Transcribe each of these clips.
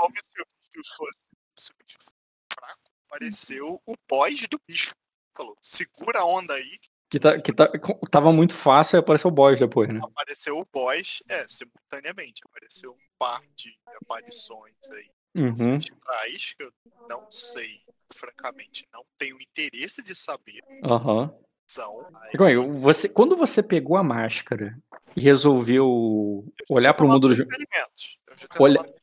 como se o bicho fosse, se o bicho fosse fraco, apareceu o pós do bicho. Falou, segura a onda aí. Que, tá, que tá, tava muito fácil e apareceu o boss depois, né? Apareceu o boss, é, simultaneamente. Apareceu um par de aparições aí. Uhum. Traz, que eu não sei, francamente, não tenho interesse de saber. Aham. São. Aí, Você, quando você pegou a máscara e resolveu olhar pro mundo do jogo. experimentos. Eu já tenho Olha-.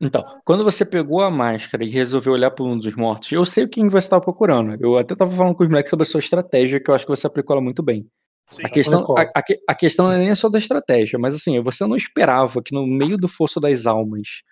Então, quando você pegou a máscara e resolveu olhar pro mundo dos mortos, eu sei o que você estava procurando. Eu até tava falando com os moleques sobre a sua estratégia, que eu acho que você aplicou ela muito bem. Sim, A questão, a, a a questão não é nem só da estratégia, mas assim, você não esperava que no meio do fosso das almas,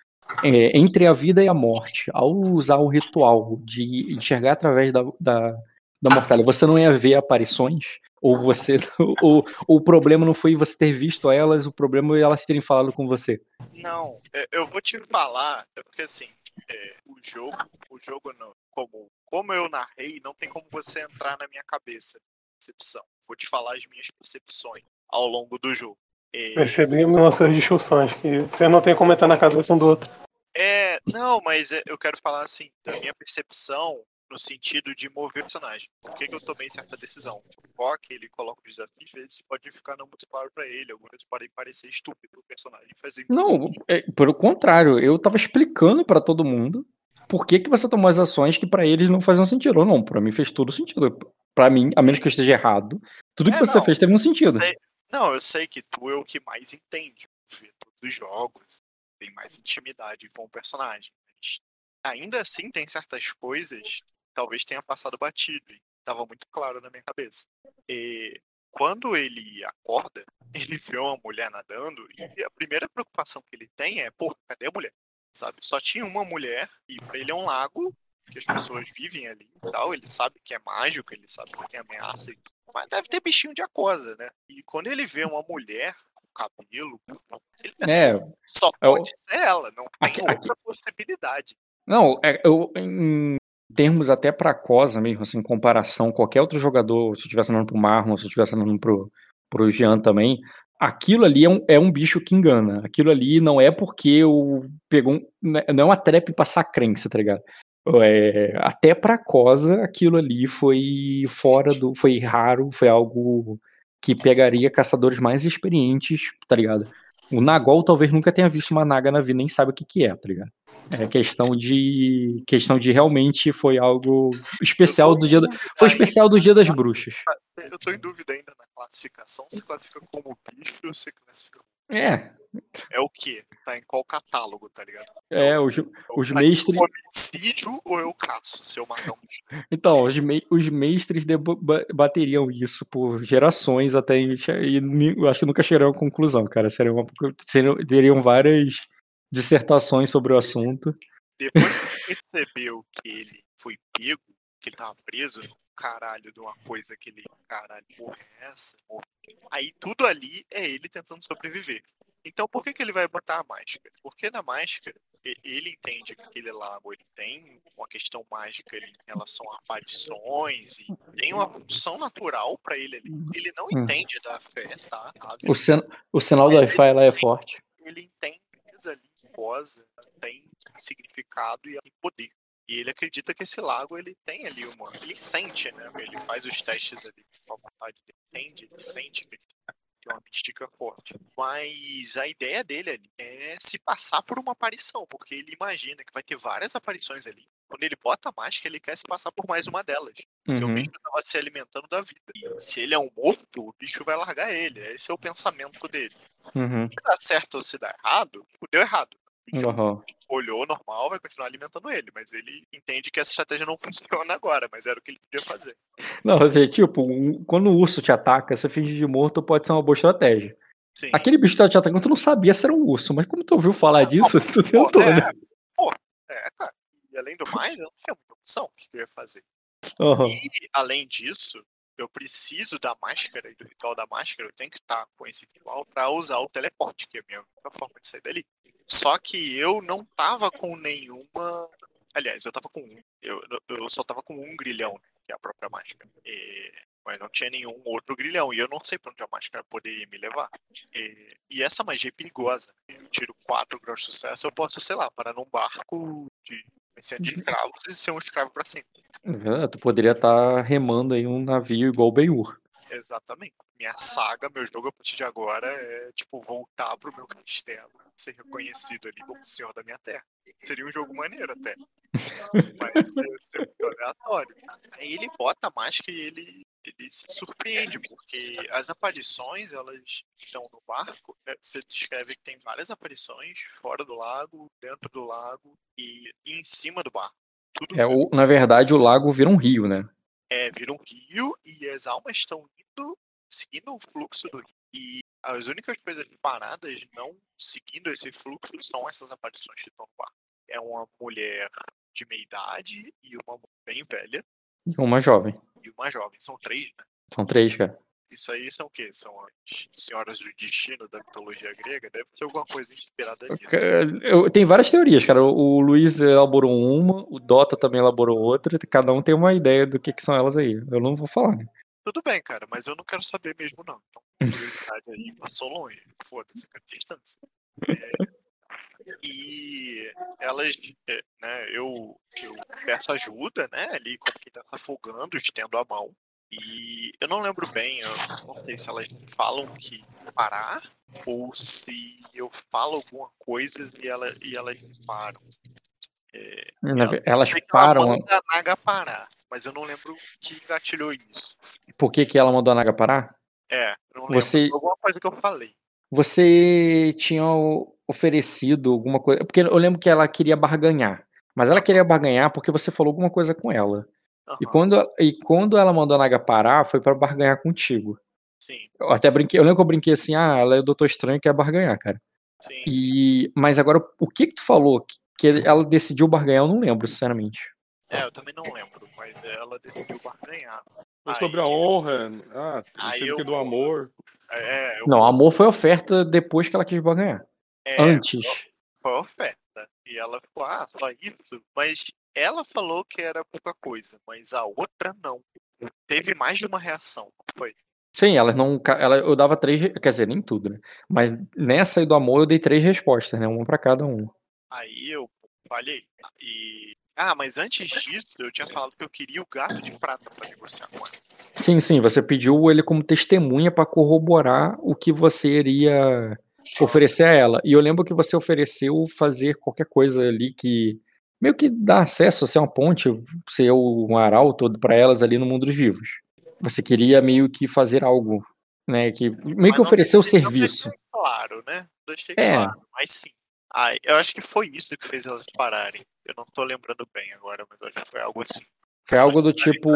é, entre a vida e a morte, ao usar o ritual de enxergar através da, da, da mortalha, você não ia ver aparições? Ou você. Ou, ou o problema não foi você ter visto elas, o problema é elas terem falado com você. Não, eu vou te falar, é porque assim, é, o jogo, o jogo não, como, como eu narrei, não tem como você entrar na minha cabeça, percepção. Vou te falar as minhas percepções ao longo do jogo. É, Percebemos nossas discussões, que você não tem como entrar na cabeça um do outro. É, não, mas é, eu quero falar assim, da minha percepção no sentido de mover o personagem. Por que, que eu tomei certa decisão? O Rock, ele coloca os desafios, às vezes pode ficar não muito claro pra ele, algumas vezes podem parecer estúpido o personagem fazer Não, isso. é, pelo contrário, eu tava explicando pra todo mundo por que, que você tomou as ações que pra eles não faziam sentido. Ou não, pra mim fez todo sentido. Pra mim, a menos que eu esteja errado, tudo que É, você não. fez teve um sentido. É. Não, eu sei que tu é o que mais entende, vê todos os jogos, tem mais intimidade com o personagem. Mas ainda assim tem certas coisas que talvez tenha passado batido e tava muito claro na minha cabeça. E quando ele acorda, ele vê uma mulher nadando e a primeira preocupação que ele tem é, pô, cadê a mulher? Sabe? Só tinha uma mulher e pra ele é um lago que as pessoas vivem ali e tal, ele sabe que é mágico, ele sabe que tem ameaça e tudo, mas deve ter bichinho de aquosa, né? E quando ele vê uma mulher com cabelo, ele pensa, É, só é pode ser ela, não tem Aqui- outra possibilidade. não, é, eu, em termos até pra Cosa mesmo, assim, em comparação, qualquer outro jogador, se eu estivesse andando pro Marlon, se eu estivesse andando pro, pro Jean também, aquilo ali é um, é um bicho que engana. Aquilo ali não é porque eu pegou um, não é- não é uma trap passar crença, tá ligado? É, até pra Cosa, aquilo ali foi fora do. Foi raro, foi algo que pegaria caçadores mais experientes, tá ligado? O Nagol talvez nunca tenha visto uma Naga na vida, nem sabe o que, que é, tá ligado? É questão de. Questão de realmente foi algo especial do dia. da- Foi especial do dia das bruxas. Eu tô em dúvida ainda na classificação. Se classifica como bicho ou se classifica É, É o quê? Tá em qual catálogo, tá ligado? é, os, É os tá mestres. homicídio ou eu caço se eu matar um bicho? Então, os, me- os mestres deba- ba- bateriam isso por gerações até e acho que nunca chegaram a conclusão, cara. Seriam- teriam várias dissertações sobre o assunto. Depois que percebeu que ele foi pego, que ele tava preso no caralho de uma coisa que ele, caralho, porra é essa? Porra. Aí tudo ali é ele tentando sobreviver. Então por que, que ele vai botar a máscara? Porque na máscara ele entende que aquele lago ele tem uma questão mágica ali em relação a aparições e tem uma função natural pra ele ali. Ele não Hum. entende da fé, tá? tá? O, sin- o sinal do Wi-Fi lá é forte. ele entende ali, tem significado e tem poder. E ele acredita que esse lago ele tem ali uma. Ele sente, né? Ele faz os testes ali com a vontade dele. Entende, ele sente que ele tem uma mística forte. Mas a ideia dele ali é se passar por uma aparição, porque ele imagina que vai ter várias aparições ali. Quando ele bota a máscara, ele quer se passar por mais uma delas. Porque o Uhum. bicho estava se alimentando da vida. E se ele é um morto, o bicho vai largar ele. Esse é o pensamento dele. Uhum. Se dá certo ou se dá errado, deu errado. Aham. olhou normal, vai continuar alimentando ele, mas ele entende que essa estratégia não funciona agora, mas era o que ele podia fazer. Não, assim, tipo, um- quando o urso te ataca, você finge de morto pode ser uma boa estratégia. Sim. Aquele bicho que tá te atacando, tu não sabia se era um urso, mas como tu ouviu falar disso, tu tentou, é, né? pô, é, cara. E além do mais, eu não tinha muita opção o que eu ia fazer. Aham. E, além disso, eu preciso da máscara e do ritual da máscara, eu tenho que estar com esse ritual pra usar o teleporte, que é a minha única forma de sair dali. Só que eu não tava com nenhuma. Aliás, eu tava com um. Eu, eu só tava com um grilhão, né, que é a própria máscara. E- mas não tinha nenhum outro grilhão. E eu não sei pra onde a máscara poderia me levar. E, e essa magia é perigosa. Eu tiro 4 graus de sucesso, eu posso, sei lá, parar num barco de de escravos e ser um escravo pra sempre. É, tu poderia estar tá remando aí um navio igual o Benhur. Exatamente. Minha saga, meu jogo a partir de agora é, tipo, voltar pro meu castelo, ser reconhecido ali como senhor da minha terra. Seria um jogo maneiro até. Mas ia ser muito aleatório. Aí ele bota a máscara e ele, ele se surpreende, porque as aparições, elas estão no barco. Né? Você descreve que tem várias aparições fora do lago, dentro do lago e em cima do barco. Tudo é, o, na verdade, o lago vira um rio, né? É, vira um rio e as almas estão indo, seguindo o fluxo do. E as únicas coisas paradas não seguindo esse fluxo são essas aparições no barco. É uma mulher de meia idade e uma bem velha. E uma jovem. E uma jovem. São três, né? São três, cara. Isso aí são o quê? São as senhoras do destino da mitologia grega? Deve ser alguma coisa inspirada nisso. Eu, tem várias teorias, cara. O, Luiz elaborou uma, o Dota também elaborou outra. Cada um tem uma ideia do que, que são elas aí. Eu não vou falar, né? Tudo bem, cara, mas eu não quero saber mesmo, não. Então, curiosidade aí passou longe. Foda-se, cara, distância. É, e elas, é, né, eu, eu peço ajuda, né, ali como quem tá se afogando, estendo a mão. E eu não lembro bem, eu não sei se elas falam que parar ou se eu falo alguma coisa e, ela, e elas param. É, elas param. Ela manda a Naga parar, mas eu não lembro que gatilhou isso. Por que, que ela mandou a Naga parar? É, não lembro. Você... Alguma coisa que eu falei. Você tinha oferecido alguma coisa. Porque eu lembro que ela queria barganhar. Mas ela queria barganhar porque você falou alguma coisa com ela. Uhum. E, quando, e quando ela mandou a Naga parar, foi para barganhar contigo. Sim. Eu até brinquei, eu lembro que eu brinquei assim, ah, ela é o Doutor Estranho que quer barganhar, cara. Sim, e, sim. Mas agora, o que que tu falou? Que ela decidiu barganhar, eu não lembro, sinceramente. É, eu também não lembro, mas ela decidiu barganhar. Aí, sobre a honra, ah, aí eu, do amor. É, eu... Não, amor foi oferta depois que ela quis barganhar. É, Antes. Foi oferta. E ela ficou, ah, só isso. Mas ela falou que era pouca coisa, mas a outra não. Teve mais de uma reação, foi? Sim, elas não. Ela, eu dava três. Quer dizer, nem tudo, né? Mas nessa aí do amor eu dei três respostas, né? Uma para cada um. Aí eu falhei. E. Ah, mas antes disso, eu tinha falado que eu queria o gato de prata para negociar com ela. Sim, sim, você pediu ele como testemunha para corroborar o que você iria oferecer a ela. E eu lembro que você ofereceu fazer qualquer coisa ali que meio que dá acesso a ser uma ponte, ser um arauto para elas ali no mundo dos vivos. Você queria meio que fazer algo, né? Que meio mas que oferecer o serviço. Claro, né? Deixei é. claro, mas sim. Ah, eu acho que foi isso que fez elas pararem. Eu não tô lembrando bem agora, mas acho que foi algo assim. Foi algo do tipo.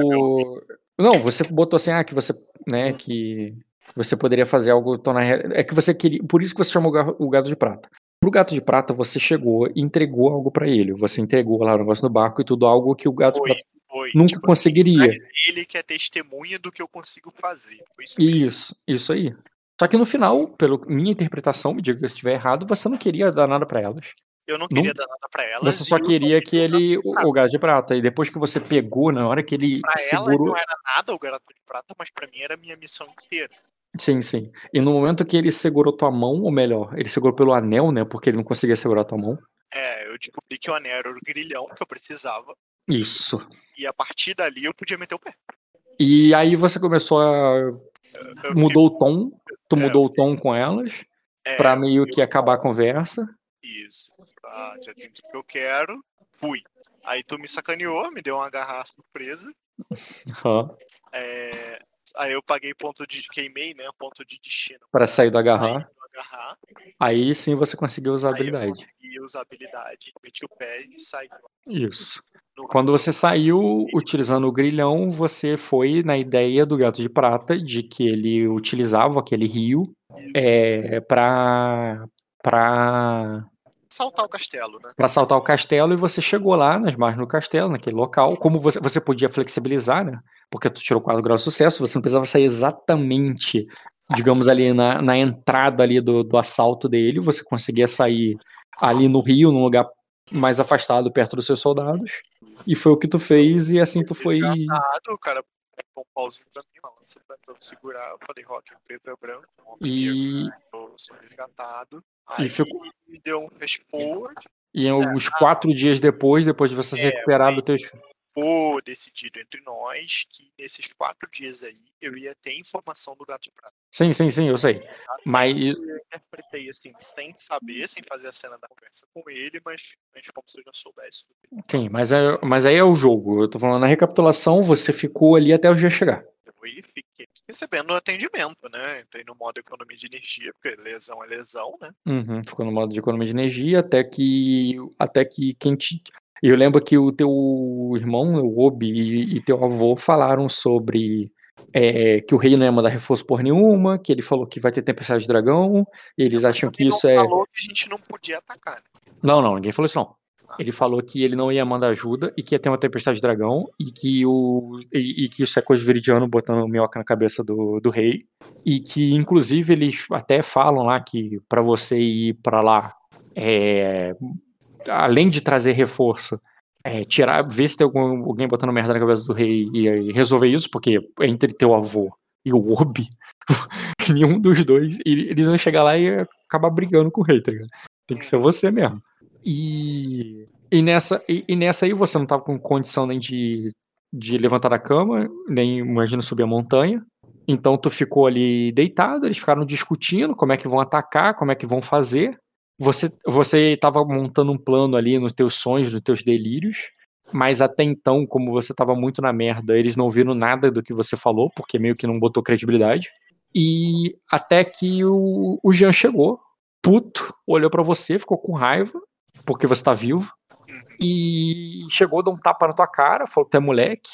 Não, você botou assim, ah, que você, né, que você poderia fazer algo tão na É que você queria. Por isso que você chamou o gato de prata. Pro gato de prata, você chegou e entregou algo para ele. Você entregou lá o negócio no barco e tudo, algo que o gato foi, de prata foi. nunca tipo, conseguiria. Ele que é testemunha do que eu consigo fazer. Isso, isso, isso aí. Só que no final, pela minha interpretação, me diga se eu estiver errado, você não queria dar nada para elas. Eu não queria não, dar nada pra elas. Você só queria que ele. O, gato de prata. E depois que você pegou, na hora que ele pra segurou. Ela não era nada o gato de prata, mas pra mim era a minha missão inteira. Sim, sim. E no momento que ele segurou tua mão, ou melhor, ele segurou pelo anel, né? Porque ele não conseguia segurar tua mão. É, eu descobri que o anel era o grilhão que eu precisava. Isso. E a partir dali eu podia meter o pé. E aí você começou a. Eu mudou o tom. Tu é, mudou o tom com elas. É, pra meio que acabar a conversa. Isso. Ah, já tem tudo que eu quero. Fui. Aí tu me sacaneou, me deu uma garra surpresa. Uhum. É, Aí eu paguei ponto de. Queimei, né? Ponto de destino. Para sair do agarrar. agarrar. Aí sim você conseguiu usar a habilidade. Eu consegui usar a habilidade. Meti o pé e saí. Isso. Quando você saiu utilizando o grilhão, você foi na ideia do gato de prata de que ele utilizava aquele rio é, para saltar o castelo, né? Para saltar o castelo e você chegou lá nas margens do castelo, naquele local. Como você, você podia flexibilizar, né? Porque tu tirou 4 graus de sucesso, você não precisava sair exatamente, digamos, ali na, na entrada ali do, do assalto dele. Você conseguia sair ali no rio, num lugar mais afastado, perto dos seus soldados. E foi o que tu fez, e assim tu foi. Cara um pauzinho pra mim, uma lança pra eu segurar. Eu falei, Rock, preto é branco, E, eu sou resgatado. Aí ficou- deu um fast forward, e uns quatro dias depois, depois de você se É, recuperar do teu. Ficou decidido entre nós que nesses quatro dias aí eu ia ter informação do gato de prata. Sim, sim, sim, eu sei. Mas Eu interpretei assim, sem saber, sem fazer a cena da conversa com ele, mas, como se eu já soubesse. Sim, mas, é, mas aí é o jogo. Eu tô falando na recapitulação, você ficou ali até o dia chegar. Eu fiquei recebendo atendimento, né? Entrei no modo economia de energia, porque lesão é lesão, né? Uhum, ficou no modo de economia de energia, até que. Até que quem te. Eu lembro que o teu irmão, o Obi, e, e teu avô falaram sobre é, que o rei não ia mandar reforço por nenhuma, que ele falou que vai ter tempestade de dragão, e eles acham que Ele isso é. falou que a gente não podia atacar, né? Não, não, ninguém falou isso não. Ele falou que ele não ia mandar ajuda e que ia ter uma tempestade de dragão e que, o, e, e que isso é coisa de Viridiano botando minhoca na cabeça do, do rei. E que, inclusive, eles até falam lá que pra você ir pra lá, é, além de trazer reforço, é, tirar, ver se tem algum, alguém botando merda na cabeça do rei e, e resolver isso, porque entre teu avô e o Obi, nenhum dos dois, eles vão chegar lá e acabar brigando com o rei, tá ligado? Tem que ser você mesmo. E, e, nessa, e, e nessa aí você não tava com condição nem de, de levantar da cama, nem imagina subir a montanha. Então tu ficou ali deitado, eles ficaram discutindo como é que vão atacar, como é que vão fazer. Você você estava montando um plano ali nos teus sonhos, nos teus delírios, mas até então, como você estava muito na merda, eles não viram nada do que você falou, porque meio que não botou credibilidade. E até que o, o Jean chegou, puto, olhou pra você, ficou com raiva, porque você tá vivo, e chegou, deu um tapa na tua cara, falou que tu é moleque.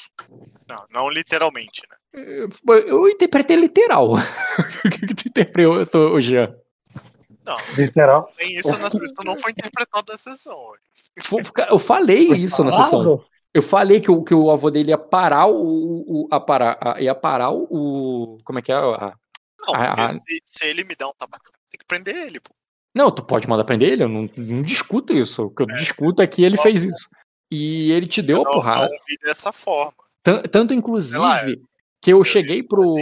Não, não literalmente, né? Eu, eu interpretei literal. O que que tu interpretou, Jean? Não, Literal. nem isso, na, isso não foi interpretado na sessão. Eu falei isso na sessão. Eu falei que o, que o avô dele ia parar o. o a parar, a- ia parar o, Como é que é? A- Não, ah. se, se ele me der um tapa, tem que prender ele, pô. Não, tu pode mandar prender ele, eu não, não discuto isso. O que eu discuto é que ele fez isso. E ele te deu a não, porrada. não vi dessa forma. Tan- Tanto, lá, inclusive, que eu cheguei pro.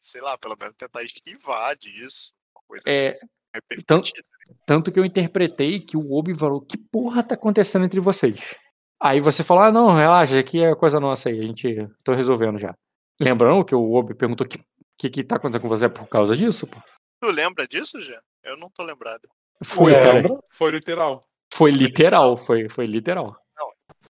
Sei lá, pelo menos tentar esquivar disso. Uma coisa É, assim, tanto- repercutida. Tanto que eu interpretei que o Obi falou: que porra tá acontecendo entre vocês? Aí você falou: ah, não, relaxa, aqui é coisa nossa aí, a gente tô resolvendo já. Lembrando que o Obi perguntou que que, que tá acontecendo com você por causa disso? Pô? Tu lembra disso, Jean? Eu não tô lembrado. Foi, Lembra? cara. Foi literal. Foi literal, foi, foi literal.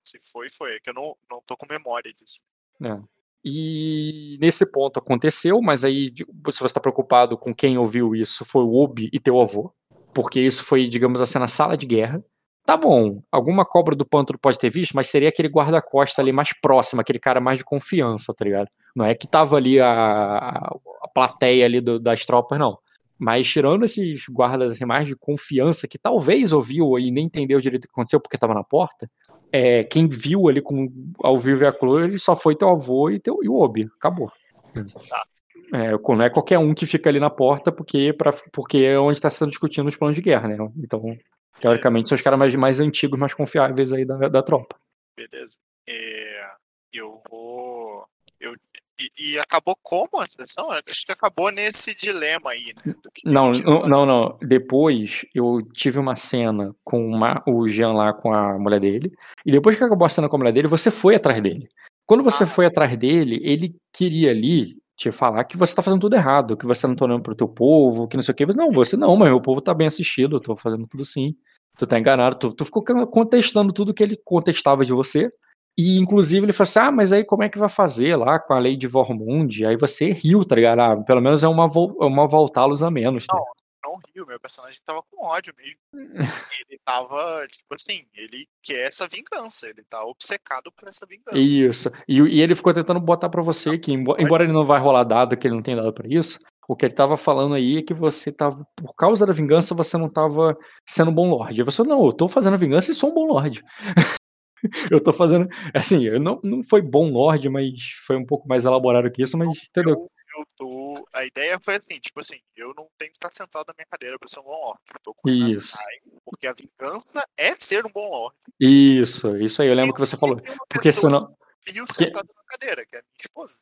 Se foi, foi. É que eu não, não tô com memória disso. né? E nesse ponto aconteceu, mas aí, se você está preocupado com quem ouviu isso, foi o Obi e teu avô, porque isso foi, digamos assim, na sala de guerra. Tá bom, alguma cobra do pântano pode ter visto, mas seria aquele guarda-costa ali mais próximo, aquele cara mais de confiança, tá ligado? Não é que tava ali a, a, plateia ali do- das tropas, não. Mas tirando esses guardas assim, mais de confiança, que talvez ouviu e nem entendeu direito o que aconteceu porque tava na porta, é, quem viu ali com, ao vivo e a cor, ele só foi teu avô e, teu, e o Obi. Acabou. É, co- não é qualquer um que fica ali na porta porque, pra, porque é onde está sendo discutindo os planos de guerra, né? Então, teoricamente, são os caras mais, mais antigos, mais confiáveis aí da, da tropa. Beleza. É, eu vou. Eu, e, e acabou como a sessão? Acho que acabou nesse dilema aí, né? Não, não, não, não. Depois eu tive uma cena com uma- o Jean lá com a mulher dele. E depois que acabou a cena com a mulher dele, você foi atrás dele. Quando você Ah. foi atrás dele, ele queria ali te falar que você tá fazendo tudo errado, que você não tá olhando pro teu povo, que não sei o que. Mas não, você não, mas meu povo tá bem assistido, eu tô fazendo tudo sim. Tu tá enganado, tu, tu ficou contestando tudo que ele contestava de você. E inclusive ele falou assim: ah, mas aí como é que vai fazer lá com a lei de Vormund? Aí você riu, tá ligado? Ah, pelo menos é uma, vol- é uma voltá-los a menos. Tá? ligado? Não riu, meu personagem tava com ódio mesmo. ele tava, tipo assim, ele quer essa vingança, ele tá obcecado por essa vingança. Isso. E, e ele ficou tentando botar pra você que, embo- embora ele não vai rolar dado, que ele não tem dado pra isso, o que ele tava falando aí é que você tava, por causa da vingança, você não tava sendo bom lord. E você, não, eu tô fazendo a vingança e sou um bom lord. eu tô fazendo. Assim, eu não, não foi bom lord, mas foi um pouco mais elaborado que isso, mas entendeu? Eu, eu tô. A ideia foi assim, tipo assim, eu não tenho que estar sentado na minha cadeira pra ser um bom lord. Eu tô com Isso. time, porque a vingança é ser um bom lord. Isso, isso aí, eu lembro que você falou. Porque senão. fio porque- sentado na cadeira, que é a minha esposa.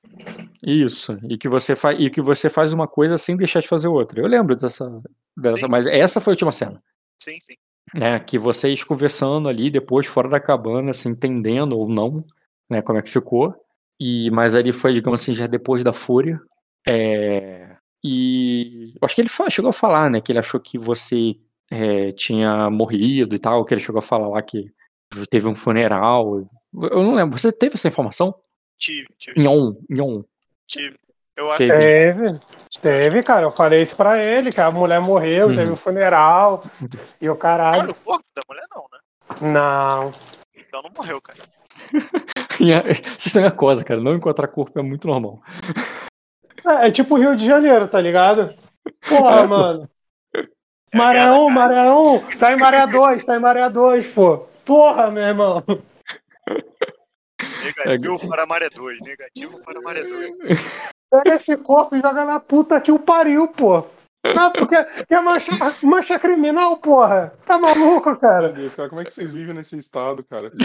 Isso. E que você faz e que você faz uma coisa sem deixar de fazer outra. Eu lembro dessa, dessa Sim. mas essa foi a última cena. Sim, sim. É, que vocês conversando ali depois fora da cabana, se entendendo ou não, né, como é que ficou. E mas ali foi, digamos assim, já depois da fúria. É, e acho que ele fa- chegou a falar, né, que ele achou que você é, tinha morrido e tal, que ele chegou a falar lá que teve um funeral. Eu não lembro. Você teve essa informação? Tive, tive. Nhon, nhon. tive. Eu acho Teve. que Teve, teve, cara. Eu falei isso pra ele, que a mulher morreu, Uhum. teve um funeral e o Cara, caralho. o corpo da mulher não, né? Não. Então não morreu, cara. Isso é uma coisa, cara. Não encontrar corpo é muito normal. É, é tipo Rio de Janeiro, tá ligado? Porra, É, mano. É Maré aquela 1, cara. maré 1, tá em maré 2, tá em maré 2, pô. Porra, meu irmão. Negativo para maré 2. Negativo para maré 2. Pega esse corpo e joga na puta que o pariu, pô. Não, porque é mancha, mancha criminal, porra. Tá maluco, Meu cara? Deus, cara, como é que vocês vivem nesse estado, cara? De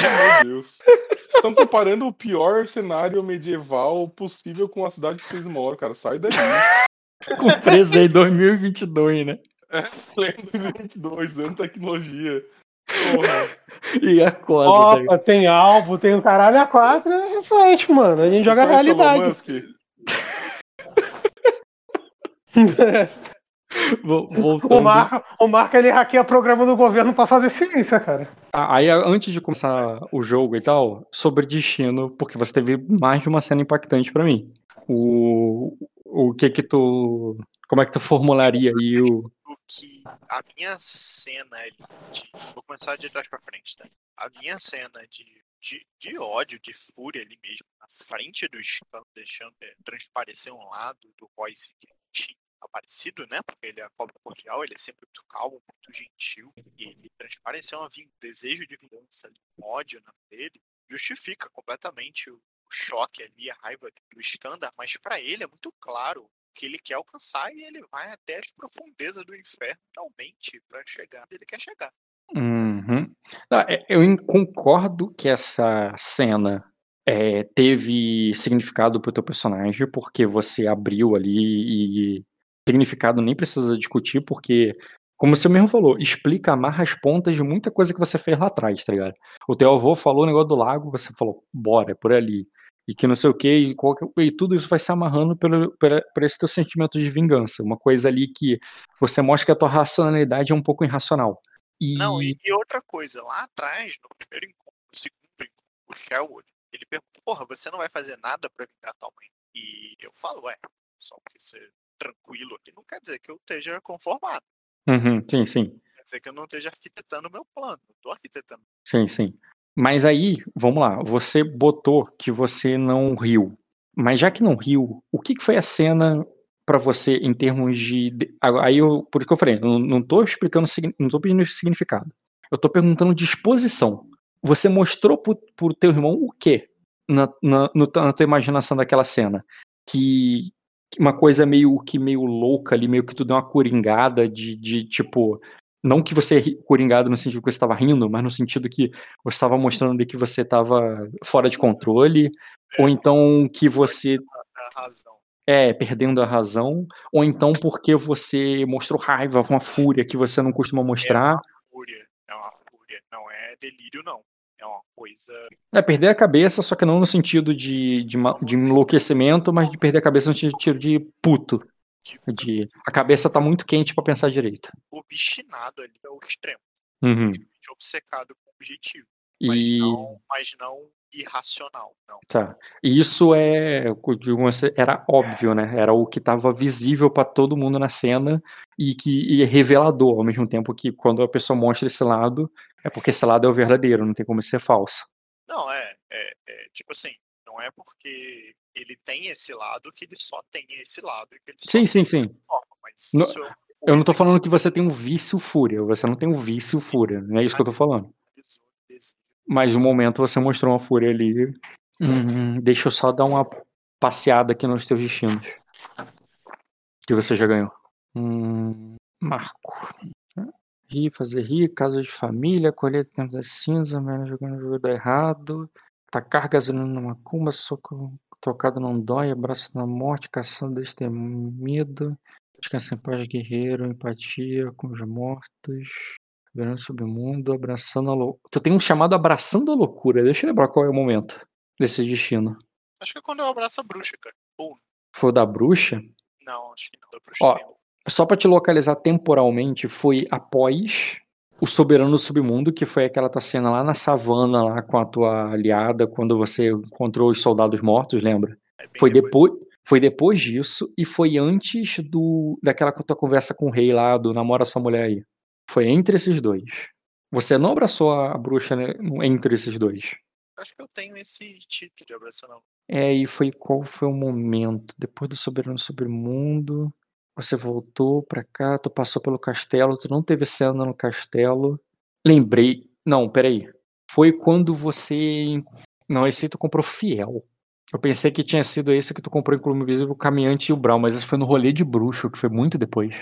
Deus. Vocês estão comparando o pior cenário medieval possível com a cidade que vocês moram, cara. Sai daí. Com preso aí 2022, né? Pleno 2022, dando tecnologia. Porra. E a cosa, ligado? Opa, tem alvo, tem um caralho a quatro, é reflete, mano. A gente joga a realidade. Musk? Vo- O Voltando. Marco, o Marco ele hackeia programa do governo pra fazer ciência, cara. Ah, Aí, antes de começar o jogo e tal, sobre destino, porque você teve mais de uma cena impactante pra mim. O, o que que tu. Como é que tu formularia aí o. O que a minha cena de. Vou começar de trás pra frente, tá? A minha cena de, de, de ódio, de fúria ali mesmo, na frente do Scan, deixando é, transparecer um lado do Royce que tinha aparecido, né? Porque ele é cobra cordial, ele é sempre muito calmo, muito gentil. E ele transpareceu um desejo de vingança, um ódio na dele, justifica completamente o, o choque ali, a raiva do Skandar, mas pra ele é muito claro que ele quer alcançar e ele vai até as profundezas do inferno realmente pra chegar onde ele quer chegar. Não, é, Eu concordo que essa cena é, teve significado pro teu personagem, porque você abriu ali e significado nem precisa discutir, porque, como você mesmo falou, explica, amarra as pontas de muita coisa que você fez lá atrás, tá ligado? O teu avô falou o negócio do lago, você falou, bora, é por ali. E que não sei o que, e, qualquer- e tudo isso vai se amarrando pelo, por esse teu sentimento de vingança. Uma coisa ali que você mostra que a tua racionalidade é um pouco irracional. E... Não, e, e outra coisa, lá atrás, no primeiro encontro, no segundo encontro, o Sherwood, ele pergunta, porra, você não vai fazer nada pra vingar tua mãe? E eu falo, ué, só porque você é tranquilo aqui, não quer dizer que eu esteja conformado. Uhum, sim, sim. Quer dizer que eu não esteja arquitetando o meu plano. Eu tô arquitetando. Sim, sim. Mas aí, vamos lá, você botou que você não riu. Mas já que não riu, o que que foi a cena pra você em termos de. Aí eu, por isso que eu falei, não, tô explicando, não tô pedindo significado. Eu tô perguntando disposição. Você mostrou pro, pro teu irmão o quê na, na, na tua imaginação daquela cena? Que uma coisa meio que meio louca ali, meio que tu deu uma coringada de, de tipo. Não que você ri- coringado no sentido que você estava rindo, mas no sentido que você estava mostrando que você estava fora de controle, ou então que você A razão. É perdendo a razão, ou então porque você mostrou raiva, uma fúria que você não costuma mostrar. Fúria. É uma fúria. Não é delírio, não. É uma coisa. É perder a cabeça, só que não no sentido de, de, de enlouquecimento, mas de perder a cabeça no sentido de puto. De a cabeça tá muito quente pra pensar direito. obstinado ali é o extremo. Uhum. Obcecado com o objetivo. Mas, E não, mas não irracional. Não. tá. E isso é, digo, era óbvio, né? Era o que estava visível pra todo mundo na cena e que e é revelador ao mesmo tempo que quando a pessoa mostra esse lado, é porque esse lado é o verdadeiro, não tem como ser falso. Não, é, é, é, Tipo assim, não é porque ele tem esse lado que ele só tem esse lado. e que ele só Sim, sim, sim. Mas No- é Eu não tô coisa falando que você tem um vício fúria, você não tem um vício fúria, não é isso que eu tô falando. Mas no momento você mostrou uma fúria ali. Hum, deixa eu só dar uma passeada aqui nos teus destinos. Que você já ganhou. Hum, Marco. Rir, fazer rir, caso de família, colher tempo da cinza, menos jogando o jogo do errado. Tacar gasolina numa cumba, soco trocado não dói, abraço na morte, caçando destemido, descansa em paz, guerreiro, empatia com os mortos, virando submundo, abraçando a loucura. Tu tem um chamado abraçando a loucura, deixa eu lembrar qual é o momento desse destino. Acho que é quando eu abraço a bruxa, cara. Foi o da bruxa? não, acho que não. Da bruxa Ó, tem. Só pra te localizar temporalmente, foi após o Soberano do Submundo, que foi aquela tua cena lá na savana, lá com a tua aliada, quando você encontrou os soldados mortos, lembra? É Foi depois. depois, foi depois disso e foi antes do daquela tua conversa com o rei lá, do namora sua mulher aí. Foi entre esses dois. Você não abraçou a bruxa né, entre esses dois. Acho que eu tenho esse título de abraço, não. É, e foi qual foi o momento? Depois do Soberano do Submundo, você voltou pra cá, tu passou pelo castelo, tu não teve cena no castelo. Lembrei. Não, peraí. Foi quando você. Não, esse aí tu comprou fiel. Eu pensei que tinha sido esse que tu comprou em Clube Invisível, o Caminhante e o Brown, mas esse foi no rolê de bruxo, que foi muito depois.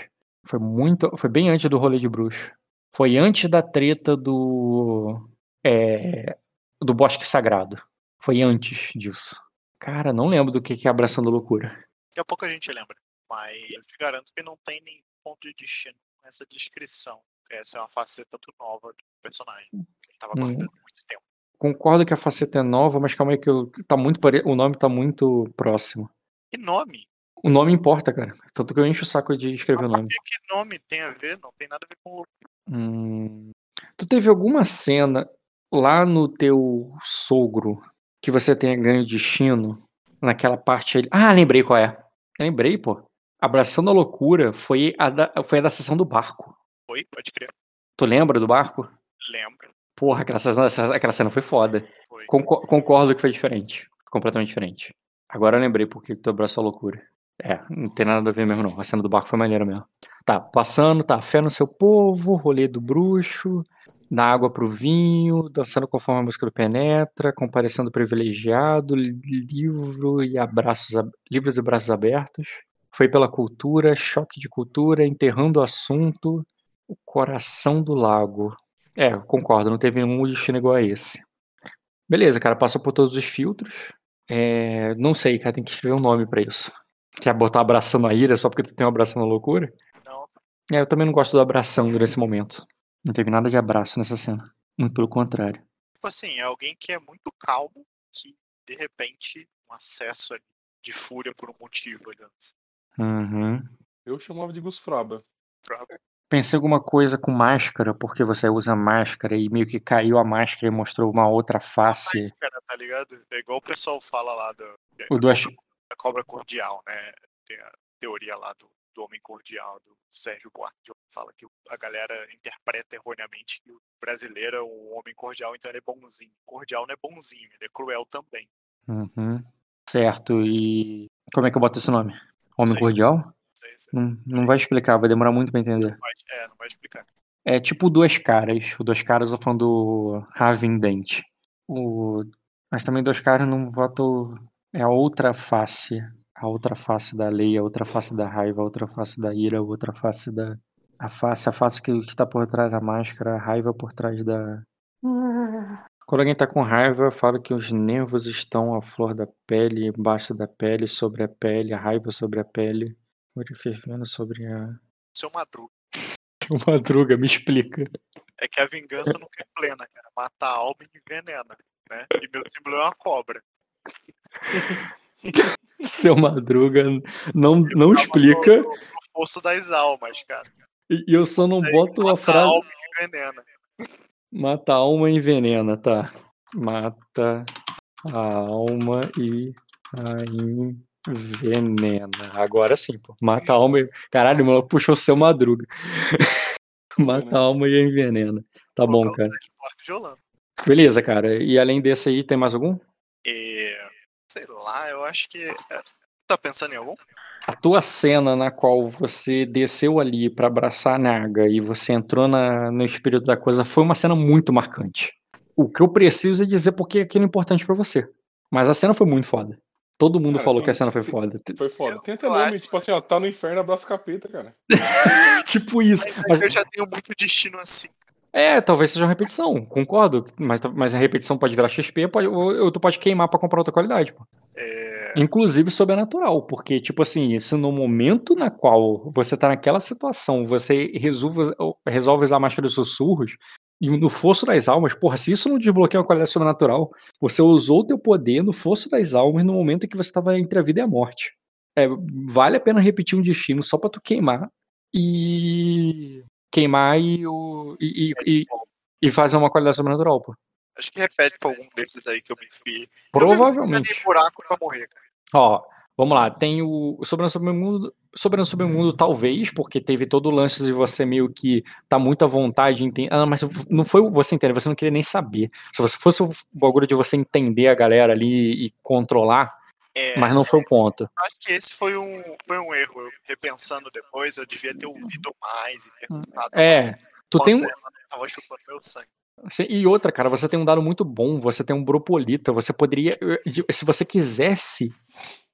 Foi muito. Foi bem antes do rolê de bruxo. Foi antes da treta do. É, do Bosque Sagrado. Foi antes disso. Cara, não lembro do que que é Abraçando a Loucura. Daqui a pouco a gente lembra. Mas eu te garanto que não tem nenhum ponto de destino nessa descrição. Essa é uma faceta do nova do personagem. Que ele tava Hum. guardando há muito tempo. Concordo que a faceta é nova, mas calma aí que eu, tá muito pare- o nome tá muito próximo. Que nome? O nome importa, cara. Tanto que eu encho o saco de escrever o nome. que, nome tem a ver? Não tem nada a ver com o Hum, Tu teve alguma cena lá no teu sogro que você tenha ganho destino? Naquela parte ali. Ah, lembrei qual é. Lembrei, pô. Abraçando a loucura foi a da, foi a da sessão do barco. Foi? Pode crer. Tu lembra do barco? Lembro. Porra, aquela cena, aquela cena foi foda. Foi. Concor- concordo que foi diferente. Completamente diferente. Agora eu lembrei porque tu abraçou a loucura. É, não tem nada a ver mesmo, não. A cena do barco foi maneira mesmo. Tá, passando, tá, fé no seu povo, rolê do bruxo, da água pro vinho, dançando conforme a música do penetra, comparecendo privilegiado, li- livro e abraços, ab- livros e braços abertos. Foi pela cultura, choque de cultura, enterrando o assunto, o coração do lago. É, concordo, não teve nenhum destino igual a esse. Beleza, cara, passou por todos os filtros. É, não sei, cara, tem que escrever um nome pra isso. Quer botar abraçando a ira só porque tu tem um abraçando a loucura? Não, É, eu também não gosto do abração nesse momento. Não teve nada de abraço nessa cena. Muito pelo contrário. tipo assim, é alguém que é muito calmo, que de repente um acesso ali de fúria por um motivo ali antes. Uhum. Eu chamava de Gusfraba. Pensei em alguma coisa com máscara, porque você usa máscara e meio que caiu a máscara e mostrou uma outra face. Cara, tá ligado? É igual o pessoal fala lá do, O do ach- da cobra cordial, né? Tem a teoria lá do, do homem cordial, do Sérgio que fala que a galera interpreta erroneamente que o brasileiro é um homem cordial, então ele é bonzinho. Cordial não é bonzinho, ele é cruel também. Uhum. Certo, e. Como é que eu boto esse nome? Homem Sei. cordial? Não sei se Não, não vai explicar, vai demorar muito pra entender. vai, é, não vai explicar. É tipo Duas Caras. O Duas Caras eu falando do Raven Dent. O... Mas também Duas Caras não voto. É a outra face. A outra face da lei, a outra face da raiva, a outra face da ira, a outra face da. A face, a face que está por trás da máscara, a raiva por trás da. Quando alguém tá com raiva, fala que os nervos estão à flor da pele, embaixo da pele, sobre a pele, a raiva sobre a pele. Olho fervendo sobre a. Seu Madruga. Madruga, me explica. É que a vingança nunca é plena, cara. Mata a alma e envenena, né? E meu símbolo é uma cobra. Seu Madruga não, não explica No, no fosso das almas, cara. e eu só não boto a Mata frase alma e envenena. mata a alma e envenena, tá? Mata a alma e a envenena. Agora sim, pô. Mata a alma e... Caralho, o maluco puxou o seu Madruga. Mata a alma e envenena. Tá bom, cara. Beleza, cara. E além desse aí, tem mais algum? E, sei lá, eu acho que. é, Tá pensando em algum? A tua cena na qual você desceu ali pra abraçar a Naga e você entrou na, no espírito da coisa foi uma cena muito marcante. O que eu preciso é dizer porque aquilo é importante pra você. Mas a cena foi muito foda. Todo mundo Cara, falou que a cena foi foda. Foi foda. Eu- Tem até eu nome, tipo assim, ó, tá no inferno, abraço capeta, cara. tipo isso. Mas, Mas, eu já tenho muito destino assim. É, talvez seja uma repetição, concordo. Mas, mas a repetição pode virar XP, pode, ou, ou tu pode queimar pra comprar outra qualidade, pô. É, Inclusive sobrenatural, porque, tipo assim, se no momento na qual você tá naquela situação, você resolve, resolve usar a máscara dos sussurros, e no fosso das almas, porra, se isso não desbloqueia uma qualidade sobrenatural, você usou o teu poder no fosso das almas no momento em que você tava entre a vida e a morte. É, vale a pena repetir um destino só pra tu queimar e. queimar e, o, e, e, e, fazer uma qualidade sobrenatural, pô. acho que repete pra algum desses aí que eu me enfiei. Provavelmente. Eu buraco pra morrer, cara. Ó, vamos lá. Tem o Sobre no Submundo, Sobre no Submundo, talvez, porque teve todo o lance de você meio que tá muito à vontade. Enten... Ah, mas não foi você entender, você não queria nem saber. Se fosse o bagulho de você entender a galera ali e controlar, É, mas não foi o ponto. Acho que esse foi um, foi um erro. Eu, repensando depois, eu devia ter ouvido mais e perguntado. É, tu tem um. ela Tava chupando meu sangue. Você- E outra, cara, você tem um dado muito bom, você tem um Bropolita, você poderia, se você quisesse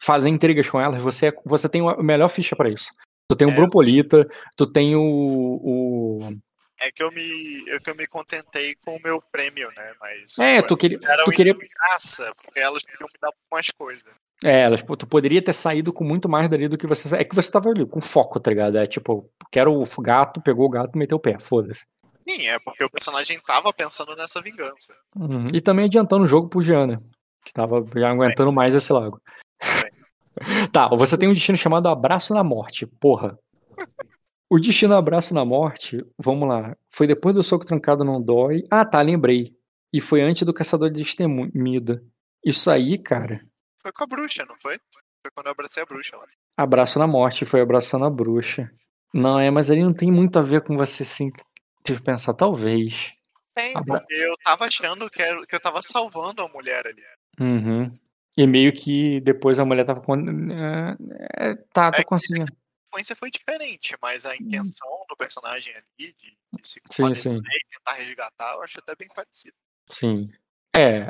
fazer intrigas com elas, você, você tem a melhor ficha pra isso. Tu tem o É. Bropolita, tu tem o, o... É que eu me, eu que eu me contentei com o meu prêmio, né? Mas É, tu queria, tu queria, graça, porque elas podiam me dar mais coisas. é, elas, tu poderia ter saído com muito mais dali do que você, é que você tava ali, com foco, tá ligado? É tipo, quero o gato, pegou o gato, meteu o pé, foda-se. Sim, é porque o personagem tava pensando nessa vingança. Uhum. E também adiantando o jogo pro Giana, que tava já aguentando mais esse lago. tá, você tem um destino chamado Abraço na Morte, porra. O destino Abraço na Morte, vamos lá, foi depois do soco trancado não dói. Ah, tá, lembrei. E foi antes do Caçador de Destemida. Isso aí, cara, Foi com a bruxa, não foi? Foi quando eu abracei a bruxa lá. Abraço na Morte, foi abraçando a bruxa. Não, é, mas ali não tem muito a ver com você, assim, tive que pensar, talvez. Tem, Abra- porque eu tava achando que, era, que eu tava salvando a mulher ali. Uhum. E meio que depois a mulher tava com. É, é, tá, tô É, conseguindo. A sequência foi diferente, mas a intenção do personagem ali de, de se Sim, sim. e tentar resgatar, eu acho até bem parecido. Sim. É,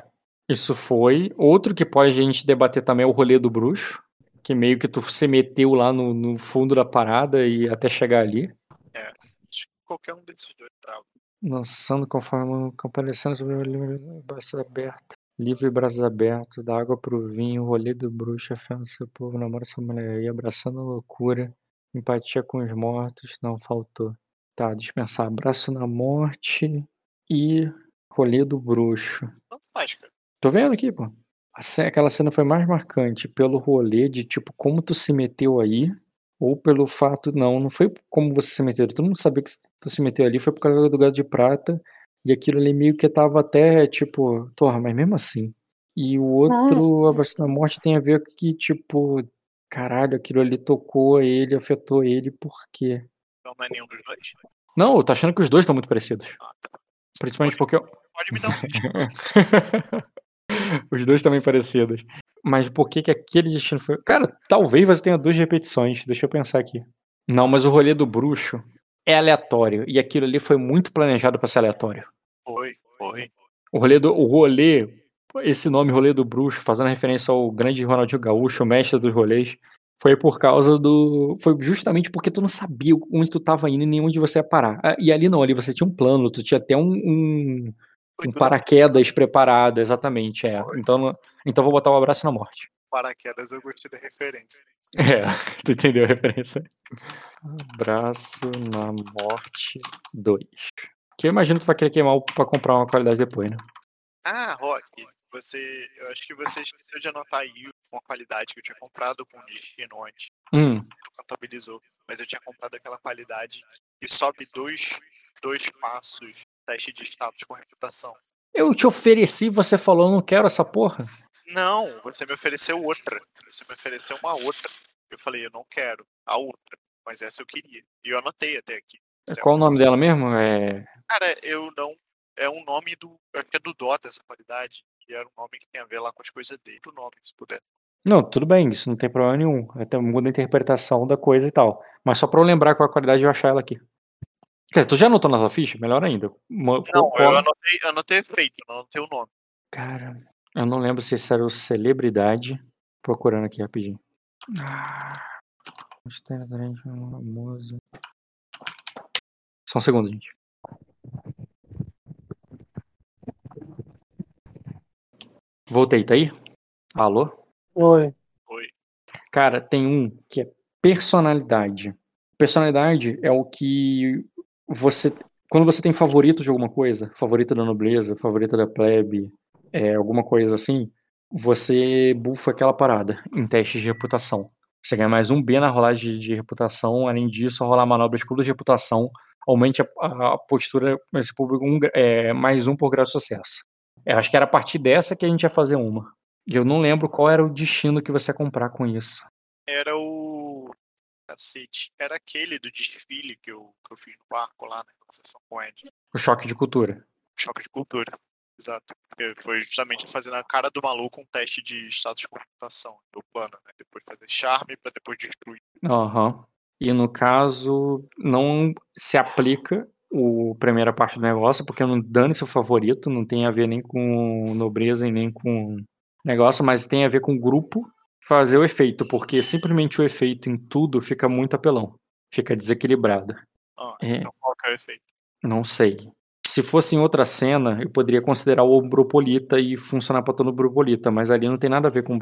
isso foi. Outro que pode a gente debater também é o rolê do bruxo. Que meio que tu se meteu lá no, no fundo da parada e até chegar ali. Acho que qualquer um desses dois trava. Lançando conforme comparecendo sobre o livre braços abertos. Livre e braços abertos, da água pro vinho, rolê do bruxo, afirma seu povo, namora sua mulher aí, abraçando a loucura, empatia com os mortos, não faltou. Tá, dispensar abraço na morte e rolê do bruxo. Tanto faz, cara. Tô vendo aqui, pô. A Aquela cena foi mais marcante pelo rolê de, tipo, como tu se meteu aí, ou pelo fato, não, não foi como você se meteu, todo mundo sabia que tu se meteu ali, foi por causa do gato de prata, e aquilo ali meio que tava até, tipo, torra, mas mesmo assim. E o outro, Abraço da Morte, tem a ver com que, tipo, caralho, aquilo ali tocou ele, afetou ele, por quê? Então não é nenhum dos dois. Não, eu tô achando que os dois estão muito parecidos. Ah, tá. Principalmente porque eu, Pode me dar um. Os dois também parecidos. Mas por que que aquele destino foi. Cara, talvez você tenha duas repetições. Deixa eu pensar aqui. Não, mas o rolê do bruxo é aleatório. E aquilo ali foi muito planejado pra ser aleatório. Foi, foi. O rolê do. O rolê. Esse nome, rolê do bruxo, fazendo referência ao grande Ronaldinho Gaúcho, o mestre dos rolês. Foi por causa do. Foi justamente porque tu não sabia onde tu tava indo e nem onde você ia parar. Ah, E ali não, ali você tinha um plano, tu tinha até um, um, um paraquedas preparado, exatamente, é. Então, então vou botar o abraço na morte. paraquedas, eu gostei da referência. É, tu entendeu a referência? Abraço na morte 2. Que eu imagino que tu vai querer queimar pra comprar uma qualidade depois, né? Ah, Rock, você. Eu acho que você esqueceu de anotar aí uma qualidade que eu tinha comprado com destino antes. Hum, contabilizou. Mas eu tinha comprado aquela qualidade que sobe dois, dois passos teste de status com reputação. eu te ofereci, você falou, eu não quero essa porra. Não, você me ofereceu outra. Você me ofereceu uma outra. Eu falei, eu não quero a outra. Mas essa eu queria. E eu anotei até aqui. É Qual o nome dela mesmo? É. Cara, eu não. É um nome do. Eu acho que é do Dota essa qualidade. E era um nome que tem a ver lá com as coisas dele. O nome, se puder. Não, tudo bem, isso não tem problema nenhum. Até muda a interpretação da coisa e tal. Mas só pra eu lembrar qual é a qualidade eu achar ela aqui. Quer dizer, tu já anotou na sua ficha? Melhor ainda. Uma- Não, eu anotei, anotei efeito, não anotei o nome. Cara, eu não lembro se esse era o celebridade. Procurando aqui rapidinho. Ah. Só um segundo, gente. Voltei, tá aí? Alô? Oi. Oi. Cara, tem um que é personalidade. Personalidade é o que você. Quando você tem favorito de alguma coisa, favorito da nobreza, favorito da plebe, é, alguma coisa assim, você bufa aquela parada em testes de reputação. Você ganha mais um B na rolagem de, de reputação, além disso, rolar manobras curtas de reputação, aumente a, a, a postura nesse público um, é, mais um por grau de sucesso. Eu acho que era a partir dessa que a gente ia fazer uma. E eu não lembro qual era o destino que você ia comprar com isso. Era o. Cacete. Era aquele do desfile que eu, que eu fiz no barco lá, na sessão com o Ed. O choque de cultura. Choque de cultura. Exato. Porque foi justamente fazendo a cara do maluco um teste de status de computação do plano, né? Depois fazer charme pra depois destruir. Aham. E no caso, não se aplica o primeira parte do negócio, porque não dane seu favorito, não tem a ver nem com nobreza e nem com negócio, mas tem a ver com grupo fazer o efeito, porque simplesmente o efeito em tudo fica muito apelão, fica desequilibrado. Ah. Então qual que é o efeito? Não sei. Se fosse em outra cena, eu poderia considerar o Bropolita e funcionar para todo o Bropolita, mas ali não tem nada a ver com,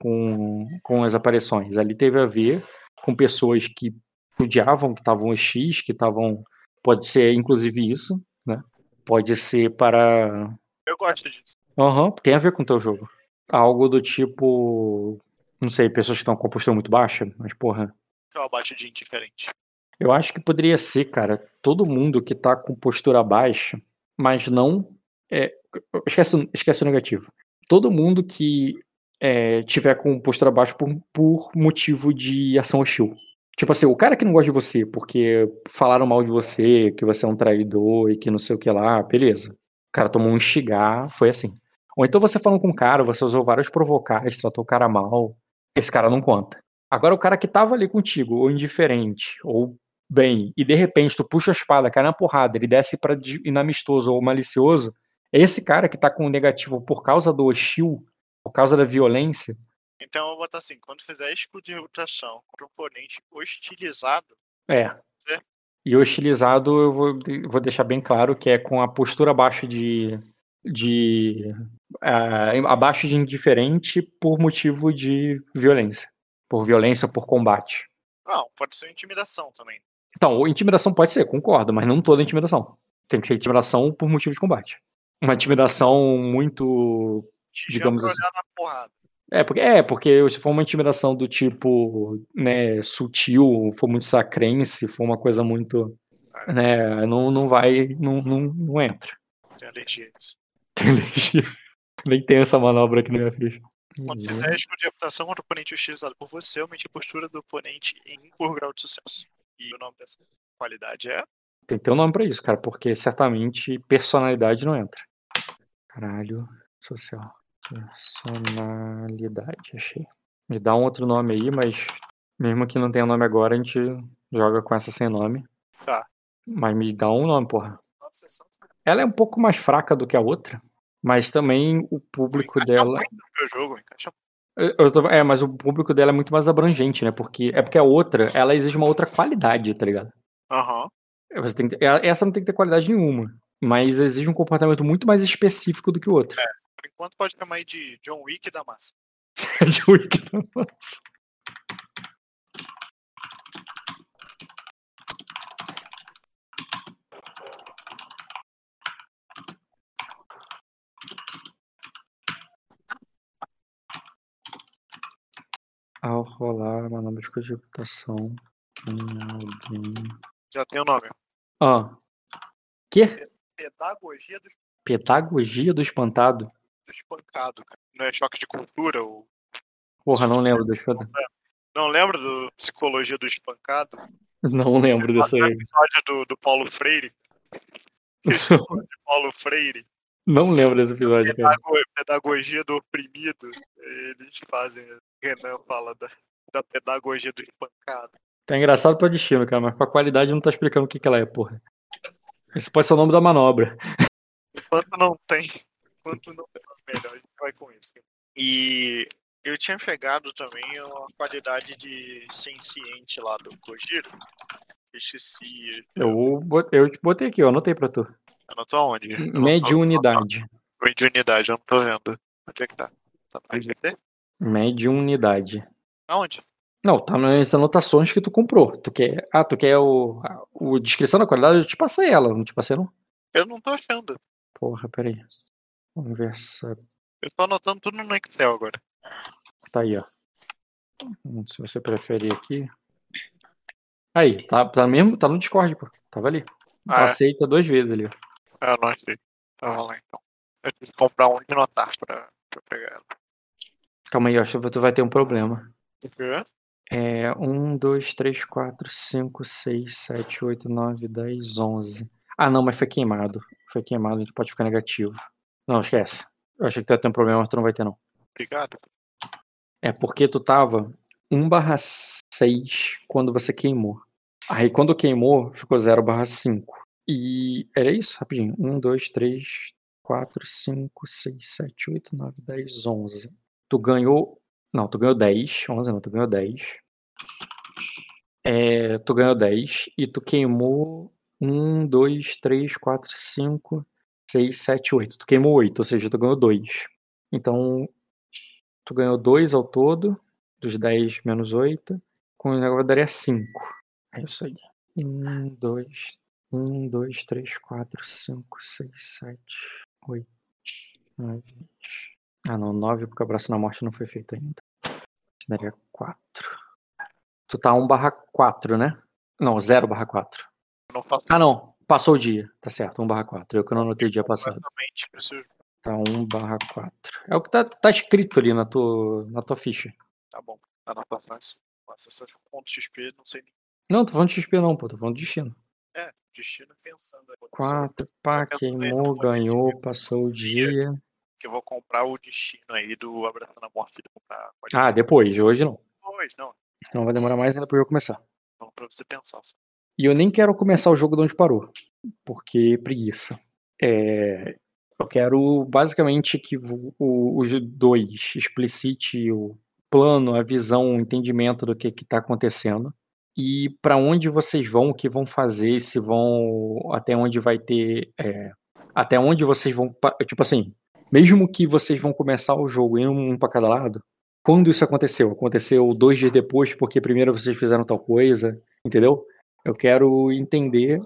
com, com as aparições. Ali teve a ver com pessoas que odiavam, que estavam X, que estavam. Pode ser inclusive isso, né? Pode ser para. Eu gosto disso. Aham, tem a ver com o teu jogo. Algo do tipo. Não sei, pessoas que estão com a postura muito baixa, mas porra. Uma baixa de indiferente. Eu acho que poderia ser, cara, todo mundo que tá com postura baixa, mas não. É, esquece, o- esquece o negativo. Todo mundo que é, tiver com postura baixa por, por motivo de ação hostil. Tipo assim, o cara que não gosta de você porque falaram mal de você, que você é um traidor e que não sei o que lá, beleza. O cara tomou um enxigar, foi assim. Ou então você falando com o cara, você usou vários provocais, tratou o cara mal. Esse cara não conta. Agora o cara que tava ali contigo, ou indiferente, ou bem, e de repente tu puxa a espada, cai na porrada, ele desce de- inamistoso ou malicioso, esse cara que tá com o negativo por causa do hostil, por causa da violência, Então eu vou botar assim, quando fizer escudo de reputação contra um oponente hostilizado, é. É. E hostilizado eu vou, vou deixar bem claro que é com a postura abaixo de. de ah, abaixo de indiferente por motivo de violência. Por violência ou por combate. não, pode ser intimidação também. Então, intimidação pode ser, concordo, mas não toda intimidação. Tem que ser intimidação por motivo de combate. Uma intimidação muito. Digamos assim. na porrada. É, porque, é, porque se for uma intimidação do tipo, né, sutil, for muito sacrense, for uma coisa muito. né, não, não vai. Não, não, não entra. Tem alergia a isso. Tem energia. Nem tem essa manobra aqui na minha ficha. Quando Uhum. fizer escudo de reputação contra o oponente hostilizado por você, aumente a postura do oponente em 1 por grau de sucesso. E o nome dessa qualidade é Tem que ter um nome pra isso, cara, porque certamente personalidade não entra. Caralho, social. Personalidade, achei. Me dá um outro nome aí, mas mesmo que não tenha nome agora, a gente joga com essa sem nome. Tá. Mas me dá um nome, porra. Ela é um pouco mais fraca do que a outra, mas também o público Encaixa dela. meu jogo, encaixa tô- É, mas o público dela é muito mais abrangente, né? Porque é porque a outra, ela exige uma outra qualidade, tá ligado? Aham. Você tem que é- essa não tem que ter qualidade nenhuma, mas exige um comportamento muito mais específico do que o outro. Por enquanto pode chamar aí de John Wick da massa. De Wiki da massa. Ao rolar uma nova de reputação em alguém. Já tem o nome. Ah. Que? Pedagogia do, Pedagogia do espantado? Do espancado, cara. Não é choque de cultura? Ou... Porra, não lembro desse pedaço. Não lembra do Psicologia do Espancado? Não lembro desse aí. episódio do, do Paulo Freire. De Paulo Freire. Não lembro desse episódio, cara. Pedago- Pedagogia do oprimido. Eles fazem. Renan fala da, da pedagogia do espancado. Tá engraçado pra destino, cara, mas pra qualidade não tá explicando o que, que ela é, porra. Esse pode ser o nome da manobra. Enquanto não tem. Enquanto não tem melhor, a gente vai com isso. E eu tinha pegado também uma qualidade de senciente lá do Kojiro. Eu esqueci. Eu, eu te botei aqui, ó, anotei pra tu. Anotou aonde? Eu tô- Mediunidade. Mediunidade, eu não tô vendo. Onde é que tá? Tá no GT? Mede uma unidade. Aonde? Não, tá nas anotações que tu comprou. Tu quer. Ah, tu quer o. a- o descrição da qualidade? Eu te passei ela, não te passei, não? Eu não tô achando. Porra, peraí. Conversa. Eu tô anotando tudo no Excel agora. Tá aí, ó. Hum, Se você preferir aqui. Aí, tá, tá mesmo? Tá no Discord, pô. Tava ali. Ah, é? Aceita duas vezes ali, ó. Ah, não achei. Tava lá então. Eu tive que comprar um de notar pra, pra pegar ela. Calma aí, eu acho que tu vai ter um problema. É 1, 2, 3, 4, 5, 6, 7, 8, 9, 10, 11. Ah, não, mas foi queimado. Foi queimado, então pode ficar negativo. Não, esquece. Eu achei que tu ia ter um problema, mas tu não vai ter, não. Obrigado. É porque tu tava 1 barra 6 quando você queimou. Aí quando queimou, ficou 0 barra 5. E era isso, rapidinho. 1, 2, 3, 4, 5, 6, 7, 8, 9, 10, 11. Tu ganhou. Não, tu ganhou 10. 11 não, tu ganhou 10. É, tu ganhou 10 e tu queimou 1, 2, 3, 4, 5, 6, 7, 8. Tu queimou 8, ou seja, tu ganhou 2. Então, tu ganhou 2 ao todo, dos 10 menos 8. Com o negócio daria 5. É isso aí. 1, 2, 1, 2, 3, 4, 5, 6, 7, 8, 9, 20. Ah, não, 9 porque o abraço na morte não foi feito ainda. Daria 4. Tu tá 1 barra 4, né? Não, 0 barra 4. Eu não Ah, não. Passou o dia. Tá certo, 1 barra 4. Eu que não anotei o dia passado. completamente. Preciso... Tá 1 barra 4. É o que tá, tá escrito ali na tua, na tua ficha. Tá bom. Anotações. Passa essa ponto XP, não sei nem. Não, tô falando de XP não, pô. Tô falando de destino. É, destino pensando. aí. 4, pá, Eu penso bem no queimou, ganhou, passou o dia. Que eu vou comprar o destino aí do Abraçando a Morte. Comprar... Ah, depois, hoje não. depois, não. Não vai demorar mais ainda pro jogo começar. Não, pra você pensar só. E eu nem quero começar o jogo de onde parou, porque preguiça. É, eu quero basicamente que os dois explicite o plano, a visão, o entendimento do que está acontecendo e para onde vocês vão, o que vão fazer, se vão até onde vai ter, é, até onde vocês vão, tipo assim, mesmo que vocês vão começar o jogo indo um para cada lado, quando isso aconteceu? Aconteceu dois dias depois porque primeiro vocês fizeram tal coisa, entendeu? Eu quero entender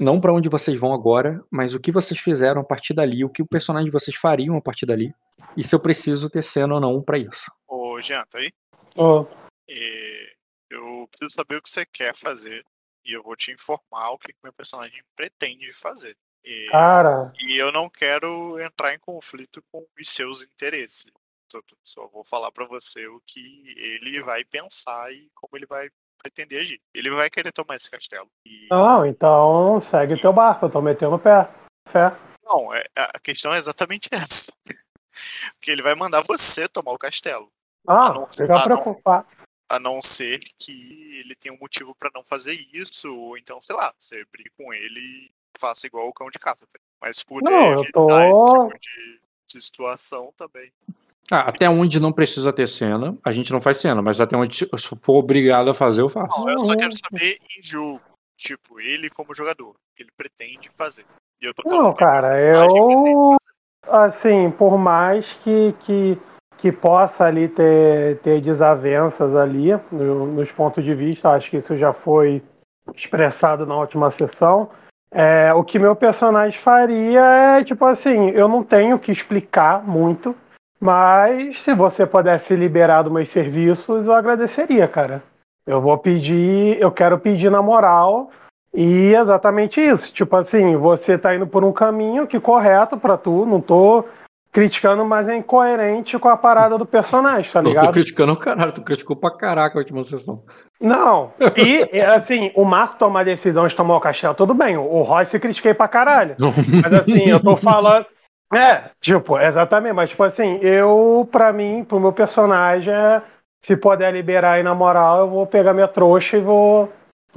não para onde vocês vão agora, mas o que vocês fizeram a partir dali, o que o personagem de vocês fariam a partir dali, e se eu preciso ter cena ou não pra isso. Ô, Jean, tá aí? Ô, E eu preciso saber o que você quer fazer. E eu vou te informar o que que meu personagem pretende fazer. E, cara, e eu não quero entrar em conflito com os seus interesses. Só, só vou falar pra você o que ele vai pensar e como ele vai pretender agir. Ele vai querer tomar esse castelo. E, não, então segue o teu barco, eu tô metendo o pé. Fé. não, é, a questão é exatamente essa. Porque ele vai mandar você tomar o castelo. Ah, não, fica preocupado. A não ser que ele tenha um motivo pra não fazer isso, ou então, sei lá, você brigue com ele e faça igual o cão de caça. tá? Mas poder Não, eu tô- esse tipo de, de situação também. Ah, até onde não precisa ter cena, a gente não faz cena, mas até onde for obrigado a fazer, eu faço. Não, eu só quero saber em jogo. Tipo, ele como jogador, o que ele pretende fazer. E eu tô Não, cara, eu. Assim, por mais que, que, que possa ali ter, ter desavenças ali no- nos pontos de vista, acho que isso já foi expressado na última sessão. É, o que meu personagem faria é tipo assim, eu não tenho que explicar muito, mas se você pudesse liberar dos meus serviços, eu agradeceria, cara. Eu vou pedir, eu quero pedir na moral e exatamente isso. Tipo assim, você tá indo por um caminho que correto pra tu, não tô criticando, mas é incoerente com a parada do personagem, tá Não tô ligado? criticando o caralho, tu criticou pra caraca a última sessão. Não. E, assim, o Marco tomar decisão de tomar o castelo, tudo bem. O Royce eu critiquei pra caralho. Mas assim, eu tô falando. É, tipo, exatamente. Mas, tipo assim, eu, pra mim, pro meu personagem, é, se puder liberar aí na moral, eu vou pegar minha trouxa e vou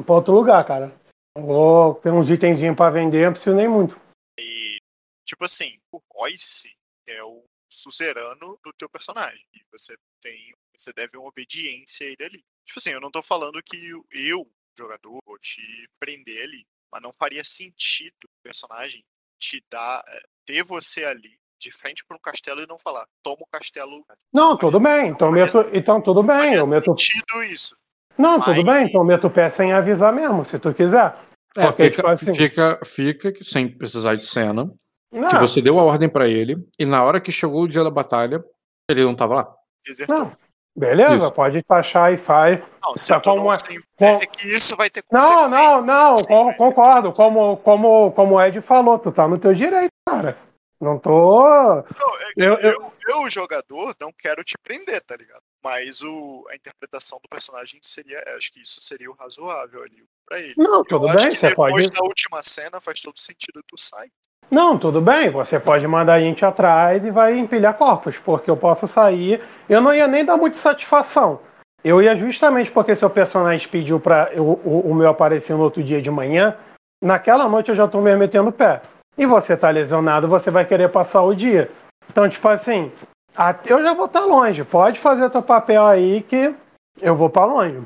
pra outro lugar, cara. Vou ter uns itenzinhos pra vender, não preciso nem muito. E, tipo assim, o Royce é o suzerano do teu personagem. E você tem. Você deve uma obediência a ele ali. Tipo assim, eu não tô falando que eu, jogador, vou te prender ali. Mas não faria sentido o personagem te dar. eh, ter você ali de frente para um castelo e não falar, toma o castelo. Não, tudo bem. Então, meto, então tudo bem. Eu meto. sentido isso. Não, tudo Mas- bem. Então meto o pé sem avisar mesmo, se tu quiser. É, fica, tipo assim- fica, fica que- sem precisar de cena. Que Não, você deu a ordem pra ele, e na hora que chegou o dia da batalha, ele não tava lá. Desertou. não. Beleza, Isso. pode taxar e faz. Não, se Tá tu não como é- com- é que isso vai ter Não, não, não, ter concordo. Como, como, como o Ed falou, tu tá no teu direito, cara. Não tô. Não, é- Eu, eu, eu, eu, jogador, não quero te prender, tá ligado? Mas o, a interpretação do personagem seria. Acho que isso seria o razoável ali pra ele. Não, tudo eu acho bem, que você depois pode. da última cena faz todo sentido tu sai. Não, tudo bem, você pode mandar a gente atrás e vai empilhar corpos, porque eu posso sair. Eu não ia nem dar muita satisfação. Eu ia justamente porque seu personagem pediu eu- o, o meu aparecer no outro dia de manhã. Naquela noite eu já tô me metendo o pé. E você tá lesionado, você vai querer passar o dia. Então, tipo assim, até eu já vou estar longe. Pode fazer teu papel aí que eu vou pra longe.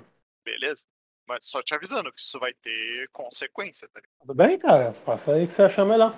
Beleza? Mas só te avisando que isso vai ter consequência, tá ligado? Tudo bem, cara? Passa aí que você achar melhor.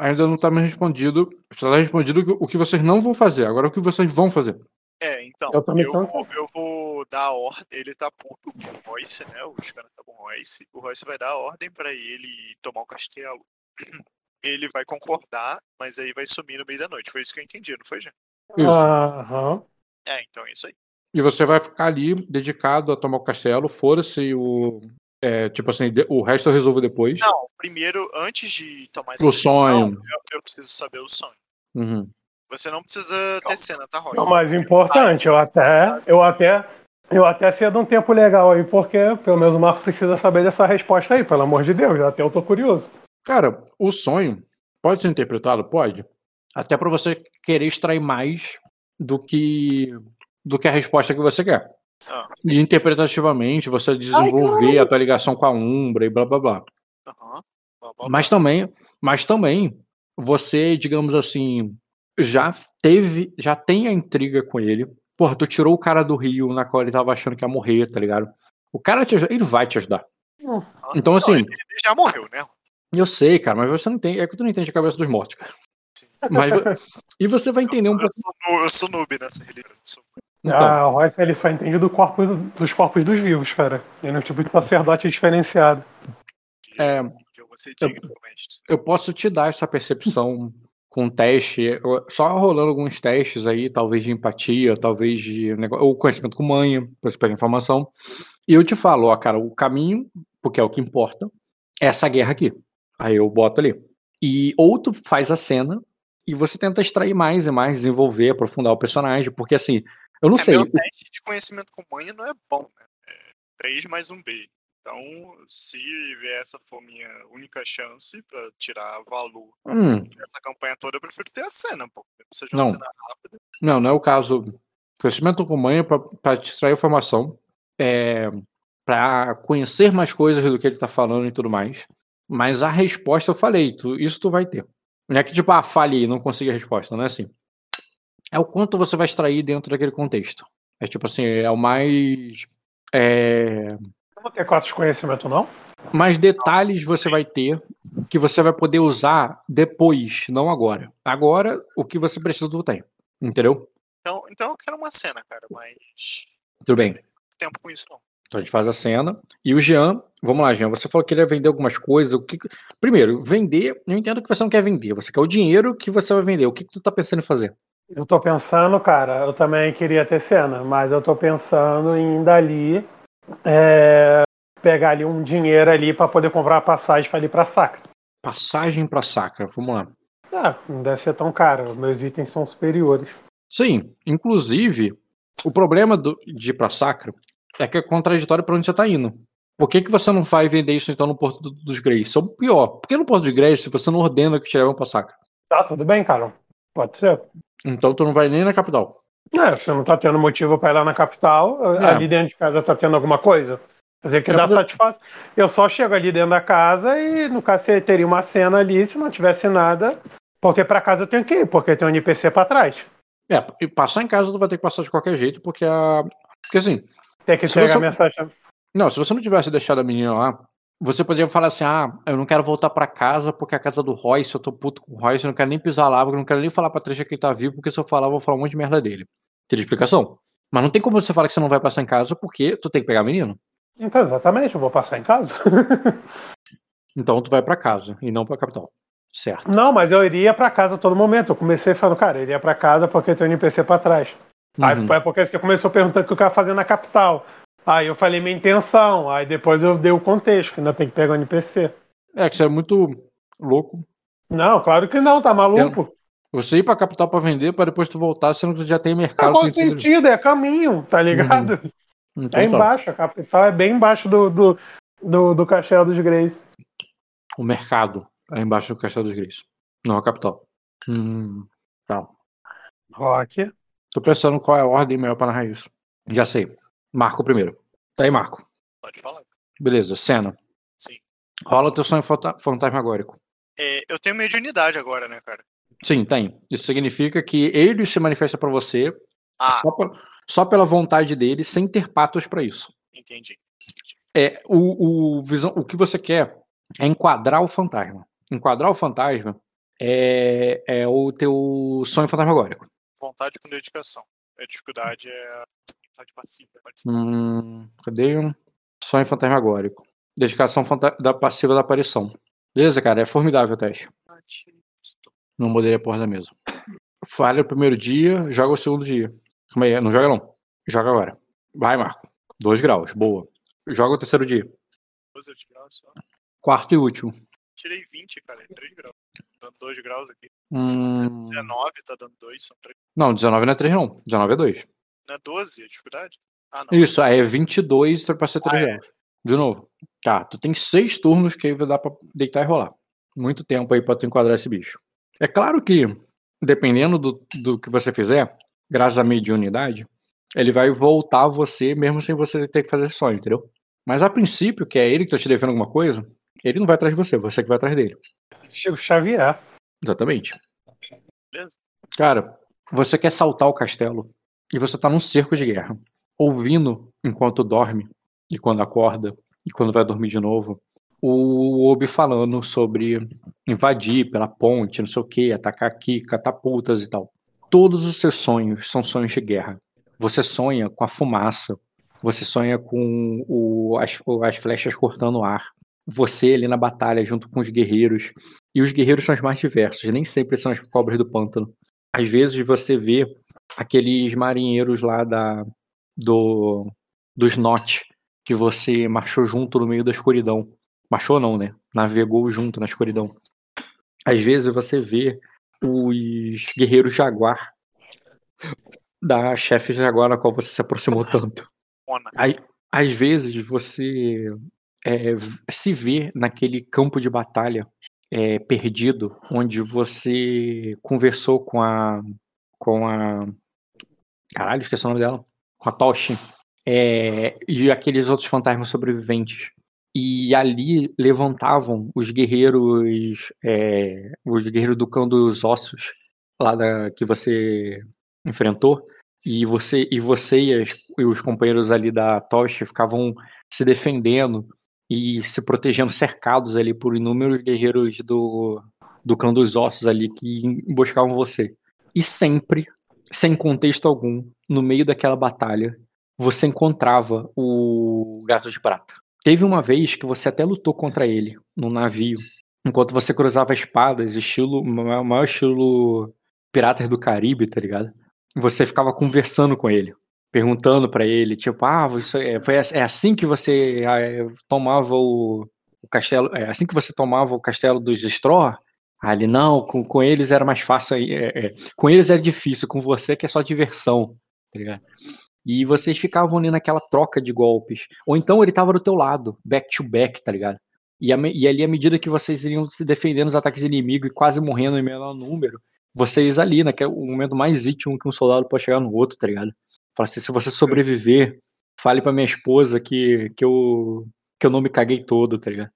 Ainda não tá me respondido. Só tá respondido o que- o vocês não vão fazer. Agora o que vocês vão fazer. É, então, Eu eu, vou, eu vou dar a ordem. Ele tá puto com o Royce, né? Os caras tá com o Royce. O Royce vai dar a ordem pra ele tomar o castelo. Ele vai concordar, mas aí vai sumir no meio da noite. Foi isso que eu entendi, não foi, gente? Isso. Aham. É, então é isso aí. E você vai ficar ali dedicado a tomar o castelo, fora-se o. é, tipo assim, o resto eu resolvo depois. Não, primeiro, antes de tomar essa O sonho. Eu, eu preciso saber o sonho. Uhum. Você não precisa ter cena, tá, Roy? É o mais importante, eu até, eu até, eu até cedo um tempo legal aí, porque pelo menos o Marco precisa saber dessa resposta aí, pelo amor de Deus, até eu tô curioso. Cara, o sonho pode ser interpretado? Pode. Até pra você querer extrair mais do que do que a resposta que você quer. Ah. E interpretativamente você desenvolver a tua ligação com a Umbra e blá blá blá. Aham. Blá, blá, Mas blá. também, mas também você, digamos assim, já teve, já tem a intriga com ele. Porra, tu tirou o cara do Rio na qual ele tava achando que ia morrer, tá ligado? O cara te ajuda, ele vai te ajudar. Ah, Então não, assim, ele, ele já morreu, né? eu sei, cara, mas você não tem, é que tu não entende a cabeça dos mortos, cara. Mas e você vai entender eu, um sou, pouco. eu, sou, noob nessa religião. sou- Então, Ah, o Royce ele só entende do corpo, dos corpos dos vivos, cara. Ele é um tipo de sacerdote diferenciado. É, Eu eu posso te dar essa percepção com teste, só rolando alguns testes aí, talvez de empatia, talvez de negócio, ou conhecimento com manha, você pegar informação. E eu te falo, ó, cara, o caminho, porque é o que importa, é essa guerra aqui. Aí eu boto ali. E ou tu faz a cena e você tenta extrair mais e mais, desenvolver, aprofundar o personagem, porque assim, eu não É, sei. meu o- teste de conhecimento com manha não é bom, né? É 3 mais um B. Então, se essa for minha única chance pra tirar valor Hum, dessa campanha toda, eu prefiro ter a cena, pô. Precisa de uma Não. cena rápida. Não, não é o caso. Conhecimento com manha para te extrair informação, é, para conhecer mais coisas do que ele tá falando e tudo mais. Mas a resposta eu falei, tu, isso tu vai ter. Não é que tipo, ah, falhei, não consegui a resposta, não é assim. É o quanto você vai extrair dentro daquele contexto. É tipo assim, é o mais. É, Eu vou ter quatro de conhecimento, não? mais detalhes você vai ter que você vai poder usar depois, não agora. Agora, o que você precisa tu tem. Entendeu? Então, então eu quero uma cena, cara, mas. Tudo bem. Tempo com isso não. Então a gente faz a cena. E o Jean, vamos lá, Jean, você falou que ele ia vender algumas coisas. O que... Primeiro, vender, eu entendo que você não quer vender, você quer o dinheiro que você vai vender. O que, que tu tá pensando em fazer? Eu tô pensando, cara, eu também queria ter cena, mas eu tô pensando em ir dali, é, pegar ali um dinheiro ali pra poder comprar a passagem pra ir pra Sacra. Passagem pra Sacra, vamos lá. Ah, não deve ser tão caro, meus itens são superiores. Sim, inclusive, o problema do- de ir pra Sacra é que é contraditório pra onde você tá indo. Por que, que você não vai vender isso então no Porto do- dos Greys? Ou pior, por que no Porto dos Greys se você não ordena que te levam pra Sacra? Tá, tudo bem, cara. Pode ser. Então tu não vai nem na capital. É, você não tá tendo motivo pra ir lá na capital, É. ali dentro de casa tá tendo alguma coisa. Quer dizer que Já dá poder- satisfação. Eu só chego ali dentro da casa e no caso você teria uma cena ali, se não tivesse nada, porque pra casa eu tenho que ir, porque tem um NPC pra trás. É, e passar em casa tu vai ter que passar de qualquer jeito, porque a. Porque assim, Tem que você- a mensagem. Não, se você não tivesse deixado a menina lá, você poderia falar assim: ah, eu não quero voltar pra casa porque é a casa do Royce, eu tô puto com o Royce, eu não quero nem pisar lá, porque eu não quero nem falar pra Trisha que ele tá vivo, porque se eu falar, eu vou falar um monte de merda dele. Teria explicação? Mas não tem como você falar que você não vai passar em casa porque tu tem que pegar menino. Então, exatamente, eu vou passar em casa. então tu vai para casa e não pra capital. Certo. Não, mas eu iria para casa a todo momento. Eu comecei falando, cara, eu iria para casa porque tem um NPC para trás. Uhum. Aí é porque você começou perguntando o que eu quero fazer na capital. Aí eu falei minha intenção. Aí depois eu dei o contexto, que ainda tem que pegar o NPC. É, que você é muito louco. Não, claro que não, tá maluco. Você ir pra capital pra vender, pra depois tu voltar, sendo que tu já tem mercado. Não faz sentido, é caminho, tá ligado? Uhum. Então, é tá. embaixo, a capital é bem embaixo do, do, do, do Castelo dos Greys. O mercado é embaixo do Castelo dos Greys. Não a capital. Hum, tá. Rock. Tô pensando qual é a ordem melhor para narrar isso. Já sei. Marco primeiro. Tá aí, Marco. Pode falar. Beleza, cena. Sim. Rola teu sonho fantasmagórico. É, eu tenho meio de unidade agora, né, cara? Sim, tem. Isso significa que ele se manifesta para você ah. só, pra, só, pela vontade dele, sem ter patos para isso. Entendi. É, o, o, visão, o que você quer é enquadrar o fantasma. Enquadrar o fantasma é, é o teu sonho fantasmagórico. Vontade com dedicação. A dificuldade é a vontade passiva. Hum, cadê? Sonho fantasmagórico. Dedicação da passiva da aparição. Beleza, cara, é formidável o teste. Não moderei a porra da mesa. Falha o primeiro dia, joga o segundo dia. Calma aí, não joga não. Joga agora. Vai, Marco. Dois graus, boa. Joga o terceiro dia. 12 graus só. Quarto e último. Tirei 20, cara, 3 graus. Dando 2 graus aqui. Hum... 19 tá dando 2, são 3. Não, 19 não é 3 não. 19 é 2. Não é 12 a dificuldade? Ah, não. Isso, aí é 22 pra ser 3 ah, graus. É. De novo. Tá, tu tem 6 turnos que aí vai dar pra deitar e rolar. Muito tempo aí pra tu enquadrar esse bicho. É claro que, dependendo do, do que você fizer, graças à mediunidade, ele vai voltar a você mesmo sem você ter que fazer sonho, entendeu? Mas a princípio, que é ele que tá te devendo alguma coisa, ele não vai atrás de você, você que vai atrás dele. Chico Xavier. Exatamente. Cara, você quer saltar o castelo e você tá num cerco de guerra, ouvindo enquanto dorme e quando acorda e quando vai dormir de novo, o Obi falando sobre invadir pela ponte, não sei o que, atacar aqui, catapultas e tal. Todos os seus sonhos são sonhos de guerra. Você sonha com a fumaça, você sonha com o, as, as flechas cortando o ar, você ali na batalha junto com os guerreiros. E os guerreiros são os mais diversos, nem sempre são as cobras do pântano. Às vezes você vê aqueles marinheiros lá da do dos Not que você marchou junto no meio da escuridão. Marchou não, né? Navegou junto na escuridão. Às vezes você vê os guerreiros jaguar da chefe jaguar na qual você se aproximou tanto. Às vezes você é, se vê naquele campo de batalha é, perdido, onde você conversou com a. com a. Caralho, esqueci o nome dela. Com a Toshi. É, e aqueles outros fantasmas sobreviventes e ali levantavam os guerreiros, é, os guerreiros do cão dos ossos, lá da, que você enfrentou, e você e você e, as, e os companheiros ali da Tocha ficavam se defendendo e se protegendo, cercados ali por inúmeros guerreiros do, do clã dos ossos ali que emboscavam você. E sempre, sem contexto algum, no meio daquela batalha, você encontrava o gato de prata. Teve uma vez que você até lutou contra ele num navio, enquanto você cruzava espadas, estilo, maior estilo Piratas do Caribe, tá ligado? Você ficava conversando com ele, perguntando para ele, tipo, ah, você, é, foi, é assim que você é, tomava o, o, castelo, é assim que você tomava o castelo dos Straw? Ah, ele, não, com, com eles era mais fácil, é, é, com eles era difícil, com você que é só diversão, tá? E vocês ficavam ali naquela troca de golpes. Ou então ele tava do teu lado, back to back, tá ligado? E, a, e ali, à medida que vocês iriam se defendendo dos ataques inimigos e quase morrendo em menor número, vocês ali, naquele momento mais íntimo que um soldado pode chegar no outro, tá ligado? Fala assim, se você sobreviver, fale pra minha esposa que, que, eu, que eu não me caguei todo, tá ligado?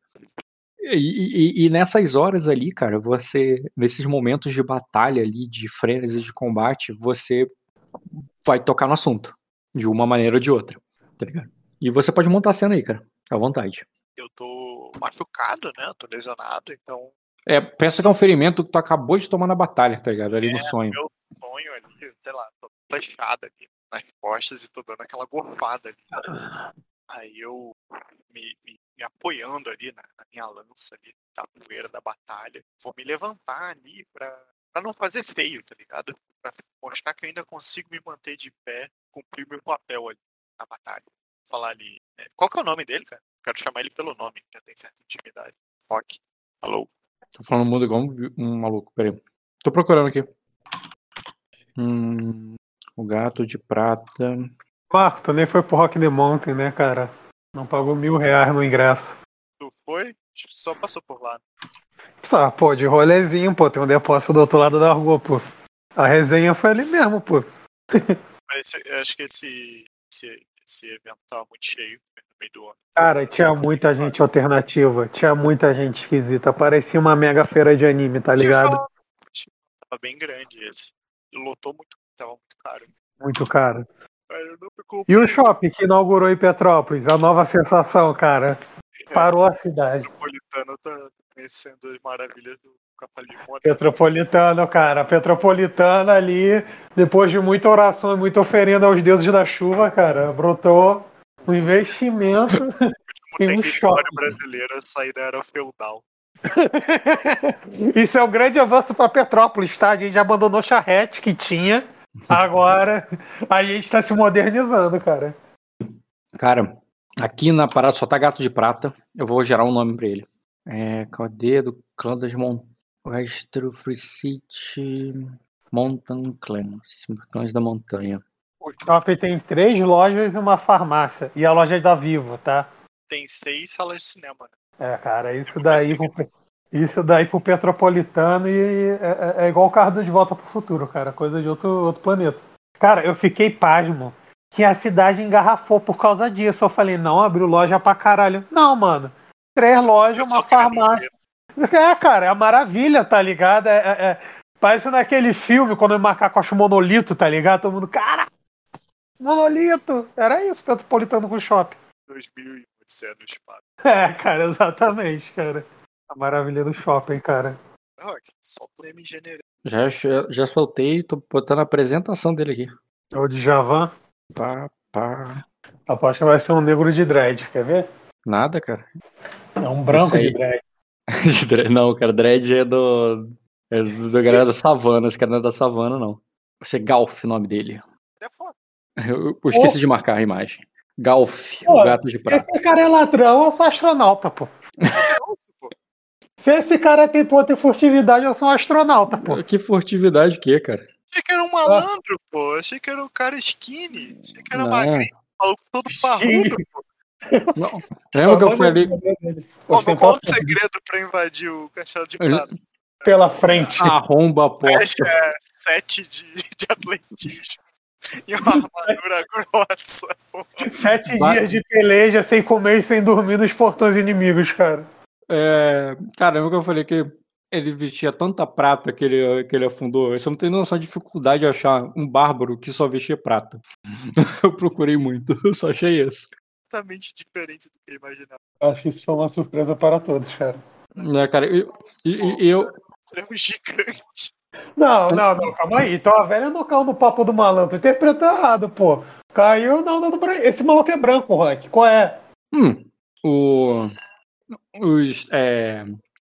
E, e, e, nessas horas ali, cara, você, nesses momentos de batalha ali, de frenesi de combate, você vai tocar no assunto de uma maneira ou de outra, tá ligado? E você pode montar a cena aí, cara, à vontade. Eu tô machucado, né? Tô lesionado, então. É, pensa que é um ferimento que tu acabou de tomar na batalha, tá ligado? Ali é, no sonho. Meu sonho ali, sei lá, tô flechada ali nas costas e tô dando aquela gorfada ali. Aí eu me, me, me apoiando ali na, na, minha lança ali, da poeira da batalha. Vou me levantar ali pra, pra não fazer feio, tá ligado? Pra mostrar que eu ainda consigo me manter de pé, cumprir meu papel ali na batalha. Falar ali. Né? Qual que é o nome dele, cara? Quero chamar ele pelo nome, já tem certa intimidade. Rock. Alô? Tô falando mudo igual um, um maluco, peraí. Tô procurando aqui. Hum, o gato de prata. Marco, tu nem foi pro Rock the Mountain, né, cara? Não pagou mil reais no ingresso. Tu foi? Só passou por lá. Só, pô, de rolezinho, pô. Tem um depósito do outro lado da rua, pô. A resenha foi ali mesmo, pô. Mas eu acho que esse, esse, esse evento tava muito cheio no meio do ano. Cara, tinha muita gente alternativa. Tinha muita gente esquisita. Parecia uma mega feira de anime, tá ligado? Tava bem grande esse. Lotou muito, tava muito caro. Muito caro. E o shopping que inaugurou em Petrópolis, a nova sensação, cara. Parou a cidade. Petropolitano tá conhecendo as maravilhas do capitalismo. Petropolitano, cara. Petropolitano ali, depois de muita oração e muita oferenda aos deuses da chuva, cara, brotou um investimento em um shopping. brasileira sair da era feudal. Isso é um grande avanço para Petrópolis, tá? A gente já abandonou charrete que tinha. Agora a gente tá se modernizando, cara. Cara, aqui na parada só tá gato de prata. Eu vou gerar um nome pra ele. É, cadê? Do clã das montanhas. Westro Free City Mountain Clans. Clãs da montanha. O shopping tem três lojas e uma farmácia. E a loja é da Vivo, tá? Tem seis salas de cinema. É, cara, isso daí. Isso daí pro Petropolitano e é, é, é igual o carro de volta pro futuro, cara. Coisa de outro, outro planeta. Cara, eu fiquei pasmo que a cidade engarrafou por causa disso. Eu falei, não, abriu loja pra caralho. Não, mano. Três lojas, uma farmácia. É, cara, é a maravilha, tá ligado? É, é, é, parece naquele filme, quando o macaco acha o monolito, tá ligado? Todo mundo, cara, monolito! Era isso, Petropolitano com shopping. 2001, Odisseia no espaço. É, cara, exatamente, cara. A maravilha do shopping, cara. Ah, solta o M general. Já, já, já soltei, tô botando a apresentação dele aqui. É o de Javan. Pá, pá. Aposto que vai ser um negro de dread, quer ver? Nada, cara. É um branco de dread. de dread. Não, cara, dread é do. É do, da galera da savana. Esse cara não é da savana, não. Vai ser Galf o nome dele. É foda. Eu, eu esqueci oh. de marcar a imagem. Galf, pô, o gato de prata. Esse cara é ladrão, eu sou astronauta, pô. Se esse cara tem ponto em furtividade, eu sou um astronauta, pô. Que furtividade que, cara? Achei que era um malandro, ah. pô. Achei que era um cara skinny. Achei que era magrinho, maluco todo parrudo, pô. Não. Lembra que eu falei. Qual, qual o segredo pra invadir o castelo de prata? Pela frente. Arromba a porta. É, sete de, de atletismo. E uma armadura grossa. Pô. Sete ba dias de peleja sem comer e sem dormir nos portões inimigos, cara. É, caramba, que eu falei que ele vestia tanta prata que ele, que ele afundou. Você não tem noção da dificuldade de achar um bárbaro que só vestia prata. eu procurei muito, eu só achei isso. Totalmente diferente do que eu imaginava. Acho que isso foi uma surpresa para todos, cara. É, cara, e eu, eu, é um gigante. Não, não, não, calma aí. Então a velha não caiu no papo do malandro. Interpretou errado, pô. Caiu não, não, não. Esse maluco é branco, Rank. Qual é? Hum, o os, é,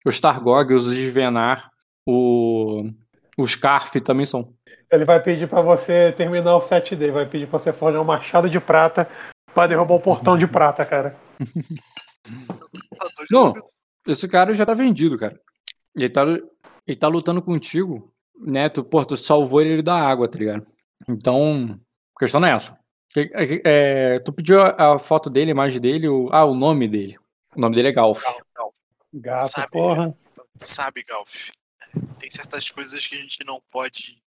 os Targog, os Svenar, o, os Scarf também são. Ele vai pedir para você terminar o set dele, vai pedir pra você forjar um machado de prata para derrubar o portão de prata, cara. Não, esse cara já tá vendido, cara. Ele tá, ele tá lutando contigo, né? Tu, pô, tu salvou ele da água, tá ligado? Então, a questão não é essa. É, é, tu pediu a, a, foto dele, a imagem dele, o, ah, o nome dele. O nome dele é Galf. Gato, sabe, porra. Sabe, Galf, tem certas coisas que a gente não pode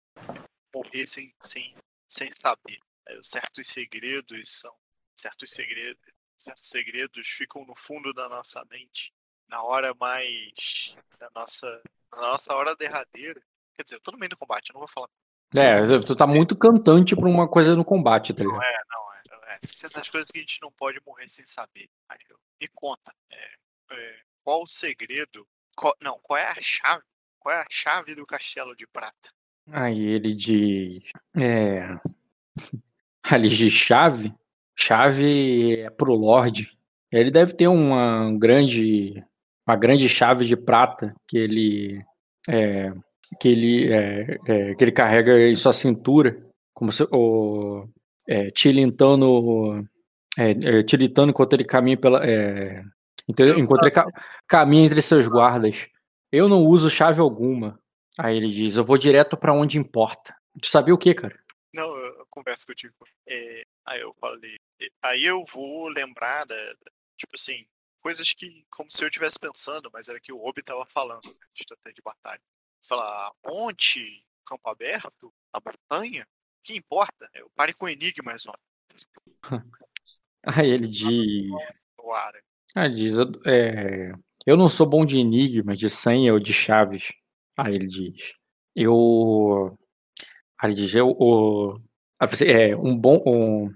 morrer sem, sem, sem saber. É, certos segredos são. Certos segredos, certos segredos ficam no fundo da nossa mente. Na hora mais. Da nossa, na nossa hora derradeira. Quer dizer, eu tô no meio do combate, eu não vou falar. É, tu tá muito cantante pra uma coisa no combate, tá ligado? Não é, não é. Certas coisas que a gente não pode morrer sem saber. Eu me conta. É, é, qual o segredo? Qual, não, qual é a chave? Qual é a chave do castelo de prata? Aí ele diz. É. Ali de chave. Chave é pro Lorde. Ele deve ter uma grande. Uma grande chave de prata que ele. É, que ele, é, é, que ele carrega em sua cintura, como se, o, é, tilintando, é, é, tilintando enquanto ele caminha pela, é, enquanto ele ca, caminha entre seus guardas. Eu não uso chave alguma. Aí ele diz: Eu vou direto para onde importa. Tu sabia o que, cara? Não, eu converso que eu tive. É, aí eu falei. Aí eu vou lembrar da, tipo assim, coisas que, como se eu estivesse pensando, mas era que o Obi tava falando, de estratégia de batalha. Falar, onde? Campo aberto? A montanha? Que importa? Eu pare com enigmas, ó. Aí ele diz. Ah, diz, é, eu não sou bom de enigma, de senha ou de chaves. Aí ele diz, eu. Aí ele diz, eu. O, é, um bom. Um,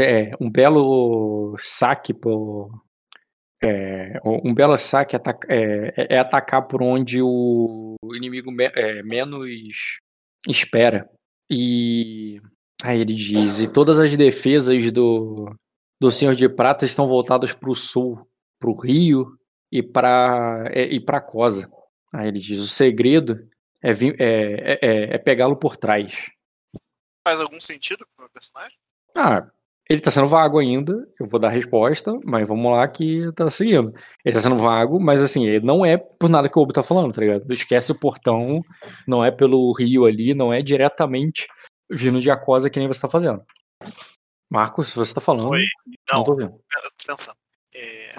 é, um belo saque por. É, um belo saque ataca, é, é, é, atacar por onde o inimigo me, é, menos espera. E aí ele diz: e todas as defesas do, do Senhor de Prata estão voltadas para o sul, para o rio e para é, e para Cosa. Aí ele diz: o segredo é, vir, é, é, é pegá-lo por trás. Faz algum sentido para o personagem? Ah, ele tá sendo vago ainda, eu vou dar a resposta, mas vamos lá que tá seguindo. Ele tá sendo vago, mas assim, ele não é por nada que o Obi tá falando, tá ligado? Esquece o portão, não é pelo rio ali, não é diretamente vindo de Aquosa que nem você tá fazendo. Marcos, você tá falando. Oi. Não, não tô vendo. Eu tô pensando. É,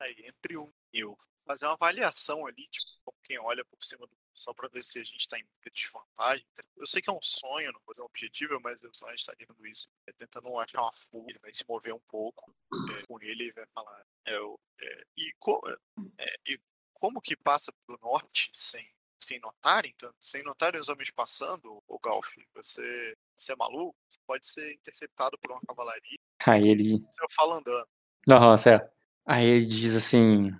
aí, entre um e eu fazer uma avaliação ali, tipo, quem olha por cima do só para ver se a gente está em desvantagem. Eu sei que é um sonho, não vou dizer um objetivo, mas eu só estaria vendo isso, é, tentando achar uma fuga, ele vai se mover um pouco é, com ele e vai falar. É, é e, co é, e, como que passa pelo norte sem, sem notarem, então, sem notarem os homens passando, o Golf, você, você é maluco? Você pode ser interceptado por uma cavalaria. Aí ele. Você fala andando. Não, certo. Aí ele diz assim.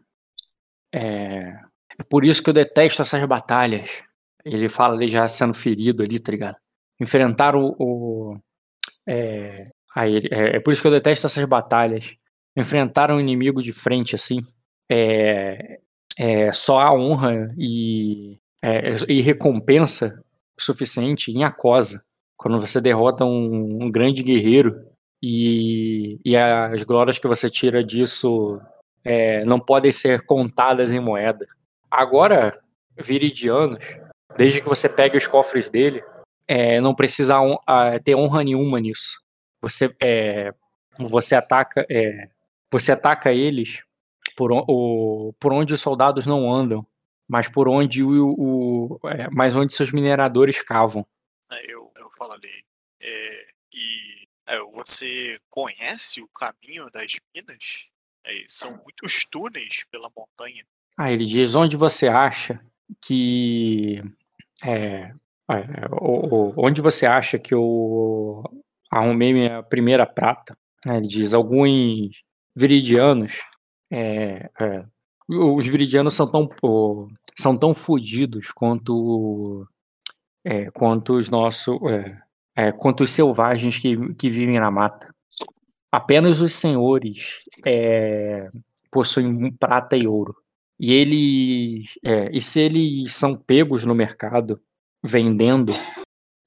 É, é por isso que eu detesto essas batalhas. Ele fala ali já sendo ferido ali, tá ligado? Enfrentar o. o é, é, é, por isso que eu detesto essas batalhas. Enfrentar um inimigo de frente assim. É, é só a honra e, é, e recompensa suficiente em Acosa. Quando você derrota um, um grande guerreiro e, e as glórias que você tira disso é, não podem ser contadas em moeda. Agora, Viridianos, desde que você pegue os cofres dele, é, não precisa a, ter honra nenhuma nisso. Você, é, você ataca, é, você ataca eles por, o, por onde os soldados não andam, mas por onde o, o é, mas onde seus mineradores cavam. É, eu, eu falo ali. É, e você conhece o caminho das minas? são muitos túneis pela montanha. Ah, ele diz onde você acha que. É, é, onde você acha que eu arrumei minha primeira prata? Ele diz alguns viridianos. É, é, os viridianos são tão, são tão fodidos quanto, é, quanto os nossos. Quanto os selvagens que, que vivem na mata. Apenas os senhores possuem prata e ouro. E eles, é, e se eles são pegos no mercado vendendo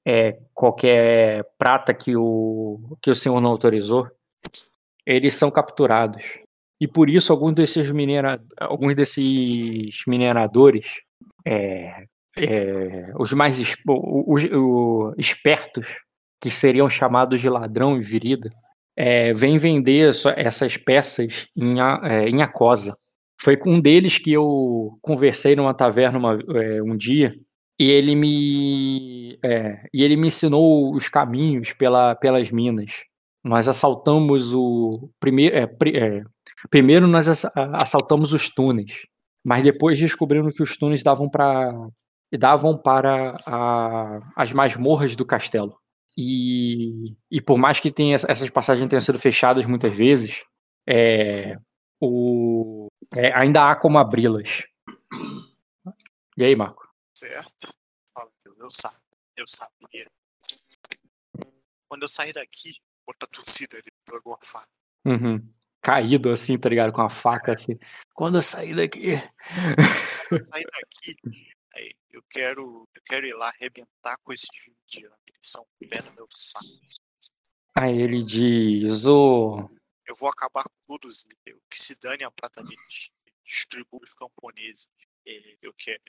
é, qualquer prata que o, que o senhor não autorizou, eles são capturados. E por isso alguns desses, minera, alguns desses mineradores, é, é, os mais os, os, os, espertos, que seriam chamados de ladrão e virida, é, vêm vender essas peças em, é, em Acosa. Foi com um deles que eu conversei numa taverna uma, é, um dia e ele me é, e ele me ensinou os caminhos pela, pelas minas. Nós assaltamos o primeiro é, é, primeiro nós assaltamos os túneis, mas depois descobrimos que os túneis davam para davam para a, as masmorras do castelo. E, e por mais que tenha, essas passagens tenham sido fechadas muitas vezes, é, o é, ainda há como abri-las. E aí, Marco? Certo. Eu sabia. Eu sabia. Quando eu sair daqui, outra torcida ali pela gorfada. Uhum. Caído assim, tá ligado? Com a faca assim. Quando eu sair daqui. Quando eu sair daqui, aí, eu quero. Eu quero ir lá arrebentar com esses dias. Eles são pé no meu saco. Aí ele diz, ô. Eu vou acabar com todos eles. Que se dane a prata deles. Distribua os camponeses. Eu quero,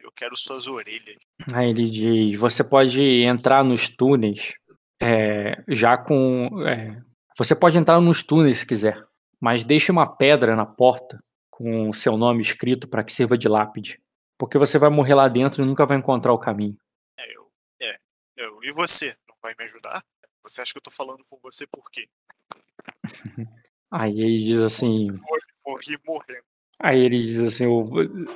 eu quero suas orelhas. Aí ele diz, você pode entrar nos túneis é, já com. é, você pode entrar nos túneis se quiser, mas deixe uma pedra na porta com o seu nome escrito para que sirva de lápide. Porque você vai morrer lá dentro e nunca vai encontrar o caminho. É, eu, é, eu. E você? Não vai me ajudar? Você acha que eu tô falando com você por quê? Aí ele diz assim. Morri, morri morrendo. Aí ele diz assim,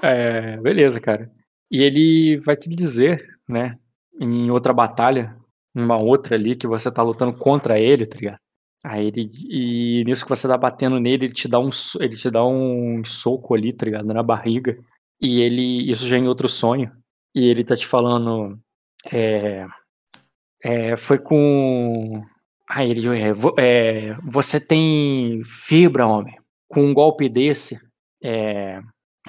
é, beleza, cara. E ele vai te dizer, né, em outra batalha, uma outra ali que você tá lutando contra ele, tá ligado? Aí ele e nisso que você tá batendo nele, ele te dá um ele te dá um soco ali, tá ligado, na barriga. E ele isso já é em outro sonho. E ele tá te falando é, é, foi com Aí ele é, é, você tem fibra, homem. Com um golpe desse, é,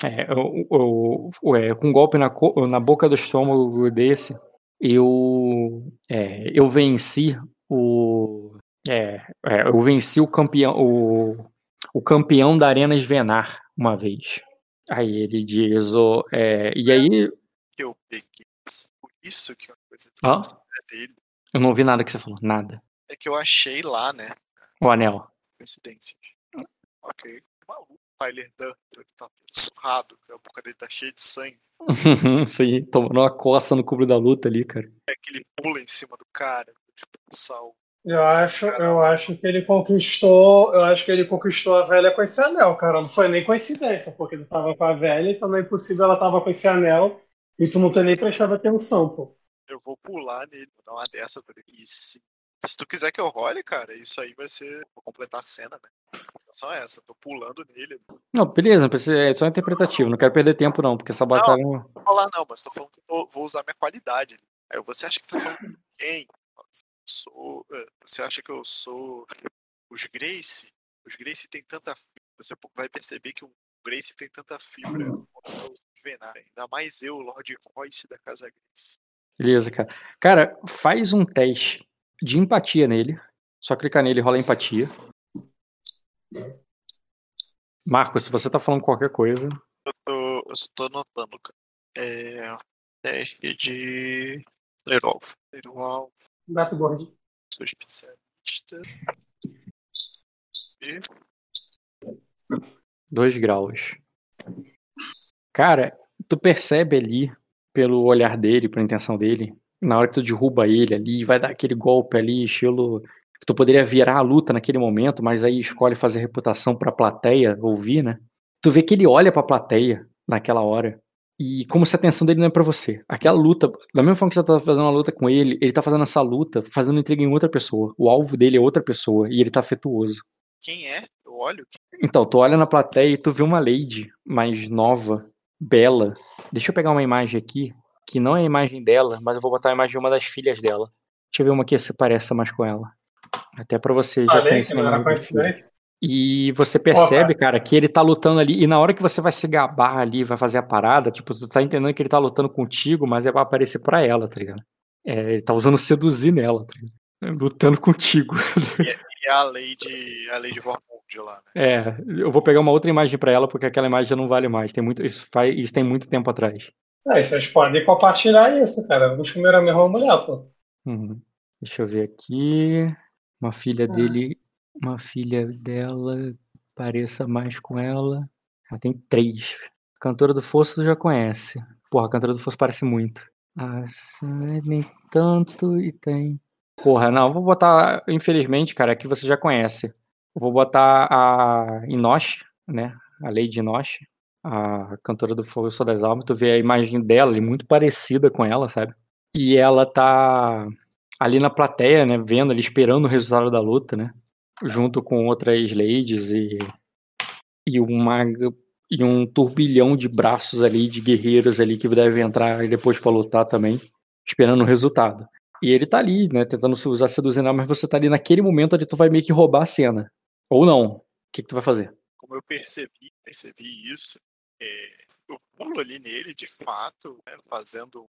é, o- o- é, com um golpe na, na boca do estômago desse, eu, é, eu venci o. é, é, eu venci o campeão, o, o campeão da Arena Svenar uma vez. Aí ele diz, o, é, e aí Que eu peguei. Por isso que é uma coisa Hã? é dele. Eu não ouvi nada que você falou, nada. É que eu achei lá, né? O anel. Coincidência. Ok. Maluco. Tyler Durden, ele tá todo surrado, a boca dele tá cheia de sangue. Sim, tomando uma coça no cubro da luta ali, cara. É que ele pula em cima do cara, tipo, sal. Eu acho, eu acho que ele conquistou, eu acho que ele conquistou a velha com esse anel, cara. Não foi nem coincidência, porque ele tava com a velha, então não é impossível ela tava com esse anel e tu não ter nem prestado atenção, pô. Eu vou pular nele, vou dar uma dessa, tá ligado? E se, se tu quiser que eu role, cara, isso aí vai ser. Vou completar a cena, né? É essa, eu tô pulando nele. Não Não, beleza, não precisa- é só interpretativo, não quero perder tempo não, porque essa batalha não... vou falar não, mas tô falando que eu vou usar minha qualidade. Aí você acha que tá falando com quem? Sou, é, você acha que eu sou os Grace? Os Grace tem tanta fibra. Você vai perceber que o Grace tem tanta fibra Venar. Ainda mais eu, Lord Royce da Casa Grace. Beleza, cara. Cara, faz um teste de empatia nele, só clicar nele e rola empatia. Marcos, se você tá falando qualquer coisa, Eu, tô- eu só tô anotando, cara. É. Teste de. Lerolf. Lerolf, Gato gordinho. sou especialista. E. dois graus. Cara, tu percebe ali, pelo olhar dele, pela intenção dele, na hora que tu derruba ele ali, vai dar aquele golpe ali, estilo que tu poderia virar a luta naquele momento, mas aí escolhe fazer reputação pra plateia ouvir, né? Tu vê que ele olha pra plateia naquela hora e como se a atenção dele não é pra você. Aquela luta, da mesma forma que você tá fazendo uma luta com ele, ele tá fazendo essa luta, fazendo intriga em outra pessoa. O alvo dele é outra pessoa e ele tá afetuoso. Quem é? Eu olho. Então, tu olha na plateia e tu vê uma lady mais nova, bela. Deixa eu pegar uma imagem aqui, que não é a imagem dela, mas eu vou botar a imagem de uma das filhas dela. Deixa eu ver uma que se pareça mais com ela. Até pra você já Falei. E você percebe, cara, que ele tá lutando ali. E na hora que você vai se gabar ali, vai fazer a parada, tipo, tu tá entendendo que ele tá lutando contigo, mas é pra aparecer pra ela, tá ligado? É, ele tá usando seduzir nela, tá ligado? Lutando contigo. E é a Lady. A Lady Vormund lá, né? É, eu vou pegar uma outra imagem pra ela, porque aquela imagem já não vale mais. Tem muito, isso, faz, isso tem muito tempo atrás. É, vocês podem compartilhar isso, cara. Vamos comer a mesma mulher, pô. Uhum. Deixa eu ver aqui. Uma filha dele. Uma filha dela pareça mais com ela. Ela tem três. Cantora do Fosso tu já conhece. Porra, a Cantora do Fosso parece muito. Ah, sim, nem tanto e tem. Porra, não, vou botar. Infelizmente, cara, aqui você já conhece. Vou botar a Inoshi, né? A Lady Inoshi. A cantora do Fogo Sou das Almas. Tu vê a imagem dela muito parecida com ela, sabe? E ela tá ali na plateia, né? Vendo ali, esperando o resultado da luta, né? Junto com outras ladies e. e uma e um turbilhão de braços ali, de guerreiros ali que devem entrar depois para lutar também, esperando o resultado. E ele tá ali, né, tentando usar seduzindo, mas você tá ali naquele momento onde tu vai meio que roubar a cena. Ou não. O que, que tu vai fazer? Como eu percebi, percebi isso, é, eu pulo ali nele, de fato, né, fazendo,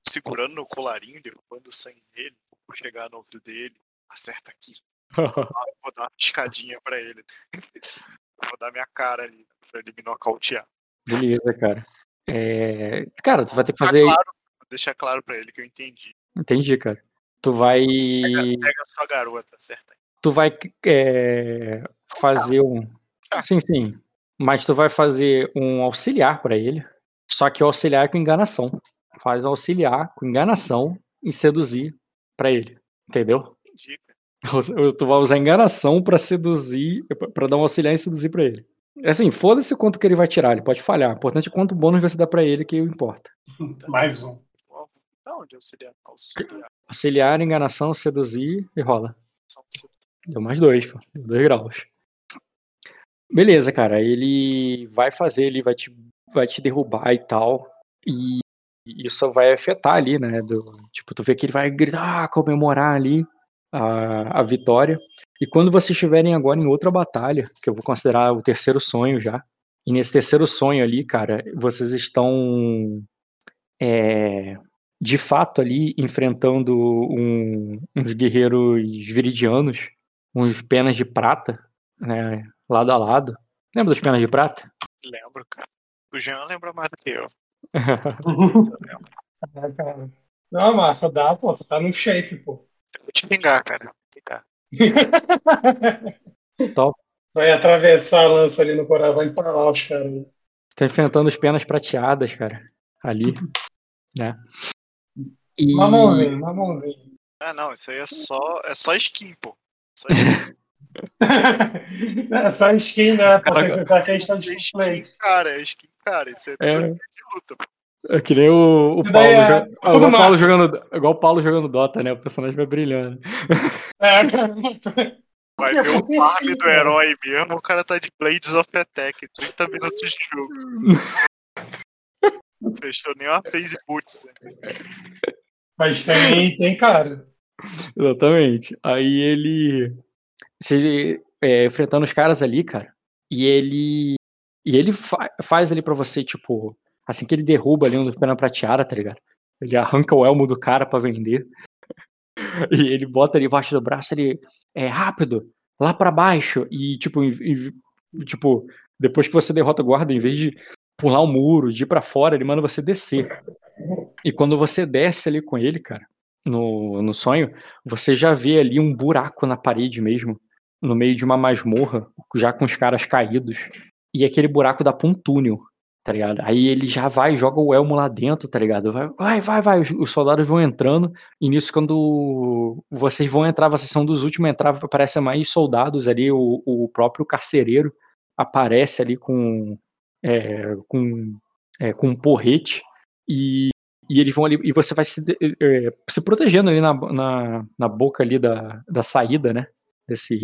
segurando no colarinho, derrubando o sangue dele, vou chegar no ouvido dele, acerta aqui. vou dar uma piscadinha pra ele. vou dar minha cara ali, pra ele me nocautear. Beleza, cara. É... Cara, tu vai ter que fazer. Claro, deixar claro pra ele que eu entendi. Entendi, cara. Tu vai. Pega, pega a sua garota, certo? Tu vai é... fazer um. Ah. Sim, sim. Mas tu vai fazer um auxiliar pra ele. Só que o auxiliar é com enganação. Faz o auxiliar com enganação e seduzir pra ele. Entendeu? Entendi. Tu vai usar enganação pra seduzir, pra dar um auxiliar e seduzir pra ele. Assim, foda-se quanto que ele vai tirar, ele pode falhar. O importante é quanto bônus você dá pra ele que importa. Mais um. Da onde auxiliar? Auxiliar. Auxiliar, enganação, seduzir e rola. São- Deu mais dois, pô. Deu dois graus. Beleza, cara. Ele vai fazer, ele vai te, vai te derrubar e tal. E isso vai afetar ali, né? do- tipo, tu vê que ele vai gritar, comemorar ali a, a vitória. E quando vocês estiverem agora em outra batalha, que eu vou considerar o terceiro sonho já. E nesse terceiro sonho ali, cara, vocês estão é, de fato ali enfrentando um- uns guerreiros viridianos, uns penas de prata, né, lado a lado. Lembra dos penas de prata? Lembro, cara. O Jean lembra mais do que eu. É, cara. Não, Marco, dá, pô. Tu tá no shape, pô. Eu vou te pingar, cara. Vou pingar. Top. Vai atravessar a lança ali no coração, vai empalar os caras. tá enfrentando os penas prateadas, cara, ali, né? E Mamãozinho, mamãozinho. Ah, não, isso aí é só, é só skin, pô. Só skin. É só skin, né? Porque Caraca. já que a gente tá de É skin, cara, é skin, cara. Isso é tudo É. de luta, pô. é que nem o, o Isso Paulo, é- jo- é igual, Paulo jogando, igual o Paulo jogando Dota, né? O personagem vai brilhando. É, cara. Vai ver o é farm do cara. herói mesmo, o cara tá de Blades of Attack, 30 minutos de jogo. Não Fechou nem uma phase boots. né? Mas tem, tem cara. Exatamente. Aí ele. Se, é, enfrentando os caras ali, cara. E ele. E ele fa- faz ali pra você, tipo. Assim que ele derruba ali um dos pena prateada, tá ligado? Ele arranca o elmo do cara pra vender. E ele bota ali embaixo do braço, ele. É rápido, lá pra baixo. E, tipo, em- tipo, depois que você derrota o guarda, em vez de pular o muro, de ir pra fora, ele manda você descer. E quando você desce ali com ele, cara, no, no sonho, você já vê ali um buraco na parede mesmo, no meio de uma masmorra, já com os caras caídos. E aquele buraco dá pra um túnel, tá ligado? Aí ele já vai, joga o elmo lá dentro, tá ligado? Vai, vai, vai, vai. Os, os soldados vão entrando, e nisso, quando vocês vão entrar, vocês são dos últimos a entrar, aparecem mais soldados ali, o, o próprio carcereiro aparece ali com. é, com, é, com um porrete. E e eles vão ali, e você vai se, eh, se protegendo ali na, na, na boca ali da, da saída, né? Desse,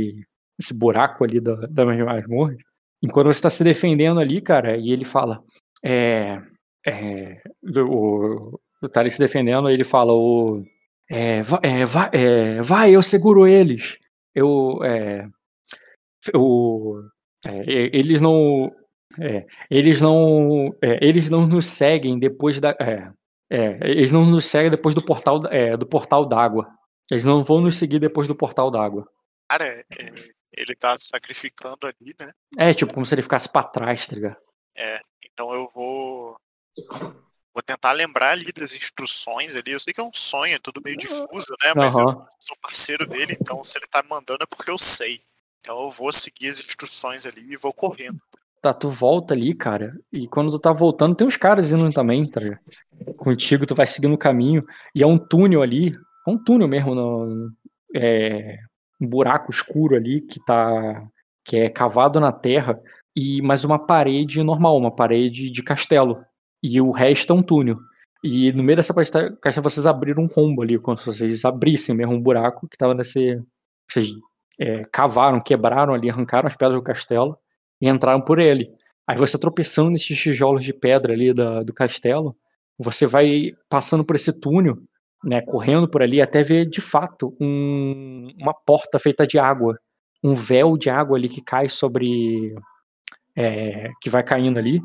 desse buraco ali da, da masmorra. Enquanto você tá se defendendo ali, cara, e ele fala, é, é, o, o tá ali se defendendo, ele fala, o, é, va- é, é, vai, eu seguro eles. Eu, é, é, e- eles não, é, eles não, é, eles não nos seguem depois da, é, eles não nos seguem depois do portal, é, do portal d'água. Eles não vão nos seguir depois do portal d'água. Cara, é- é, ele tá se sacrificando ali, né? É, tipo, como se ele ficasse pra trás, tá ligado? É, então eu vou. Vou tentar lembrar ali das instruções ali. Eu sei que é um sonho, é tudo meio difuso, né? Mas eu Aham. sou parceiro dele, então se ele tá me mandando é porque eu sei. Então eu vou seguir as instruções ali e vou correndo. Tá, tu volta ali, cara, e quando tu tá voltando, tem uns caras indo também, tá ligado? Contigo, tu vai seguindo o caminho, e é um túnel ali, é um túnel mesmo, no, é, um buraco escuro ali, que tá, que é cavado na terra, e mais uma parede normal, uma parede de castelo, e o resto é um túnel. E no meio dessa parede de castelo, vocês abriram um rombo ali, como se vocês abrissem mesmo um buraco que tava nesse... Vocês é, cavaram, quebraram ali, arrancaram as pedras do castelo, e entraram por ele. Aí você tropeçando nesses tijolos de pedra ali da, do castelo, você vai passando por esse túnel, né, correndo por ali até ver de fato um, uma porta feita de água, um véu de água ali que cai sobre, é, que vai caindo ali.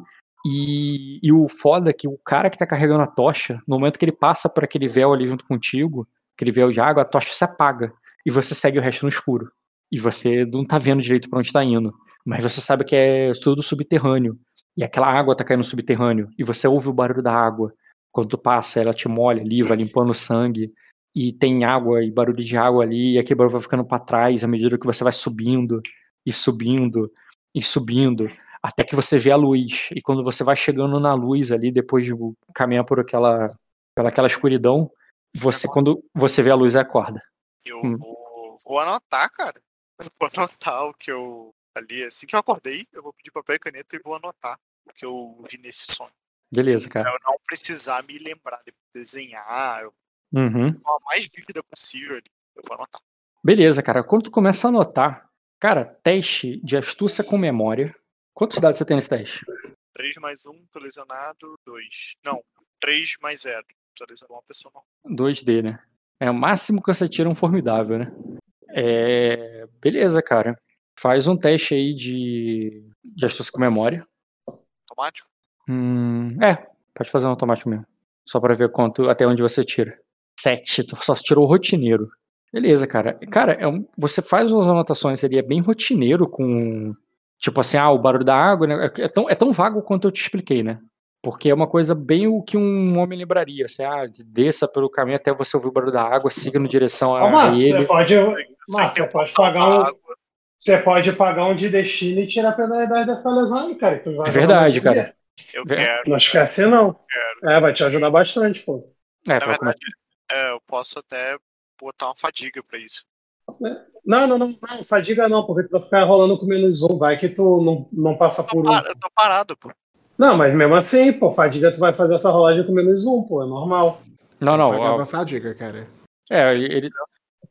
E, e, o foda é que o cara que tá carregando a tocha, no momento que ele passa por aquele véu ali junto contigo, aquele véu de água, a tocha se apaga e você segue o resto no escuro. E você não tá vendo direito para onde tá indo. Mas você sabe que é tudo subterrâneo. E aquela água tá caindo no subterrâneo. E você ouve o barulho da água. Quando tu passa, ela te molha ali, vai limpando o sangue. E tem água e barulho de água ali. E aquele barulho vai ficando para trás à medida que você vai subindo. E subindo. E subindo. Até que você vê a luz. E quando você vai chegando na luz ali, depois de caminhar por aquela, pela aquela escuridão, você, quando você vê a luz, acorda. Eu hum. vou, vou anotar, cara. vou anotar o que eu ali. Assim que eu acordei, eu vou pedir papel e caneta e vou anotar o que eu vi nesse sonho. Beleza, cara. Pra eu não precisar me lembrar de desenhar. Eu... Uhum. A mais vívida possível ali. Eu vou anotar. Beleza, cara. Quando tu começa a anotar, cara, teste de astúcia com memória. Quantos dados você tem nesse teste? 3 mais 1, tô lesionado, 2. Não, 3 mais 0. Tô lesionado uma pessoa não. 2D, né? É o máximo que você tira um formidável, né? É... Beleza, cara. Faz um teste aí de, de astúcia com memória. Automático? Hum, é, pode fazer um automático mesmo. Só pra ver quanto, até onde você tira. Sete, tu só tirou o rotineiro. Beleza, cara. Cara, é um, você faz umas anotações é bem rotineiro com. Tipo assim, ah, o barulho da água, né? É, é tão, é tão vago quanto eu te expliquei, né? Porque é uma coisa bem o que um homem lembraria. Assim, ah, desça pelo caminho até você ouvir o barulho da água, siga no direção a, Marcos, ele. Você pode, Marcos, você pode pagar um, você pode pagar um de destino e tirar a penalidade dessa lesão aí, cara. é verdade, cara. Eu quero. Não esquece, não. É, vai te ajudar bastante, pô. É, Na verdade, é, eu posso até botar uma fadiga pra isso. Não, não, não, não, fadiga não, porque tu vai ficar rolando com menos um, vai que tu não, não passa por um. Eu tô parado, pô. Não, mas mesmo assim, pô, fadiga tu vai fazer essa rolagem com menos um, pô, é normal. Não, não. Pagava fadiga, cara. É, ele.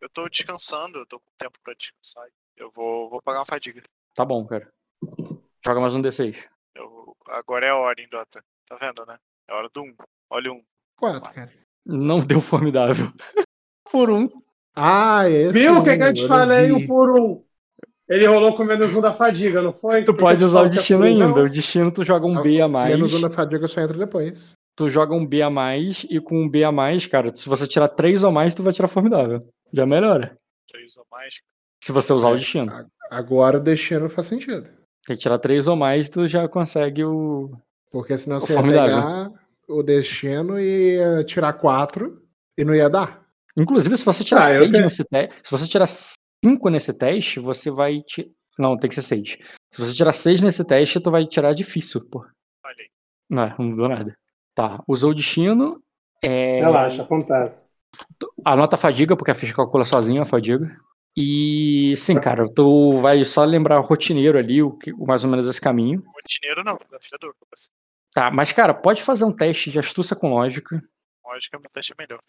Eu tô descansando, eu tô com tempo pra descansar. Eu vou, vou pagar uma fadiga. Tá bom, cara. Joga mais um D6. Eu, agora é a hora, hein, Dota. Tá vendo, né? É hora do 1. Um. Olha um. Quatro, cara. Não deu formidável. por um. Ah, esse. Viu o que, que eu te falei? Um por um. Ele rolou com menos um da fadiga, não foi? Tu pode usar o destino ainda. O destino tu joga um B a mais. Menos um da fadiga só entra depois. Tu joga um B a mais e com um B a mais, cara, se você tirar três ou mais, tu vai tirar formidável. Já melhora. Três ou mais, se você usar o destino. Agora o destino faz sentido. Tem que tirar três ou mais, tu já consegue o. Porque senão o você ia pegar o destino e ia tirar quatro e não ia dar. Inclusive, se você tirar ah, seis nesse teste. Se você tirar cinco nesse teste, você vai. Ti... Não, tem que ser seis. Se você tirar seis nesse teste, tu vai tirar difícil, pô. Olha aí. Não, não mudou nada. Tá. Usou o destino. É... Relaxa, acontece. Anota a fadiga, porque a ficha calcula sozinha a fadiga. E sim, cara, tu vai só lembrar o rotineiro ali, o, que, mais ou menos esse caminho. Rotineiro não, desafiador. Tá, mas cara, pode fazer um teste de astúcia com lógica. Lógica é um teste melhor.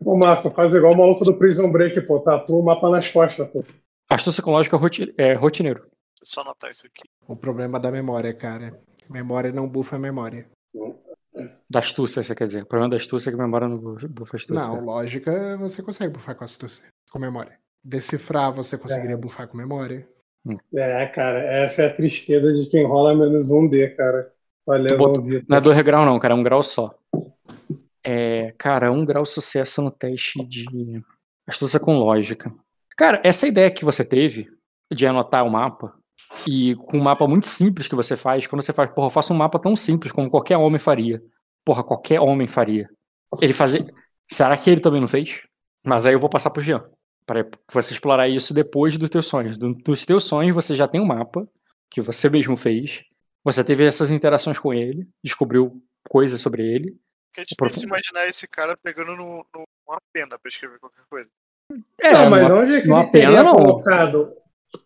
Ô, Marco, faz igual o maluco do Prison Break, pô. Tatua o mapa nas costas, pô. Astúcia com lógica é rotineiro. Deixa eu só anotar isso aqui. O problema da memória, cara. Memória não bufa a memória. Da astúcia, você quer dizer. O problema da astúcia é que a memória não bufa a astúcia. Não, lógica você consegue bufar com astúcia, com memória. Decifrar você conseguiria é. bufar com memória. É, cara, essa é a tristeza de quem rola menos um D, cara. Valeu, botou, Não é dois grau, não, cara, é um grau só. É, cara, um grau sucesso no teste de astúcia com lógica. Cara, essa ideia que você teve de anotar o mapa, e com um mapa muito simples que você faz, quando você faz, porra, eu faço um mapa tão simples como qualquer homem faria. Porra, qualquer homem faria. Ele fazer. Será que ele também não fez? Mas aí eu vou passar pro Jean para você explorar isso depois dos teus sonhos. Dos teus sonhos você já tem um mapa que você mesmo fez. Você teve essas interações com ele, descobriu coisas sobre ele. Que é difícil imaginar esse cara pegando no, no, uma pena para escrever qualquer coisa. É, não, mas uma, onde é que ele teria pena, colocado?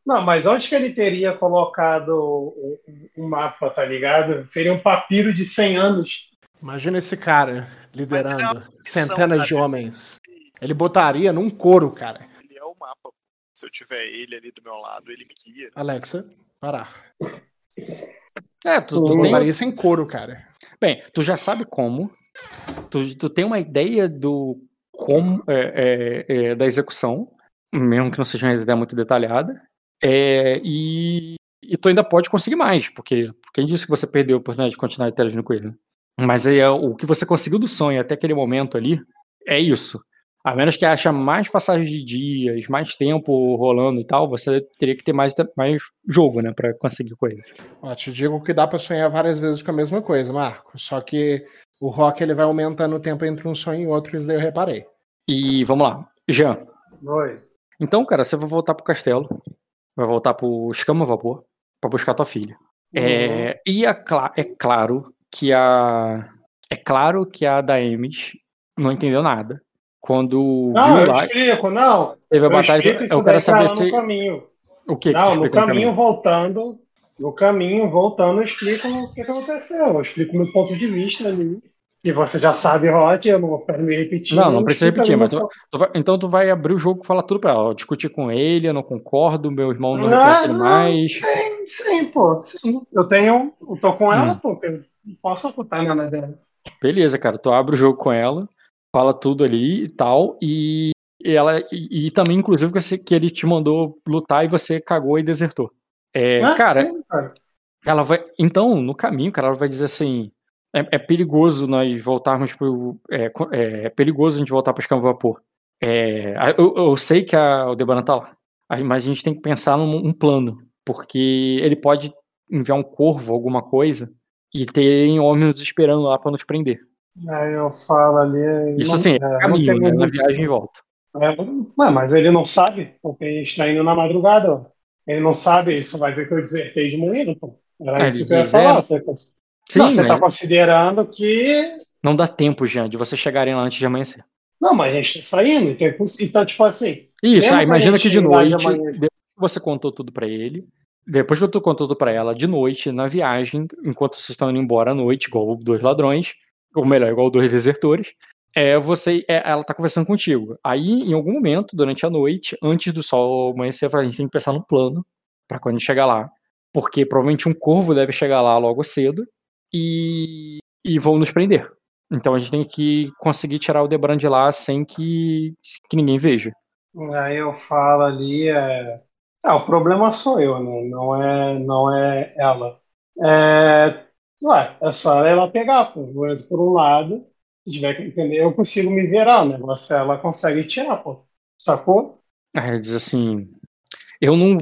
Não, mas onde que ele teria colocado o, o, mapa, tá ligado? Seria um papiro de 100 anos. Imagina esse cara liderando é centenas de homens. Ele botaria num couro, cara mapa. Se eu tiver ele ali do meu lado, ele me guia. Alexa, parar. É, tu, tu Tu tem. faria isso em couro, cara. Bem, tu já sabe como. Tu, tu tem uma ideia do como é, é, é, da execução, mesmo que não seja uma ideia muito detalhada. É, e, e tu ainda pode conseguir mais, porque quem disse que você perdeu a oportunidade de continuar interagindo com ele? Mas aí, é, o que você conseguiu do sonho até aquele momento ali é isso. A menos que acha mais passagens de dias, mais tempo rolando e tal, você teria que ter mais, mais jogo, né, pra conseguir coisa. Ó, te digo que dá pra sonhar várias vezes com a mesma coisa, Marco. Só que o rock ele vai aumentando o tempo entre um sonho e outro, isso daí eu reparei. E vamos lá, Jean. Oi. Então, cara, você vai voltar pro castelo, vai voltar pro escama vapor pra buscar tua filha. É, e é, cla- é claro que a é claro que a Daemis não entendeu nada quando Não, viu lá explico, não. teve a Eu batalha. Eu quero saber se no caminho. o que, que Não, no explica no caminho voltando, no caminho voltando, eu explico o que, que aconteceu. Eu explico meu ponto de vista ali. Que você já sabe, Rod, eu não quero me repetir. Não, não precisa repetir, mas tu, tu vai- então tu vai abrir o jogo e falar tudo pra ela. discutir com ele, eu não concordo, meu irmão não, Não, reconhece não, mais. Sim, sim, pô. Sim. Eu tenho. Eu tô com ela, Hum. pô, eu não posso ocultar nada dela. Beleza, cara, tu abre o jogo com ela, fala tudo ali e tal, e ela e, e também, inclusive, que, você- que ele te mandou lutar e você cagou e desertou. É, Ah, cara, sim, cara. ela vai. Então, no caminho, cara, ela vai dizer assim: é, é perigoso nós voltarmos pro. É, é, é perigoso a gente voltar para escama vapor. É, eu, eu sei que a, o Debaran tá lá, mas a gente tem que pensar num um plano, porque ele pode enviar um corvo, alguma coisa, e ter homens esperando lá para nos prender. Aí eu falo ali. Isso não- assim, é, é não caminho, né, na viagem de volta. É, mas ele não sabe, porque a gente tá indo na madrugada. ó. Ele não sabe, só vai ver que eu desertei de manhã, pô. Era Ah, isso que eu ia falar. Você, Sim, não, você mas tá considerando que. não dá tempo, Jean, de vocês chegarem lá antes de amanhecer. Não, mas a gente tá saindo, então, é então tipo assim. Isso, ah, imagina que de de noite, amanhã- depois que você contou tudo pra ele, depois que tu contou tudo pra ela, de noite, na viagem, enquanto vocês estão indo embora à noite, igual dois ladrões, ou melhor, igual dois desertores, é, você, é, ela tá conversando contigo. Aí, em algum momento, durante a noite, antes do sol amanhecer, a gente tem que pensar no plano pra quando a gente chegar lá. Porque provavelmente um corvo deve chegar lá logo cedo e, e vão nos prender. Então a gente tem que conseguir tirar o Debran de lá sem que, que ninguém veja. Aí eu falo ali, é... Ah, o problema sou eu, né? Não é, não é ela. É... Ué, é só ela pegar, pô. Entro por um lado, se tiver que entender, eu consigo me virar. O negócio é ela consegue tirar, pô. Sacou? Aí ele diz assim: Eu não.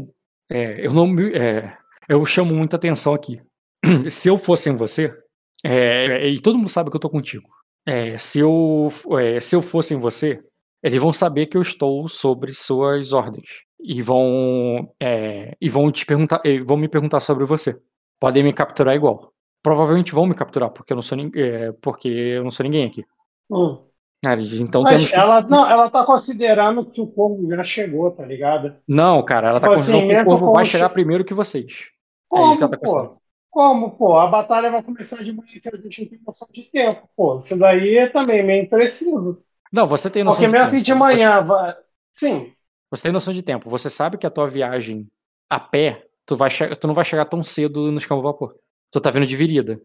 é, eu não é, eu chamo muita atenção aqui. Se eu fosse em você, é, e todo mundo sabe que eu tô contigo. é, se, eu, é, se eu fosse em você, eles vão saber que eu estou sobre suas ordens. E vão. é, e vão te perguntar. vão me perguntar sobre você. Podem me capturar igual. Provavelmente vão me capturar, porque eu não sou, é, porque eu não sou ninguém aqui. Hum. Ah, então Mas temos ela, não, ela tá considerando que o corvo já chegou, tá ligado? Não, cara, ela tá Tipo considerando assim, que o corvo como vai che- chegar primeiro que vocês. É Como, ela tá pô? Como, pô? A batalha vai começar de manhã que a gente não tem noção de tempo, pô. Isso daí é também meio impreciso. Não, você tem noção Porque de mesmo tempo. que de manhã vai. Sim, Você tem noção de tempo. Você sabe que a tua viagem a pé, tu, vai che- tu não vai chegar tão cedo no escampo vapor. Tu tá vindo de virida,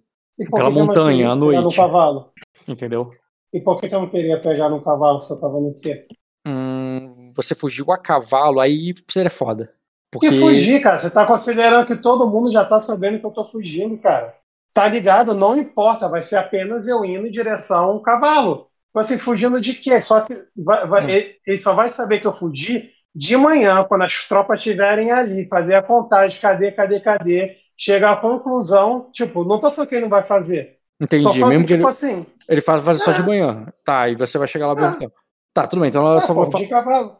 Pela montanha, à pegar no noite. cavalo? entendeu? E por que que eu não queria pegar no cavalo se eu tava no cerco? Hum, você fugiu a cavalo, aí seria foda. Porque. Que fugir, cara? Você tá considerando que todo mundo já tá sabendo que eu tô fugindo, cara. Tá ligado? Não importa, vai ser apenas eu indo em direção ao cavalo. Tipo assim, fugindo de quê? Só que vai- vai- Hum. ele, ele só vai saber que eu fugi de manhã, quando as tropas estiverem ali, fazer a contagem, cadê, cadê, cadê, chegar à conclusão, tipo, não tô falando que ele não vai fazer. Só Entendi. falando Mesmo que tipo ele, assim, ele faz fazer só de Ah. manhã. Tá, e você vai chegar lá Ah. tempo. Tá, tudo bem. Então eu ah, só vou pô, falar.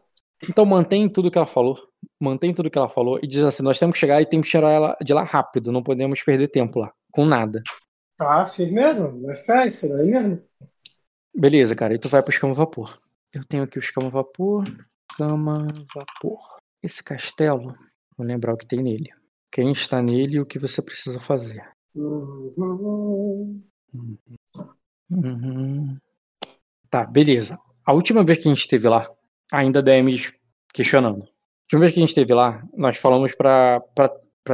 Então mantém tudo que ela falou. Mantém tudo que ela falou e diz assim: nós temos que chegar e temos que tirar ela de lá rápido. Não podemos perder tempo lá. Com nada. Tá, firmeza, é fé, isso daí mesmo. Beleza, cara. E tu vai pro escama vapor. Eu tenho aqui o escama vapor. Escama vapor. Esse castelo, vou lembrar o que tem nele. Quem está nele e o que você precisa fazer. Uhum. Uhum. Tá, beleza. A última vez que a gente esteve lá, ainda Demis questionando. última vez que a gente esteve lá, nós falamos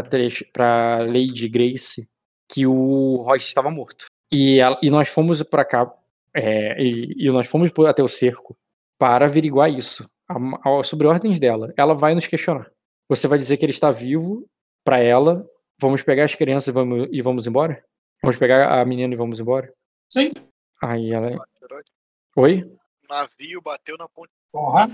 Trish- pra Lady Grace que o Royce estava morto. E, ela- e nós fomos pra cá, é, e, e nós fomos até o cerco para averiguar isso, a- a- sobre ordens dela. Ela vai nos questionar. Você vai dizer que ele está vivo pra ela, vamos pegar as crianças e vamos, e vamos embora? Vamos pegar a menina e vamos embora? Sim. Aí ela. Oi? O navio bateu na ponte. Porra.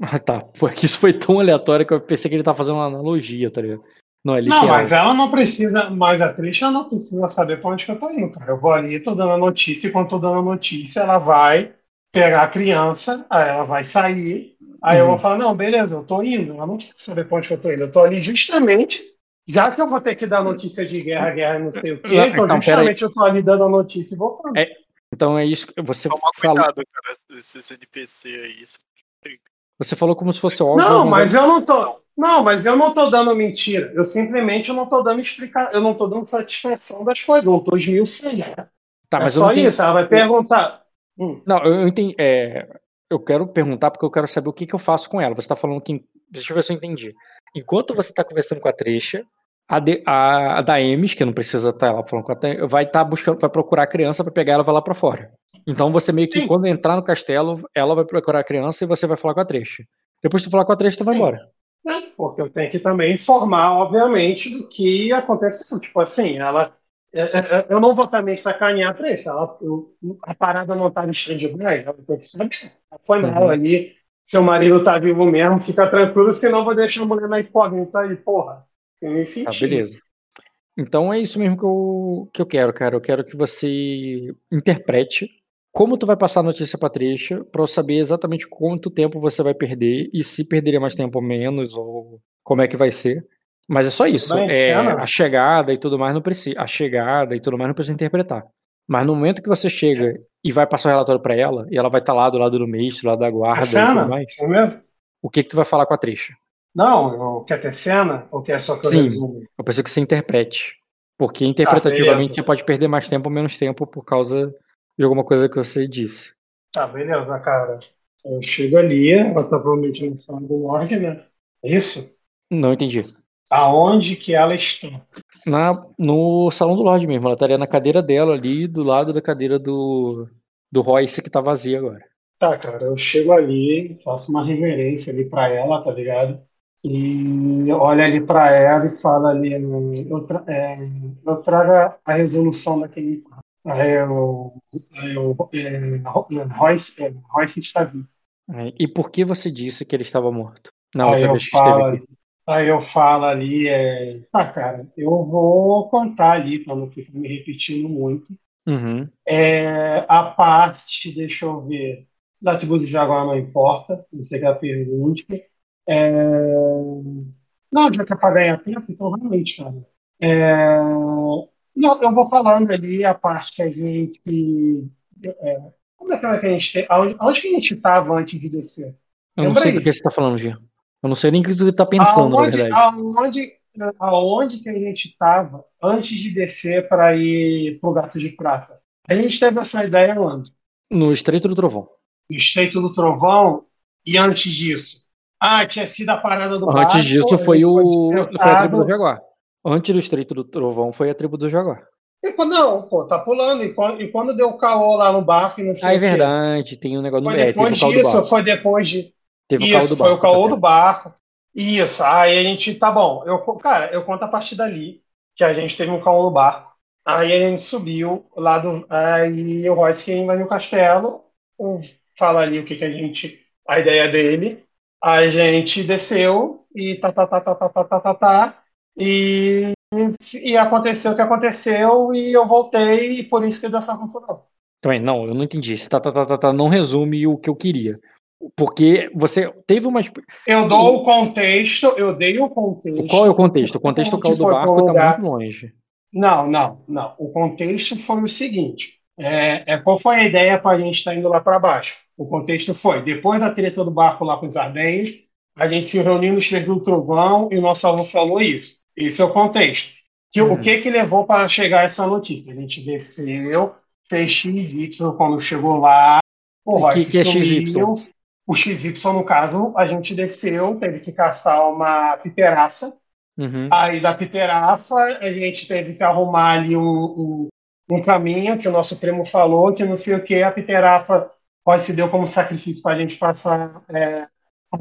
Ah, tá. Porque isso foi tão aleatório que eu pensei que ele tá fazendo uma analogia, tá ligado? Não, é Não, mas ela não precisa, mas a Trisha ela não precisa saber pra onde que eu tô indo, cara. Eu vou ali, tô dando a notícia, e quando tô dando a notícia, ela vai pegar a criança, aí ela vai sair, aí eu Uhum. vou falar, não, beleza, eu tô indo. Ela não precisa saber pra onde que eu tô indo. Eu tô ali justamente, já que eu vou ter que dar notícia de guerra, guerra, não sei o quê, Não, então, então, justamente eu tô ali dando a notícia e voltando. É, Então é isso que você Toma falou. cuidado, cara, esses NPC aí. isso- Você falou como se fosse óbvio. Não, mas eu não tô. Não, mas eu não tô dando mentira. Eu simplesmente não tô dando explicar, eu não tô dando satisfação das coisas, eu não tô esmiuçando. Tá, é mas só isso, ela vai perguntar. Hum, Não, eu eu entendi. é, eu quero perguntar porque eu quero saber o que, que eu faço com ela. Você tá falando que. Deixa eu ver se eu entendi. Enquanto você tá conversando com a Trecha, a, de, a, a Daemis, que não precisa estar lá falando com a Tre- vai estar buscando, vai procurar a criança pra pegar ela e vai lá pra fora. Então você meio que, Sim. quando entrar no castelo, ela vai procurar a criança e você vai falar com a Trecha. Depois de tu falar com a Trecha, tu vai Sim. embora. Porque eu tenho que também informar, obviamente, do que aconteceu. Tipo assim, ela. é, é, é, Eu não vou também sacanear a Trecha. Ela, eu- a parada não tá no stand-by, ela tem que saber. Foi mal Uhum. ali. Seu marido tá vivo mesmo, fica tranquilo, senão eu vou deixar a mulher na incógnita aí, porra. Nem Tá, sentido. beleza. Então é isso mesmo que eu, que eu quero, cara. Eu quero que você interprete como tu vai passar a notícia pra Trisha pra eu saber exatamente quanto tempo você vai perder e se perderia mais tempo ou menos, ou como é que vai ser. Mas é só isso. Bem, É, a chegada e tudo mais não precisa. A chegada e tudo mais não precisa interpretar. Mas no momento que você chega e vai passar o relatório pra ela, e ela vai estar lá do lado do mestre, do lado da guarda e tudo mais, É o que que tu vai falar com a Trisha? Não, quer ter cena? Ou quer só que eu Sim. resume? Eu preciso que você interprete. Porque interpretativamente beleza. você pode perder mais tempo ou menos tempo por causa de alguma coisa que você disse. Tá, beleza, cara. Eu chego ali, ela tá provavelmente na sala do Lorde, né? É Isso? Não entendi. Aonde que ela está? Na, no salão do Lorde mesmo. Ela estaria na cadeira dela ali, do lado da cadeira do, do Royce, que tá vazia agora. Tá, cara, eu chego ali, faço uma reverência ali pra ela, tá ligado? E olho ali pra ela e falo ali, hum, eu, tra é, eu trago a- resolução daquele. Aí eu, aí eu, é, Ro- Royce, é, Royce está vivo. É, E por que você disse que ele estava morto? Na Aí eu falo, aí eu falo ali, é, tá, cara, eu vou contar ali pra não ficar me repetindo muito. Uhum. É, a parte, deixa eu ver, os atributos de agora não importa, não sei que é a pergunta. É, não, já que é para ganhar tempo, então realmente, cara. É, não, eu vou falando ali a parte que a gente. é, como é que é que a gente tem? Aonde, aonde que a gente estava antes de descer? Eu não Lembra sei aí. do que você tá falando, Gia. Eu não sei nem o que você tá pensando, na aonde, verdade. aonde, aonde que a gente estava antes de descer para ir pro Gato de Prata? A gente teve essa ideia onde? No Estreito do Trovão. no Estreito do Trovão, e antes disso? Ah, tinha sido a parada do Antes barco, disso foi, o, foi a tribo do Jaguar. Antes do Estreito do Trovão foi a tribo do Jaguar. E quando- não, pô, tá pulando. E quando, e quando deu o caô lá no barco e não sei Ah, é o verdade. Tem um negócio no Foi é, teve depois o caos do disso, foi depois de. Teve o caos Isso, do foi barco. o caô tá do barco. Isso, aí a gente, tá bom. Eu, cara, eu conto a partir dali, que a gente teve um caô no barco. Aí a gente subiu lá do. Aí o Royce que vai no castelo, fala ali o que, que a gente. A ideia dele. A gente desceu e tá, tá, tá, tá, tá, tá, tá, tá, tá. E, e aconteceu o que aconteceu e eu voltei e por isso que deu essa confusão. Também, não, eu não entendi. Esse tá, tá, tá, tá, tá, não resume o que eu queria. Porque você teve uma. Eu dou o contexto, eu dei o contexto. Qual é o contexto? O contexto caos do barco tá lugar- muito longe. Não, não, não. O contexto foi o seguinte: é, é, qual foi a ideia para a gente estar indo lá para baixo? O contexto foi: depois da treta do barco lá com os Ardenhos, a gente se reuniu nos Três do Trovão e o nosso avô falou isso. Esse é o contexto. Que, Uhum. O que que levou para chegar essa notícia? A gente desceu, fez XY quando chegou lá. O que- que é sumiu. XY? o XY, no caso, a gente desceu, teve que caçar uma piterafa. Uhum. Aí da piterafa, a gente teve que arrumar ali um, um, um caminho que o nosso primo falou, que não sei o que, a piterafa pode se deu como sacrifício para a gente passar, é,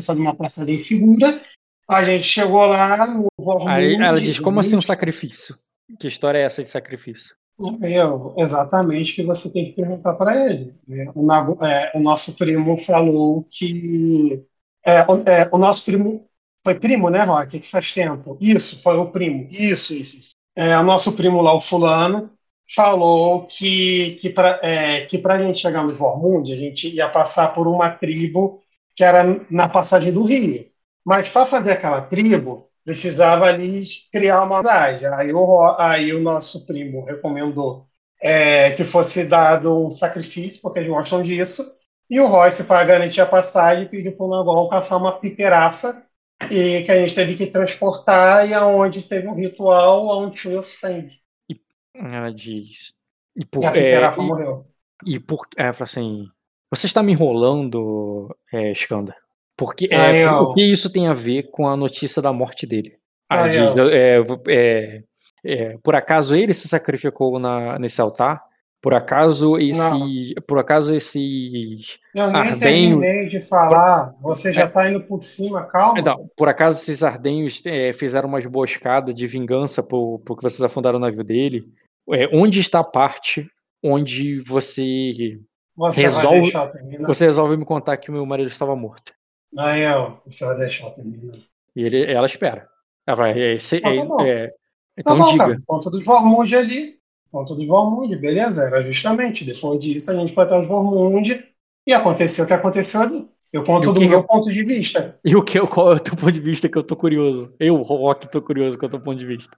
fazer uma passagem segura. A gente chegou lá no Aí ela diz, como assim um sacrifício? Que história é essa de sacrifício? Eu, exatamente que você tem que perguntar para ele. né? O, é, o nosso primo falou que. É, o, é, o nosso primo. Foi primo, né, Rock? Que faz tempo. Isso, foi o primo. Isso, isso. isso. É, o nosso primo lá, o Fulano, falou que, que para é, a gente chegar no Vormund, a gente ia passar por uma tribo que era na passagem do rio. Mas para fazer aquela tribo, precisava ali criar uma amizade. Aí o, aí o nosso primo recomendou é, que fosse dado um sacrifício, porque eles gostam disso. E o Royce, para garantir a passagem, pediu para o Nagol caçar uma piterafa e que a gente teve que transportar e aonde teve um ritual onde o sangue. Ela diz. E por, E a é, piterafa e- morreu. E por. É, ela fala assim. Você está me enrolando, é, Skanda. Porque, é, Ah, o que isso tem a ver com a notícia da morte dele? Ah, diz, é, é, é, por acaso ele se sacrificou na, nesse altar? Por acaso esse. Por acaso esses. Eu nem Ardenho- terminei de falar, você já está indo por cima, calma. Não, por acaso esses ardenhos é, fizeram uma emboscada de vingança por, porque vocês afundaram o navio dele? É, onde está a parte onde você, Você resolve- você resolve me contar que o meu marido estava morto? Ó, você vai deixar terminar. E ele, ela espera. Ela vai. É, se- Ah, tá é- bom. é, Tá então bom, diga. cara. Ponto dos Vormund ali. Ponto dos Vormund, beleza. Era justamente. Depois disso, a gente foi até os Vormund e aconteceu o que aconteceu ali. Eu conto do meu ponto de vista. E o que, qual é o teu ponto de vista que eu tô curioso? Eu, Rock, tô curioso com o teu ponto de vista.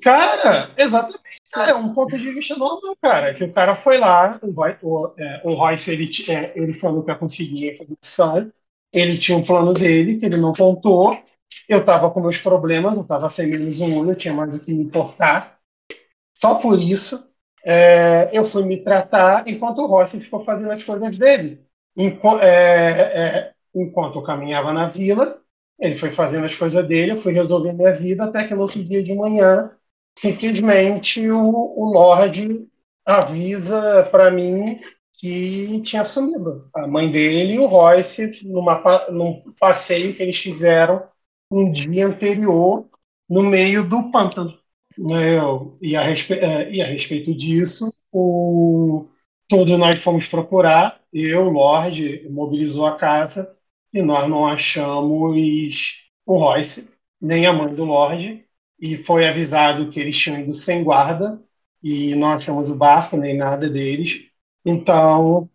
Cara, exatamente, cara, é um ponto de vista normal, cara. Que o cara foi lá, o, é, o Royce, ele, é, ele falou que ia conseguir a informação, ele tinha um plano dele, que ele não contou. Eu tava com meus problemas, eu tava sem menos um olho, eu tinha mais do que me importar. Só por isso, é, eu fui me tratar enquanto o Royce ficou fazendo as coisas dele. Enqu- é, é, enquanto eu caminhava na vila, ele foi fazendo as coisas dele, eu fui resolvendo minha vida, até que no outro dia de manhã, simplesmente o, o Lorde avisa para mim que tinha sumido. A mãe dele e o Royce, numa, num passeio que eles fizeram um dia anterior, no meio do pântano. Né, eu- E a, respe- eh, e a respeito disso, o, todos nós fomos procurar, eu, Lorde, mobilizou a casa e nós não achamos o Royce, nem a mãe do Lorde, e foi avisado que eles tinham ido sem guarda e não achamos o barco nem nada deles. Então,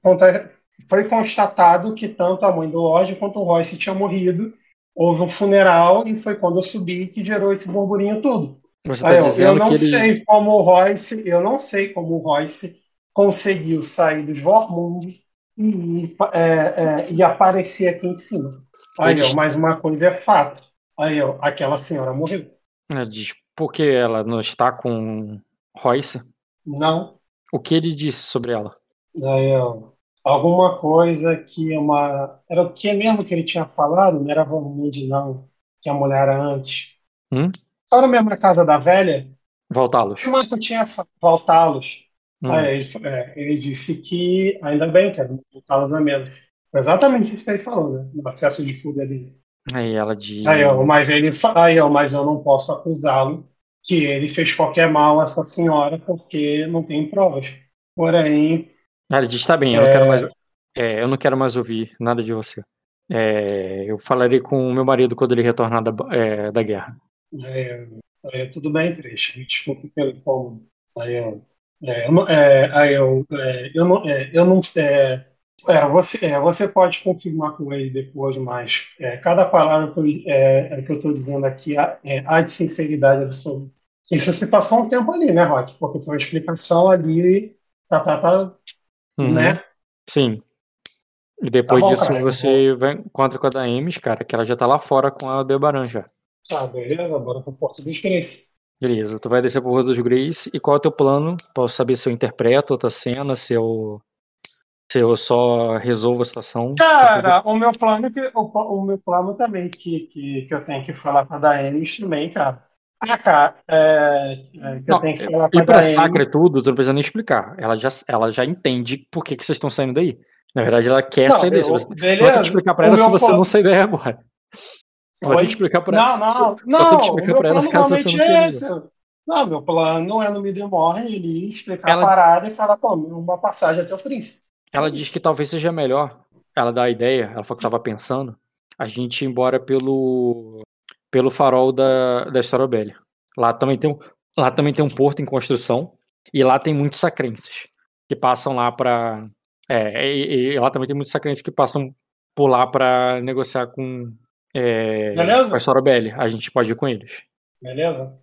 foi constatado que tanto a mãe do Lorde quanto o Royce tinham morrido. Houve um funeral e foi quando eu subi que gerou esse burburinho todo. Você tá eu dizendo não que ele. sei como o Royce, eu não sei como o Royce conseguiu sair dos Vormund e, é, é, e aparecer aqui em cima. Aí, ó, mais uma coisa é fato. Aí, ó, aquela senhora morreu. Ela diz, por que ela não está com Royce? Não. O que ele disse sobre ela? Aí, ó, alguma coisa que uma. Era o que mesmo que ele tinha falado? Não era Vormund, não. Que a mulher era antes. Hum? Era mesmo a casa da velha? Voltá-los. O Marco tinha voltá-los. Hum. Ele, é, ele disse que ainda bem que voltá-los a menos. Exatamente isso que ele falou, né? No acesso de fuga dele. Aí ela diz. Aí, ó, mas ele, aí, ó, mas eu não posso acusá-lo que ele fez qualquer mal a essa senhora porque não tem provas. Porém, Ela diz, tá bem, eu não quero mais. é, eu não quero mais ouvir nada de você. É, eu falarei com o meu marido quando ele retornar da, é, da guerra. É, é, tudo bem, Trecho. Me desculpe pelo incômodo. Aí, eu, é, eu não, é, aí eu, é, eu não, é, eu não, é, você, é, você pode confirmar com ele depois, mas é, cada palavra que eu, é, estou dizendo aqui há- é, de sinceridade absoluta. Isso se passou um tempo ali, né, Rock? Porque foi uma explicação ali, tá, tá, tá, Uhum. né? Sim. E depois Tá bom, disso cara, você vai encontra com a Daemis, cara, que ela já tá lá fora com a Aldebaran já. Ah, beleza, bora pro Porto dos Grace. Beleza, tu vai descer pro Rua dos Grace e qual é o teu plano? Posso saber se eu interpreto outra cena, se eu. Se eu só resolvo a situação. Cara, o meu plano, que, o, o meu plano também, que, que, que eu tenho que falar pra Daemis também, cara. Ah, cara, é, é, que eu Não, tenho que falar pra E pra Daemis. Sacra e tudo, tu não precisa nem explicar. Ela já, ela já entende por que, que vocês estão saindo daí. Na verdade, ela quer Não, sair daí. eu- você- beleza. vai ter que explicar pra ela se você plano- não sair daí agora. Vai ter que explicar pra Não, ela. não, Só- não. Só tem que explicar pra ela caso você não é esse. Não, meu plano é no Midemorne ele ir explicar Ela- a parada e falar, pô, uma passagem até o príncipe. Ela diz que talvez seja melhor. Ela dá a ideia, ela falou que tava pensando, a gente ir embora pelo pelo farol da, da Starobelli. Lá também tem um, lá também tem um porto em construção e lá tem muitos sacrenses que passam lá pra. É, e, e lá também tem muitos sacrenses que passam por lá pra negociar com, é, Beleza. a gente pode ir com eles. Beleza?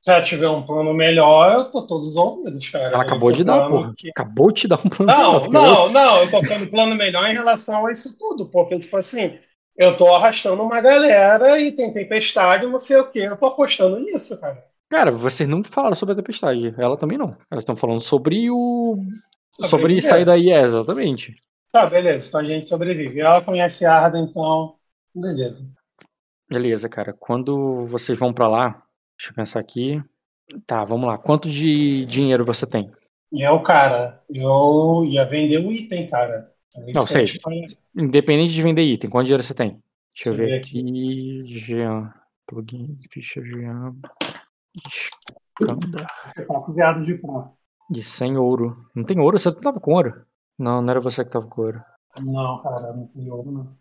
Se ela tiver um plano melhor, eu tô todos ouvidos, cara. Ela acabou Esse de dar, porra. que- Acabou de dar um plano. Não, melhor, não, garoto. não, eu tô falando plano melhor em relação a isso tudo, porque, tipo assim, eu tô arrastando uma galera e tem tempestade, não sei o quê, eu tô apostando nisso, cara. Cara, vocês não falaram sobre a tempestade. Ela também não. Elas estão falando sobre o. Sobre, Sobreviver. sair daí, é, exatamente. Tá, beleza, então a gente sobrevive. Ela conhece a Arda, então, beleza. Beleza, cara. Quando vocês vão pra lá, deixa eu pensar aqui. Tá, vamos lá. Quanto de dinheiro você tem? Eu, cara, eu ia vender o item, cara. É Não, sei. Independente de vender item, quanto dinheiro você tem? Deixa eu Deixa eu ver ver aqui. Jean. Plugin, ficha Jean. Escanda. Viados de. De 100 ouro. Não tem ouro? Você não tava com ouro? Não, não era você que tava com ouro. Não, cara, não tem ouro, não.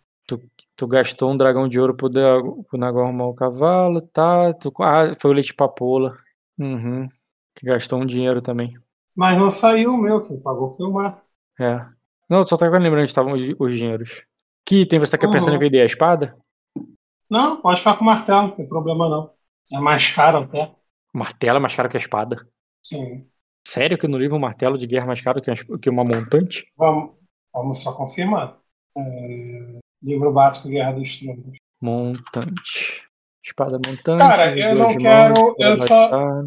Tu gastou um dragão de ouro pro, Drago- pro arrumar o cavalo, tá? Tu, ah, foi o leite papoula. Uhum. Que gastou um dinheiro também. Mas não saiu o meu, quem pagou foi o Mar. É. Não, só tava lembrando onde estavam os, os dinheiros. Que item você tá pensando em Uhum. vender? A espada? Não, pode ficar com o martelo, não tem problema não. É mais caro até. O martelo é mais caro que a espada. Sim. Sério que no livro um martelo de guerra é mais caro que, uma que uma montante? Vamos, vamos só confirmar. É, livro básico Guerra dos Tronos. Montante. Espada montante. Cara, eu não quero- mãos, eu só-.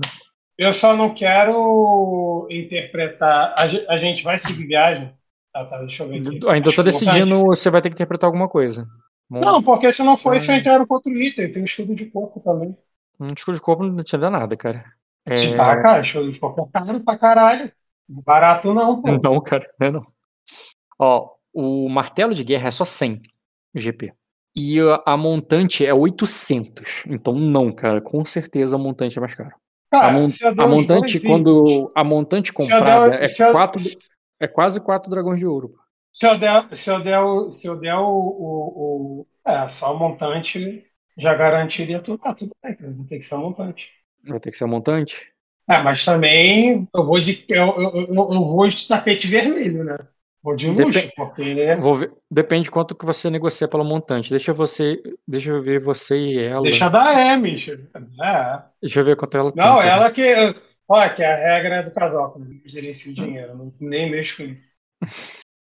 Eu só não quero interpretar. A, a gente vai seguir viagem? Tá, tá, deixa eu ver aqui. Ainda tô decidindo, importante. você vai ter que interpretar alguma coisa. Mon- Não, porque se não for isso, Hum. eu entrar com outro item. Tem um escudo de corpo também. Um escudo de corpo não te dá nada, cara. É... Se tá, cara, escudo de corpo é caro pra caralho. Barato não, pô. Não, cara, não é não. Ó, o martelo de guerra é só 100 GP. E a, a montante é 800. Então não, cara, com certeza a montante é mais cara. Cara, a, mon- a montante dois quando a montante comprada der- é eu- quatro, é quase 4 dragões de ouro. Se eu der, se eu der, o, se eu der o, o, o- É, só o montante já garantiria tudo. Ah, tudo bem, cara. Vai ter que ser o montante. Vai ter que ser a montante. É, mas também eu vou de, eu, eu, eu, eu vou de tapete vermelho, né? Vou de luxo, porque Vou ver- depende quanto que você negocia pela montante. Deixa você, deixa eu ver você e ela. deixa da Amy. É. Deixa eu ver quanto ela tem. Não, ela que. Olha, que a regra é do casal, quando gerencia o dinheiro. Não, nem mexo com isso.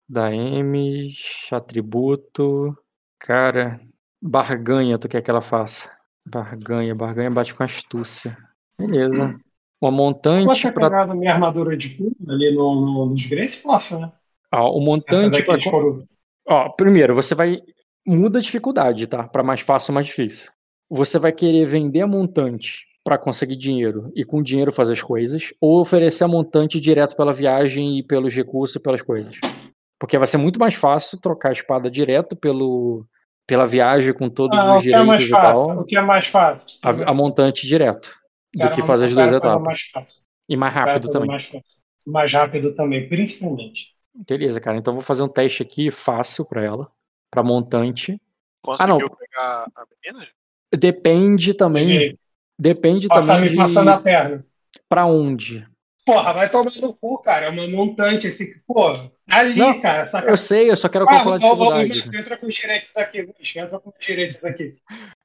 Da M, atributo. Cara, barganha, tu quer que ela faça? Barganha, barganha bate com astúcia. Beleza. Uma montante Você pra. minha armadura de cubo ali no, no, nos Grace, posso, né? Ó, o montante pra. couro. Ó, primeiro, você vai. Muda a dificuldade, tá? Pra mais fácil ou mais difícil. Você vai querer vender a montante pra conseguir dinheiro e com dinheiro fazer as coisas, ou oferecer a montante direto pela viagem e pelos recursos e pelas coisas. Porque vai ser muito mais fácil trocar a espada direto pelo, pela viagem com todos Ah, os é mais direitos e fácil? tal. O que é mais fácil? A, a montante direto. Do Quero que fazer as duas etapas. Mais. E mais rápido também. Mais, mais rápido também, principalmente. Beleza, cara. Então eu vou fazer um teste aqui fácil pra ela. Pra montante. Conseguiu não. pegar a menina? Depende também. Depende Ó, tá também me de passando a perna. pra onde. Porra, vai tomar no cu, cara. É uma montante esse. Pô, ali, Não, cara. Saca... Eu sei, eu só quero Ah, calcular a ô, ô, ô, dificuldade. Marco, entra com os direitos aqui, Luiz. Entra com os direitos aqui.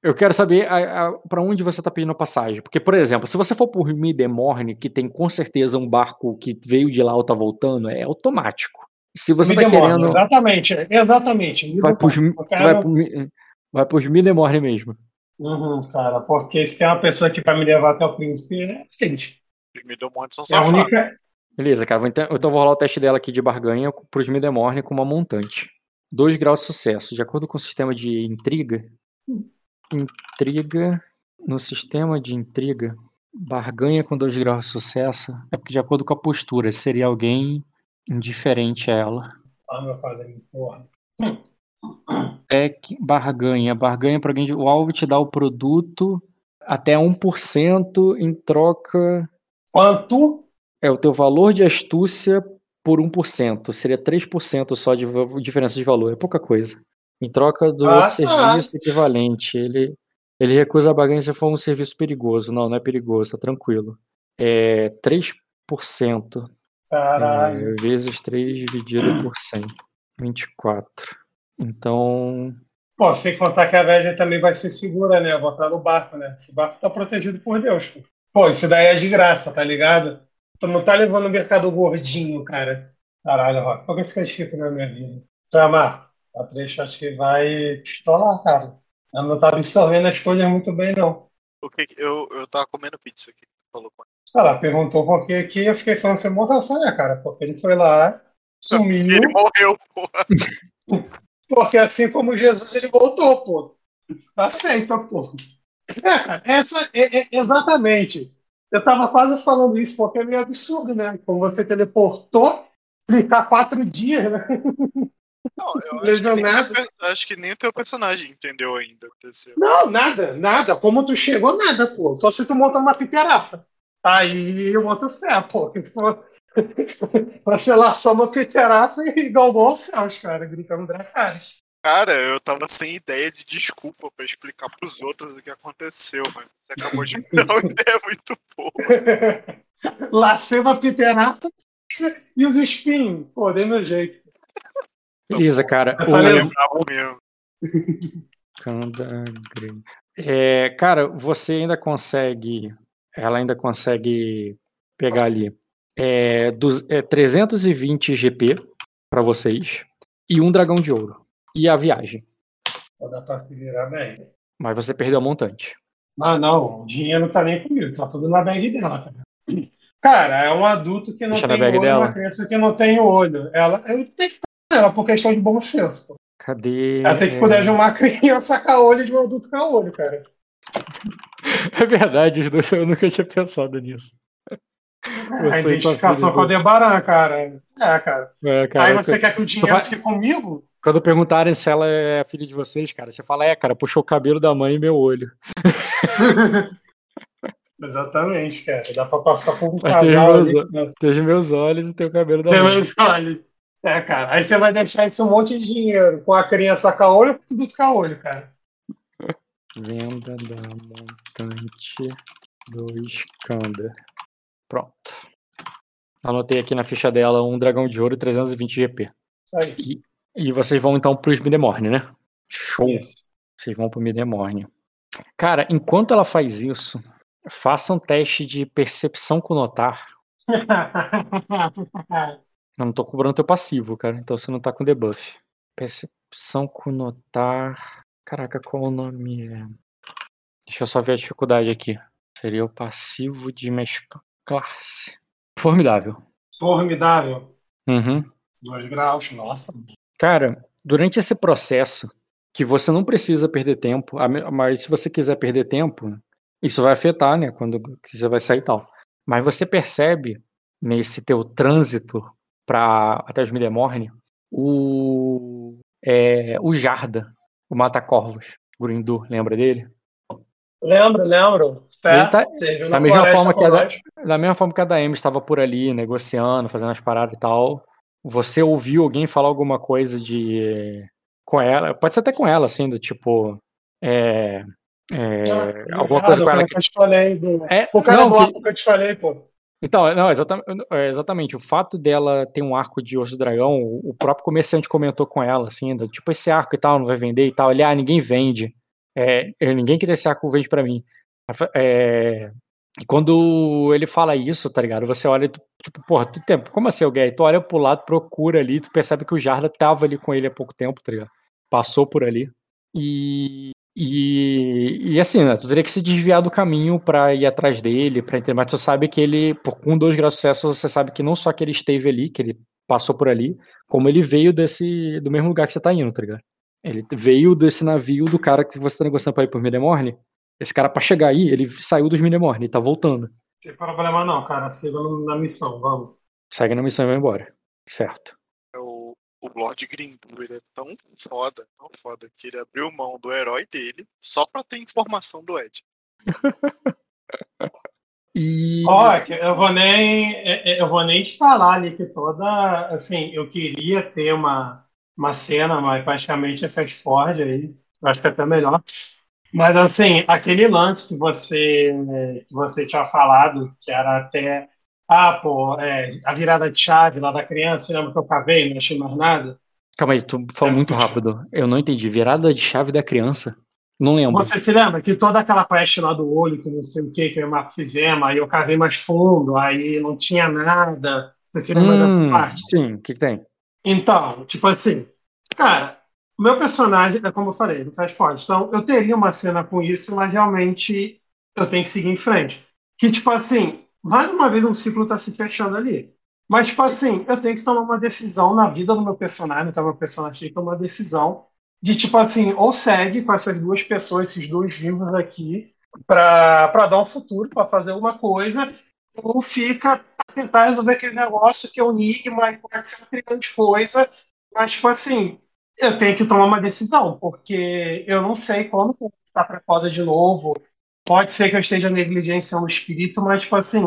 Eu quero saber a, a, pra onde você tá pedindo a passagem. Porque, por exemplo, se você for por Midemorne, que tem com certeza um barco que veio de lá ou tá voltando, é automático. Se você tá demora, querendo. Exatamente, exatamente. Me Vai pros, quero- vai, pro, Mi- vai pros Midemorne mesmo. Uhum, cara, porque se tem uma pessoa aqui pra me levar até o príncipe, é gente. Os Middlemont são É a safados. única. Beleza, cara. Então, então vou rolar o teste dela aqui de barganha pro Smidemorne com uma montante. 2 graus de sucesso. De acordo com o sistema de intriga. Intriga. No sistema de intriga, barganha com 2 graus de sucesso. É porque, de acordo com a postura, seria alguém indiferente a ela. Ah, meu padrinho, porra. É que barganha. Barganha para alguém. O alvo te dá o produto até 1% em troca. Quanto? É o teu valor de astúcia por 1%. Seria 3% só de diferença de valor. É pouca coisa. Em troca do Ah, outro tá. serviço equivalente. Ele, ele recusa a barganha se for um serviço perigoso. Não, não é perigoso, tá tranquilo. É 3%. Caralho. É, vezes 3 dividido por 100. 24. Então. Pô, sem contar que a viagem também vai ser segura, né? Botar no barco, né? Esse barco tá protegido por Deus, pô. Pô, isso daí é de graça, tá ligado? Tu não tá levando o mercado gordinho, cara. Caralho, Rock. Por que esse castigo na minha vida? Tramar, a trecha acho que vai pistolar, cara. Ela não tá absorvendo as coisas muito bem, não. O que que- eu, eu tava comendo pizza aqui. Falou com Ela perguntou por que que eu fiquei falando você morreu. Falei, ah, cara, porque ele foi lá, sumiu. Ele morreu, porra. Porque assim como Jesus, ele voltou, pô. Aceita, pô. É, cara, essa, é, é- exatamente. Eu tava quase falando isso, porque é meio absurdo, né? Como você teleportou, ficar quatro dias, né? Não, eu acho que, nem acho que nem o teu personagem entendeu ainda o que aconteceu. Não, nada, nada. Como tu chegou, nada, pô. Só se tu montar uma piterafa. Aí eu boto fé, pô. tu- Você lá só uma piterafa e galgou os céus, cara, gritando Dracarys. Cara, eu tava sem ideia de desculpa pra explicar pros outros o que aconteceu, mas você acabou de me dar uma ideia muito boa. Lacei uma piterafa e os espinhos. Pô, dei meu jeito. Beleza, cara. Eu O-. É, cara, você ainda consegue. Ela ainda consegue pegar ali é, dos, é, 320 GP pra vocês e um dragão de ouro. E a viagem. Dá pra virar bem. Mas você perdeu a montante. Ah, não. O dinheiro não tá nem comigo. Tá tudo na bag dela, cara. Cara, é um adulto que não Deixa tem olho, dela. uma criança que não tem olho. Ela, eu tenho que fazer ela por questão de bom senso. Pô. Cadê? Ela tem que cuidar de uma criança com olho e de um adulto com olho, cara. É verdade, eu nunca tinha pensado nisso. a Você tua identificação com o Aldebaran, cara. É, cara. É, cara, Aí você quer que o dinheiro fique comigo? Quando perguntarem se ela é filha de vocês, cara, você fala, é, cara, puxou o cabelo da mãe e meu olho. Exatamente, cara. Dá pra passar por um Mas casal meus- ali. Os meus olhos e tem o cabelo da tem mãe. meus olhos. É, cara. Aí você vai deixar esse monte de dinheiro com a criança com olho ou com tudo com olho, cara. Venda da montante 2 Kanda. Pronto. Anotei aqui na ficha dela um dragão de ouro e 320 GP. Isso aí. E vocês vão então pro Midemorne, né? Show. Isso. Vocês vão pro Midemorne. Cara, enquanto ela faz isso, faça um teste de percepção com notar. Eu não tô cobrando teu passivo, cara. Então você não tá com debuff. Percepção com notar. Caraca, qual o nome? é? Deixa eu só ver a dificuldade aqui. Seria o passivo de mescla classe. Formidável. Formidável. Uhum. Dois graus. Nossa. Cara, durante esse processo, que você não precisa perder tempo, mas se você quiser perder tempo, isso vai afetar, né? Quando você vai sair e tal. Mas você percebe nesse teu trânsito para até os Midemorne o é, o Jarda, o Mata-Corvos, Grindu, lembra dele? Lembro, lembro. Ele tá- da mesma forma que a da-. Da mesma forma que a Daemi estava por ali negociando, fazendo as paradas e tal, você ouviu alguém falar alguma coisa de com ela, pode ser até com ela, assim, do tipo é, é, Ah, alguma coisa com ela o que que eu te falei. Do... é, O cara não, do que- arco que eu te falei, pô. então, não, exatamente, é, exatamente. O fato dela ter um arco de osso do dragão, o próprio comerciante comentou com ela, assim, do, tipo, esse arco e tal, não vai vender e tal. Ele, ah, ninguém vende. É, ninguém que tem esse arco vende pra mim. É, e quando ele fala isso, tá ligado? Você olha, e tu, tipo, porra, tu tem, como assim, alguém? Tu olha pro lado, procura ali, tu percebe que o Jarda tava ali com ele há pouco tempo, tá ligado? Passou por ali. E, e, e assim, né, tu teria que se desviar do caminho pra ir atrás dele, pra entender, mas tu sabe que ele, por, com dois graus de sucesso, você sabe que não só que ele esteve ali, que ele passou por ali, como ele veio desse, do mesmo lugar que você tá indo, tá ligado? Ele veio desse navio do cara que você tá negociando pra ir por Midemorne. Esse cara, pra chegar aí, ele saiu dos Midemorne e tá voltando. Não tem problema não, cara. Siga na missão, vamos. Segue na missão e vai embora. Certo. O, o Lord Grindu, ele é tão foda, tão foda, que ele abriu mão do herói dele só pra ter informação do Ed. E. Ó, que eu vou nem é- é- eu vou nem te falar ali que toda assim eu queria ter uma uma cena, mas praticamente é fast forward aí, eu acho que é até melhor. Mas assim, aquele lance que você que você tinha falado, que era até ah, pô, é, a virada de chave lá da criança, lembra que eu cavei, não achei mais nada? Calma aí, tu falou muito rápido. Eu não entendi. Virada de chave da criança? Não lembro. Você se lembra que toda aquela quest lá do olho, que não sei o que, que eu e o fizemos, aí eu cavei mais fundo, aí não tinha nada. Você se lembra dessa Hum, parte? sim, o que, que tem? Então, tipo assim, cara, o meu personagem, é como eu falei, não faz forte. Então, eu teria uma cena com isso, mas realmente eu tenho que seguir em frente. Que, tipo assim, mais uma vez um ciclo tá se fechando ali. Mas, tipo assim, eu tenho que tomar uma decisão na vida do meu personagem, então meu personagem tem que tomar uma decisão de, tipo assim, ou segue com essas duas pessoas, esses dois vivos aqui, pra dar um futuro, pra fazer alguma coisa, ou fica tentar resolver aquele negócio que é um enigma e pode ser um trilhão de coisa, mas, tipo assim, eu tenho que tomar uma decisão, porque eu não sei quando tá pra cosa de novo. Pode ser que eu esteja negligenciando o espírito, mas, tipo assim,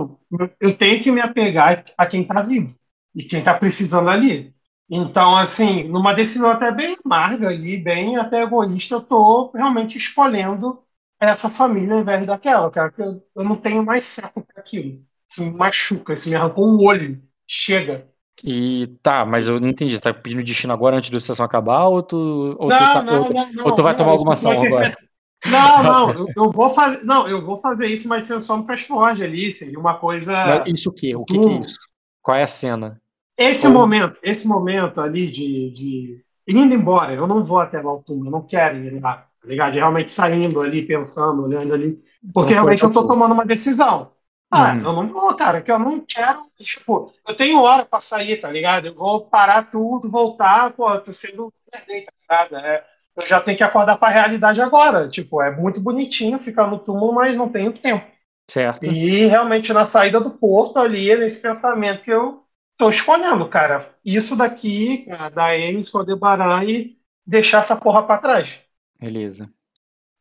eu- tenho que me apegar a quem tá vivo e quem tá precisando ali. Então, assim, numa decisão até bem amarga ali, bem até egoísta, eu tô realmente escolhendo essa família ao invés daquela, cara, que eu, eu não tenho mais saco para aquilo. Isso me machuca, isso me arrancou um olho. Chega. E tá, mas eu não entendi. Você tá pedindo destino agora antes da sessão acabar ou tu, ou tu, não, tá- não, ou- não, ou tu vai tomar alguma ação agora? Não, não, eu, eu vou fazer, não, eu vou fazer isso, mas sendo só no fast forward ali, seria uma coisa. Isso o quê? O que, que é isso? Qual é a cena? Esse Ou- momento, esse momento ali de, de indo embora, eu não vou até lá o túmulo, eu não quero ir lá, tá ligado? Realmente saindo ali, pensando, olhando ali, porque Então realmente eu tô tomando uma decisão. Ah, Hum. eu não vou, cara, que eu não quero, tipo, eu tenho hora pra sair, tá ligado? Eu vou parar tudo, voltar, pô, tô sendo serdeiro, tá ligado? É, eu já tenho que acordar pra realidade agora. Tipo, é muito bonitinho ficar no túmulo, mas não tenho tempo. Certo? E realmente na saída do porto ali, nesse pensamento que eu tô escolhendo, cara. Isso daqui, cara, da Emes com o Aldebaran e deixar essa porra pra trás. Beleza.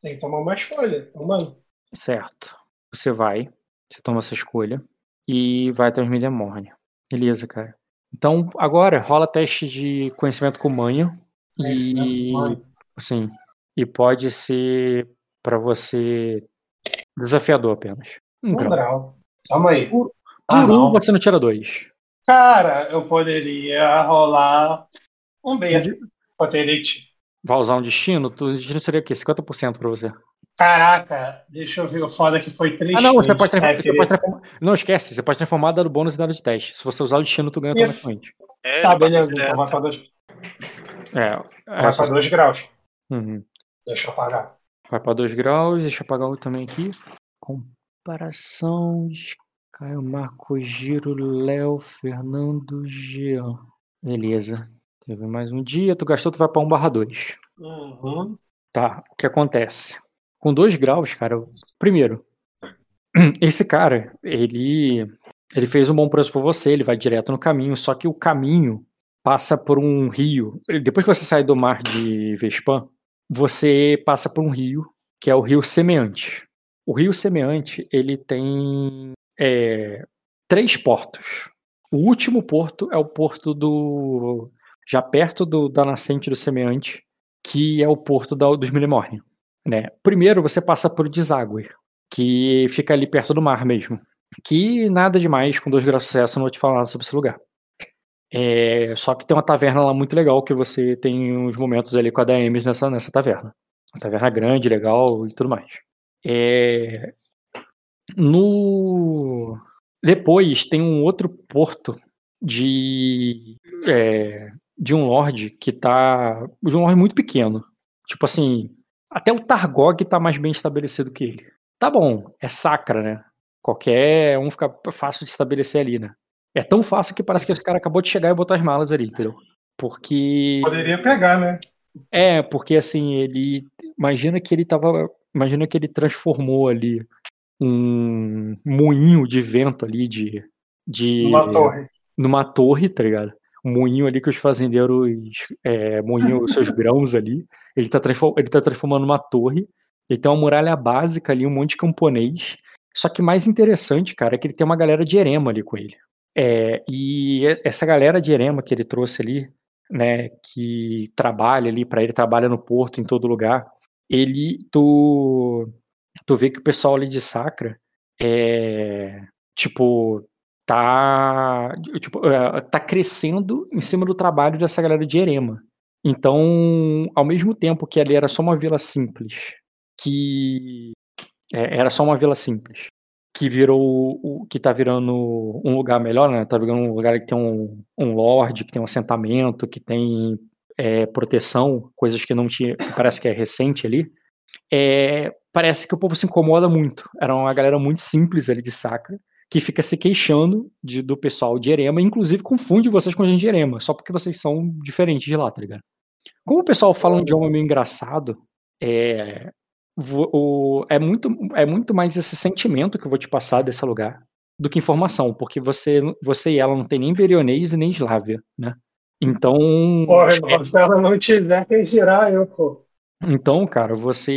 Tem que tomar uma escolha. Mano, Certo. Você vai, você toma essa escolha e vai até os Midemorne. Beleza, cara. Então, agora rola teste de conhecimento com manho. E. mano, Assim. E pode ser pra você desafiador apenas. Um um grau. grau. Calma aí. Por Ah, um, você não tira dois. Cara, eu poderia rolar um B. De- Poterite. Vai usar um destino? O destino seria o quê? 50% pra você. Caraca, deixa eu ver o foda que foi três. Ah, não, você pode, transformar, você pode transformar. Não, esquece, você pode transformar dado bônus em dado de teste. Se você usar o destino, tu ganha Isso. automaticamente. É, Tá, beleza, então vai pra dois, É, é vai pra dois graus. Uhum. Deixa eu apagar. Vai pra 2 graus, deixa eu apagar o também aqui. Comparação Caio, Marco, Giro, Léo, Fernando, Jean. Beleza. Teve mais um dia, tu gastou, tu vai pra 1 barra 2. Uhum. Tá, o que acontece? Com 2 graus, cara, primeiro, esse cara, ele ele fez um bom preço por você, ele vai direto no caminho, só que o caminho passa por um rio. Depois que você sai do mar de Vespan, você passa por um rio, que é o Rio Semeante. O Rio Semeante, ele tem é, três portos. O último porto é o porto do. já perto do- da nascente do Semeante, que é o porto da- dos Milemorne. Né? Primeiro você passa por Deságue, que fica ali perto do mar mesmo. Que nada demais, com dois graus de sucesso, não vou te falar sobre esse lugar. É, só que tem uma taverna lá muito legal que você tem uns momentos ali com a DMs nessa, nessa taverna. Uma taverna grande, legal e tudo mais. É, no depois tem um outro porto de é, de um lord que tá de um lord muito pequeno. Tipo assim, Até o Targog tá mais bem estabelecido que ele. Tá bom, é sacra, né? Qualquer um fica fácil de estabelecer ali, né? É tão fácil que parece que esse cara acabou de chegar e botar as malas ali, entendeu? Porque. Poderia pegar, né? É, porque assim, ele. Imagina que ele tava. Imagina que ele transformou ali um moinho de vento ali de. de Numa torre. numa torre, tá ligado? Moinho ali que os fazendeiros é, moinham os seus grãos ali. Ele tá, transform- ele tá transformando numa torre. Ele tem uma muralha básica ali, um monte de camponês. Só que mais interessante, cara, é que ele tem uma galera de erema ali com ele. É, e essa galera de erema que ele trouxe ali, né, que trabalha ali pra ele, trabalha no porto, em todo lugar, ele, tu, tu vê que o pessoal ali de Sacra é, tipo, tá, tipo, é, tá crescendo em cima do trabalho dessa galera de Erema. Então, ao mesmo tempo que ali era só uma vila simples, que é, era só uma vila simples, que virou o que tá virando um lugar melhor, né? Tá virando um lugar que tem um, um lord, que tem um assentamento, que tem é, proteção, coisas que não tinha, parece que é recente ali. É, parece que o povo se incomoda muito. Era uma galera muito simples ali de Sacra, que fica se queixando de- do pessoal de Erema, inclusive confunde vocês com gente de Erema, só porque vocês são diferentes de lá, tá ligado? Como o pessoal fala um idioma meio engraçado, é, o- é, muito, é muito mais esse sentimento que eu vou te passar desse lugar do que informação, porque você, você e ela não tem nem Berionês e nem Eslávia, né? Então, Porra, irmão, se ela não tiver quem girar, eu, pô. então, cara, você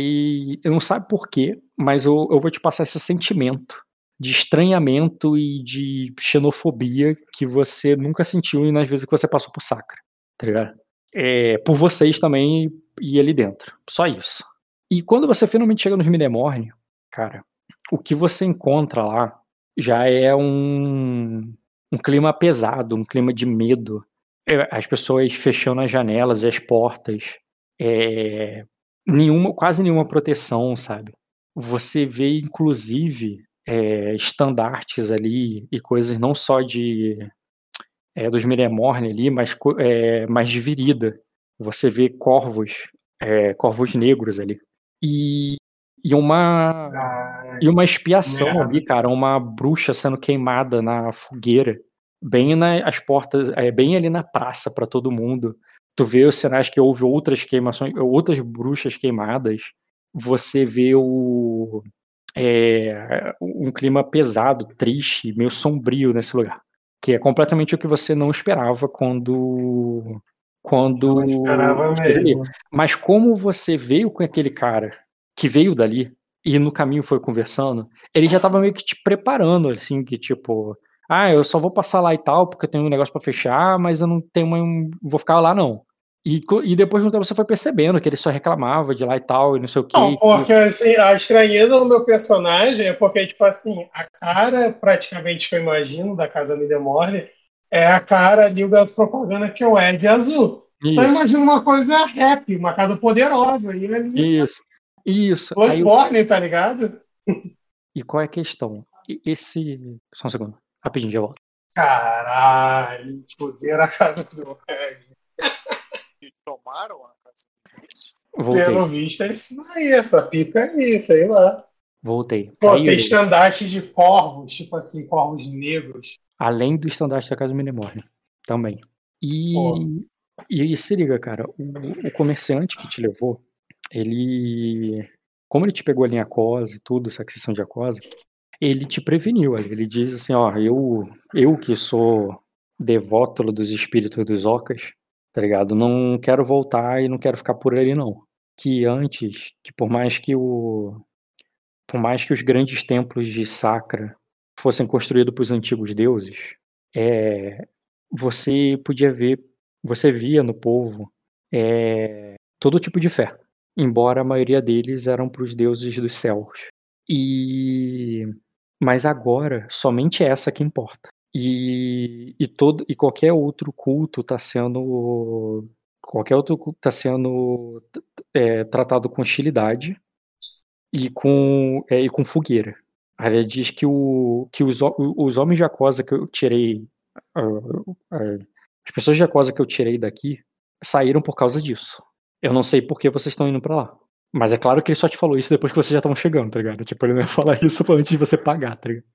eu não sabe por quê, mas eu, eu vou te passar esse sentimento de estranhamento e de xenofobia que você nunca sentiu nas vezes que você passou por Sacra, tá ligado? É, por vocês também e ali dentro. Só isso. E quando você finalmente chega nos Midemorne, cara, o que você encontra lá já é um, um clima pesado, um clima de medo. É, As pessoas fechando as janelas e as portas. É, nenhuma, quase nenhuma proteção, sabe? Você vê, inclusive, é, estandartes ali e coisas não só de é, dos Miremorne ali, mas, é, mas de virida. Você vê corvos, é, corvos negros ali. E, e uma Ah, e uma expiação ali, cara, uma bruxa sendo queimada na fogueira, bem nas portas, é, bem ali na praça pra todo mundo. Tu vê os sinais que houve outras queimações, outras bruxas queimadas. Você vê o é, um clima pesado, triste, meio sombrio nesse lugar, que é completamente o que você não esperava quando quando não esperava mesmo. Mas como você veio com aquele cara que veio dali e no caminho foi conversando, ele já tava meio que te preparando, assim, que tipo, ah, eu só vou passar lá e tal, porque eu tenho um negócio pra fechar, mas eu não tenho um, vou ficar lá não. E, e depois de um tempo você foi percebendo que ele só reclamava de lá e tal, e não sei o que. Não, porque assim, a estranheza do meu personagem é porque, tipo assim, a cara praticamente que eu imagino da Casa Midemorne é a cara ali da propaganda que eu é de azul. Então eu Isso, imagino uma coisa rap, uma casa poderosa. E ali, isso, isso. Bloodborne, tá ligado? e qual é a questão? Esse. Só um segundo, rapidinho, já volto. Caralho, foder a casa do Ed. Tomaram a. Voltei, Pelo visto é isso aí, essa pica aí, sei lá. voltei. Pô, Aí, tem estandarte de corvos, tipo assim, corvos negros. Além do estandarte da Casa Minemorne. Também. E, Pô. e se liga, cara, o, o comerciante que te levou, ele. Como ele te pegou ali em Acosa e tudo, essa aquisição de Acosa, ele te preveniu. ali, Ele diz assim: ó, eu, eu que sou devoto dos espíritos dos Ocas, tá ligado? Não quero voltar e não quero ficar por ali, não. Que antes, que por mais que o. Por mais que os grandes templos de Sacra fossem construídos para os antigos deuses, é, você podia ver, você via no povo é, todo tipo de fé, embora a maioria deles eram para os deuses dos céus. E mas agora somente essa que importa. E, e todo e qualquer outro culto está sendo qualquer outro culto está sendo é, tratado com hostilidade e com é, e com fogueira. Ela diz que, o, que os, os homens de Acosa que eu tirei. as pessoas de Acosa que eu tirei daqui saíram por causa disso. Eu não sei por que vocês estão indo pra lá. Mas é claro que ele só te falou isso depois que vocês já estavam chegando, tá ligado? Tipo, ele não ia falar isso antes de você pagar, tá ligado?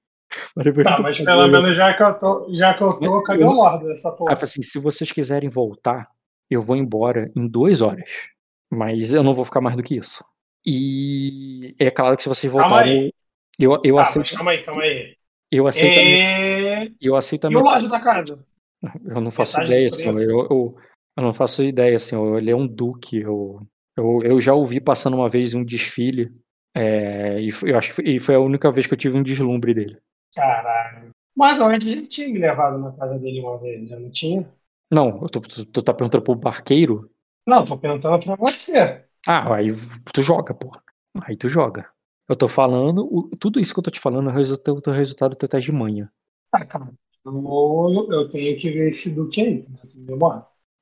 Tá, mas pelo menos já que eu tô, já que eu tô, cadê o Lorde dessa porra? Assim, se vocês quiserem voltar, eu vou embora em duas horas. Mas eu não vou ficar mais do que isso. E é claro que se vocês voltarem. Eu, eu ah, aceito. calma aí, calma aí. Eu aceito. É... Eu aceito a E o Lorde da casa? Eu não faço Metade ideia, assim. Eu, eu, eu, não faço ideia, assim. Ele é um duque. Eu, eu, eu já ouvi passando uma vez um desfile. É, e eu acho que foi, e foi a única vez que eu tive um deslumbre dele. Caralho. Mas antes ele tinha me levado na casa dele uma vez, já não tinha? Não, tu, tu, tu tá perguntando pro barqueiro? Não, tô perguntando pra você. Ah, aí tu joga, porra. Aí tu joga. Eu tô falando, o, tudo isso que eu tô te falando é o resultado, o resultado do teu teste de manhã. Ah, cara, eu, eu tenho que ver esse Duque aí.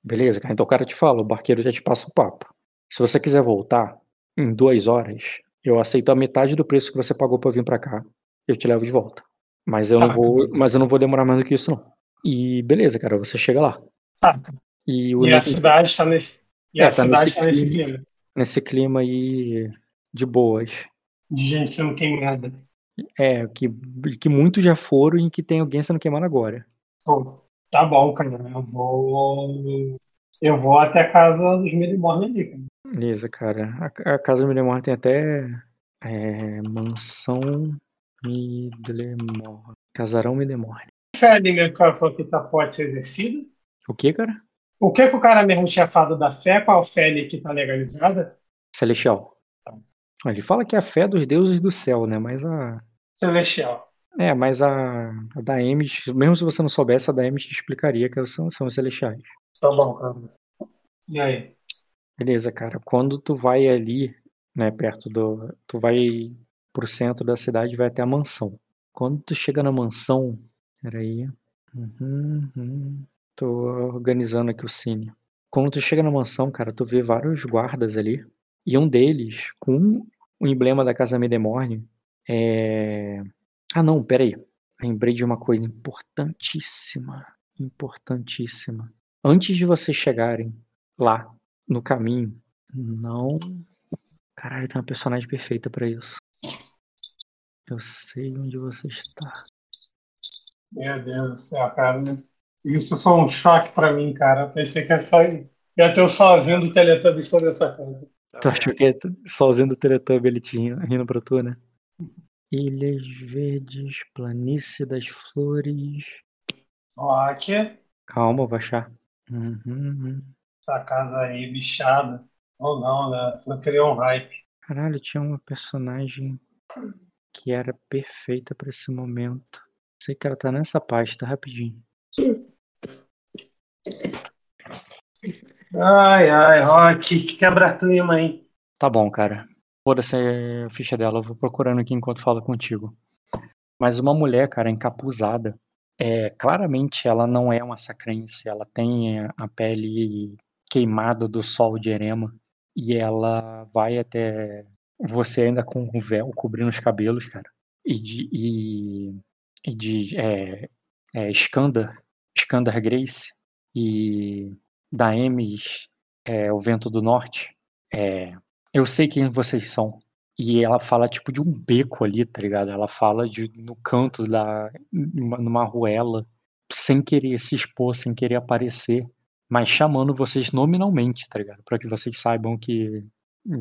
Beleza, cara. Então o cara te fala, o barqueiro já te passa o papo. Se você quiser voltar em duas horas, eu aceito a metade do preço que você pagou pra vir pra cá. Eu te levo de volta. Mas eu, tá, não vou, mas eu não vou demorar mais do que isso, não. E beleza, cara, você chega lá. Tá. E, e a cidade está nesse. E é, a tá cidade nesse, tá nesse clima. Nesse clima aí de boas de gente sendo queimada. É, que, que muitos já foram e que tem alguém sendo queimado agora. Pô, tá bom, cara. Eu vou. Eu vou até a casa dos Milimorne ali, cara. Beleza, cara. A, a casa dos Milimorne tem até. É, mansão Midlemore. Casarão Midlemore. O cara falou que tá, pode ser exercida? O que, cara? O que, que o cara mesmo tinha falado da fé? Qual fé que tá legalizada? Celestial. Ele fala que é a fé dos deuses do céu, né? Mas a. Celestial. É, mas a, a da Emes, mesmo se você não soubesse, a da Emes te explicaria que são, são os celestiais. Tá bom, cara. E aí? Beleza, cara. Quando tu vai ali, né, perto do. Tu vai pro centro da cidade vai até a mansão. Quando tu chega na mansão. Peraí. Uhum, uhum. Tô organizando aqui o cine. Quando tu chega na mansão, cara, tu vê vários guardas ali e um deles, com o emblema da Casa Medemorne, é... Ah, não, peraí. Lembrei de uma coisa importantíssima. Importantíssima. Antes de vocês chegarem lá, no caminho, não. Caralho, tem uma personagem perfeita para isso. Eu sei onde você está. Meu Deus do céu, cara. Isso foi um choque para mim, cara. Eu pensei que ia sair. Ia ter o sozinho do Teletubbies sobre essa coisa. Tá tu achou que é sozinho do Teletubby ele tinha rindo pra tu, né? Ilhas verdes, planície das flores. Aqui. Calma, vou baixar. Uhum, uhum. Essa casa aí, bichada. Ou não, né? Não criou um hype. Caralho, tinha uma personagem que era perfeita pra esse momento. Sei que ela tá nessa pasta, rapidinho. Ai, ai, Rock, que quebra-clima, hein? Tá bom, cara. Foda-se a ficha dela, eu vou procurando aqui enquanto falo contigo. Mas uma mulher, cara, encapuzada, é, claramente ela não é uma sacrense, ela tem a pele queimada do sol de erema e ela vai até você ainda com o véu cobrindo os cabelos, cara. E de, e, e de é, é, Skandar, Skandar Grace e da Emes, é, O Vento do Norte, é, eu sei quem vocês são. E ela fala tipo de um beco ali, tá ligado? Ela fala de no canto da. numa ruela, sem querer se expor, sem querer aparecer, mas chamando vocês nominalmente, tá ligado? Pra que vocês saibam que.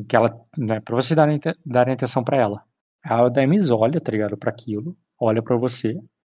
Que ela. Né, pra vocês darem, darem atenção para ela. A Daemis olha, tá ligado? Pra aquilo, olha para você,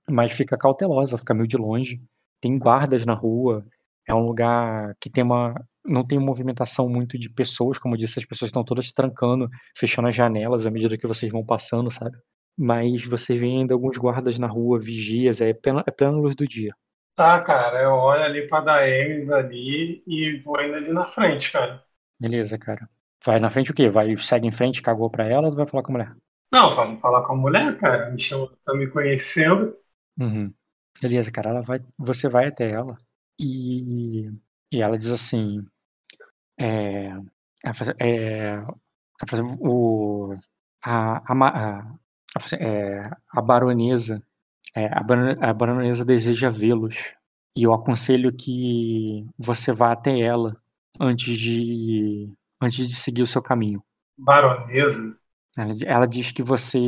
mas fica cautelosa, fica meio de longe. Tem guardas na rua, é um lugar que tem uma não tem movimentação muito de pessoas, como eu disse, as pessoas estão todas se trancando, fechando as janelas à medida que vocês vão passando, sabe? Mas você vê ainda alguns guardas na rua, vigias, é plena, é plena luz do dia. Tá, cara, eu olho ali pra Daemis ali e vou indo ali na frente, cara. Beleza, cara. Vai na frente o quê? Vai, segue em frente, cagou pra ela ou vai falar com a mulher? Não, vai falar com a mulher, cara. Me chama, tá me conhecendo. Uhum. Beleza, cara, ela vai, você vai até ela e, e ela diz assim: é, é, o, a, a, a, é, a baronesa é, a, baronesa deseja vê-los e eu aconselho que você vá até ela antes de antes de seguir o seu caminho. Baronesa? Ela, ela diz que você.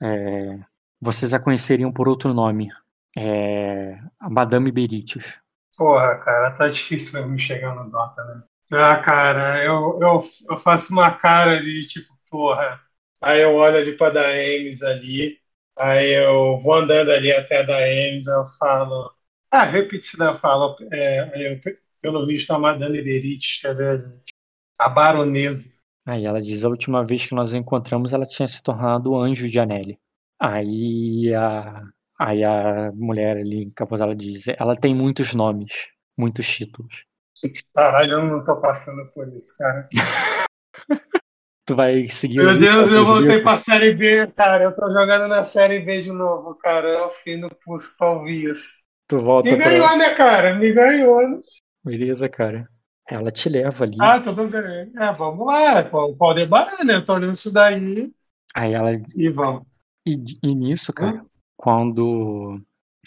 é, vocês a conheceriam por outro nome. É, a Madame Beritius. Porra, cara, tá difícil mesmo chegar no Dota, né? Ah, cara, eu, eu, eu faço uma cara ali, tipo, porra. Aí eu olho ali pra Daemis ali, aí eu vou andando ali até a Daemis, eu falo. Ah, repite daí eu falo. É, eu, pelo visto, a Madame Berite, quer ver? A Baronesa. Aí ela diz: a última vez que nós a encontramos, ela tinha se tornado anjo de Anelli. Aí a, aí a mulher ali, capaz ela diz: ela tem muitos nomes, muitos títulos. Caralho, eu não tô passando por isso, cara. Tu vai seguir. Meu Deus, eu voltei pra Série B, cara. Eu tô jogando na Série B de novo, cara. É o fim do pulso Palvias. Tu volta Me pra. ganhou, né, cara? Me ganhou. Beleza, cara. Ela te leva ali. Ah, tudo bem. É, vamos lá. Pô, Pode debarar, né? Eu tô olhando isso daí Aí ela. e vamos. E, e nisso, cara, quando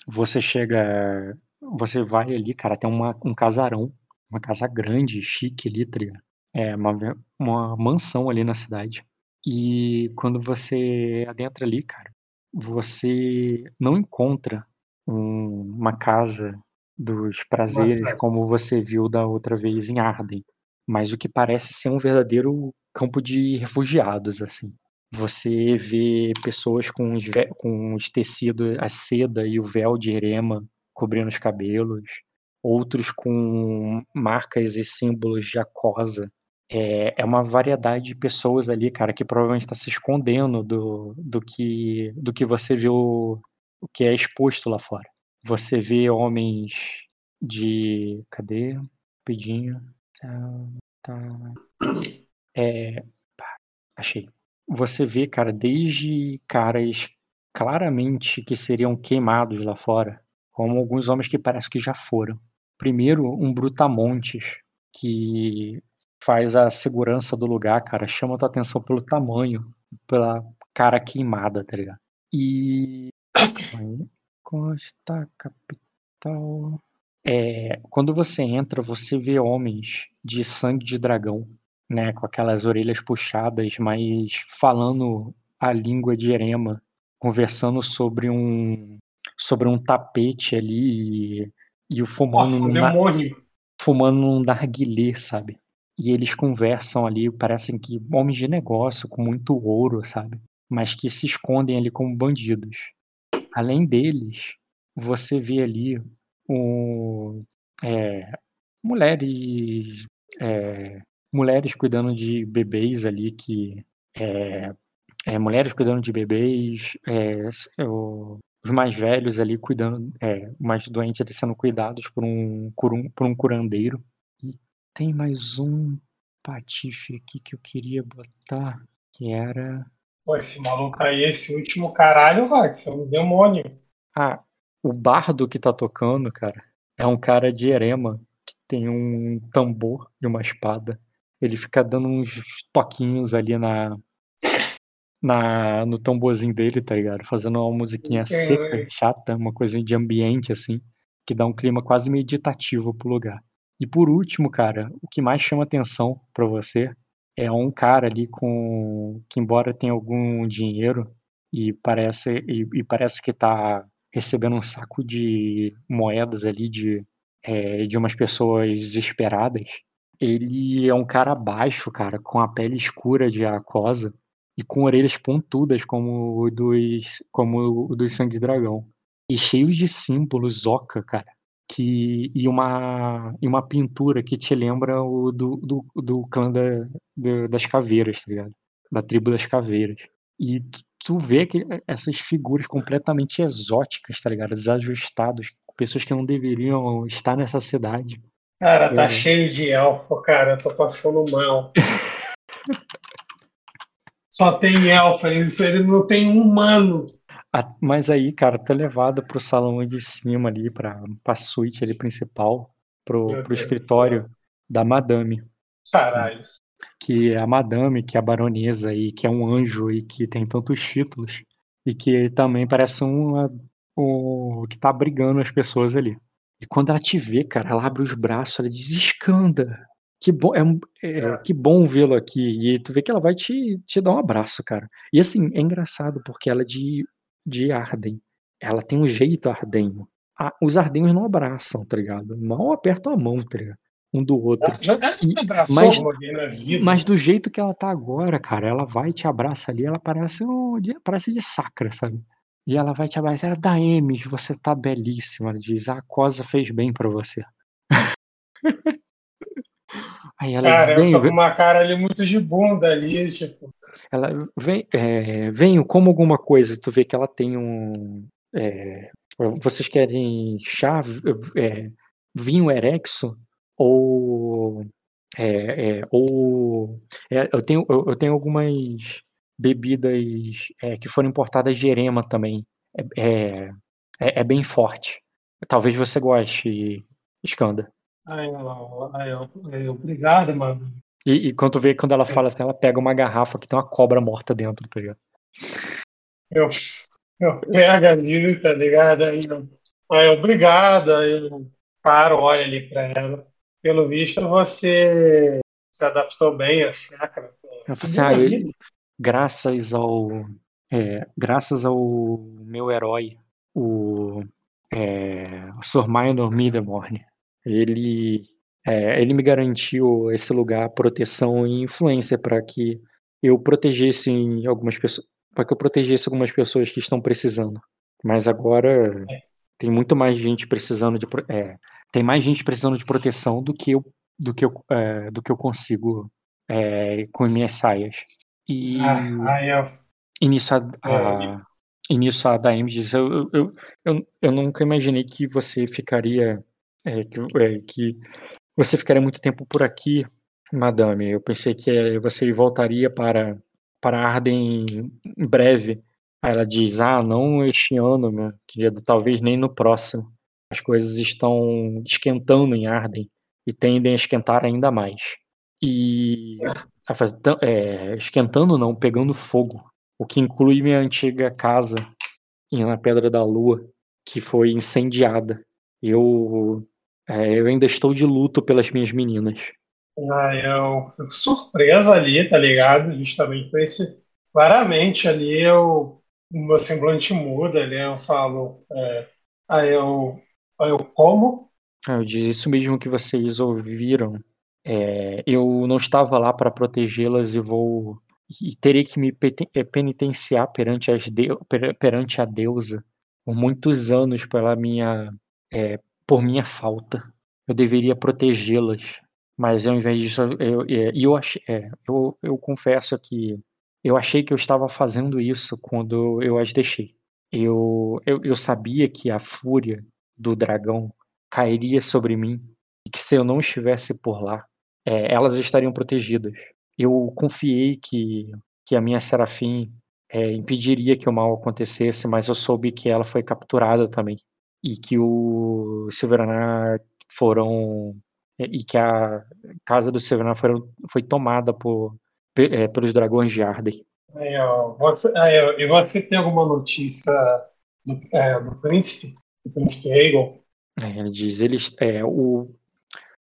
você chega. Você vai ali, cara, tem uma, um casarão. Uma casa grande, chique ali, ligado? É uma, uma mansão ali na cidade. E quando você adentra ali, cara, você não encontra um- uma casa dos prazeres Nossa. como você viu da outra vez em Arden, mas o que parece ser um verdadeiro campo de refugiados, assim. Você vê pessoas com os, com os tecidos, a seda e o véu de erema cobrindo os cabelos, outros com marcas e símbolos de acosa. É, é uma variedade de pessoas ali, cara, que provavelmente está se escondendo do, do, que, do que você viu, o que é exposto lá fora. Você vê homens de. Cadê? Rapidinho. Tá. tá. É. pá, Achei. Você vê, cara, desde caras claramente que seriam queimados lá fora, como alguns homens que parece que já foram. Primeiro, um brutamontes que faz a segurança do lugar, cara, chama tua atenção pelo tamanho, pela cara queimada, tá ligado? E. Aí, Costa Capital. É, quando você entra, você vê homens de sangue de dragão, né, com aquelas orelhas puxadas, mas falando a língua de Erema, conversando sobre um sobre um tapete ali e, e o fumando Nossa, um demônio. fumando num narguilé, sabe? E eles conversam ali, parecem que homens de negócio com muito ouro, sabe? Mas que se escondem ali como bandidos. Além deles, você vê ali um, é, mulheres é, mulheres cuidando de bebês ali que é, é, mulheres cuidando de bebês, é, o- os mais velhos ali cuidando, é, mais doentes ali sendo cuidados por um, curum- por um curandeiro. E tem mais um patife aqui que eu queria botar, que era. Pô, esse maluco aí, esse último caralho, vai, isso é um demônio. Ah, o bardo que tá tocando, cara, é um cara de Erema que tem um tambor e uma espada. Ele fica dando uns toquinhos ali na, na no tamborzinho dele, tá ligado? Fazendo uma musiquinha seca, chata, uma coisa de ambiente assim, que dá um clima quase meditativo pro lugar. E por último, cara, o que mais chama atenção pra você é um cara ali com que embora tenha algum dinheiro e parece e, e parece que tá recebendo um saco de moedas ali de é, de umas pessoas desesperadas. Ele é um cara baixo, cara, com a pele escura de aquosa e com orelhas pontudas como o dos como o dos sangue dragão e cheios de símbolos oca, cara, que e uma e uma pintura que te lembra o do, do, do clã da, da- das caveiras, tá ligado? Da tribo das caveiras. E tu, tu vê que essas figuras completamente exóticas, tá ligado? Desajustados, pessoas que não deveriam estar nessa cidade. Cara, tá Uhum. cheio de elfo, cara. Eu tô passando mal. Só tem elfo, ele não tem um humano. Mas aí, cara, tu é levado pro salão de cima ali, pra, pra suíte ali principal, pro, Meu pro Deus escritório da madame. Caralho. Que é a madame, que é a baronesa e que é um anjo e que tem tantos títulos. E que também parece uma, o que tá brigando as pessoas ali. E quando ela te vê, cara, ela abre os braços, ela diz, Escanda, que bom, é, é, é. que bom vê-lo aqui. E tu vê que ela vai te, te dar um abraço, cara. E assim, é engraçado porque ela é de, de Arden. Ela tem um jeito ardenho. Ah, os ardenhos não abraçam, tá ligado? Mal apertam a mão, tá ligado? Um do outro. E, abraçou mas, mas do jeito que ela tá agora, cara, ela vai te abraça ali, ela parece, um, parece de sacra, sabe? E ela vai te abraçar, ela dá Emes, você tá belíssima. Ela diz, a cosa fez bem para você. Aí ela cara, vem, eu tô com uma cara ali muito de bunda ali, tipo. Ela vem, é, vem como alguma coisa, tu vê que ela tem um. É, vocês querem chá, é, vinho erexo? Ou. É, é, ou é, eu, tenho, eu, eu, tenho algumas bebidas que foram importadas de Erema também. É, é, bem forte. Talvez você goste, Skanda. Ai, ai, ai, obrigado, mano. E, e quando vê quando ela fala assim, ela pega uma garrafa que tem uma cobra morta dentro, tá ligado? Eu, eu pego ali, tá ligado? Aí eu, aí, obrigado, aí eu paro, olho ali pra ela. Pelo visto, você se adaptou bem a sacra. Eu falei assim, ah, eu, graças ao é, graças ao meu herói, o, é, o Sr. Minor Middlemorn, ele, é, ele me garantiu esse lugar, proteção e influência para que eu protegesse algumas pessoas, para que eu protegesse algumas pessoas que estão precisando. Mas agora é. tem muito mais gente precisando de é, tem mais gente precisando de proteção do que eu do que eu, é, do que eu consigo é, com minhas saias. E, ah, eu... e nisso a, a, e nisso a Daim diz, eu, eu, eu, eu nunca imaginei que você ficaria é, que, é, que você ficaria muito tempo por aqui, madame. Eu pensei que você voltaria para, para Arden em breve. Aí ela diz, ah, não este ano, meu querido, talvez nem no próximo. As coisas estão esquentando em Arden e tendem a esquentar ainda mais. E é, esquentando não, pegando fogo. O que inclui minha antiga casa na Pedra da Lua, que foi incendiada. Eu é, eu ainda estou de luto pelas minhas meninas. Ah, eu fico surpresa ali, tá ligado? Justamente por esse. Claramente ali eu, o meu semblante muda ali, eu falo. É, aí eu. Aí eu como? Ah, eu disse isso mesmo que vocês ouviram. É, eu não estava lá para protegê-las e vou. E terei que me é, penitenciar perante, as de, perante a deusa por muitos anos pela minha é, por minha falta. Eu deveria protegê-las, mas ao invés disso, eu, eu, eu, achei, é, eu, eu confesso que eu achei que eu estava fazendo isso quando eu as deixei. Eu, eu, eu sabia que a fúria do dragão cairia sobre mim e que se eu não estivesse por lá, é, elas estariam protegidas. Eu confiei que, que a minha Serafim é, impediria que o mal acontecesse, mas eu soube que ela foi capturada também e que o Silveranar foram e que a casa do Silveranar foram, foi tomada por é, pelos dragões de Arden. Aí, ó, você, aí, e você tem alguma notícia do, é, do príncipe, do príncipe Aegon? É, ele diz, ele é o,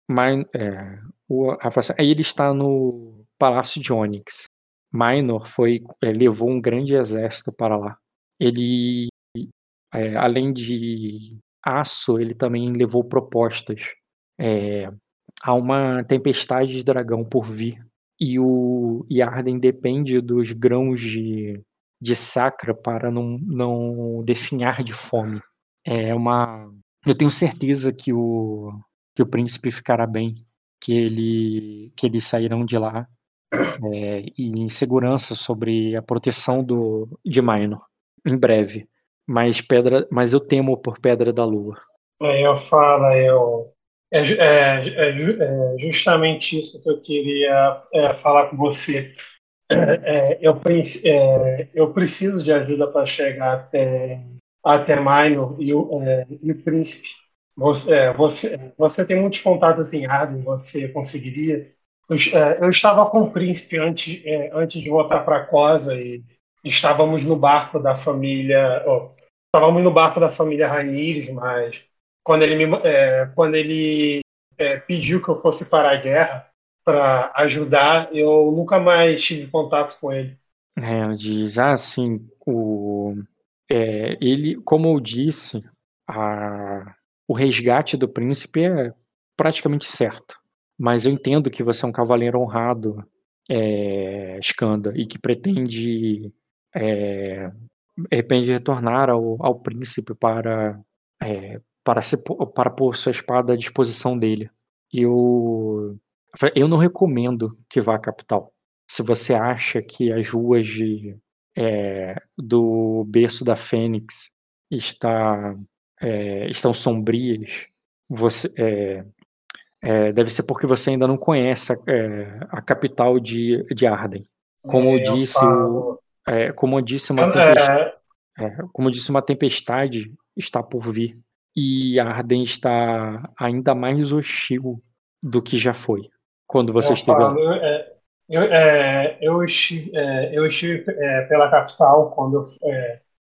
Min, é, o ele está no Palácio de Onyx. Minor foi é, levou um grande exército para lá. Ele é, além de aço, ele também levou propostas. É, há uma tempestade de dragão por vir. E o Yarden depende dos grãos de, de sacra para não, não definhar de fome. É uma. Eu tenho certeza que o, que o príncipe ficará bem, que ele que eles sairão de lá é, em segurança sobre a proteção do de Minor em breve. Mas pedra, mas eu temo por Pedra da Lua. É, eu falo, eu é, é, é, é, justamente isso que eu queria é, falar com você. É, eu, é, eu preciso de ajuda para chegar até até Minor e o, e o príncipe. Você, você, você tem muitos contatos em Arden, você conseguiria? Eu, eu, estava com o príncipe antes, antes de voltar para Cosa e estávamos no barco da família. Oh, estávamos no barco da família Rainires, mas quando ele, me, é, quando ele é, pediu que eu fosse para a guerra, para ajudar, eu nunca mais tive contato com ele. É, ela diz, ah, sim, o, é, ele, como eu disse, a, o resgate do príncipe é praticamente certo. Mas eu entendo que você é um cavaleiro honrado, é, Skanda, e que pretende, é, pretende retornar ao, ao príncipe para, é, para, se, para pôr sua espada à disposição dele. Eu, eu não recomendo que vá à capital. Se você acha que as ruas de, é, do berço da Fênix está, é, estão sombrias, você, é, é, deve ser porque você ainda não conhece a, é, a capital de, de Arden. Como eu disse, o, é, como eu disse, uma tempestade, como eu disse, uma tempestade está por vir e Arden está ainda mais hostil do que já foi quando você eu esteve falo, lá. Eu, eu, é, eu estive, é, eu estive é, pela capital quando eu,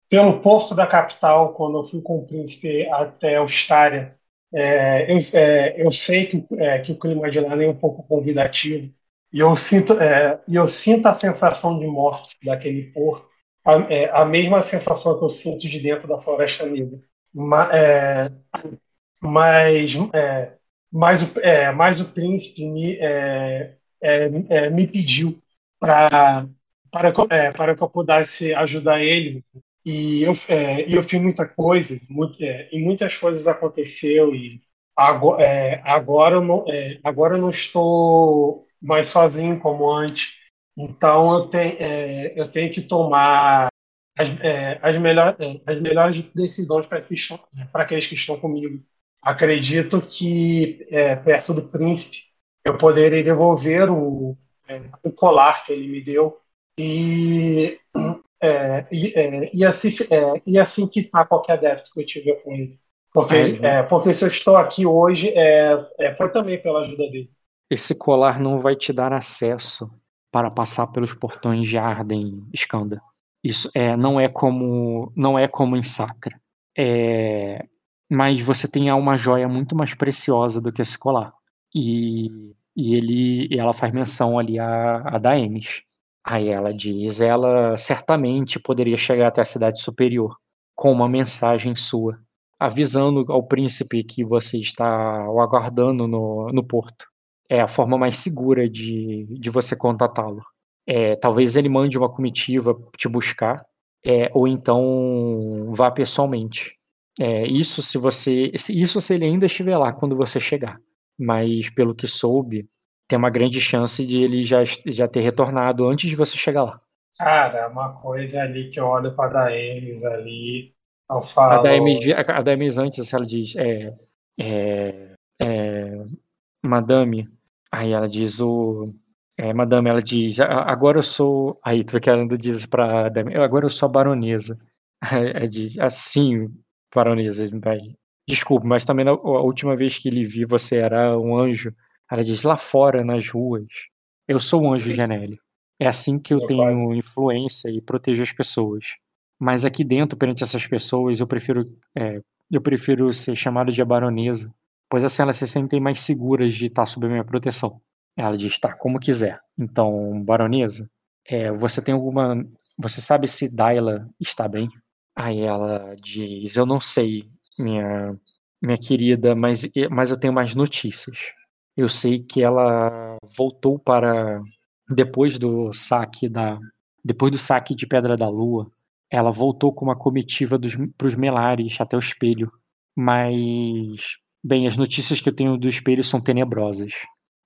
pelo porto da capital quando eu fui com o príncipe até Ostária é, eu, é, eu, sei que, é, que, o clima de lá é um pouco convidativo e eu sinto, é, eu sinto a sensação de morte daquele porto, a, é, a, mesma sensação que eu sinto de dentro da Floresta Negra. Ma, é, mas, mas, o, mas o príncipe me, me pediu pra, para, para que eu pudesse ajudar ele e eu, é, eu fiz muita coisa, muito, é, e muitas coisas aconteceu e agora, é, agora, eu não, é, agora eu não estou mais sozinho como antes. Então eu, tenho é, eu tenho que tomar as, é, as, melhor, as melhores decisões para aqueles que estão comigo. Acredito que perto do príncipe eu poderei devolver o, o colar que ele me deu e é, e, é, e, assim, é, e assim quitar qualquer débito que eu tiver com ele. Porque, é, porque se eu estou aqui hoje, é, é, foi também pela ajuda dele. Esse colar não vai te dar acesso para passar pelos portões de Arden, Skanda. Isso é, não é como não é como em Sacra. É, mas você tem uma joia muito mais preciosa do que esse colar. E, e ele, ela faz menção ali a, a Daemis. Aí ela diz: ela certamente poderia chegar até a cidade superior com uma mensagem sua, avisando ao príncipe que você está o aguardando no, no porto. É a forma mais segura de, de você contatá-lo. É, talvez ele mande uma comitiva te buscar, é, ou então vá pessoalmente. É, isso se você, isso se ele ainda estiver lá quando você chegar. Mas pelo que soube, tem uma grande chance de ele já, já ter retornado antes de você chegar lá. Cara, uma coisa ali que eu olho para a Daemis ali, eu falo... A Daemis, a Daemis antes, ela diz, é, é, é, Madame, aí ela diz o... É, madame, ela diz, agora eu sou... Aí tu vê que ela ainda diz pra Daemis, agora eu sou a baronesa. É, diz, assim, baronesa, desculpe, mas também a última vez que ele viu você era um anjo, ela diz lá fora, nas ruas, eu sou um anjo Genélio. É assim que eu tenho influência e protejo as pessoas. Mas aqui dentro, perante essas pessoas, eu prefiro, é, eu prefiro ser chamado de a baronesa, pois assim elas se sentem mais seguras de estar sob a minha proteção. Ela diz, tá, como quiser. Então, baronesa, é, você tem alguma. Você sabe se Daila está bem? Aí ela diz, eu não sei, minha, minha querida, mas, mas eu tenho mais notícias. Eu sei que ela voltou para depois do saque da depois do saque de Pedra da Lua, ela voltou com uma comitiva para os Melares até o espelho. Mas bem, as notícias que eu tenho do espelho são tenebrosas.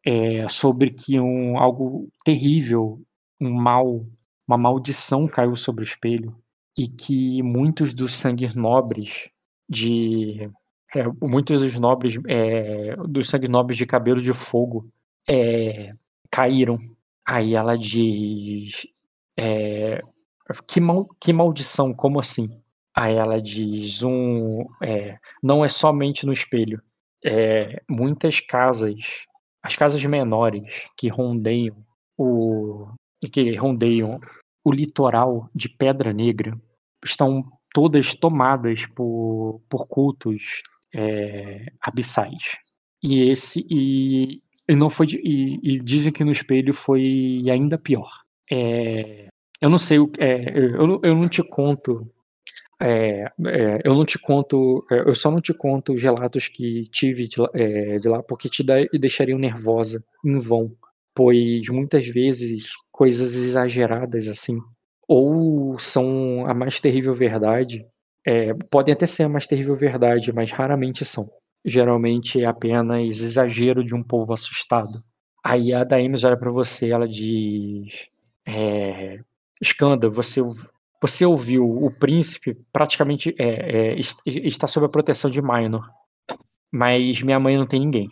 É sobre que um algo terrível, um mal, uma maldição caiu sobre o espelho e que muitos dos sangues nobres de é, muitos dos nobres, é, dos sangue nobres de cabelo de fogo é, caíram. Aí ela diz: é, que, mal, que maldição, como assim? Aí ela diz: um, é, não é somente no espelho. É, muitas casas, as casas menores que rondeiam o que rondeiam o litoral de Pedra Negra estão todas tomadas por, por cultos é, abissais. E esse e, e não foi e, e dizem que no espelho foi ainda pior. É, eu não sei o é, eu, eu não te conto é, é, eu não te conto é, eu só não te conto os relatos que tive de, lá- é, de lá porque te deixariam nervosa em vão pois muitas vezes coisas exageradas assim ou são a mais terrível verdade é, podem até ser a mais terrível verdade mas raramente são. Geralmente é apenas exagero de um povo assustado. Aí a Daemis olha pra você ela diz é, Skanda, você você ouviu o príncipe praticamente é, é, est- está sob a proteção de Minor mas minha mãe não tem ninguém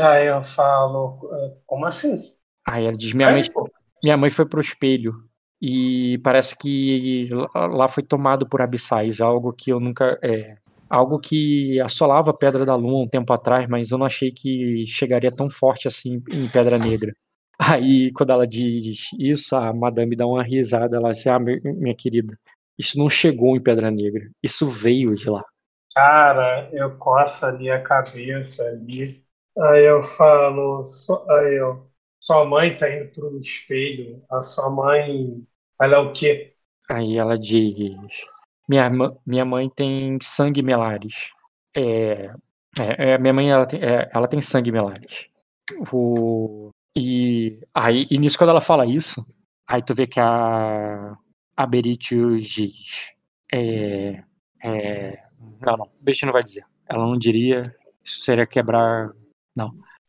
Aí eu falo, "Ah, como assim? Aí ela diz: minha mãe, Aí, pô, minha mãe foi pro espelho e parece que lá- lá foi tomado por abissais, algo que eu nunca. É, algo que assolava a Pedra da Lua um tempo atrás, mas eu não achei que chegaria tão forte assim em Pedra Negra. Aí, quando ela diz isso, a madame dá uma risada. Ela diz: Ah, mi- minha querida, isso não chegou em Pedra Negra, isso veio de lá. Cara, eu coço ali a cabeça ali. Aí eu falo, "Sua- aí eu, sua mãe tá indo pro espelho. A sua mãe, ela é o quê? Aí ela diz: Minha, minha mãe tem sangue melares. É, é, é, minha mãe ela tem, é, ela tem sangue melares. O, e, aí, e nisso, quando ela fala isso, aí tu vê que a, a Beritius diz: é, é, Não, não, Beritius não vai dizer. Ela não diria, isso seria quebrar.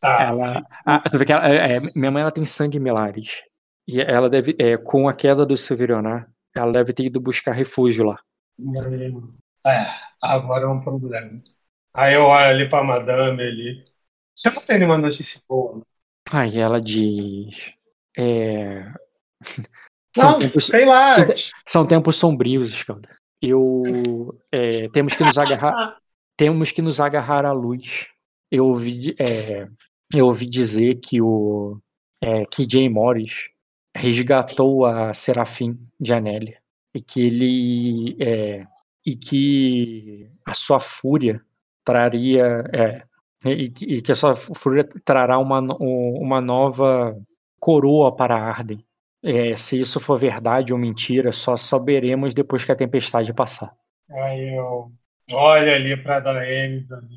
Ela, ah, tu vê que ela, é, é, minha mãe ela tem sangue melares. E ela deve, é, com a queda do Severionar, ela deve ter ido buscar refúgio lá. É, agora é um problema. Aí eu olho ali pra madame ali. Você não tem nenhuma notícia boa? né? Aí ela diz. É... São, Não, tempos, sei lá. são são tempos sombrios, Scalda. Eu é, temos que nos agarrar, temos que nos agarrar à luz. Eu ouvi, é, eu ouvi dizer que o é, que Jay Morris resgatou a Serafim de Anélia e que ele é, e que a sua fúria traria é, e, que- e que a sua fúria trará uma, uma nova coroa para Arden. É, se isso for verdade ou mentira, só saberemos depois que a tempestade passar. Aí eu olho ali.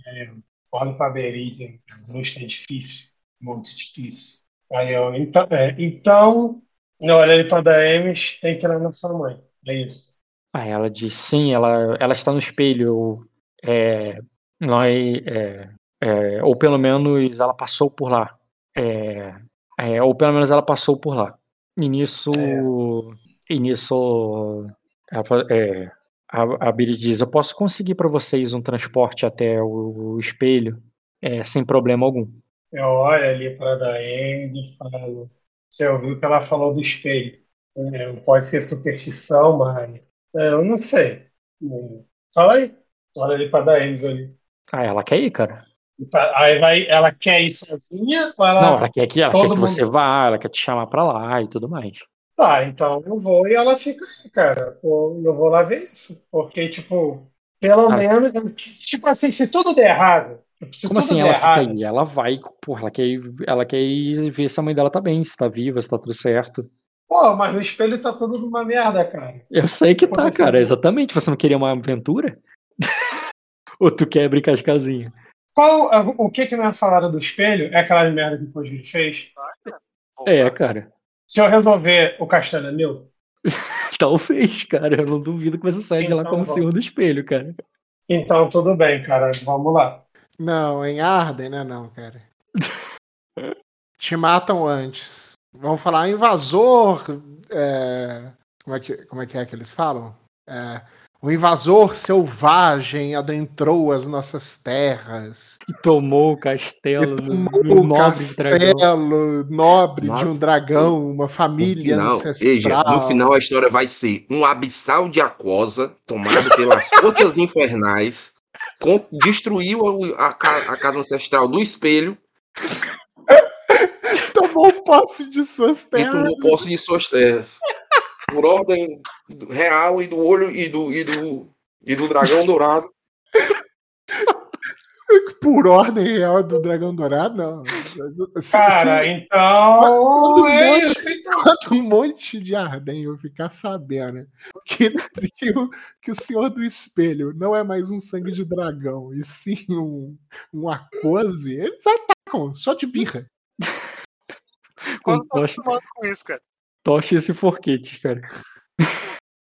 Aí eu olho pra Beride. A luz tá difícil. Muito difícil. Aí eu, então, é, então eu olho ali pra Daemis, tem que ir lá na sua mãe. É isso. Aí ela diz: sim, ela, ela está no espelho. É, nós, é, é, ou pelo menos ela passou por lá. É, é, ou pelo menos ela passou por lá. E nisso. E nisso. é, a, a Billy diz: Eu posso conseguir para vocês um transporte até o, espelho é, sem problema algum. Eu olho ali para a Daemis e falo: Você ouviu que ela falou do espelho? É, pode ser superstição, mas é, eu não sei. É, Fala aí. Olha ali para a Daemis ali. Ah, ela quer ir, cara. Aí vai, ela quer ir sozinha ela. Não, ela quer que, ela quer que mundo- você vá, ela quer te chamar pra lá e tudo mais. Tá, então eu vou e ela fica aí, cara. Pô, Eu vou lá ver isso. Porque, tipo, pelo Ah. menos, tipo assim, se tudo der errado. tipo, se Como assim ela fica errado, aí? Ela vai, porra, ela quer, ir, ela quer ir ver se a mãe dela tá bem, se tá viva, se tá tudo certo. Pô, mas no espelho tá tudo numa merda, cara. Eu sei que Como tá, assim? cara, exatamente. Você não queria uma aventura? Ou tu quer brincar de casinha? Qual, o que que nós falaram do espelho? É aquela merda que o Kojiro fez? É, cara. Se eu resolver o castelo é meu? Talvez, cara. Eu não duvido que você saia de lá Então, como senhor do espelho, cara. Então tudo bem, cara. Vamos lá. Não, em Arden, né? Não, cara. Te matam antes. Vamos falar invasor. é, Como, é que, como é que é que eles falam? É, O invasor selvagem adentrou as nossas terras. E tomou o castelo E do, tomou do o nobre dragão. castelo nobre de um dragão, uma No família final, ancestral. veja, no final a história vai ser um abissal de aquosa tomado pelas forças infernais, com- destruiu a, a a casa ancestral do espelho Tomou posse de suas e terras. tomou posse de suas terras. Por ordem real e do olho e do, e do, e do dragão dourado. Por ordem real do Dragão Dourado, não. Se- Cara, se- então. quando um É monte- isso, então. quando um monte de Arden eu ficar sabendo que, que, o, que o Senhor do Espelho não é mais um sangue de dragão, e sim um, um acose, eles atacam, só de birra. Quando Com tá tocha, acostumado com isso, cara. Tochas e forquetes, cara.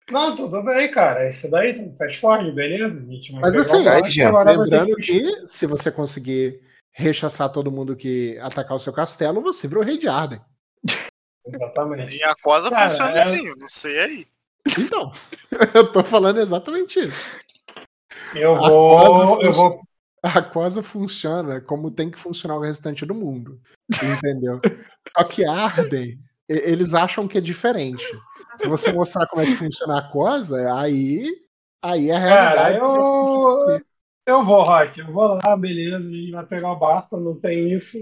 Não, tudo bem, cara. Isso daí, faz forte, beleza? A Mas assim, aí, ter Lembrando que- se você conseguir rechaçar todo mundo que atacar o seu castelo, você virou rei de Arden. Exatamente. Em Aquosa Cara, funciona é- assim, eu não sei aí. Então, eu tô falando exatamente isso. Eu A vou. cosa Eu vou. A cosa funciona como tem que funcionar o restante do mundo. Entendeu? Só que Arden, e- eles acham que é diferente. Se você mostrar como é que funciona a cosa, aí, aí é a Cara, realidade. eu. Eu vou, Rock. Eu vou lá, beleza. A gente vai pegar o barco, não tem isso.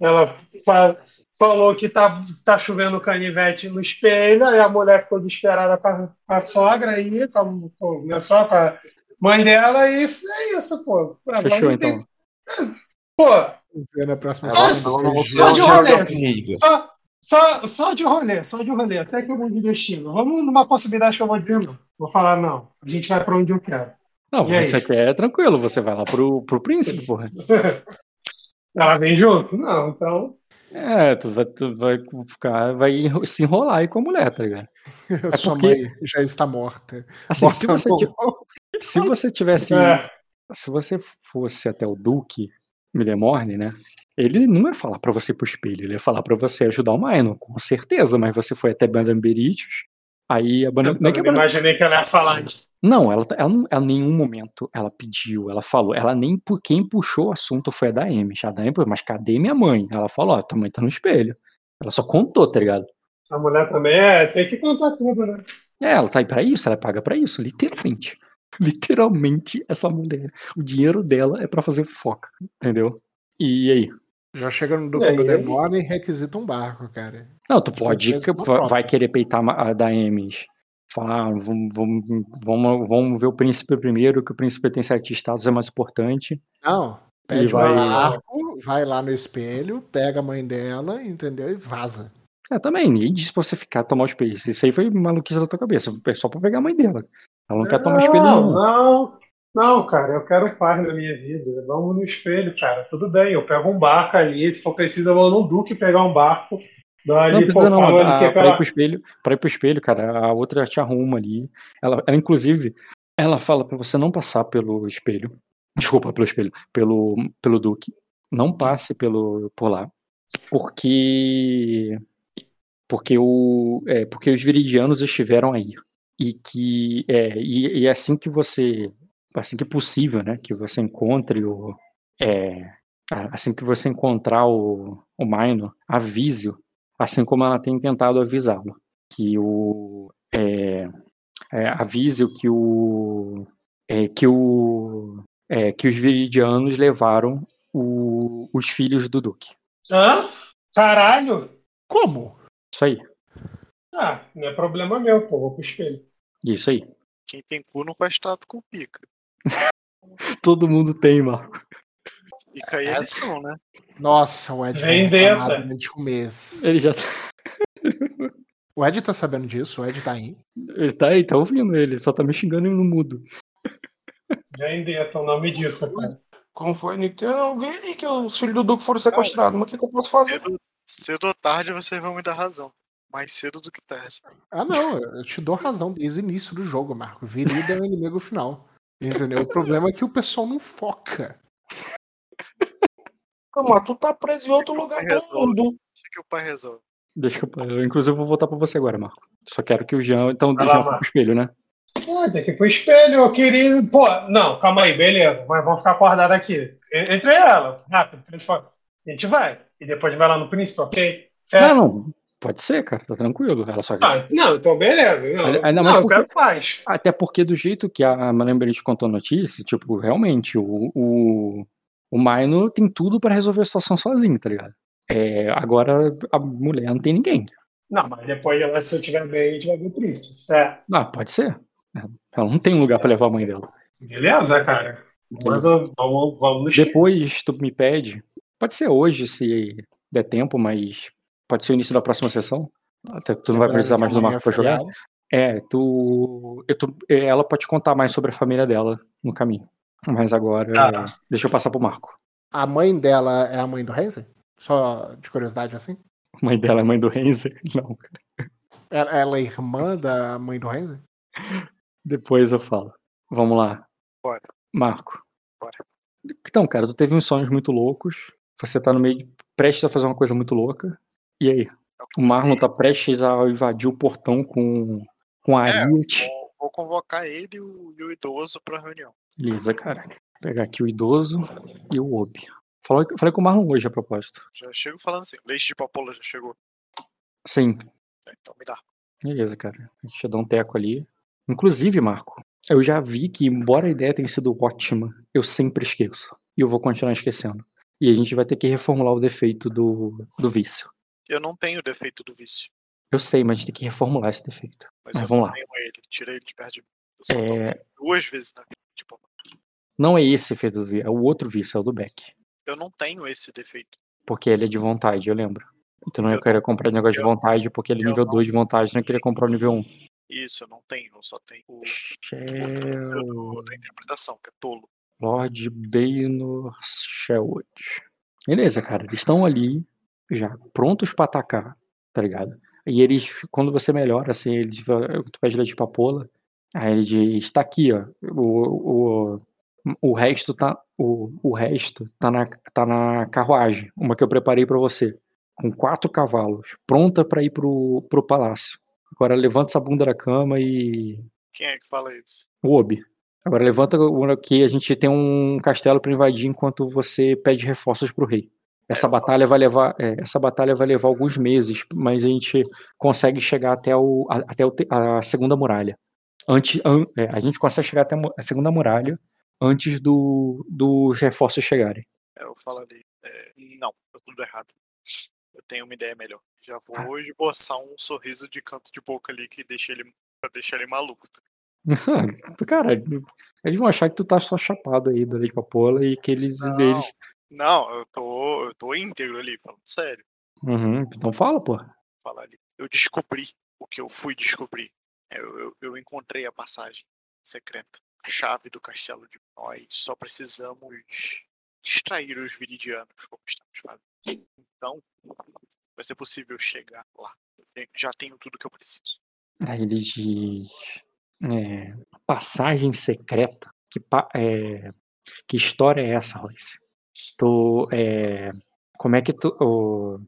Ela fa- falou que tá, tá chovendo canivete no espelho, aí a mulher ficou desesperada com a, com a sogra aí, com a, com a minha sogra, com a mãe dela, e é isso, pô. Fechou, não tem- então. Pô, na próxima Só- só de rolê. só, só, só de rolê, só de rolê, até que eu vou de destino. Vamos numa possibilidade que eu vou dizer não. Vou falar não. A gente vai pra onde eu quero. Não, E aí? você quer é tranquilo, você vai lá pro, pro príncipe, porra. Ela vem junto? Não, então. É, tu vai, tu vai ficar, vai se enrolar aí com a mulher, tá ligado? Sua porque- mãe já está morta. Assim, se Bota você, no- ti- se você tivesse, É, se você fosse até o Duque Milemorne, né? Ele não ia falar pra você ir pro espelho, ele ia falar pra você ajudar o Maino, com certeza, mas você foi até Banamberitos, aí a Banam... eu não é que a imaginei que ela ia falar isso. Não, ela, ela, não- ela em nenhum momento ela pediu, ela falou, ela nem por quem puxou o assunto foi a Daemi. A Daemi, falou, mas cadê minha mãe? Ela falou, ó, tua mãe tá no espelho. Ela só contou, tá ligado? Essa mulher também é, tem que contar tudo, né? É, ela tá aí pra isso, ela paga pra isso, literalmente. Literalmente, essa mulher, o dinheiro dela é pra fazer fofoca, entendeu? E aí? Já chega no E aí, Duque é Demora e requisita um barco, cara. Não, tu Você pode, que- vai querer peitar a Daemi. Falar, ah, vamos, vamos, vamos, vamos ver o príncipe primeiro, que o príncipe tem sete estados, é mais importante. Não, pede vai- um barco, vai lá no espelho, pega a mãe dela, entendeu? E vaza. É, também, ninguém disse pra você ficar, tomar o espelho. Isso aí foi maluquice da tua cabeça. É só pra pegar a mãe dela. Ela não quer tomar espelho, não, não. Não, cara, eu quero paz na minha vida. Vamos no espelho, cara. Tudo bem, eu pego um barco ali, se for preciso, eu vou no Duque pegar um barco. Dá ali, Não precisa não, a, que é pra ir pro espelho, pra ir pro espelho, cara, a outra te arruma ali. Ela, ela inclusive, ela fala pra você não passar pelo espelho. Desculpa, pelo espelho, pelo, pelo Duque. Não passe pelo, por lá. Porque. Porque, o, é, porque os viridianos estiveram aí. E que. É, e, e é assim que você. Assim que possível, né? Que você encontre o. É, assim que você encontrar o, o Minor, avise-o assim como ela tem tentado avisá-lo, que o é, é, avise-o que o é, que o é, que os viridianos levaram o- os filhos do duque. Hã? Caralho! Como? Isso aí, Ah, não é problema meu, pô, vou pro espelho. isso aí. Quem tem cu não faz trato com pica. Todo mundo tem, Marco. Fica aí a lição, né? Nossa, o Ed Vem dentro. durante um mês. Ele já O Ed tá sabendo disso, o Ed tá aí. ele tá aí, tá ouvindo ele, só tá me xingando no mudo. Vem dentro, o nome disso, cara. Como foi, Nick? Eu vi aí que os filhos do Duque foram sequestrados, mas o que, que eu posso fazer? Cedo, cedo ou tarde vocês vão me dar razão. Mais cedo do que tarde. Ah, não, eu te dou razão desde o início do jogo, Marco. Virida é o inimigo final. Entendeu? O problema é que o pessoal não foca. Pô, mas tu tá preso em outro lugar do Resolve. mundo. Deixa que o pai resolve. Deixa que eu, eu, inclusive, vou voltar pra você agora, Marco. Só quero que o Jean. Então, Vai o lá, Jean Marco. pro espelho, né? Ah, tem que ir pro espelho, eu queria. Pô, não, calma aí, beleza. Mas vamos ficar acordado aqui. En- Entre ela, rápido, fora. A gente vai. E depois vai lá no príncipe, ok? É. Não, não. Pode ser, cara, tá tranquilo. Ela só Ah, não, então beleza. Não, Ainda- ainda não, mais eu porque- quero paz. Até porque do jeito que a Malembrite contou a notícia, tipo, realmente, o, o, o Maino tem tudo pra resolver a situação sozinho, tá ligado? É, agora a mulher não tem ninguém. Não, mas depois, ela, se eu estiver bem, a gente vai ver o príncipe. Certo. Ah, pode ser. Ela não tem lugar pra levar a mãe dela. Beleza, cara? Mas vamos, vamos. Depois tu me pede. Pode ser hoje, se der tempo, mas pode ser o início da próxima sessão. Até que tu não vai precisar mais do Marco pra jogar. É, tu, eu tô- é, Ela pode contar mais sobre a família dela no caminho. Mas agora. Tá. Deixa eu passar pro Marco. A mãe dela é a mãe do Renzer? Só de curiosidade assim? A mãe dela é mãe do Renzer? Não, cara. Ela, ela é irmã da mãe do Renzer? Depois eu falo. Vamos lá. Bora. Marco. Bora. Então, cara, tu teve uns sonhos muito loucos. Você tá no meio de. prestes a fazer uma coisa muito louca. E aí? O Marlon tá prestes a invadir o portão com, com a É, Ariat. Vou, vou convocar ele e o, e o idoso pra reunião. Beleza, cara. Vou pegar aqui o idoso e o Obi. Falei, falei com o Marlon hoje a propósito. Já chego falando assim, leite de papoula já chegou. Sim, É, Então me dá. beleza, cara. Deixa eu dar um teco ali. Inclusive, Marco, eu já vi que, embora a ideia tenha sido ótima, eu sempre esqueço. E eu vou continuar esquecendo. E a gente vai ter que reformular o defeito do, do vício. Eu não tenho o defeito do vício. Eu sei, mas a gente tem que reformular esse defeito. Mas Mas eu vamos lá. tenho ele. Tirei ele de perto de mim. Eu É, duas vezes na vida. Tipo, não é esse efeito do vício, é o outro vício, é o do Beck. eu não tenho esse defeito. Porque ele é de vontade, eu lembro. Então não ia Eu querer comprar negócio de eu- vontade, porque ele é eu nível não- 2 de vontade, não ia querer comprar o nível 1. Isso, eu não tenho. Eu só tenho o, Shell... da interpretação, que é tolo. Lord Baynor Sherwood. Beleza, cara. Eles estão ali, já prontos pra atacar, tá ligado? E eles, quando você melhora, assim, eles, tu pede leite de papoula, aí ele diz, tá aqui, ó. O, o, o resto tá. O, o resto tá na, tá na carruagem, uma que eu preparei pra você. Com quatro cavalos, pronta pra ir pro, pro palácio. Agora levanta essa bunda da cama e. Quem é que fala isso? O Obi. Agora levanta que a gente tem um castelo pra invadir enquanto você pede reforços pro rei. Essa eu batalha vai levar, é, essa batalha vai levar alguns meses, mas a gente consegue chegar até, o, a- até o a segunda muralha. Antes, an- é, a gente consegue chegar até a segunda muralha antes do, dos reforços chegarem. É, Eu falo ali. é, não, tá tudo errado. Eu tenho uma ideia melhor. Já vou Ah. hoje esboçar um sorriso de canto de boca ali que deixa ele, pra deixar ele maluco. Cara, eles vão achar que tu tá só chapado aí da de Papola e que eles, Não. eles Não, eu tô, eu tô íntegro ali, falando sério. Uhum, então fala, pô. Falar ali. Eu descobri o que eu fui descobrir. Eu, eu, eu encontrei a passagem secreta. A chave do castelo de nós. Só precisamos distrair os viridianos, como estamos fazendo. Então, vai ser possível chegar lá. Eu já tenho tudo que eu preciso. Aí ele diz. é, passagem secreta. Que, pa- é, que história é essa, Royce? Tu. É, como é que tu. O,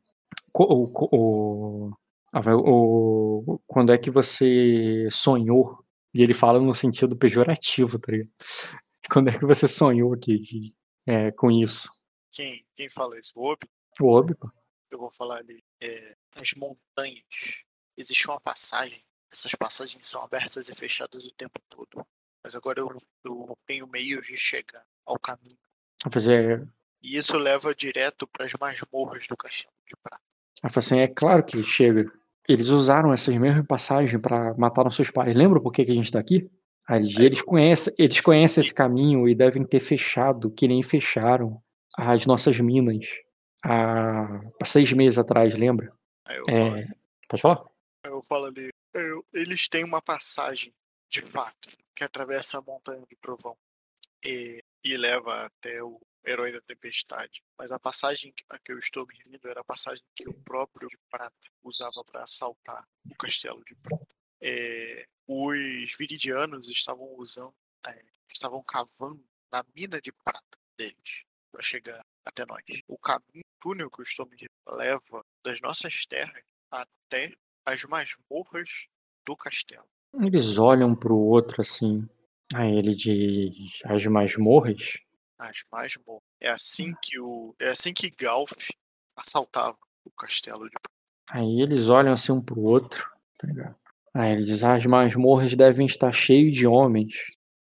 o, ah, o- quando é que você sonhou? E ele fala no sentido pejorativo, tá ligado? Quando é que você sonhou aqui de- é, com isso? Quem, quem fala isso? O Obi? O Obi, pô. Eu vou falar ali. É, nas montanhas existe uma passagem. Essas passagens são abertas e fechadas o tempo todo. Mas agora eu, eu tenho meios de chegar ao caminho. Fazer E isso leva direto para as masmorras do Castelo de Prata. Ela falou assim, é claro que chega. Eles usaram essas mesmas passagens pra matar nossos pais. Lembra por que, que a gente tá aqui? Eles, eles, conhecem, eles conhecem esse caminho e devem ter fechado, que nem fecharam as nossas minas há seis meses atrás, lembra? Aí eu, falo, É, pode falar? eu falo ali. eu- eles têm uma passagem, de fato, que atravessa a montanha de Provão e, e leva até o Herói da Tempestade. Mas a passagem a que eu estou me referindo era a passagem que o próprio de Prata usava para assaltar o Castelo de Prata. É, os viridianos estavam usando, é, estavam cavando na mina de prata deles para chegar até nós. O caminho, o túnel que me referindo, leva das nossas terras até as masmorras do castelo. Eles olham pro outro assim. Aí ele diz as masmorras. As masmorras. É assim que o, é assim que Galf assaltava o castelo de Aí eles olham assim um pro outro, tá ligado? Aí ele diz, as masmorras devem estar cheios de homens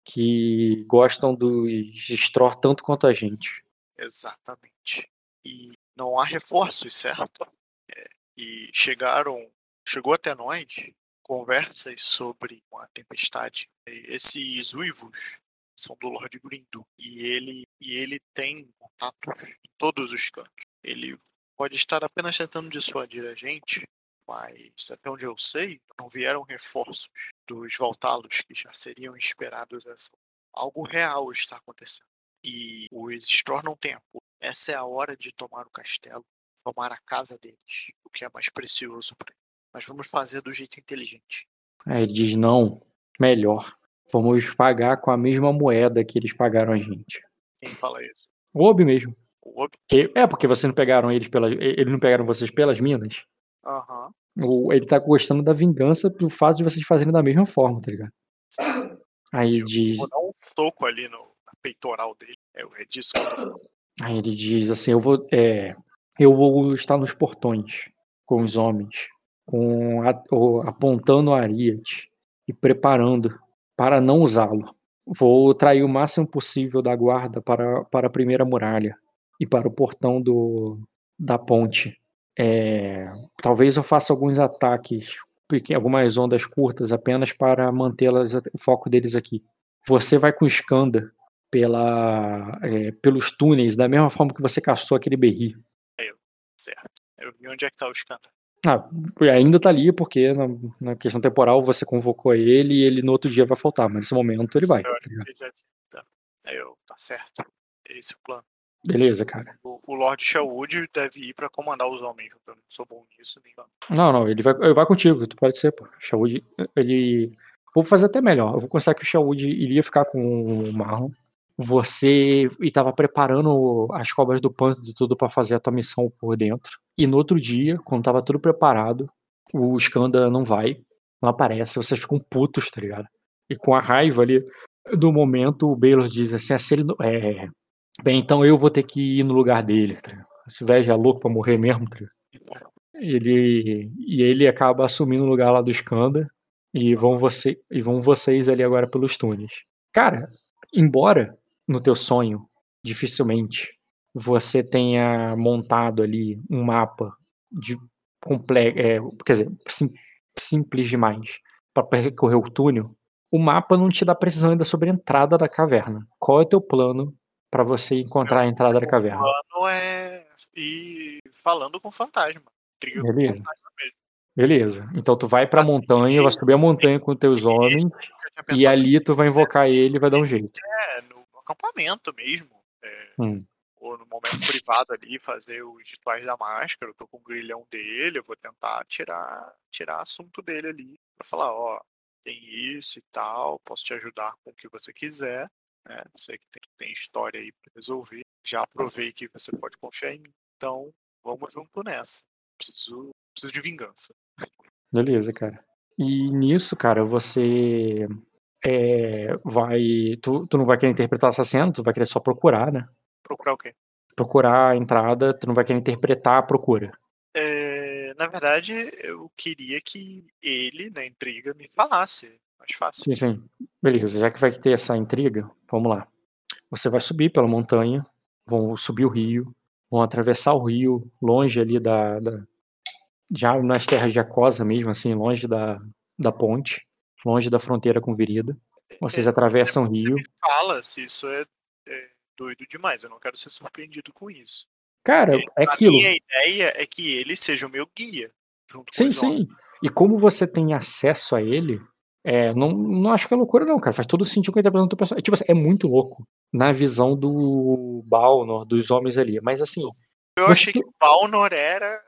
que gostam dos Stror tanto quanto a gente. Exatamente. E não há reforços, certo? É, e chegaram, chegou até nós conversas sobre uma tempestade. Esses uivos são do Lord Grindu. E ele, e ele tem contatos em todos os cantos. Ele pode estar apenas tentando dissuadir a gente, mas até onde eu sei, não vieram reforços dos Voltalos que já seriam esperados. Essa. Algo real está acontecendo. E os Stror não têm apoio. Essa é a hora de tomar o castelo, tomar a casa deles, o que é mais precioso para eles. Mas vamos fazer do jeito inteligente. Aí ele diz: não, melhor. Vamos pagar com a mesma moeda que eles pagaram a gente. Quem fala isso? O Obi mesmo. O Obi? Que- É, porque vocês não pegaram eles pelas. Eles não pegaram vocês pelas minas. Aham. O- Ele tá gostando da vingança pelo fato de vocês fazerem da mesma forma, tá ligado? Aí diz. Vou dar um soco ali no, peitoral dele. É, é disso que eu tô falando. Aí ele diz assim: eu vou, é, eu vou estar nos portões com os homens, com a- o- apontando a Ariat e preparando para não usá-lo. Vou trair o máximo possível da guarda para, para a primeira muralha e para o portão do, da ponte. É, talvez eu faça alguns ataques, algumas ondas curtas apenas para mantê-las o foco deles aqui. Você vai com Skanda pela, é, pelos túneis, da mesma forma que você caçou aquele berri. Certo. Eu vi onde é que tá o escândalo. Ah, ainda tá ali, porque na, na questão temporal você convocou ele e ele no outro dia vai faltar, mas nesse momento ele vai. Eu tá já tá. Aí eu, tá certo. Esse é o plano. Beleza, cara. O, o Lord Sherwood deve ir pra comandar os homens. Eu não sou bom nisso, nem. Não, não, ele vai, ele vai contigo, tu pode ser, pô. Shawood, ele. Vou fazer até melhor. Eu vou considerar que o Shawood iria ficar com o Marlon. Você e tava preparando as cobras do pântano e tudo pra fazer a tua missão por dentro. E no outro dia, quando tava tudo preparado, o Skanda não vai, não aparece, vocês ficam putos, tá ligado? E com a raiva ali do momento, o Baylor diz assim: "Ah, se ele não- é, bem, então eu vou ter que ir no lugar dele, tá ligado? Esse velho é louco pra morrer mesmo, tá ligado? Ele e ele acaba assumindo o lugar lá do Skanda e vão você e vão vocês ali agora pelos túneis. Cara, embora no teu sonho dificilmente você tenha montado ali um mapa de complexo, quer dizer, sim- simples demais para percorrer o túnel, o mapa não te dá precisão ainda sobre a entrada da caverna. Qual é o teu plano para você encontrar a entrada da caverna? O plano é ir falando com o fantasma. Intriga com o Beleza. fantasma mesmo. Beleza. Então tu vai pra montanha, vai subir a montanha com teus homens e ali tu vai invocar ele e vai dar um jeito. é, no acampamento mesmo. é, Hum. Ou no momento privado ali, fazer os rituais da máscara. Eu tô com o grilhão dele, eu vou tentar tirar, tirar assunto dele ali. Pra falar, ó, tem isso e tal, posso te ajudar com o que você quiser. Né? Sei que tem, tem história aí pra resolver. Já provei que você pode confiar em mim. Então, vamos junto nessa. Preciso, preciso de vingança. Beleza, cara. E nisso, cara, você é, vai. Tu, tu não vai querer interpretar essa cena, tu vai querer só procurar, né? Procurar o quê? Procurar a entrada, tu não vai querer interpretar a procura. É, na verdade, eu queria que ele, na intriga, me falasse. Mais fácil. Sim, sim. Beleza, já que vai ter essa intriga, vamos lá. Você vai subir pela montanha, vão subir o rio, vão atravessar o rio, longe ali da. da- já nas terras de Acosa mesmo, assim, longe da, da ponte, longe da fronteira com Virida. Vocês É, atravessam o rio. fala se isso é, é doido demais. Eu não quero ser surpreendido com isso. Cara, é A aquilo. minha ideia é que ele seja o meu guia. Junto com Sim, homens. sim. E como você tem acesso a ele, é, não, não acho que é loucura, não, cara. Faz todo sentido com a interpretação do personagem. Tipo assim, é muito louco na visão do Balnor, dos homens ali. Mas assim. Eu achei que o Balnor era.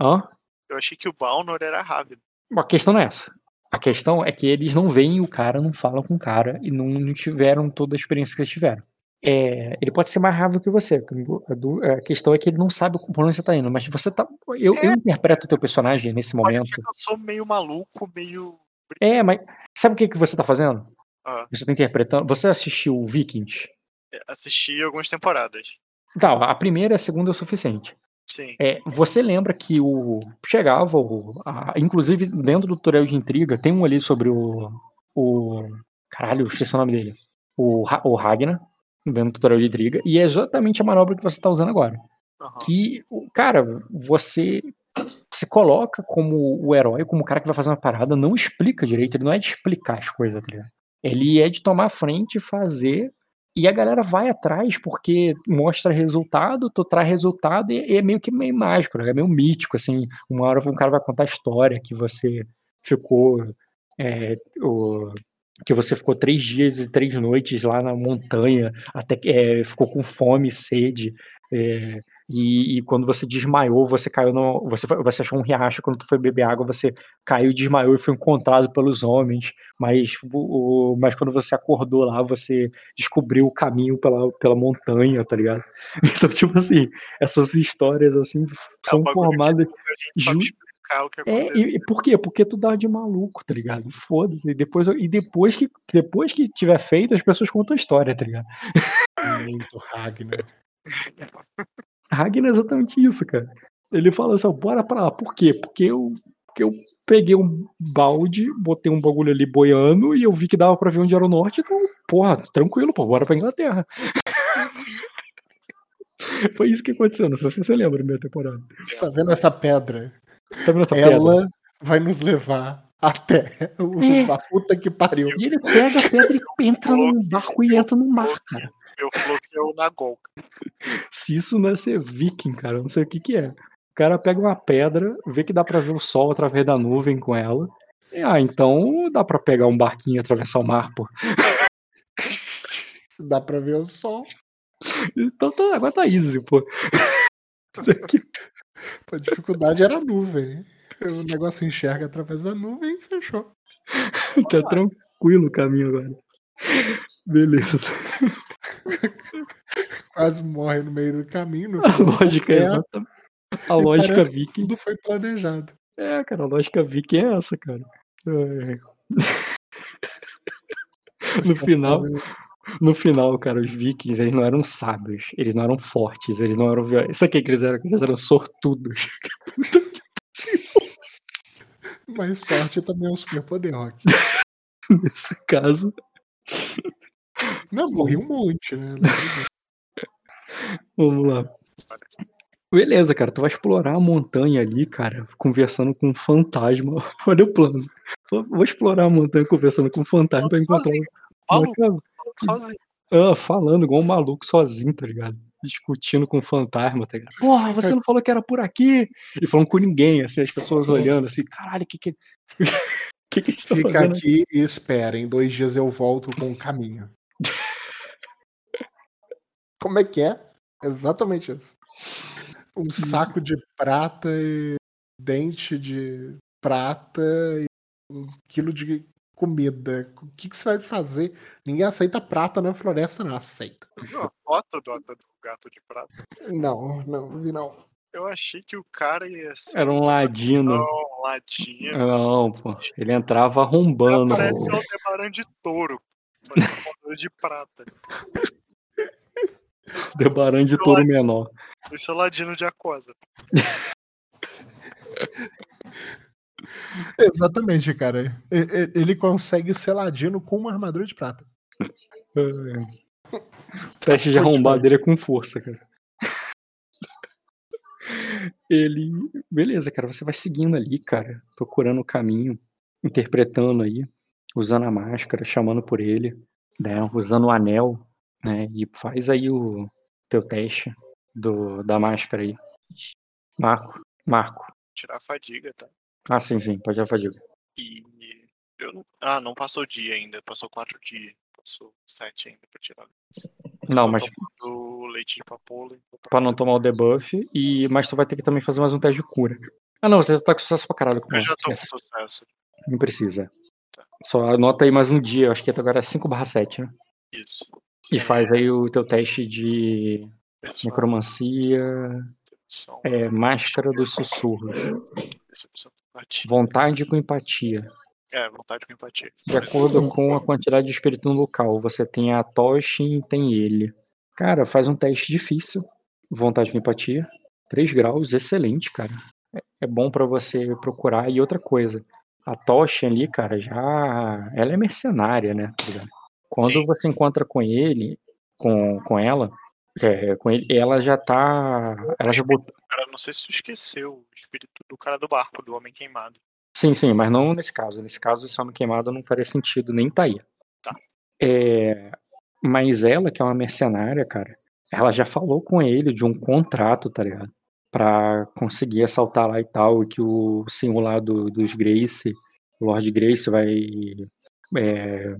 Hã? Eu achei que o Balnor era rápido. A questão não é essa. A questão é que eles não veem o cara, não falam com o cara e não, não tiveram toda a experiência que eles tiveram. É, ele pode ser mais rápido que você. A, questão é que ele não sabe por onde você tá indo. Mas você tá. Eu, eu interpreto o teu personagem nesse momento. eu sou meio maluco, meio. É, mas sabe o que, que você tá fazendo? Ah. Você tá interpretando. Você assistiu Vikings? Assisti algumas temporadas. Tá, a primeira e a segunda é o suficiente. Sim. É, você lembra que o. Chegava, o, a- inclusive dentro do tutorial de intriga, tem um ali sobre o. o caralho, esqueci o nome dele. O, o Ragnar, dentro do tutorial de intriga, e é exatamente a manobra que você tá usando agora. Aham. Que, cara, você se coloca como o herói, como o cara que vai fazer uma parada, não explica direito, ele não é de explicar as coisas, tá ligado? Ele é de tomar frente, fazer, e a galera vai atrás porque mostra resultado, tu traz resultado e, é meio que meio mágico, né? é meio mítico, assim. Uma hora um cara vai contar a história que você ficou. É, o, que você ficou três dias e três noites lá na montanha, até é, ficou com fome sede. É, e, e, quando você desmaiou, você caiu no. Você, você achou um riacho quando tu foi beber água, você caiu, desmaiou e foi encontrado pelos homens. Mas, o, mas quando você acordou lá, você descobriu o caminho pela, pela montanha, tá ligado? Então, tipo assim, essas histórias assim são é formadas. É, e, e, por quê? Porque tu dá de maluco, tá ligado? Foda-se. E depois, e depois que, depois que tiver feito, as pessoas contam a história, tá ligado? Muito Ragnar. Ragnar é exatamente isso, cara. Ele fala assim, bora pra lá. Por quê? Porque eu, porque eu peguei um balde, botei um bagulho ali boiando e eu vi que dava pra ver onde era o norte, então, porra, tranquilo, pô, bora pra Inglaterra. Foi isso que aconteceu, não sei se você lembra da minha temporada. Tá vendo essa pedra? Tá vendo essa Ela pedra? vai nos levar até o, é. a puta que pariu. E ele pega a pedra e entra no barco e entra no mar, cara. Eu bloqueio na Gol. Se isso não é ser viking, cara, eu não sei o que que é. O cara pega uma pedra, vê que dá pra ver o sol através da nuvem com ela. E, ah, então dá pra pegar um barquinho e atravessar o mar, pô. Se dá pra ver o sol. Então tá, agora tá easy, pô. A dificuldade era a nuvem. O negócio enxerga através da nuvem e fechou. tá tranquilo o caminho agora. Beleza. Quase morre no meio do caminho. a lógica é exatamente. A lógica viking. Tudo foi planejado. É, cara, a lógica viking é essa, cara. É. no final. No final, cara, os vikings, eles não eram sábios, eles não eram fortes, eles não eram violentos. Isso aqui que eles eram, eles eram sortudos. Mas sorte também é um superpoder, Rock. Nesse caso. Não, morri um monte, né? Vamos lá. Beleza, cara, tu vai explorar a montanha ali, cara, conversando com um fantasma. Olha o plano. Vou explorar a montanha conversando com um fantasma pra encontrar um. sozinho. Ah, falando igual um maluco sozinho, tá ligado? Discutindo com um fantasma, tá ligado? Porra, você não falou que era por aqui? E falando com ninguém, assim, as pessoas olhando assim, caralho, que que. que, que a gente tá Fica fazendo? aqui e espera. Em dois dias eu volto com o caminho. Como é que é? Exatamente isso. Um saco de prata e dente de prata e um quilo de comida. O que, que você vai fazer? Ninguém aceita prata na floresta, não aceita. Viu a foto do, do gato de prata? Não, não, vi não. Eu achei que o cara ia ser. Era um ladino. Não, um ladino. Não, pô. Ele entrava arrombando. Parece o Aldebaran de touro. Só que de prata. Debaran de touro menor. Esse é o ladino de aquosa. Exatamente, cara. Ele consegue ser ladino com uma armadura de prata. É. O teste de arrombar dele é com força, cara. Ele. Beleza, cara. Você vai seguindo ali, cara. Procurando o caminho. Interpretando aí. Usando a máscara, chamando por ele. Né, usando o anel. Né, e faz aí o teu teste do, da máscara aí. Marco. Marco. Tirar a fadiga, tá? Ah, sim, sim. Pode tirar a fadiga. E. Eu não... Ah, não passou dia ainda. Passou quatro dias. Passou sete ainda pra tirar. Não, mas. Do leite de papoula. Pra não tomar o debuff. E... Mas tu vai ter que também fazer mais um teste de cura. Ah, não, você já tá com sucesso pra caralho. Com eu já tô com sucesso. Não precisa. Tá. Só anota aí mais um dia. Acho que até agora é 5 barra 7, né? Isso. E é. faz aí o teu teste de necromancia. É, máscara dos sussurros. Vontade com empatia. É, vontade com empatia. De acordo com a quantidade de espírito no local, você tem a tocha e tem ele. Cara, faz um teste difícil. Vontade com empatia. 3 graus, excelente, cara. É bom para você procurar. E outra coisa, a tocha ali, cara, já. Ela é mercenária, né? Tá Quando Sim. você encontra com ele, com, com ela, é, com ele, ela já tá. Ela já botou. Cara, não sei se tu esqueceu o espírito do cara do barco, do homem queimado. Sim, sim, mas não nesse caso. Nesse caso, esse homem queimado não faria sentido nem tá aí. Tá. É, mas ela, que é uma mercenária, cara, ela já falou com ele de um contrato, tá ligado? Pra conseguir assaltar lá e tal, e que o senhor lá do, dos Grace, o Lord Grace, vai. É,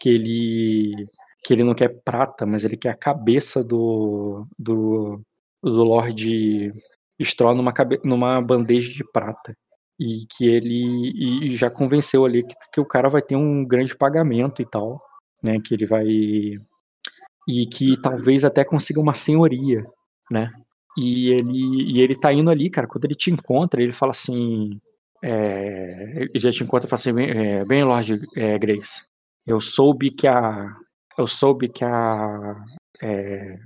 que ele. que ele não quer prata, mas ele quer a cabeça do. do, do Lord Straw numa, cabe, numa bandeja de prata. E que ele e já convenceu ali que, que o cara vai ter um grande pagamento e tal, né? Que ele vai e que talvez até consiga uma senhoria, né? E ele, e ele tá indo ali, cara, quando ele te encontra, ele fala assim, é, ele já te encontra e fala assim, é, bem, Lord é, Grace, eu soube que a, eu soube que a, é,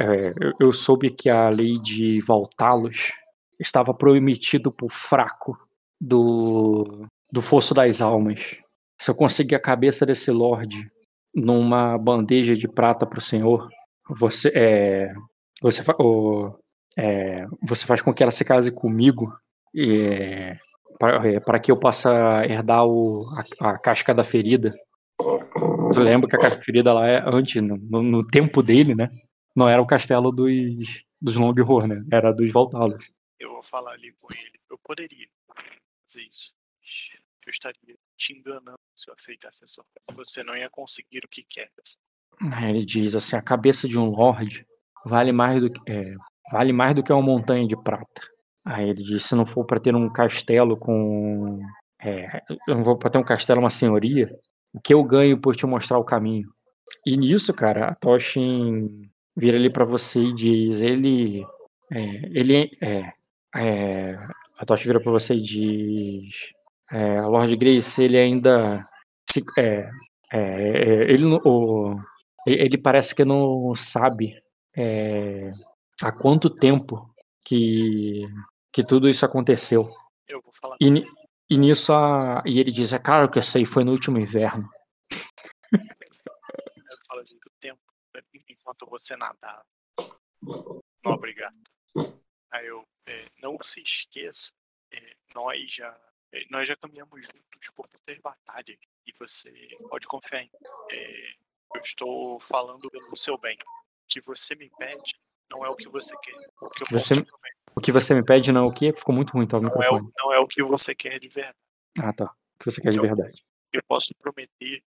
é, eu soube que a lei de voltá-los estava prometido pro fraco do, do Fosso das Almas. Se eu conseguir a cabeça desse Lorde numa bandeja de prata para o senhor, você é, você, é, você faz com que ela se case comigo para, é, para que eu possa herdar o, a, a, casca da ferida. Você lembra que a casca lá é antes, no, no, tempo dele, né? Não era o castelo dos, dos Longhorn, né? Era dos Valtalos. Eu vou falar ali com ele. Eu poderia fazer isso. Eu estaria te enganando se eu aceitasse a sua Você não ia conseguir o que quer. Ele diz assim: a cabeça de um lord vale mais do que é, vale mais do que uma montanha de prata. Aí ele diz: se não for para ter um castelo com é, eu não vou para ter um castelo, uma senhoria, o que eu ganho por te mostrar o caminho? E nisso, cara, a Toshin vira ali para você e diz: ele, é, ele é, é, a Toshin vira para você e diz: é, Lord Grace, ele ainda se, é, é, é ele, o, ele parece que não sabe é, há quanto tempo que, que tudo isso aconteceu. Eu vou falar. E, e nisso a, e ele diz, é claro que eu sei, foi no último inverno. Eu falo assim, do tempo, enquanto você nadava. Não, obrigado. Aí eu, é, não se esqueça, é, nós já é, nós já caminhamos juntos por muitas batalhas e você pode confiar em mim. É, eu estou falando pelo seu bem. O que você me pede não é o que você quer. O que, você, o que você me pede não é o que? Ficou muito ruim, tá? O não, é o, não é o que você quer de verdade. Ah, tá. O que você quer de verdade. Eu posso prometer que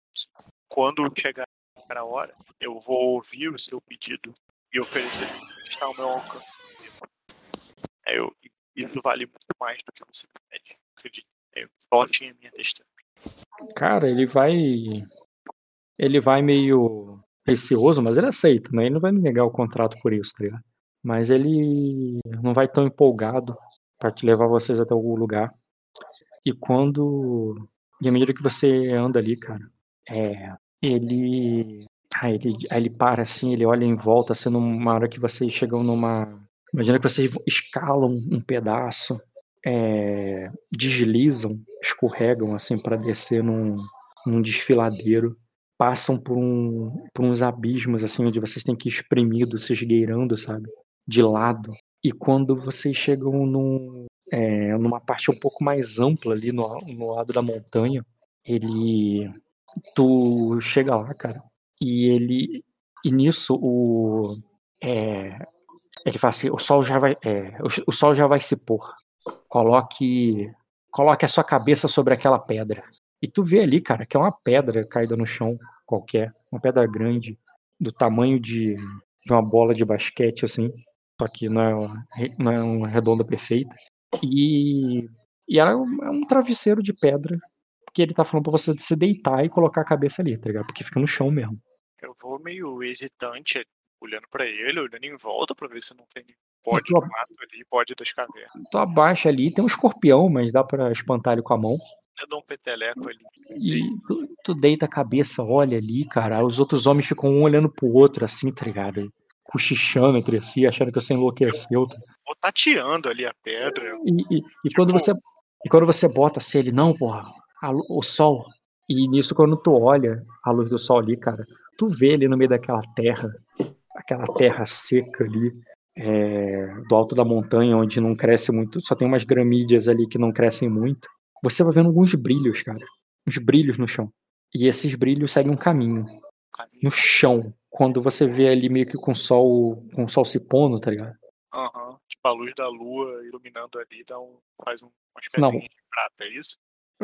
quando chegar a hora, eu vou ouvir o seu pedido e oferecer o que está ao meu alcance. É, eu, isso vale muito mais do que você me pede acredito. Eu bote em minha testemunha. Cara, ele vai. Ele vai meio receoso, mas ele aceita, né? Ele não vai me negar o contrato por isso, tá ligado? Mas ele não vai tão empolgado para te levar vocês até algum lugar. E quando. E à medida que você anda ali, cara, é. Ele. Aí ele, aí ele para assim, ele olha em volta, assim, uma hora que vocês chegam numa. Imagina que vocês escalam um pedaço é, deslizam, escorregam assim para descer num, num desfiladeiro, passam por, um, por uns abismos assim onde vocês têm que ir espremidos, se esgueirando, sabe, de lado. E quando vocês chegam num, é, numa parte um pouco mais ampla ali no, no lado da montanha, ele, tu chega lá, cara, e ele, e nisso o é, ele fala assim, o sol já vai, é, o, o, sol já vai se pôr. Coloque, coloque a sua cabeça sobre aquela pedra. E tu vê ali, cara, que é uma pedra caída no chão qualquer, uma pedra grande, do tamanho de, de uma bola de basquete, assim. Só que não é uma, não é uma redonda perfeita. E, e ela é um, é um travesseiro de pedra que ele tá falando pra você se deitar e colocar a cabeça ali, tá ligado? Porque fica no chão mesmo. Eu vou meio hesitante, olhando para ele, olhando em volta pra ver se não tem Pode do mato ali, pode das cavernas. Tu abaixa ali, tem um escorpião, mas dá para espantar ele com a mão. Eu dou um peteleco ali. E tu, tu, deita a cabeça, olha ali, cara. Os outros homens ficam um olhando pro outro, assim, tá ligado? Cochichando entre si, achando que você enlouqueceu. Vou tateando ali a pedra. E, e, e quando tipo você. E quando você bota assim, ele, não, porra, a, o sol. E nisso, quando tu olha a luz do sol ali, cara, tu vê ele no meio daquela terra, aquela terra seca ali, é, do alto da montanha, onde não cresce muito, só tem umas gramídeas ali que não crescem muito, você vai vendo alguns brilhos, cara. Uns brilhos no chão. E esses brilhos seguem um Caminho. no chão. Quando você vê ali meio que com o sol, com sol se pondo, tá ligado? Aham. Tipo, a luz da lua iluminando ali dá um, faz um, Não. pedrinhas de prata, é isso?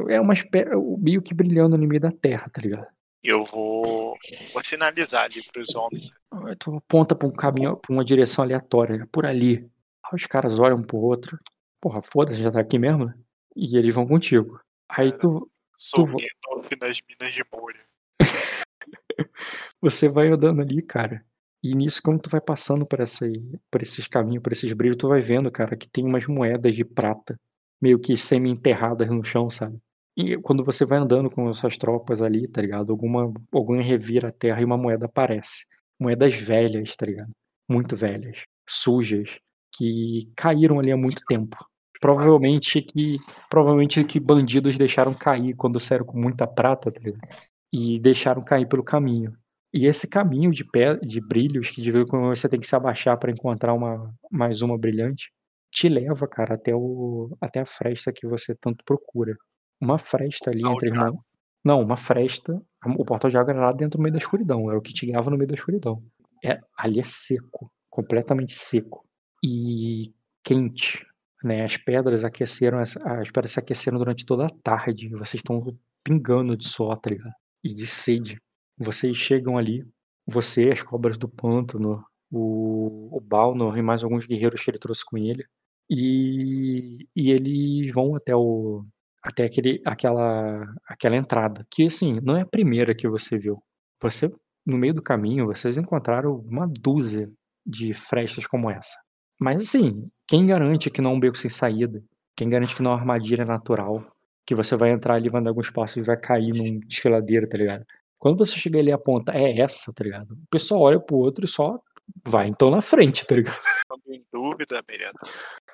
É uma espécie, meio que brilhando no meio da terra, tá ligado? Eu vou, vou sinalizar ali pros homens. Tu aponta pra um caminho, pra uma direção aleatória, por ali. Aí os caras olham um pro outro. Porra, foda-se, já tá aqui mesmo, né? E eles vão contigo. Aí tu, Sou Tu- Gandalf nas minas de Moria. você vai andando ali, cara. E nisso, como tu vai passando por, essa, por esses caminhos, por esses brilhos, tu vai vendo, cara, que tem umas moedas de prata, meio que semi-enterradas no chão, sabe? E quando você vai andando com as suas tropas ali, tá ligado? Alguma, alguém revira a terra e uma moeda aparece. Moedas velhas, tá ligado? Muito velhas, sujas, que caíram ali há muito tempo. Provavelmente que, provavelmente que bandidos deixaram cair quando saíram com muita prata, tá ligado? E deixaram cair pelo caminho. E esse caminho de, pé, de brilhos, que de vez quando você tem que se abaixar para encontrar uma, mais uma brilhante, te leva, cara, até, o, até a fresta que você tanto procura. Uma fresta ali entre de irmãos. Não, uma fresta. O portal de água era lá dentro do meio da escuridão. Era o que te guiava no meio da escuridão. É, ali é seco, completamente seco. E quente. Né? As pedras aqueceram, as, as pedras se aqueceram durante toda a tarde. Vocês estão pingando de suor, tá ligado? E de sede. Vocês chegam ali, você, as cobras do pântano, o, o Balnor e mais alguns guerreiros que ele trouxe com ele. E, e eles vão até o até aquele, aquela, aquela entrada, que assim, não é a primeira que você viu. Você, no meio do caminho, vocês encontraram uma dúzia de frestas como essa. Mas assim, quem garante que não é um beco sem saída? Quem garante que não é uma armadilha natural? Que você vai entrar ali, vai dar alguns passos e vai cair num desfiladeiro, tá ligado? Quando você chega ali e aponta, é essa, tá ligado? O pessoal olha pro outro e só vai então na frente, tá ligado? Em dúvida, Miriam.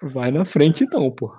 Vai na frente então, pô.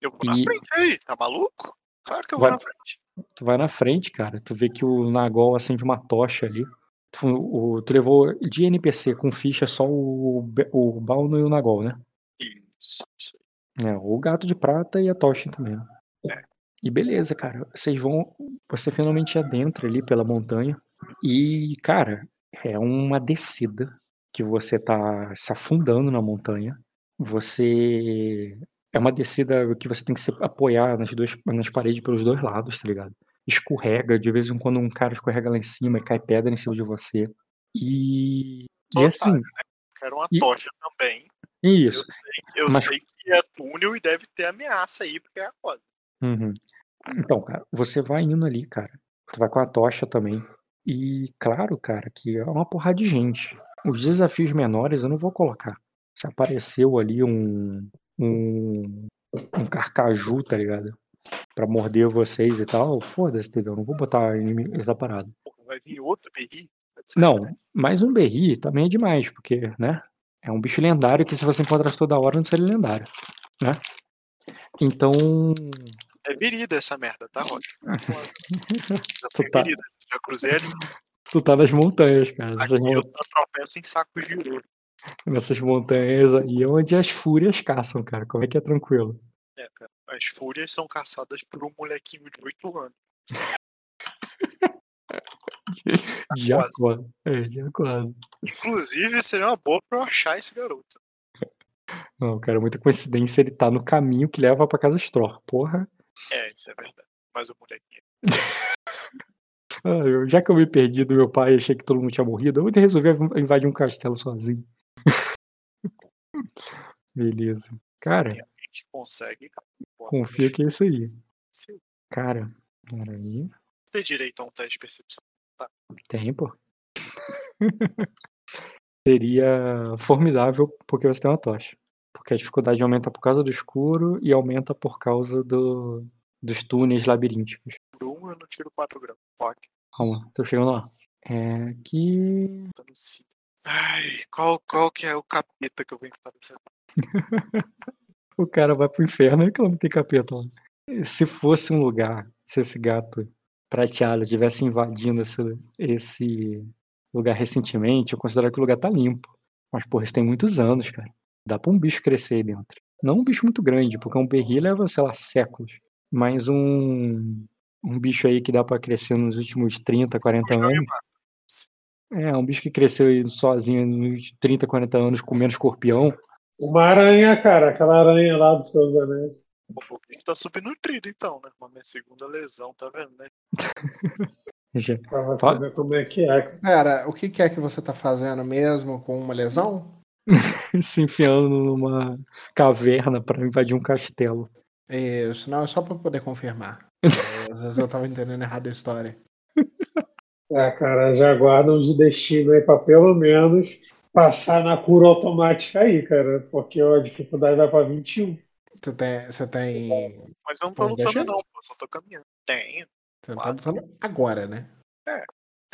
Eu vou na E- frente aí, tá maluco? Claro que eu vou Vai- na frente. Tu vai na frente, cara. Tu vê que o Nagol acende uma tocha ali. Tu, o- tu levou de NPC com ficha só o, o Balno e o Nagol, né? Isso, isso aí. É, o gato de prata e a tocha também. né? E beleza, cara. Vocês vão. Você finalmente adentra ali pela montanha. E, cara, é uma descida que você tá se afundando na montanha. Você. É uma descida que você tem que se apoiar nas, duas, nas paredes pelos dois lados, tá ligado? Escorrega, de vez em quando um cara escorrega lá em cima e cai pedra em cima de você. E. Só E assim, Quero uma E- tocha também. isso. Eu Mas- sei que é túnel e deve ter ameaça aí, porque é a coisa. Uhum. Então, cara, você vai indo ali, cara. Tu vai com a tocha também. E claro, cara, que é uma porrada de gente. Os desafios menores eu não vou colocar. Se apareceu ali um. um. um carcaju, tá ligado? Pra morder vocês e tal, foda-se, entendeu? Eu Não vou botar essa parada. Vai vir outro berri? Não, mais um berri também é demais, porque, né? É um bicho lendário que se você encontrasse toda hora não seria lendário, né? Então, É virida essa merda, tá? Já Tu tá- virida. Já cruzei ali. tu tá nas montanhas, cara. Aqui mon- eu tropeço em sacos de ouro. nessas montanhas aí é onde as fúrias caçam, cara. Como é que é tranquilo? É, cara. As fúrias são caçadas por um molequinho de 8 anos. Quase. É, de acordo. Inclusive, seria uma boa pra eu achar esse garoto. Não, cara, muita coincidência ele tá no caminho que leva pra casa Stror. Porra. É, isso é verdade. Mas o molequinho. Ah, eu- já que eu me perdi do meu pai e achei que todo mundo tinha morrido, eu resolvi invadir um castelo sozinho. Beleza. Cara, tem que consegue. confia que é isso aí. Se Cara, peraí. ter direito a um teste de percepção. Tem, pô. Seria formidável porque você tem uma tocha. Porque a dificuldade aumenta por causa do escuro e aumenta por causa do, dos túneis labirínticos. Por um, eu não tiro 4 graus. Ok, Calma, tô chegando lá. É aqui. tô no 5. Ai, qual, qual que é o capeta que eu venho nessa O cara vai pro inferno e que não tem capeta lá. Se fosse um lugar, se esse gato prateado estivesse invadindo esse, esse lugar recentemente, eu considero que o lugar tá limpo. Mas, porra, isso tem muitos anos, cara. Dá pra um bicho crescer aí dentro. Não um bicho muito grande, porque um berri leva, sei lá, séculos. Mas um. um bicho aí que dá pra crescer nos últimos 30, 40 Os não me anos. É, um bicho que cresceu aí sozinho nos 30, 40 anos comendo escorpião. Uma aranha, cara, aquela aranha lá dos seus anéis. O bicho tá subnutrido então, né? Uma minha segunda lesão, tá vendo, né? Já- Pra você ver como é que é. Cara, o que, que é que você tá fazendo mesmo com uma lesão? se enfiando numa caverna pra invadir um castelo. Isso, não, é só pra poder confirmar. É, Às vezes eu tava entendendo errado a história. É, cara, já guardam de destino aí pra pelo menos passar na cura automática aí, cara. Porque ó, a dificuldade vai pra 21. Você tem. Você tem. Mas eu não tô lutando, não, pô. Só tô caminhando. Tenho. Você não tá lutando agora, né?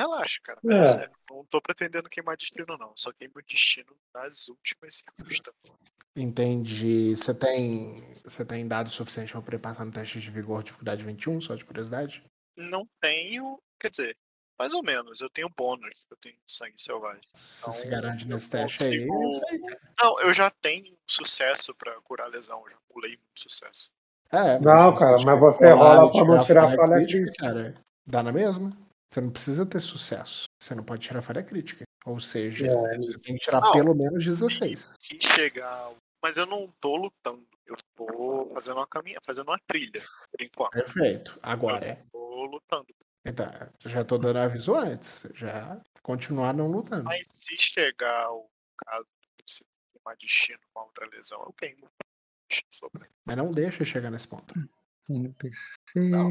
Relaxa, cara. É. Sério. Não tô pretendendo queimar destino, não. Só queimo destino nas últimas circunstâncias. Entendi. Você tem. Você tem dado suficiente pra poder passar no teste de vigor dificuldade 21, só de curiosidade? Não tenho. Quer dizer, mais ou menos. Eu tenho bônus. Eu tenho sangue selvagem. Você se Então, garante eu nesse teste aí. consigo- é isso aí, cara. Não, eu já tenho sucesso pra curar a lesão. Eu já pulei muito sucesso. É, mas Não, se cara, mas você rola pra não tirar falha crítica. cara. Dá na mesma? Você não precisa ter sucesso. Você não pode tirar falha crítica. Ou seja, É. você tem que tirar Não. pelo menos 16. Se chegar. Mas eu não tô lutando. Eu tô fazendo uma caminha, fazendo uma trilha, por enquanto. Perfeito. Agora. Eu tô lutando. Então, já tô dando aviso antes. Já continuar não lutando. Mas se chegar o caso de você queimar destino com a outra lesão, eu queimo. Sobre. Mas não deixa chegar nesse ponto. NPC, Não.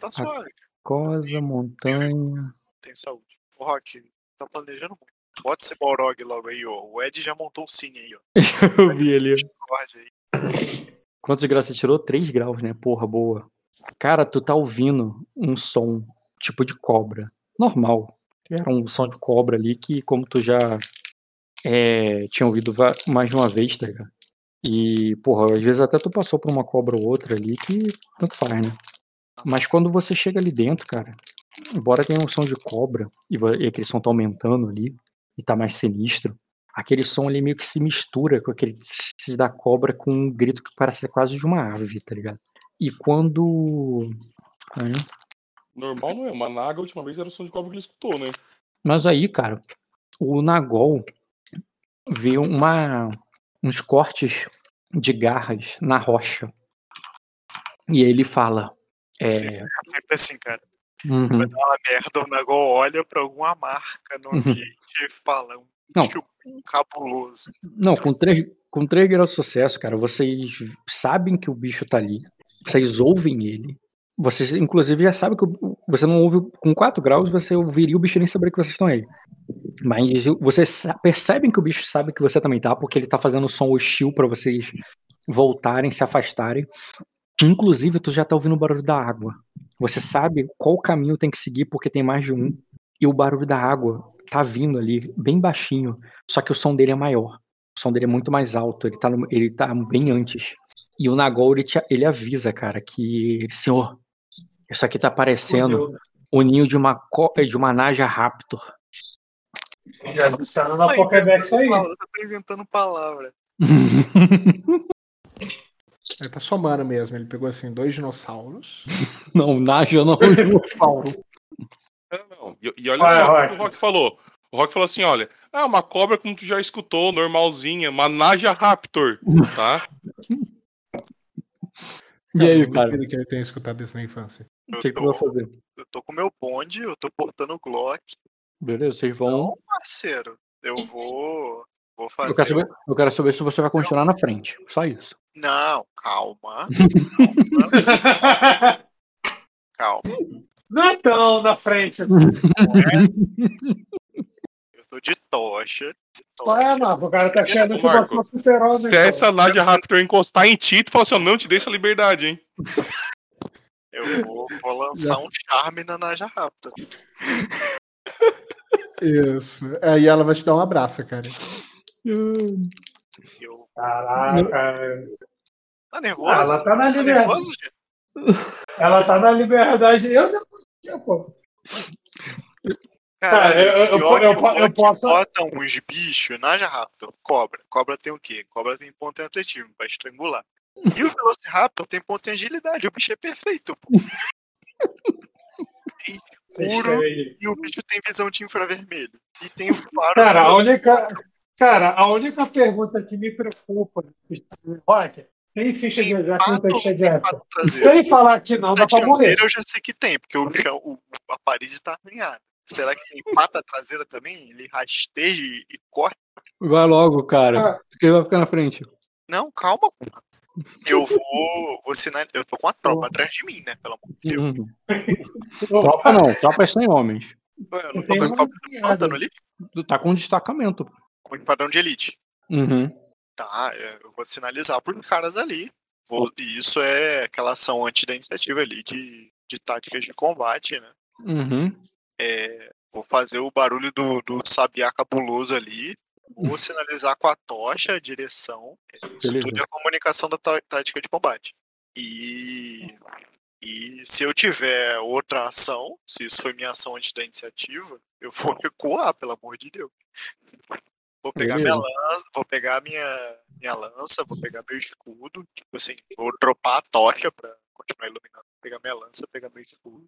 Tá suave, Cosa, montanha. tem saúde. O Rock, tá planejando muito. Bota esse Balrog logo aí, ó. O Ed já montou o Cine aí, ó. Eu vi ali. Quantos de graça você tirou? 3 graus, né? Porra, boa. Cara, tu tá ouvindo um som tipo de cobra. Normal. Era um som de cobra ali que, como tu já é, tinha ouvido mais de uma vez, tá ligado? E, porra, às vezes até tu passou por uma cobra ou outra ali que tanto faz, né? Mas quando você chega ali dentro, cara, embora tenha um som de cobra e, e aquele som tá aumentando ali e tá mais sinistro, aquele som ali meio que se mistura com aquele tss da cobra com um grito que parece quase de uma ave, tá ligado? E quando. Aí, Normal não é. Uma naga, a última vez era o som de cobra que ele escutou, né? Mas aí, cara, o Nagol vê uma, uns cortes de garras na rocha. E aí ele fala. É, Sim. É sempre assim, cara. uhum, Vai dar uma merda, o Nagol olha pra alguma marca no Uhum. ambiente e fala um Não. cabuloso. Não, com três, com três graus de sucesso, cara, vocês sabem que o bicho tá ali. Vocês ouvem ele. Vocês, inclusive, já sabem que você não ouve. Com quatro graus, você ouviria o bicho nem saber que vocês estão aí. Mas vocês percebem que o bicho sabe que você também tá, porque ele tá fazendo som hostil pra vocês voltarem, se afastarem. Inclusive, tu já tá ouvindo o barulho da água. Você sabe qual caminho tem que seguir, porque tem mais de um. E o barulho da água tá vindo ali, bem baixinho. Só que o som dele é maior. O som dele é muito mais alto. Ele tá, no- ele tá bem antes. E o Nagol, ele, te- ele avisa, cara, que. Senhor, isso aqui tá parecendo o ninho de uma, de uma Naja Raptor. Já adicionando na Pokédex aí. Você tá inventando palavra. Ele tá somando mesmo. Ele pegou assim dois dinossauros. não, Naja não é um dinossauro. Não, não. E, e olha Vai, só o Rock. que o Rock falou. O Rock falou assim: olha, ah, uma cobra como tu já escutou, normalzinha, uma Naja Raptor, tá? E aí, Eu cara, que ele tenha escutado isso na infância. o Eu que, que tu tô, vai fazer? eu tô com meu bonde, eu tô portando o Glock. Beleza, vocês vão. Não, parceiro. Eu vou. Vou fazer. Eu quero, saber, eu quero saber se você vai continuar na frente. Só isso. Não, calma. Calma. Não é tão na frente. Não é? Eu tô de tocha. De Ué, tocha. Marco, o cara tá achando que Marco, você é super-homem. Se pô. essa Naja Raptor encostar em ti, tu fala assim: não te dei essa liberdade, hein? Eu vou, vou lançar um charme na Naja Raptor. Isso. Aí ela vai te dar um abraço, cara. Eu... Caraca. Tá nervoso? Ela tá na Tá liberdade. nervoso, gente? Ela tá na liberdade. Eu não consigo, pô. Caralho, eu- eu- eu- posso- bota uns bichos na Raptor, cobra. Cobra tem o quê? Cobra tem ponto em atletismo, pra estrangular. E o Velociraptor tem ponto em agilidade. O bicho é perfeito, pô. escuro e o bicho tem visão de infravermelho. E tem o faro. Cara, a única, cara, a única pergunta que me preocupa, Rock, tem ficha de exército no peixe de essa? Sem falar que não, dá pra morrer. Eu já sei que tem, porque o chão, o, a parede tá arranhada. Será que tem pata traseira também? Ele rasteja e, corre? Vai logo, cara. Ah. Quem vai ficar na frente? Não, calma, pô. Eu vou, vou sinal... Eu tô com a tropa atrás de mim, né? Pelo amor de Deus. Uhum. Tropa não, tropa é 100 homens. Eu não tô Tem com a tropa plantando ali? Tá com um destacamento. Com o padrão de elite. Uhum. Tá, é, eu vou sinalizar pros caras ali. Vou- e isso é aquela ação anti da iniciativa ali de, de táticas de combate, né? Uhum. É, vou fazer o barulho do, do sabiá cabuloso ali. Vou sinalizar com a tocha a direção. Isso Beleza. tudo é a comunicação da tá- tática de combate. E, e se eu tiver outra ação, se isso foi minha ação antes da iniciativa, eu vou recuar, pelo amor de Deus. Vou pegar minha lança, vou pegar minha, minha lança, vou pegar meu escudo, tipo assim, vou dropar a tocha pra continuar iluminando. Pegar minha lança, pegar meu escudo,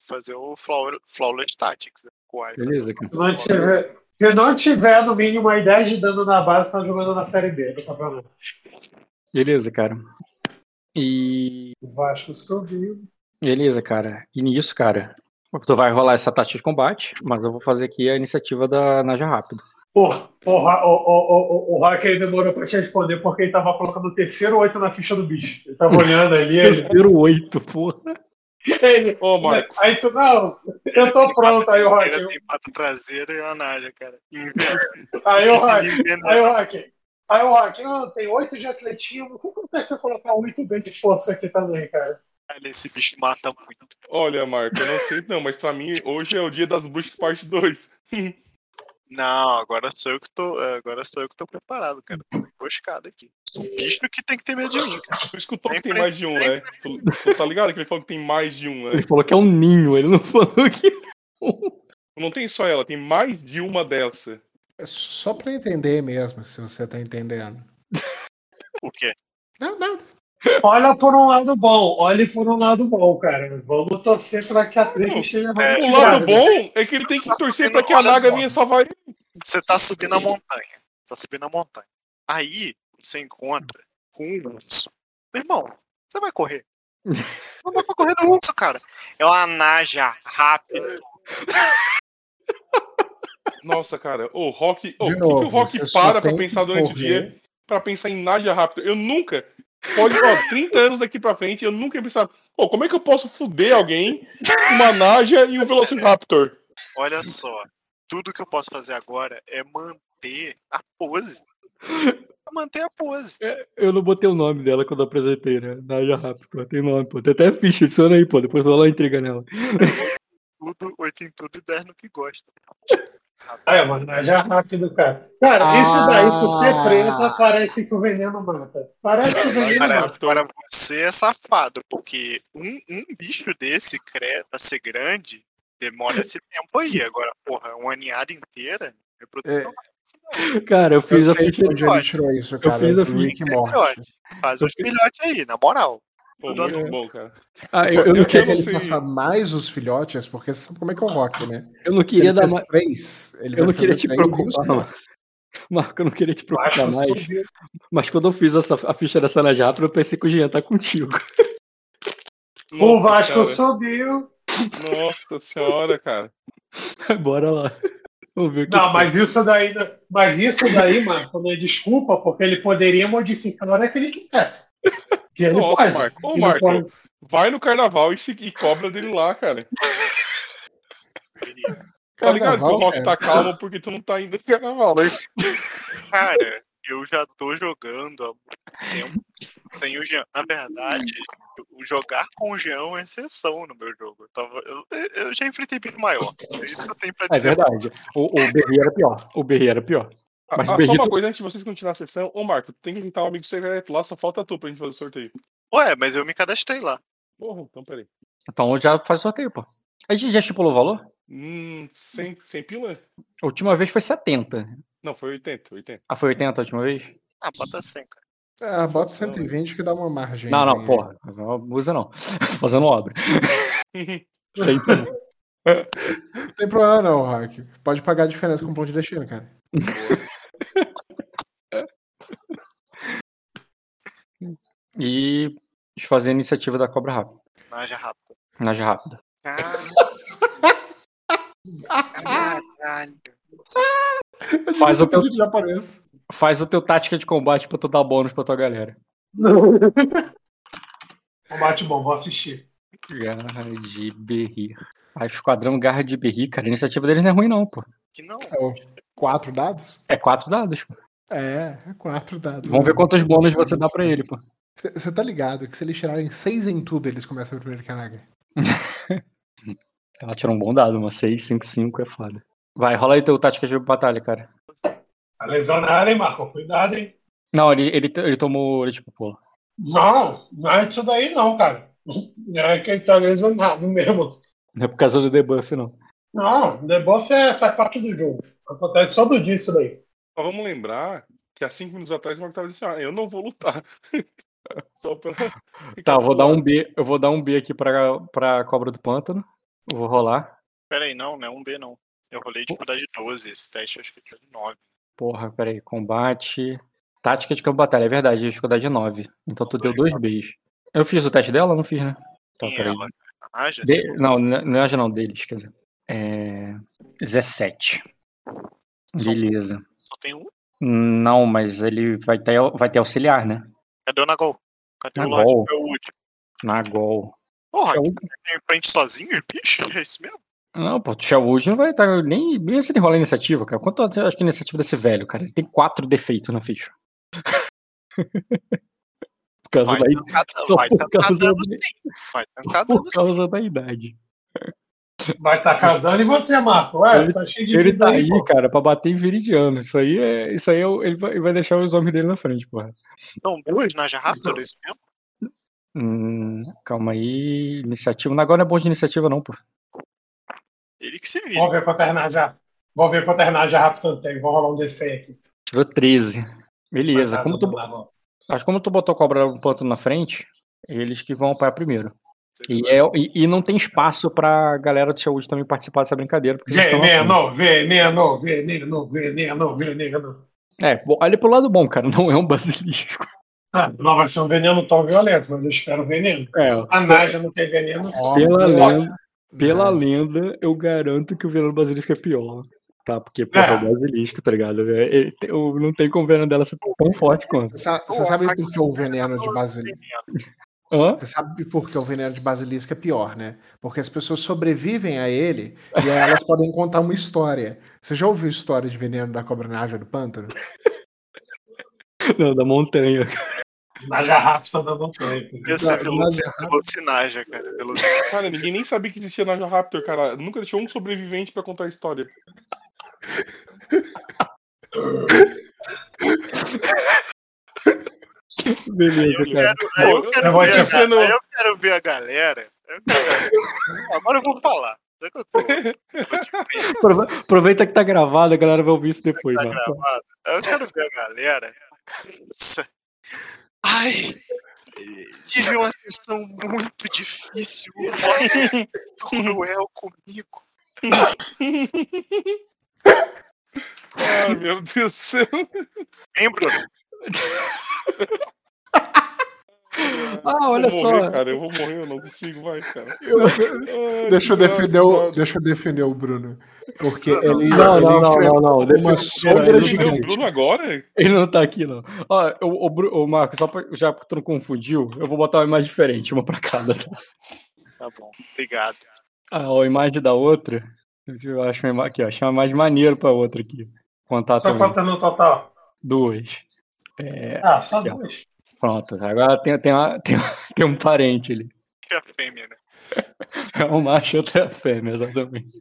fazer o Flower- Flawless Tactics. né? Beleza, cara. Se não, tiver, se não tiver no mínimo uma ideia de dano na base, tá jogando na série B do campeonato. Beleza, cara. E. O Vasco subiu. Beleza, cara. E nisso, cara. Tu vai rolar essa tática de combate, mas eu vou fazer aqui a iniciativa da Naja Rápido. Porra, porra, o, o, o, o Rock ele demorou pra te responder porque ele tava colocando o terceiro oito na ficha do bicho. Ele tava olhando ali. Ele, Terceiro oito, porra. ele- Ô, Marco. aí tu, não, eu tô pronto. Aí o Rock, Traseira Tem pata traseira e uma naja, cara. Inverno. aí o Rock, Inverno. aí o Rock, aí o Rock, não, tem oito de atletismo. Como que vai ser colocar oito bem de força aqui também, cara? Cara, Esse bicho mata muito. Olha, Marco, eu não sei não, mas pra mim hoje é o dia das bruxas parte 2. Não, agora sou eu que tô. Agora sou eu que tô preparado, cara. Tô emboscado aqui. O bicho que tem que ter medo de mim, cara. Tu escutou que Tem tem mais de um, né? Tu, tu tá ligado que ele falou que tem mais de um, né? Ele falou que é um ninho, ele não falou que. Não tem só ela, tem mais de uma dessa. É Só pra entender mesmo, se você tá entendendo. O quê? Não, nada. Olha por um lado bom, olhe por um lado bom, cara. Vamos torcer pra que a treta esteja É, O lado bom é que ele tem que torcer pra que a Naga só. minha salvar ele. Você tá subindo a montanha. Tá subindo a montanha. Aí você encontra com um urso. Meu irmão, você vai correr. Não dá pra correr do urso, cara. É uma naja rápido. Nossa, cara, o Rock. Oh, por que o Rock só para pra pensar durante o dia pra pensar em Nadia rápido? Eu nunca. Pode, ó, 30 anos daqui pra frente, eu nunca ia pensar, pô, como é que eu posso fuder alguém com uma Naja e um Velociraptor? Olha só. Tudo que eu posso fazer agora é manter a pose. É Manter a pose. Eu não botei o nome dela quando eu apresentei, né? Naja Rápido. Tem nome, pô. Tem até ficha, adiciona aí, pô. Depois eu lá intriga nela. Tudo, oito em tudo e dez no que gosta. Ah, é, mas já rápido, cara. Cara, Ah. isso daí, por ser preta, parece que o veneno mata. Parece que o veneno Agora, mata. agora você é safado, porque um, um bicho desse pra ser grande demora esse tempo aí. Agora, porra, uma ninhada inteira, reprodução Cara, eu Eu fiz a sei ficha. de onde ele tirou isso, cara. fiz a ficha. Faz os filhotes aí, na moral. Pô, muito bom, cara. Ah, eu, eu Eu, não quero queria, que ele faça mais os filhotes, porque você sabe como é que é o Rock, né? eu não queria ele dar mais. três, ele Eu não queria te preocupar, filhotes. Marco, eu não queria te preocupar mais. subiu. Mas quando eu fiz essa, a ficha dessa Naja Rápido, eu pensei que o Jean tá contigo. O Nossa, Vasco cara. subiu. Nossa senhora, cara. Bora lá. Vamos ver o que Não, que mas isso daí, mas isso daí, Marco, não é desculpa, porque ele poderia modificar na hora que ele quisesse. Que ele Nossa, pode. Marco. Ô, Ele Marco, pode. vai no carnaval e, se, e cobra dele lá, cara. Tá ligado que o Rock tá calmo porque tu não tá indo no carnaval, né? Cara, eu já tô jogando há muito tempo sem o Jean. Na verdade, o jogar com o Jean é uma exceção no meu jogo. Eu, tava, eu, eu já enfrentei bicho maior. É isso que eu tenho pra É dizer. verdade. O, o Berri era pior. O Berri era pior. Mas ah, só uma coisa antes de vocês continuarem a sessão. Ô, Marco, tem que inventar um amigo secreto lá, só falta tu pra gente fazer o sorteio. Ué, mas eu me cadastrei lá. Porra, então peraí. Então já faz sorteio, pô. A gente já estipulou o valor? Hum, sem, sem pila? A última vez foi 70. Não, foi 80, 80. Ah, foi 80 a última vez? Ah, bota 100, cara. Ah, bota 120 que dá uma margem. Não, não, porra. Não usa não. Tô fazendo obra. Sem problema. Não tem problema não, Rock. Pode pagar a diferença com ponto de destino, cara. E desfazer a iniciativa da cobra rápida. Naja rápido. Naja rápida. Caralho. Faz o teu-. Faz o teu tática de combate pra tu dar bônus pra tua galera. Combate bom, vou assistir. Garra de Berri. Aí, esquadrão Garra de Berri, cara. A iniciativa deles não é ruim, não, pô. Que não. É o quatro dados? É quatro dados, pô. É, é quatro dados. Vamos ver quantos bônus você dá pra ele, pô. Você tá ligado que se eles tirarem seis em tudo, eles começam o primeiro Kanaga. Ela tirou um bom dado, uma 6, 5, 5 é foda. Vai, rola aí teu tática de batalha, cara. Tá lesionado, hein, Marco? Cuidado, hein? Não, ele, ele, ele tomou. Ele, tipo, pô. Não, não é isso daí não, cara. É que ele tá lesionado mesmo. Não é por causa do debuff, não. Não, debuff é, faz parte do jogo. Acontece só do dia isso daí. Mas vamos lembrar que há cinco minutos atrás o Marco tava dizendo assim, ah, eu não vou lutar. Só pra Tá, eu vou dar um B. Eu vou dar um B aqui pra, pra cobra do pântano. Eu vou rolar. Pera aí, não, não é um B não. Eu rolei dificuldade 12, esse teste acho que eu tirei 9. Porra, peraí. Combate. Tática de campo de batalha, é verdade. Dificuldade 9. Então tu deu dois Bs. Eu fiz o teste dela? Não fiz, né? Tá, é peraí. ela? De- Não, não é não, deles, quer dizer. É. 17. Só- Beleza. Só tem um? Não, mas ele vai ter, vai ter auxiliar, né? Cadê o Nagol? Cadê o Nagol. Lorde Felwood? Na Gol. Porra, Felwood- tem frente sozinho, bicho? É isso mesmo? Não, pô, o Sherwood não vai estar nem, nem se ele rolar a iniciativa, cara. Quanto eu acho que a iniciativa desse velho, cara? Ele tem quatro defeitos na ficha. por causa Vai da, só vai por da- causa da idade. Vai tacar dano e você, Marco. Ué, Ele- tá cheio de Ele vida tá aí, pô. cara, pra bater em viridiano. Isso aí é. Isso aí é o- ele, vai, ele vai deixar os homens dele na frente, porra. São duas Naja Raptor, é isso mesmo? Hum, calma aí. Iniciativa. Agora não é bom de iniciativa, não, pô. Ele que se vira. Vamos ver quanto é Naja. Vamos ver quanto é Naja rápido tem. Vamos rolar um D100 aqui. Tirou 13. Beleza. Como tu, acho que como tu botou a cobra no ponto na frente, eles que vão apoiar primeiro. E, é, e, e não tem espaço pra galera do saúde também participar dessa brincadeira. Veneno, veneno, veneno, veneno, veneno. É, bom, olha pro lado bom, cara. Não é um basilisco. Ah, não vai ser um veneno tão violento, mas eu espero veneno. É, A Naja não tem veneno. pela, Ó, lenda, pela lenda, eu garanto que o veneno basilisco é pior. Tá? Porque, pô, é É. o basilisco, tá ligado? É, é, tem- o- não tem como o veneno dela ser tão forte quanto. Você você sabe por que o veneno de basilisco. Hã? Você sabe por que o veneno de basilisco é pior, né? Porque as pessoas sobrevivem a ele e aí elas podem contar uma história. Você já ouviu história de veneno da cobra naja do pântano? Não, da montanha. Naja rápido tá dando um tempo. Ia ser Não, veloci- Naja Raptor. Velocinaja, cara. Cara, ninguém nem sabia que existia Naja Raptor, cara. Nunca deixou um sobrevivente pra contar a história. Beleza, Eu cara. quero, eu quero eu ver a eu quero ver a galera. Eu quero- Agora eu vou falar. Eu tô, Aprove- Aproveita que tá gravado, a galera vai ouvir isso depois. tá gravado. Eu quero ver a galera. Nossa. Ai. Tive uma sessão muito difícil. Muito cruel comigo. Ai, meu Deus do céu. Hein, Bruno? Ah, olha vou só. Morrer, cara, eu vou morrer, eu não consigo, vai, cara. Eu- Ai, Deixa eu defender o, deixa eu defender o Bruno. Porque ele, Não, ele não, não, não, não. uma defende- sombra não deu o. Bruno agora? ele não tá aqui, não. Ó, o, o, Bru- o Marco, só pra, já que tu não confundiu, eu vou botar uma imagem diferente, uma pra cada. tá? Tá bom. Obrigado. Ah, a imagem da outra. Eu acho uma imagem aqui, ó. Achei uma imagem maneira pra outra aqui. Contar Só também. quanto no total? Duas. É, Ah, só ó. duas. pronto. Agora tem, tem, uma- tem, tem um parente ali. Que é a fêmea, né? É um macho e outra é a fêmea, exatamente.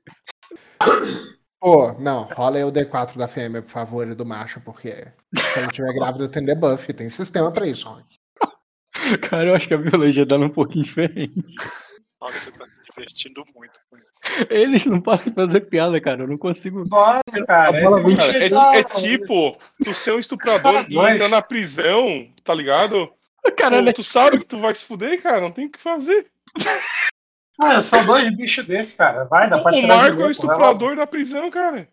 Pô, não, rola aí o D4 da fêmea, por favor, e do macho, porque se ela estiver grávida tem debuff, tem sistema pra isso, Rock. Cara, eu acho que a biologia dela é um pouquinho diferente. Você tá se divertindo muito com isso. Eles não param de fazer piada, cara. Eu não consigo. Pode, cara. A bola esse vem- Cara, é, é tipo, tu ser um estuprador e ainda na prisão, tá ligado? Caralho, Pô, tu sabe que tu vai se fuder, cara, não tem o que fazer. Ah, são dois bichos desses, cara. Vai, dá pra O Marco é o estuprador da prisão, cara.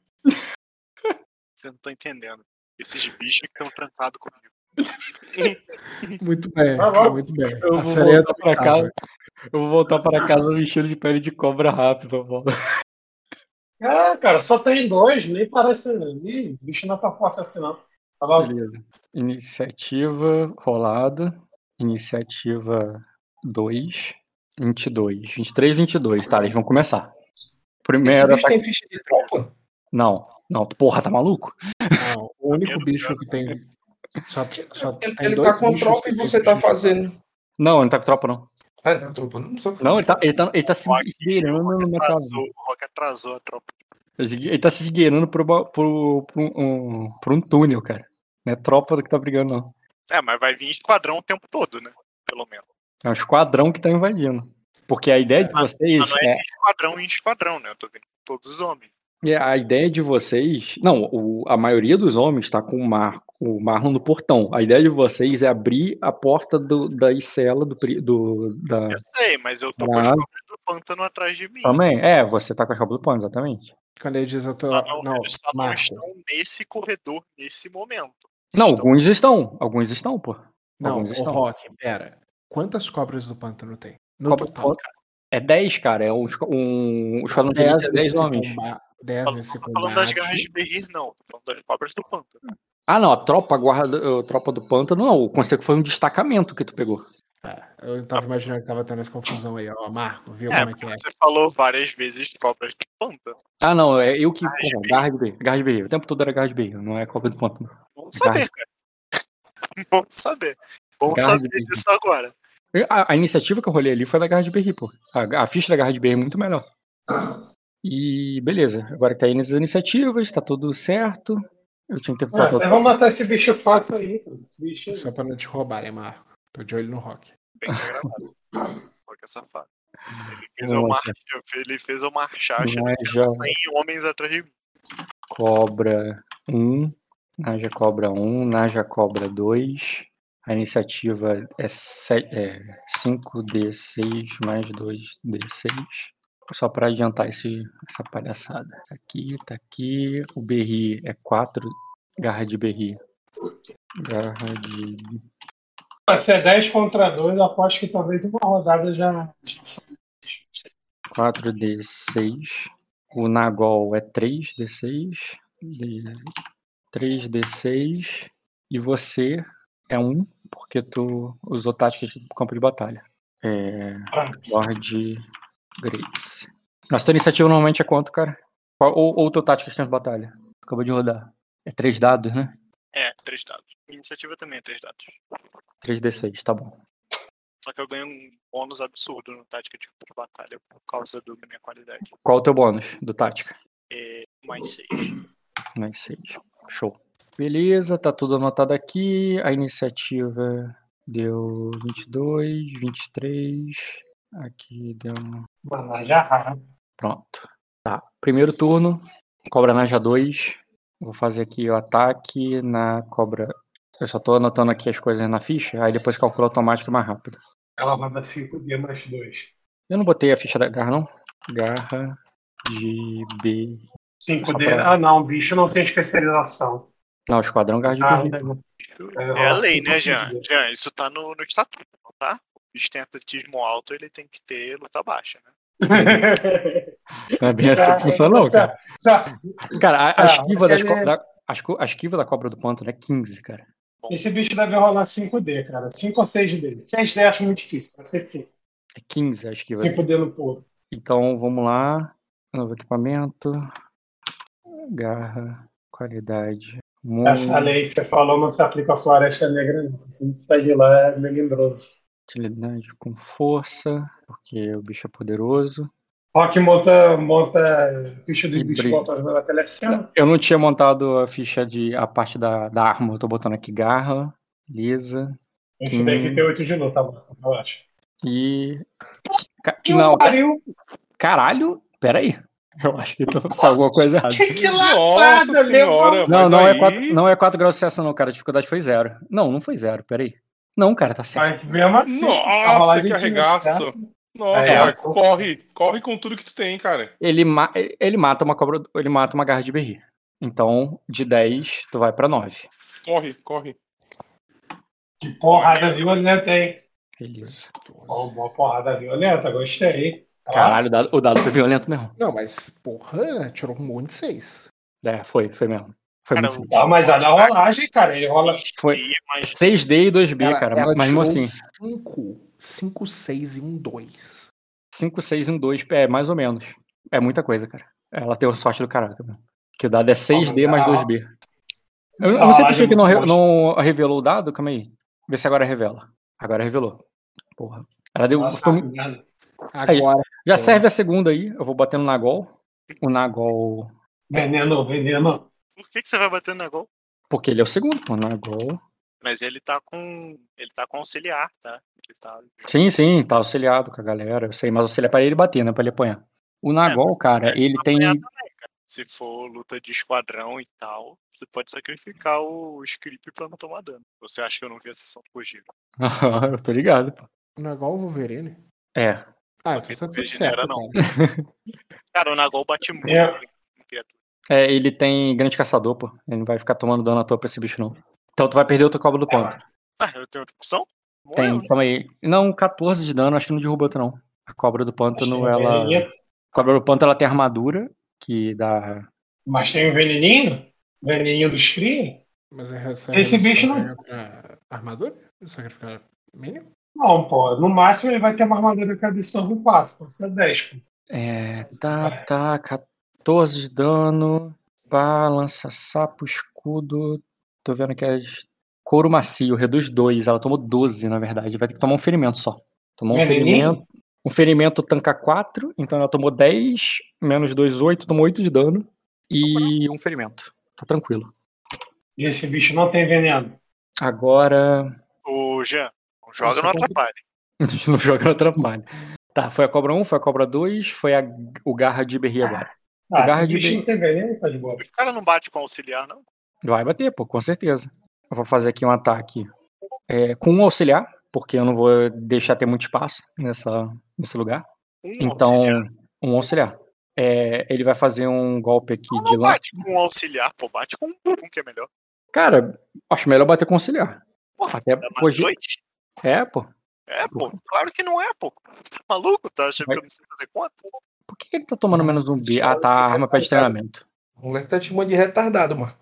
Você não tá entendendo. Esses bichos que estão trancados comigo. Muito bem, Tá bom. muito bem. Eu A vou sereia voltar pra tá- casa. Eu vou voltar pra casa vestido de pele de cobra rápido, Paulo. É, cara, só tem dois, nem parece. Ih, o bicho não tá forte assim, não. Tá bom? Beleza. Iniciativa rolada. Iniciativa 2. 22. 23, 22. Tá, eles vão começar. Esse Primeiro bicho ataque. tem ficha de tropa? Não, não. Porra, tá maluco? Não, o único bicho que tem. Só, só Ele, tem ele dois tá com tropa e você tá fazendo. Não, ele não tá com tropa, não. Ah, não, tropa, não só Não, ele tá, ele tá, ele tá se esgueirando o Rock numa atrasou, o Rock atrasou a tropa. Ele tá se esgueirando ba- pro, pro, um, pro um túnel, cara. Não é tropa que tá brigando, não. É, mas vai vir esquadrão o tempo todo, né? Pelo menos. É um esquadrão que tá invadindo. Porque a ideia de vocês Mas não é, é esquadrão em esquadrão, né? Eu tô vendo todos os homens. é a ideia de vocês. Não, o- a maioria dos homens tá com o, Mar, o Marlon no portão. A ideia de vocês é abrir a porta do, da cela do, do da Eu sei, mas eu tô com as cobras do pântano atrás de mim. também. É, você tá com a capa do pano, exatamente. Quando ele diz eu tô. Só não, Não, eles só não estão nesse corredor, nesse momento. Não, Estão- alguns estão, alguns estão, pô. Não, Alguns o estão. Rock, pera. Quantas cobras do pântano tem? No Cobra total. pântano. É 10, cara. É um, um, um esquadrão de elite é 10 nesse homens. comba- 10 Falo- nesse Não tô falando das combate. garras de Berrir, não. Tô falando das cobras do pântano. Ah, não, a tropa, a guarda, a tropa do pântano, não. O conselho foi um destacamento que tu pegou. Tá, eu tava imaginando que tava tendo essa confusão aí, ó. Marco, viu É, como é que é? você falou várias vezes cobras do pântano. Ah, não, é eu que. De berro. O tempo todo era garra de berro, não é Copa do Pântano. Vamos saber, cara. Vamos saber. De saber disso agora. A, a iniciativa que eu rolei ali foi da Garra de Berri, pô. A, a ficha da Garra de Berri é muito melhor. E beleza, agora que tá aí nas iniciativas, tá tudo certo. Eu tinha que ter Ah, vocês vão matar esse bicho fácil aí, cara. Esse bicho aí. Só pra não te roubarem, Marco. Tô de olho no Rock. Bem gravado. Rock é safado. Ele fez, eu lá, mar... ele fez eu marchar, achando Mas que já tinha 100 homens atrás de mim. cobra 1, Naja cobra 1, Naja cobra 2. A iniciativa é, é 5d6 mais 2d6. Só para adiantar esse, essa palhaçada. Tá aqui, tá aqui. O Berri é 4. Garra de Berri. Garra de. Vai ser 10 contra 2, eu aposto que talvez uma rodada já. 4d6. O Nagol é 3d6. D... 3d6. E você é 1, porque tu usou táticas de campo de batalha. É. Lord Grace. Nossa tua iniciativa normalmente é quanto, cara? Ou, ou teu tática de campo de batalha? Tu acabou de rodar. É 3 dados, né? É, três dados. Iniciativa também é três dados. 3d6, tá bom. Só que eu ganho um bônus absurdo no tática de campo de batalha por causa do- da minha qualidade. Qual o teu bônus do tática? É mais seis. Mais 6. Show. Beleza, tá tudo anotado aqui. A iniciativa deu 22, 23. Aqui deu. Rara. Pronto. Tá. Primeiro turno. Cobra Naja 2. Vou fazer aqui o ataque na cobra. Eu só tô anotando aqui as coisas na ficha, aí depois calculo automático mais rápido. Ela vai dar 5D mais 2. Eu não botei a ficha da garra, não? Garra de B. 5D. Só pra- Ah, não, bicho não tem especialização. Não, esquadrão garra de Ah, B. É a lei, né? Jean? Jean, isso tá no, no estatuto, não tá? O bicho tem atletismo alto, ele tem que ter luta baixa, né? Não é bem assim que funciona, não, cara. Cara, a, a Ah, esquiva das co- da, a esquiva da cobra do pântano é 15, cara. Esse bicho deve rolar 5D, cara. 5 ou 6D. 6D acho muito difícil, vai ser 5. É 15 a esquiva. 5D no pulo. Então, vamos lá. Novo equipamento. Garra. Qualidade. Mu- Essa lei que você falou não se aplica à Floresta Negra, não. Tudo que sai de lá é melindroso. Utilidade com força, porque o bicho é poderoso. Rock monta, monta ficha de E bicho voltando na telecena. Eu não tinha montado a ficha de. a parte da, da arma. Eu tô botando aqui garra. Beleza. Esse daí que tem 8 de luta, mano. Eu acho. E. Ca- Que Não, pariu! caralho. Pera aí. Eu acho que tô, tá alguma coisa errada. Que, que Nossa lapada, senhora! meu Não, não é, aí- 4, não é 4 graus de sucesso, não, cara. A dificuldade foi zero. Não, não foi zero, peraí. Não, cara, tá certo. Mas mesmo assim, a Nossa, rolagem que arregaço! Nossa, É, cara, pô. corre, corre com tudo que tu tem, cara. Ele, ma ele mata uma cobra. Ele mata uma garra de berri. Então, de 10, tu vai pra 9. Corre, corre. Que porrada violenta, hein? Beleza. Ó, Uma porrada violenta, gostei. Ó, Caralho, o dado, o dado foi violento mesmo. Não, mas, porra, tirou um monte de seis. É, foi, foi mesmo. Foi Cara, muito Ah, mas olha a rolagem, cara. Ele rola. Foi. E mais 6D e 2B, cara. ela mas mesmo assim. 5, 5, 6 e um 2. 5, 6 e um 2. É, mais ou menos. É muita coisa, cara. Ela tem sorte do caraca, mano. Que o dado é 6D mais 2B. Eu, eu não sei por que, não, re- não revelou o dado. Calma aí. Vê se agora revela. Agora revelou. Porra. Ela deu. Nossa, foi merda. Agora, já serve a segunda aí. Eu vou batendo na Gol. O Nagol. Veneno, veneno. Por que, que você vai batendo na gol? Porque ele é o segundo, pô. Nagol. Mas ele tá com. Ele tá com auxiliar, tá? Ele tá. Sim, sim, tá auxiliado com a galera. Eu sei, mas auxiliar pra ele bater, não é pra ele apanhar. O Nagol, cara, ele vai tem. também, cara. Se for luta de esquadrão e tal, você pode sacrificar o script pra não tomar dano. Você acha que eu não vi a sessão do Kojiro? eu tô ligado, pô. não é igual o Wolverine. É. Ah, Porque então tá não tudo certo, não. cara. Cara, o Nagol bate muito É. É, ele tem grande caçador, pô. Ele não vai ficar tomando dano à toa pra esse bicho, não. Então tu vai perder outra cobra do ponto. Ah, eu tenho outra opção? Tem, né? calma aí. Não, 14 de dano, acho que não derruba outro, não. A cobra do pântano, Achei ela. A cobra do pântano, ela tem armadura, que dá. Mas tem o veneninho? Veneninho dos cria? Mas é Esse bicho não- Pra armadura? Sacrificar mínimo? Não, pô. No máximo ele vai ter uma armadura que absorve 4. Pode ser 10, pô. É, tá, tá. 14 de dano. Pá, lança sapo, escudo. Tô vendo que é couro macio, reduz 2. Ela tomou 12, na verdade. Vai ter que tomar um ferimento só. Tomou um Veneninho? ferimento. Um ferimento tanca 4, então ela tomou 10, menos 2, 8, tomou 8 de dano. E um ferimento. Tá tranquilo. E esse bicho não tem veneno. Agora. Ô, Jean, não joga no atrapalhe. A gente não joga no trabalho. Tá, foi a cobra 1, foi a cobra 2, foi a, o garra de berri agora. Ah, Garra de tem veneno, tá de boa. Os caras não bate com auxiliar, não? Vai bater, pô, com certeza. Eu vou fazer aqui um ataque é, com um auxiliar, porque eu não vou deixar ter muito espaço nessa, nesse lugar. Um Então, auxiliar. um auxiliar. É, ele vai fazer um golpe aqui Não, de não lan... bate com um auxiliar, pô, bate com um que é melhor. Cara, acho melhor bater com auxiliar. Porra, Até hoje. dois? É, pô. É, pô, claro que não é, pô. Você tá maluco? Tá achando Vai- que eu não sei fazer conta? Por que, que ele tá tomando menos um B? Ah, tá, arma pede treinamento. O moleque tá te chamando de retardado, mano.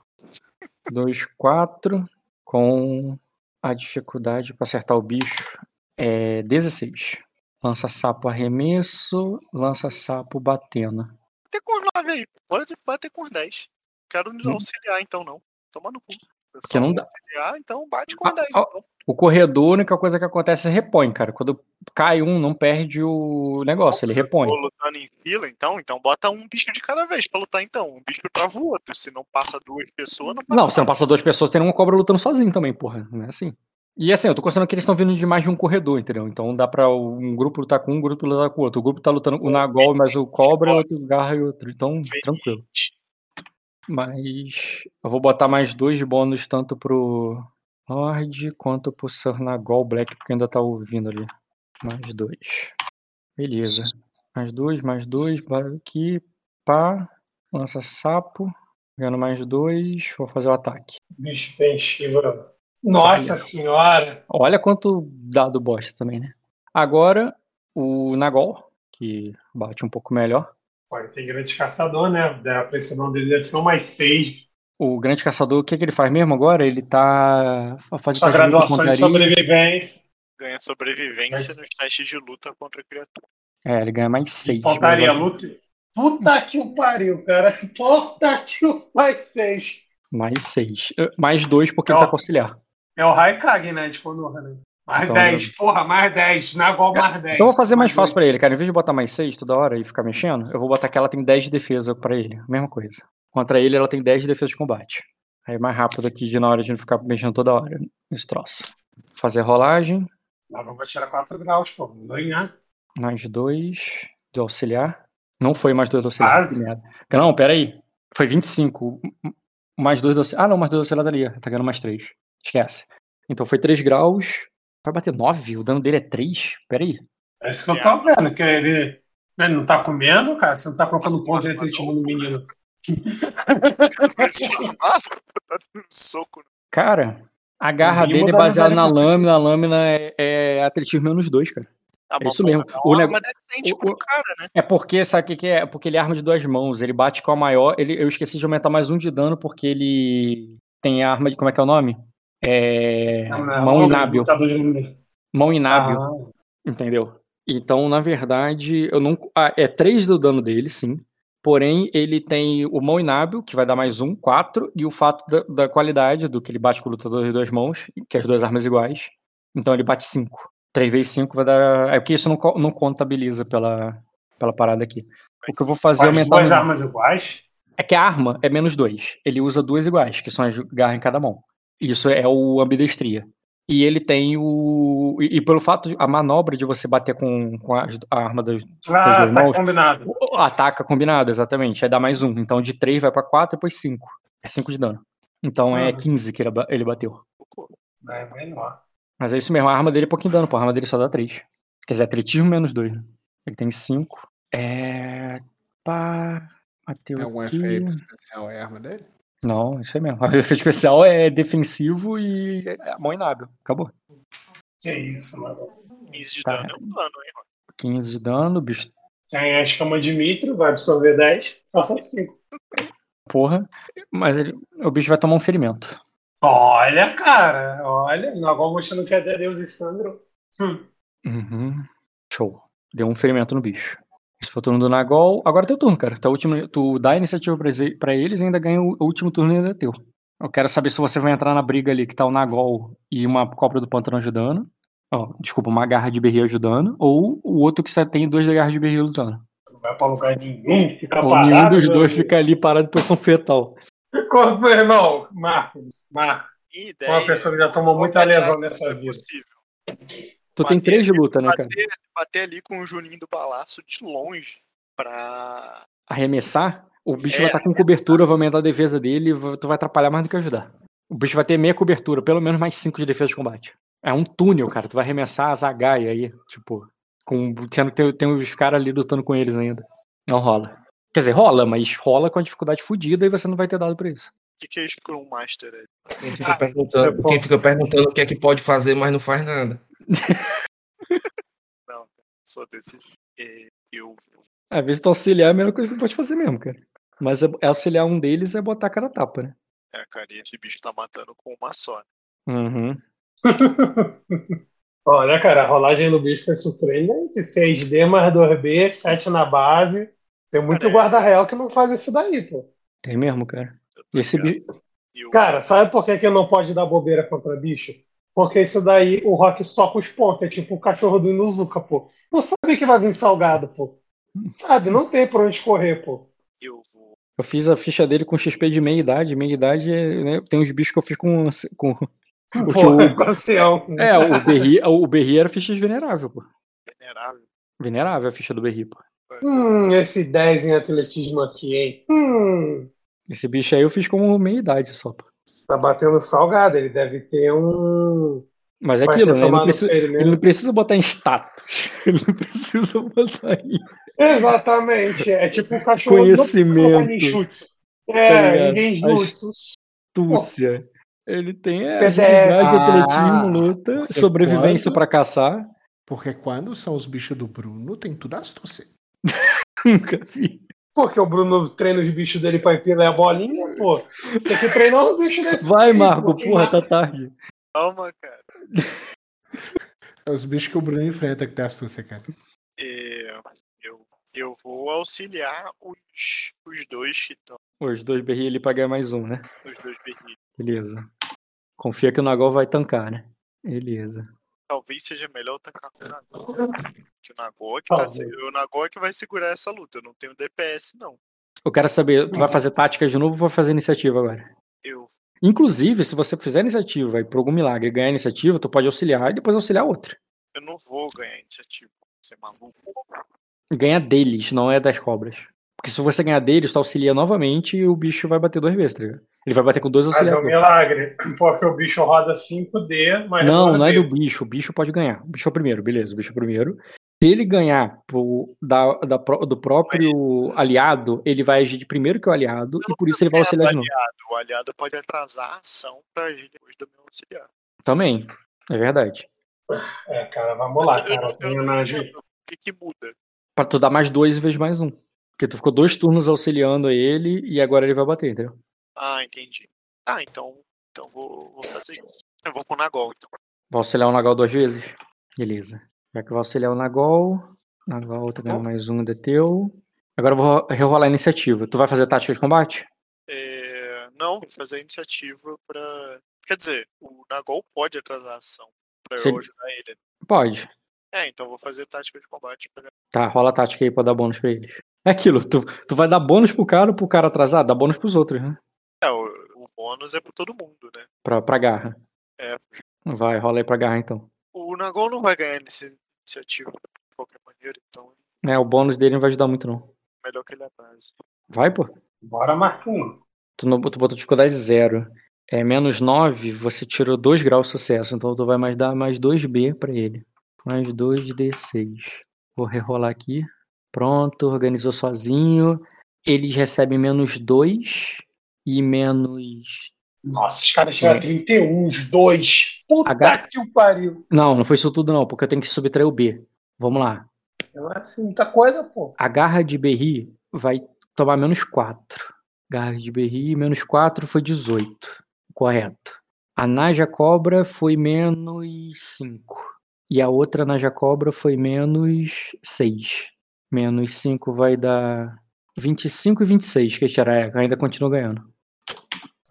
2, 4, com a dificuldade pra acertar o bicho é 16. Lança sapo arremesso, lança sapo batendo. Bater com os 9 aí, pode bater com os 10. Quero Hum. auxiliar então, não. Toma no cu. Porque não dá. Auxiliar, então bate com Ah, 10. ah, então. O corredor, a única coisa que acontece é repõe, cara. Quando cai um, não perde o negócio, ele repõe. Lutando em fila, então, então bota um bicho de cada vez pra lutar, então. Um bicho trava o outro. Se não passa duas pessoas, não passa Não, você não passa duas pessoas, tem uma cobra lutando sozinho também, porra. Não é assim. E assim, eu tô considerando que eles estão vindo de mais de um corredor, entendeu? Então dá pra um grupo lutar com um, grupo lutar com o outro. O grupo tá lutando o Nagol, mas o Cobra, outro Garra e outro. Então, tranquilo. Mas eu vou botar mais dois bônus tanto pro Lorde quanto pro Sarnagol Black, porque ainda tá ouvindo ali. Mais dois. Beleza. Mais dois, mais dois. Aqui. Pá. Lança sapo. Ganhando mais dois. Vou fazer o ataque. Bicho tem esquiva. Nossa senhora! Olha quanto dado bosta também, né? Agora, o Nagol, que bate um pouco melhor. Pode ter grande caçador, né? A precisão dele deve ser um mais 6. O grande caçador, o que, que ele faz mesmo agora? Ele tá fazendo Sua luta graduação de sobrevivência. Ganha sobrevivência nos testes de luta contra a criatura. É, ele ganha mais seis. Pontaria luta. Puta que o pariu, cara. Puta que o mais 6. Mais seis. Eh, Mais dois porque ele tá com auxiliar. É o Raikage, né? De Konoha, né? Mais Então, 10, porra, mais 10. Nagol mais 10. Então eu vou fazer mais fácil pra ele, cara. Em vez de botar mais 6 toda hora e ficar mexendo, eu vou botar que ela tem 10 de defesa pra ele. Mesma coisa. Contra ele, ela tem 10 de defesa de combate. Aí mais rápido aqui, de na hora de não ficar mexendo toda hora nesse troço. Fazer rolagem. Nagol vai tirar 4 graus, pô. Não ganhar. Mais 2 do auxiliar. Não foi mais 2 do auxiliar. Quase. Não, pera aí. Foi 25. Mais 2 do auxiliar. Ah, não, mais 2 do auxiliar daria. Tá ganhando mais 3. Esquece. Então foi 3 graus. Vai bater 9? O dano dele é 3? Pera aí. É isso que eu tô vendo, que ele, ele não tá comendo, cara. Você não tá colocando ponto de atletismo no menino. tá. Cara, a garra dele é baseada na lâmina, a lâmina é, é atletismo menos dois, cara. Ah, É isso mesmo. É O arma decente o- cara, né? É porque, sabe o que, que é? Porque ele é arma de duas mãos. Ele bate com a maior. Ele, eu esqueci de aumentar mais um de dano porque ele tem a arma de. Como é que é o nome? É. Mão inábil. Lutador de- Mão inábil. Ah, Entendeu? Então, na verdade, eu não. Ah, é 3 do dano dele, sim. Porém, ele tem o mão inábil, que vai dar mais um, 4, e o fato da, da qualidade do que ele bate com o lutador de duas mãos, que é as duas armas iguais. Então ele bate 5. 3 vezes 5 vai dar. É porque isso não, não contabiliza pela, pela parada aqui. O que eu vou fazer é aumentar. duas armas iguais. É que a arma é menos 2. Ele usa duas iguais, que são as garras em cada mão. Isso é o ambidestria. E ele tem o. E, e pelo fato de a manobra de você bater com, com a, a arma das, Ah, duas tá combinado. o- Ataca combinado, exatamente. Aí dá mais um. Então de 3 vai pra 4, depois 5. É 5 de dano. Então é Uhum. 15 que ele ba- ele bateu. É menor. Mas é isso mesmo, a arma dele é pouquinho dano, pô. A arma dele só dá 3. Quer dizer, atletismo menos 2. Ele tem 5. É. Pá. Bateu Tem algum aqui. efeito especial a arma dele? Não, isso é mesmo. O efeito especial é defensivo e é a mão inábil. Acabou. Que isso, mano. 15 de Tá. dano é um dano, hein, mano? 15 de dano, o bicho. Tem a escama de mitro, vai absorver 10, passa 5. Porra. Mas ele, o bicho vai tomar um ferimento. Olha, cara, olha. Agora mostrando que é Deus e Sandro. Hum. Uhum. Show. Deu um ferimento no bicho. Esse foi o turno do Nagol. Agora é teu turno, cara. Tá o último, tu dá a iniciativa pra eles e ainda ganha o, o último turno ainda é teu. Eu quero saber se você vai entrar na briga ali que tá o Nagol e uma cobra do pântano ajudando. Ó, desculpa, uma garra de berri ajudando. Ou o outro que só tem duas garras de berri lutando. Não vai pra lugar nenhum. Fica Ou parado. nenhum dos dois fica ali parado em posição fetal. Corpo, meu irmão. Marco, Marco. Uma pessoa que já tomou muita lesão nessa vida. Possível. Tu tem três de ali- luta, né, cara? Bater, bater ali com o Juninho do Balaço de longe pra. Arremessar, o bicho É, vai estar com arremessar. cobertura, vai aumentar a defesa dele, vai- tu vai atrapalhar mais do que ajudar. O bicho vai ter meia cobertura, pelo menos mais cinco de defesa de combate. É um túnel, cara. Tu vai arremessar a Zagaia aí, tipo, com, sendo que tem, tem os caras ali lutando com eles ainda. Não rola. Quer dizer, rola, mas rola com a dificuldade fodida e você não vai ter dado pra isso. O que, que é Scrum Master aí? Quem fica, perguntando, quem fica perguntando o que é que pode fazer, mas não faz nada. Não, só desse. É, eu Às vezes tu auxiliar é a melhor coisa que tu pode fazer mesmo, cara. Mas é, é auxiliar um deles é botar a cara a tapa, né? É, cara, e esse bicho tá matando com uma só. né? Uhum. Olha, cara, a rolagem do bicho foi surpreendente. 6D mais 2B, 7 na base. Tem muito é- guarda real que não faz isso daí, pô. Tem mesmo, cara. Esse o- Cara, sabe por que, que não pode dar bobeira contra bicho? Porque isso daí o Rock soca os pontos. É tipo o cachorro do Inuzuka, pô. Não sabe que vai vir salgado, pô. Sabe, não tem pra onde correr, pô. eu vou. Eu fiz a ficha dele com XP de meia idade. Meia idade, é, né, tem uns bichos que eu fiz com. com o que Pô, o- com ancião. é, o Berri, o Berri era ficha de venerável, pô. Venerável. Venerável a ficha do Berri, pô. Hum, esse 10 em atletismo aqui, hein? Hum, Esse bicho aí eu fiz com meia idade só, pô. tá batendo salgado. Ele deve ter um. Mas é Vai aquilo, né? Ele não, precisa, ele não precisa botar em status. Ele não precisa botar em. Exatamente. É tipo o cachorro Conhecimento. ninjutsu. É, ligado? ninguém. Astúcia. Ele tem é, PDF. agilidade, Ah, atletismo, luta, sobrevivência quando- pra caçar. Porque quando são os bichos do Bruno, tem tudo astúcia. Nunca vi. Porque o Bruno treina os bichos dele pra empilar a bolinha, pô. Tem que treinar os bichos desse Vai, Marco. Quem porra, tá tarde. Calma, cara. É os bichos que o Bruno enfrenta que tem astúcia, cara. É, eu, eu vou auxiliar os, os dois que estão. Os dois berri ali pra ganhar mais um, né? Os dois berrilhos. Beleza. Confia que o Nagol vai tancar, né? Beleza. Talvez seja melhor eu tancar com o Nagol. Que o Nagol é que, tá, o Nagol é que vai segurar essa luta. Eu não tenho DPS, não. Eu quero saber, tu vai fazer tática de novo ou vai fazer iniciativa agora? Eu Inclusive, se você fizer iniciativa e por algum milagre ganhar iniciativa, tu pode auxiliar e depois auxiliar outra. Eu não vou ganhar iniciativa. Você é maluco? Ganha deles, não é das cobras. Porque se você ganhar deles, tu auxilia novamente e o bicho vai bater duas vezes, tá ligado? Ele vai bater com dois Mas é um milagre. Porque o bicho roda 5D, mas Não, não é do bicho. O bicho pode ganhar. O bicho é o primeiro, beleza. O bicho é o primeiro. Se ele ganhar pro, da, da do próprio aliado, ele vai agir de primeiro que o aliado, e por isso ele vai auxiliar de novo. aliado. O aliado pode atrasar a ação pra agir depois do meu auxiliar. Também, é verdade. É, cara, vamos lá, Mas eu cara. não- eu não anagem. entendo O que, que muda? Pra tu dar mais dois em vez de mais um. Porque tu ficou dois turnos auxiliando ele e agora ele vai bater, entendeu? Ah, entendi. Ah, então, então vou, vou fazer isso. Eu vou com o Nagol, então. Vai auxiliar o Nagal duas vezes? Beleza. Já que vai auxiliar o Nagol, Nagol tá ganhando mais um de teu. Agora eu vou rerolar a iniciativa. Tu vai fazer tática de combate? É, não, vou fazer a iniciativa pra. Quer dizer, o Nagol pode atrasar a ação pra eu ajudar ele. Pode. É, então vou fazer tática de combate pra. Tá, rola a tática aí pra dar bônus pra eles. É aquilo, tu, tu vai dar bônus pro cara ou pro cara atrasar? Dá bônus pros outros, né? É, o, o bônus é pra todo mundo, né? Pra, pra garra. É, Vai, rola aí pra garra então. o Nagol não vai ganhar nessa iniciativa de qualquer maneira, então É, o bônus dele não vai ajudar muito, não. é melhor que ele atrase. Vai, pô. Bora, Marquinhos. Tu, não, tu botou dificuldade zero. É menos 9, você tirou 2 graus de sucesso. Então tu vai mais dar mais 2B pra ele. Mais 2D6. Vou rerolar aqui. Pronto, organizou sozinho. Eles recebem menos 2 e menos. Nossa, os caras tiraram 31, os dois. Puta H- que o pariu. Não, não foi isso tudo, não, porque eu tenho que subtrair o B. Vamos lá. Não é assim, muita coisa, pô. A garra de Berri vai tomar menos 4. Garra de Berri, menos 4 foi 18. Correto. A Naja Cobra foi menos 5. E a outra Naja Cobra foi menos 6. Menos 5 vai dar 25 e 26, que tirar ainda continua ganhando.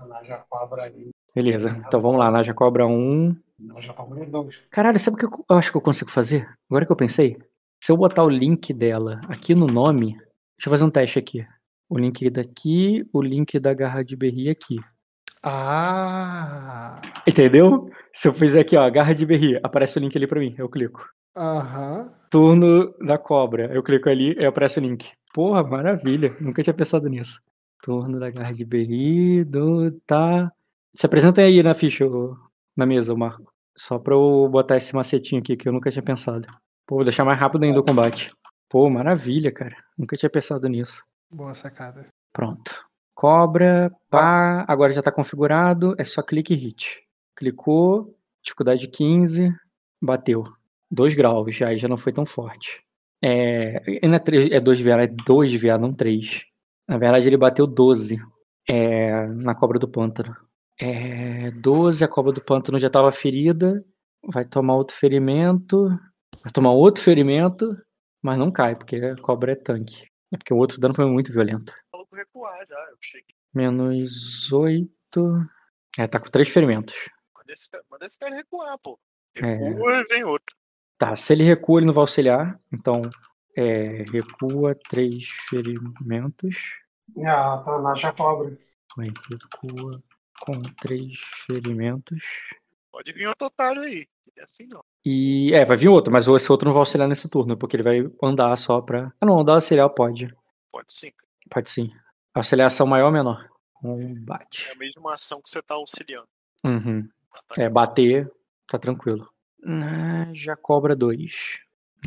Naja Cobra aí. Beleza, então vamos lá. Naja Cobra 1. Naja Cobra 2. Caralho, sabe o que eu eu acho que eu consigo fazer? Agora que eu pensei. Se eu botar o link dela aqui no nome. Deixa eu fazer um teste aqui. O link daqui, o link da garra de berri aqui. Ah. Entendeu? Se eu fizer aqui, ó, garra de berri, aparece o link ali pra mim, eu clico. Aham. Turno da cobra, eu clico ali e aparece o link. Porra, maravilha, nunca tinha pensado nisso. Turno da garra de berri, do tá. Se apresenta aí na ficha, na mesa, Marco. Só pra eu botar esse macetinho aqui que eu nunca tinha pensado. Pô, vou deixar mais rápido ainda o combate. Pô, maravilha, cara. Nunca tinha pensado nisso. Boa sacada. Pronto. Cobra, pá, agora já tá configurado, é só clique e hit. Clicou, dificuldade 15, bateu. 2 graus, já, já não foi tão forte. É, não é, 3, é 2 de VA, é 2 de VA, não 3. Na verdade ele bateu 12 é, na cobra do pântano. É, 12, a cobra do pântano já tava ferida, vai tomar outro ferimento, vai tomar outro ferimento, mas não cai, porque a cobra é tanque. É porque o outro dano foi muito violento. Falou com recuar já, eu cheguei. Menos 8. É, tá com três ferimentos. Manda esse, cara- manda esse cara recuar, pô. É. Recua e vem outro. Tá, se ele recua, ele não vai auxiliar. Então, é, recua três ferimentos. Ah, tá, Naja Cobra. Aí, recua com três ferimentos. Pode vir outro otário aí. É assim não. E, é, vai vir outro, mas esse outro não vai auxiliar nesse turno, porque ele vai andar só pra. Ah, não, andar auxiliar pode. Pode sim. Pode sim. Auxiliação maior ou menor? É Combate. a mesma ação que você tá auxiliando. Uhum. É, bater, tá tranquilo. Ah, já cobra 2.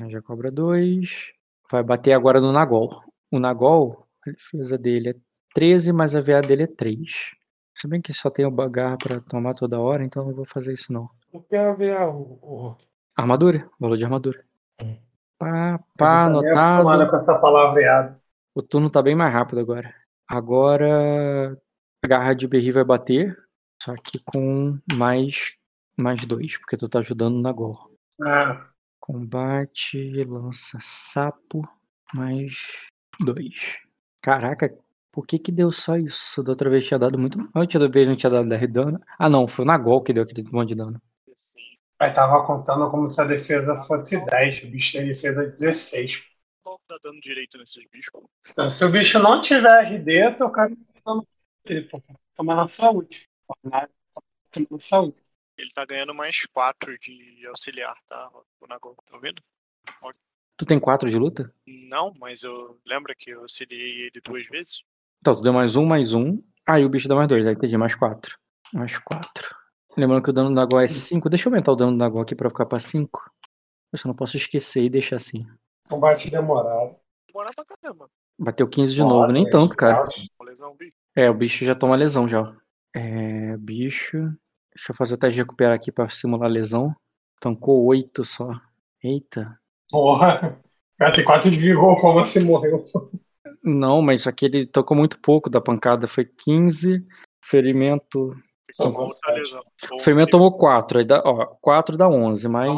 Já cobra 2. Vai bater agora no Nagol. O Nagol, a defesa dele é 13, mas a VA dele é 3. Se bem que só tem o bagar pra tomar toda hora, então não vou fazer isso não. O que é ver o, o... Armadura? Valor de armadura. Hum. Pá, pá, anotado. com essa palavreada. O turno tá bem mais rápido agora. Agora a garra de berri vai bater, só que com mais mais dois, porque tu tá ajudando o Nagol. Ah, Combate, lança sapo, mais dois. Caraca, por que que deu só isso? Da outra vez tinha dado muito. A outra vez não tinha dado 10 de dano. Ah não, foi o Nagol que deu aquele monte de dano. Aí tava contando como se a defesa fosse 10. O bicho tem defesa 16. qual que tá dando direito nesses bichos? Então, se o bicho não tiver RD, teu cara tá ele, pô, toma na saúde. Toma na saúde. Ele tá ganhando mais 4 de auxiliar, tá? O Nagol, tá vendo? Tu tem 4 de luta? Não, mas eu lembra que eu auxiliei ele duas vezes? Então, tu deu mais um, mais um. Aí o bicho dá mais dois, aí entendi, mais quatro. Mais quatro. Lembrando que o dano do Nagol é 5. Deixa eu aumentar o dano do Nagol aqui pra ficar pra 5. Eu só não posso esquecer e deixar assim. Combate demorado. Bora pra caramba. Bateu 15 de novo, nem Olha, tanto, cara. Com lesão, bicho. É, o bicho já toma lesão já. ó. É, bicho. Deixa eu fazer o teste de recuperar aqui pra simular lesão. Tancou 8 só. Eita. Porra. Cara tem 4 de vigor, como assim morreu? Não, mas aqui ele tocou muito pouco da pancada. Foi 15. Ferimento. Tomou. O ferimento tomou 4. Aí dá, ó, 4 dá 11, mas.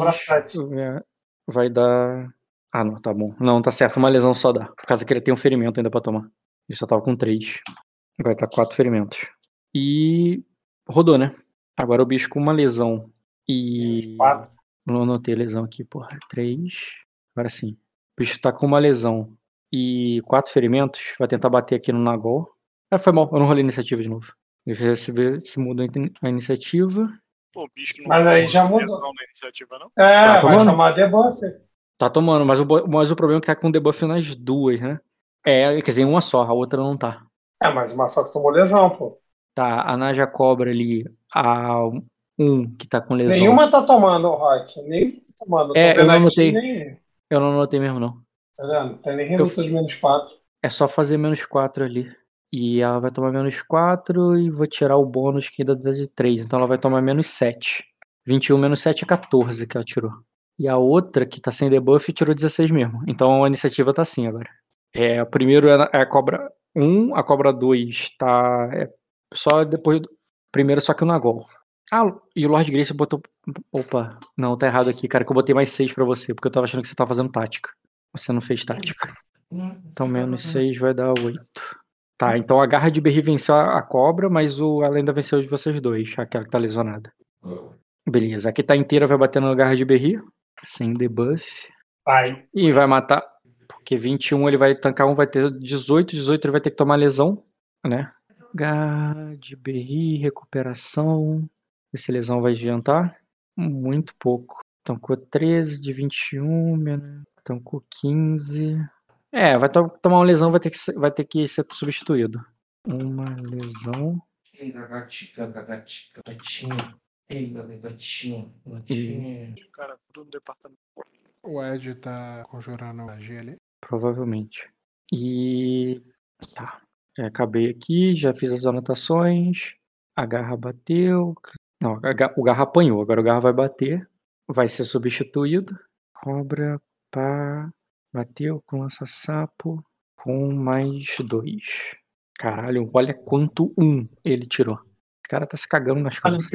É, vai dar. Ah, não, tá bom. Não, tá certo. Uma lesão só dá. Por causa que ele tem um ferimento ainda pra tomar. Ele só tava com 3. Vai estar 4 ferimentos. E. Rodou, né? Agora o bicho com uma lesão. E. Quatro. Não anotei a lesão aqui, porra. 3. Agora sim. O bicho tá com uma lesão e quatro ferimentos. Vai tentar bater aqui no Nagol. Ah, foi mal. Eu não rolei iniciativa de novo. Deixa eu ver se, muda a in- a iniciativa. Pô, o bicho não Mas aí tomou já lesão mudou. na iniciativa, não? É, Tá vai tomando? tomar debuff. Tá tomando, mas o, mas o problema é que tá com debuff nas duas, né? É, quer dizer, uma só, a outra não tá. É, mas o Maçoca tomou lesão, pô. Tá, a Naja Cobra ali, a um que tá com lesão. Nenhuma tá tomando, Rock. Nenhuma tá tomando. É, eu não anotei. Nem... Eu não anotei mesmo, não. Tá vendo? Tem nem reduto de menos 4. É só fazer menos 4 ali. E ela vai tomar menos 4 e vou tirar o bônus que ainda dá de 3. Então ela vai tomar menos 7. 21 menos 7 é 14 que ela tirou. E a outra, que tá sem debuff, tirou 16 mesmo. Então a iniciativa tá assim agora. É, o primeiro é a- é a cobra 1, a cobra 2 tá. é só depois do. Primeiro, só que o Nagol. Ah, e o Lord Grace botou. Opa, não, tá errado aqui, cara, que eu botei mais 6 pra você, porque eu tava achando que você tava fazendo tática. Você não fez tática. Então menos 6 vai dar 8. Tá, então a garra de Berry venceu a a cobra, mas o, ela ainda venceu de vocês dois, aquela que tá lesionada. Beleza, aqui tá inteira, vai bater na garra de Berry, sem debuff. Vai. E vai matar, porque 21 ele vai tancar um, vai ter 18, 18 ele vai ter que tomar lesão, né? Garra de Berry, recuperação. Ver se lesão vai adiantar. Muito pouco. Tancou 13 de 21, menos- tancou 15. É, vai to- tomar uma lesão, vai ter que ser, vai ter que ser substituído. Uma lesão. Ei, da gatica, gatica, gatinho. Ei, da gatinho, gatinho. O cara, tudo no departamento. O Ed tá conjurando magia ali. Provavelmente. E. Tá. Já acabei aqui, já fiz as anotações. A garra bateu. Não, a ga- o garra apanhou. Agora o garra vai bater. Vai ser substituído. Cobra, pá. Bateu com lança-sapo. Com mais dois. Caralho, olha quanto um ele tirou. O cara tá se cagando nas calças.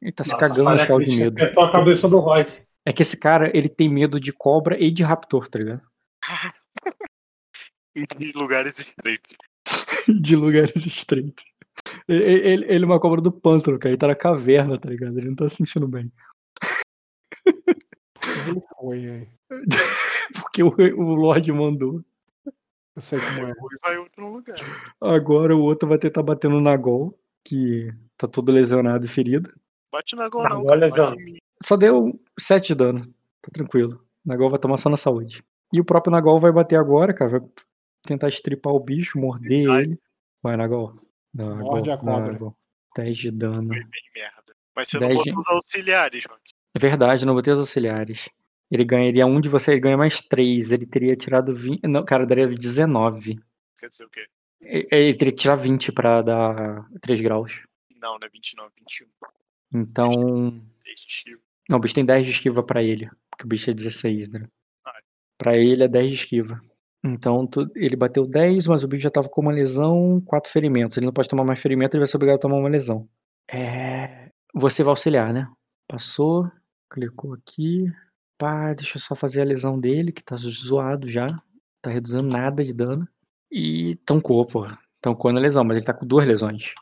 Ele tá se Nossa, cagando nas calças de medo. Acertou a cabeça do Royce. É que esse cara, ele tem medo de cobra e de raptor, tá ligado? Em lugares estreitos. de lugares estreitos. Ele, ele, ele é uma cobra do pântano, cara. Ele tá na caverna, tá ligado? Ele não tá se sentindo bem. Ele foi. Porque o, o Lorde mandou. Eu sei como é. Depois vai outro no lugar. Agora o outro vai tentar bater no Nagol, que tá todo lesionado e ferido. Bate na gol, Tá, não. olha Cara. só. Só deu 7 de dano. Tá tranquilo. Nagol vai tomar só na saúde. E o próprio Nagol vai bater agora, cara. Vai tentar estripar o bicho, morder Ai. ele. Vai, Nagol. Nagol, Morde a cobra. Nagol. 10 de dano. Foi bem merda. Mas você não botou de- os auxiliares, Rock. É verdade, não botei os auxiliares. Ele ganharia um de você, ele ganha mais três. Ele teria tirado 20. Não, cara, daria 19. Quer dizer o quê? Ele teria que tirar 20 pra dar 3 graus. Não, não é 29, 21. Então. Desde esquiva. Não, o bicho tem 10 de esquiva pra ele. Porque o bicho é 16, né? Ah. Pra ele é 10 de esquiva. Então tu- ele bateu 10, mas o bicho já tava com uma lesão, 4 ferimentos. Ele não pode tomar mais ferimento, ele vai ser obrigado a tomar uma lesão. É. Você vai auxiliar, né? Passou, clicou aqui. Pá, deixa eu só fazer a lesão dele, que tá zoado já. Tá reduzindo nada de dano. E tancou, pô. Tancou na lesão, mas ele tá com duas lesões.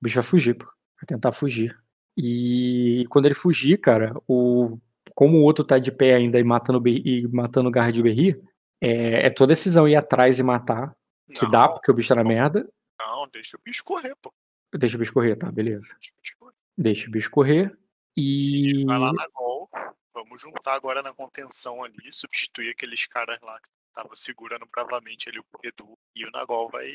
O bicho vai fugir, pô. Vai tentar fugir. E quando ele fugir, cara, o como o outro tá de pé ainda e matando, e matando o garra de Berri, é, é tua decisão ir atrás e matar. Que Não, dá, porque o bicho tá na merda. Não, deixa o bicho correr, pô. Deixa o bicho correr, tá? Beleza. Deixa o bicho correr. Deixa o bicho correr. E. Vai lá na gol. Vamos juntar agora na contenção ali, substituir aqueles caras lá que estavam segurando bravamente ali o Edu. E o Nagol vai,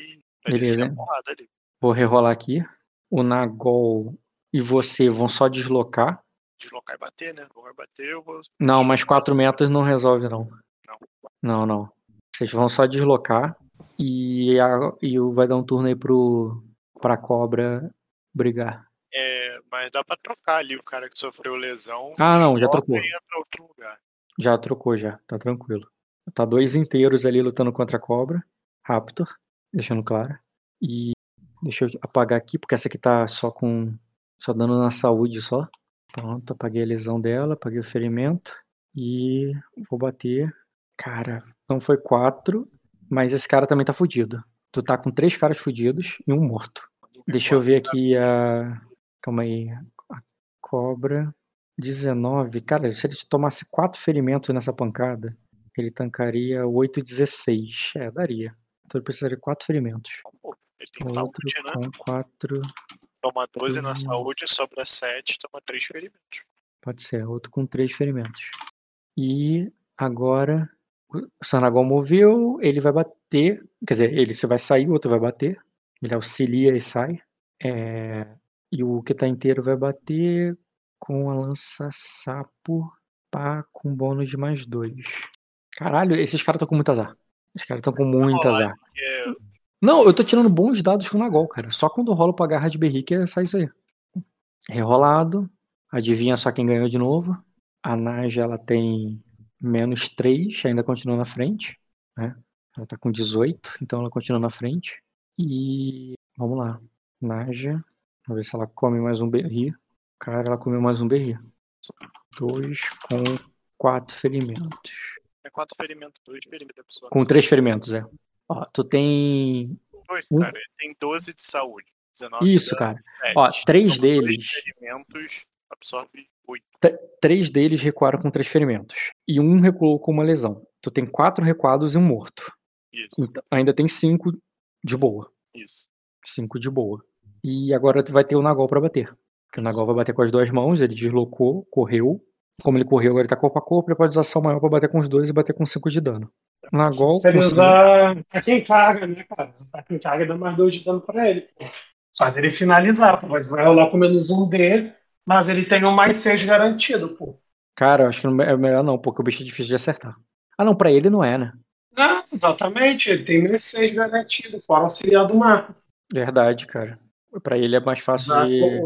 vai Beleza. descer a porrada ali. Vou rerolar aqui. O Nagol e você vão só deslocar. deslocar e bater, né? Ou vai bater, eu vou. Não, mas 4 metros não resolve, não. Não. Não, não. Vocês vão só deslocar e, a, e o- vai dar um turno aí pro, pra cobra brigar. É, mas dá pra trocar ali o cara que sofreu lesão. Ah, não, já trocou. Já trocou, já. Tá tranquilo. Tá dois inteiros ali lutando contra a cobra. Raptor, deixando claro. E deixa eu apagar aqui, porque essa aqui tá só com. Só dando na saúde só. Pronto, apaguei a lesão dela, apaguei o ferimento. E vou bater. Cara, não foi quatro, mas esse cara também tá fudido. Tu tá com três caras fudidos e um morto. Deixa eu ver aqui a. Calma aí. A cobra. 19. Cara, se ele tomasse quatro ferimentos nessa pancada, ele tancaria 8 16. É, daria. Então ele precisaria de quatro ferimentos. Pô, Ele tem Outro saúde, né? com quatro. Toma 12 na Hum. saúde, sobra 7, toma 3 ferimentos. Pode ser, outro com três ferimentos. E agora o Sanagol moveu, ele vai bater. Quer dizer, ele se vai sair, o outro vai bater. Ele auxilia e sai. É, e o que tá inteiro vai bater com a lança-sapo pá, com bônus de mais dois. Caralho, esses caras estão com muito azar. Esses caras estão com muito rolar, azar. É, Não, eu tô tirando bons dados com o Nagol, cara. Só quando rolo pra garra de berrique é sai isso aí. Rerolado. Adivinha só quem ganhou de novo. A Naja, ela tem menos 3, ainda continua na frente. Né? Ela tá com 18, então ela continua na frente. E vamos lá. Naja. Vamos ver se ela come mais um berri. Cara, ela comeu mais um berri. Dois com quatro ferimentos. é 4 ferimentos, 2 ferimentos da pessoa. Com três ferimentos, é. Ó, tu tem. 2, um- cara. Ele tem 12 de saúde. 19 Isso, cara. dano, 7. Ó, três Toma dois deles. ferimentos, absorve 8. Três deles recuaram com três ferimentos. E um recuou com uma lesão. Tu tem quatro recuados e um morto. Isso, Então, ainda tem cinco de boa. isso. Cinco de boa. E agora tu vai ter o Nagol pra bater. Porque o Nagol vai bater com as duas mãos, ele deslocou, correu. Como ele correu, agora ele tá corpo a corpo, ele pode usar ação maior pra bater com os dois e bater com cinco de dano. Nagol. Se ele usar pra quem carga, né, cara? Pra quem carga dá mais dois de dano pra ele. pô. Faz ele finalizar. Mas vai rolar com menos um dele, mas ele tem um mais seis garantido, pô. Cara, eu acho que não é melhor não, porque o bicho é difícil de acertar. Ah, não, pra ele não é, né? Ah, exatamente, ele tem menos seis garantido, fora auxiliar do Marco. Verdade, cara. Pra ele é mais fácil de.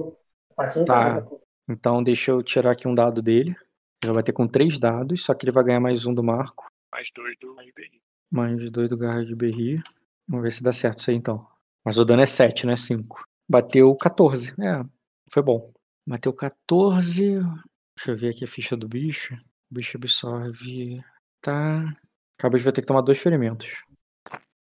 Faz um Tá. Então deixa eu tirar aqui um dado dele. Ele vai ter com três dados, só que ele vai ganhar mais um do Marco, Mais 2 do IBR. mais dois do Garra de Berri. Vamos ver se dá certo isso aí então. Mas o dano é 7, não é 5. Bateu 14. É, foi bom. Bateu 14. Deixa eu ver aqui a ficha do bicho. O bicho absorve. Tá. Acaba de vai ter que tomar dois ferimentos.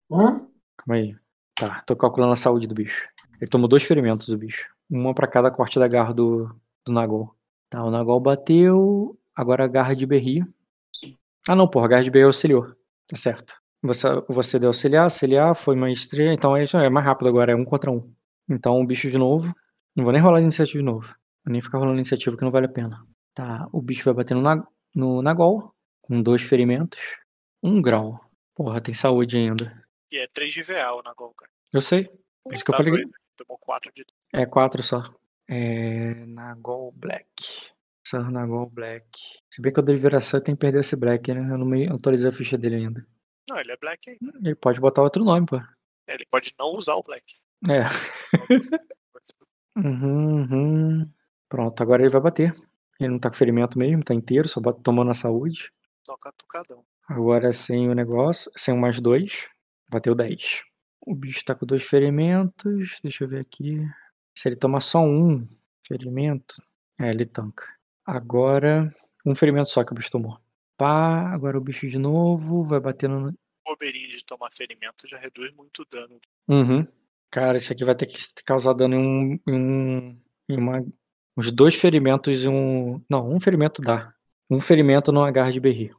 Hum? Calma aí. Tá, tô calculando a saúde do bicho. Ele tomou dois ferimentos, o bicho. Uma pra cada corte da garra do, do Nagol. Tá, o Nagol bateu. Agora a garra de Berri. Ah, não, porra, a garra de Berri auxiliou. Tá certo. Você, você deu auxiliar, auxiliar, foi mais três. Então é, é mais rápido agora, é um contra um. Então o bicho de novo. Não vou nem rolar a iniciativa de novo. Vou nem ficar rolando iniciativa que não vale a pena. Tá, o bicho vai bater no, Nag- no Nagol. Com dois ferimentos. Um grau. Porra, tem saúde ainda. E é 3 de VA o Nagol, cara. Eu sei. Por isso que eu Tá falei. dois, Tomou 4 de É quatro só. É. Nagol Black. Sir Nagol Black. Se bem que eu virar Sir, tem que perder esse Black, né? Eu não me atualizei a ficha dele ainda. Não, ele é Black aí. Ele pode botar outro nome, pô. É, Ele pode não usar o Black. É. Uhum, uhum. Pronto, agora ele vai bater. Ele não tá com ferimento mesmo, tá inteiro, só tomou na saúde. Só catucadão. Agora sem o negócio, sem o mais dois, bateu 10. O bicho tá com dois ferimentos. Deixa eu ver aqui. Se ele tomar só um ferimento, é, ele tanca. Agora, um ferimento só que o bicho tomou. Pá, agora o bicho de novo, vai batendo. no- Bobeirinha de tomar ferimento já reduz muito o dano. Uhum. Cara, isso aqui vai ter que causar dano em um. Em um em uma, uns dois ferimentos e um. Não, um ferimento dá. Um ferimento no agarre de berri.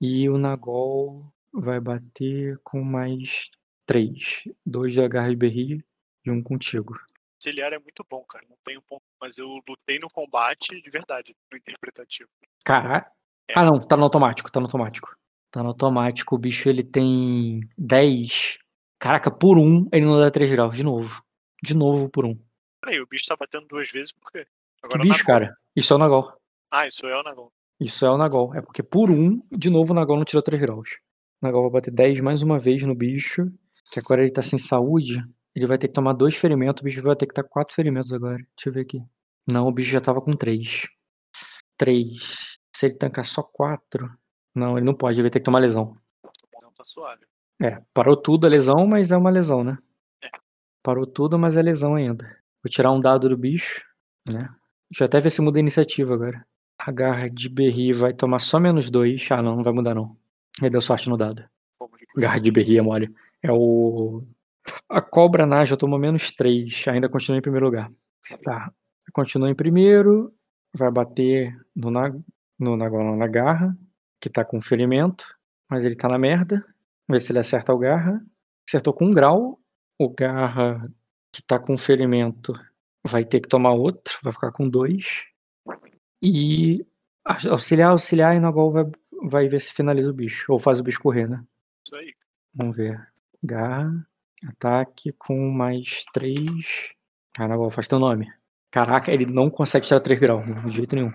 E o Nagol vai bater com mais três. Dois de agarre de berri e um contigo. Auxiliar é muito bom, cara. Não tenho ponto. Mas eu lutei no combate de verdade, no interpretativo. Caralho. Ah, não, tá no automático, tá no automático. Tá no automático, o bicho ele tem 10. Caraca, por um ele não dá 3 graus, de novo. De novo por um. Peraí, o bicho tá batendo duas vezes por quê? Que Agora bicho, Nagol. cara? Isso é o Nagol. Ah, isso é o Nagol. Isso é o Nagol. É porque por um, de novo, o Nagol não tirou 3 graus. O Nagol vai bater 10 mais uma vez no bicho. Que agora ele tá sem saúde. Ele vai ter que tomar dois ferimentos. O bicho vai ter que estar com 4 ferimentos agora. Deixa eu ver aqui. Não, o bicho já tava com 3. 3. Se ele tancar só 4. Não, ele não pode. Ele vai ter que tomar lesão. Então tá suave. É, parou tudo a lesão, mas é uma lesão, né? É. Parou tudo, mas é lesão ainda. Vou tirar um dado do bicho, né? Deixa eu até ver se muda a iniciativa agora. A garra de Berry vai tomar só menos dois. Ah, não, não vai mudar não. Ele deu sorte no dado. Garra de Berry é mole. É o. A cobra Naja tomou menos três. Ainda continua em primeiro lugar. Tá. Continua em primeiro. Vai bater no, na... no, na... na garra, que tá com ferimento. Mas ele tá na merda. Vamos ver se ele acerta o garra. Acertou com um grau. O garra que tá com ferimento vai ter que tomar outro. Vai ficar com dois. E auxiliar, auxiliar e Nagol vai, vai ver se finaliza o bicho. Ou faz o bicho correr, né? Isso aí. Vamos ver. Garra. Ataque com mais 3. Ah, Nagol, faz teu nome. Caraca, ele não consegue tirar 3 graus, de jeito nenhum.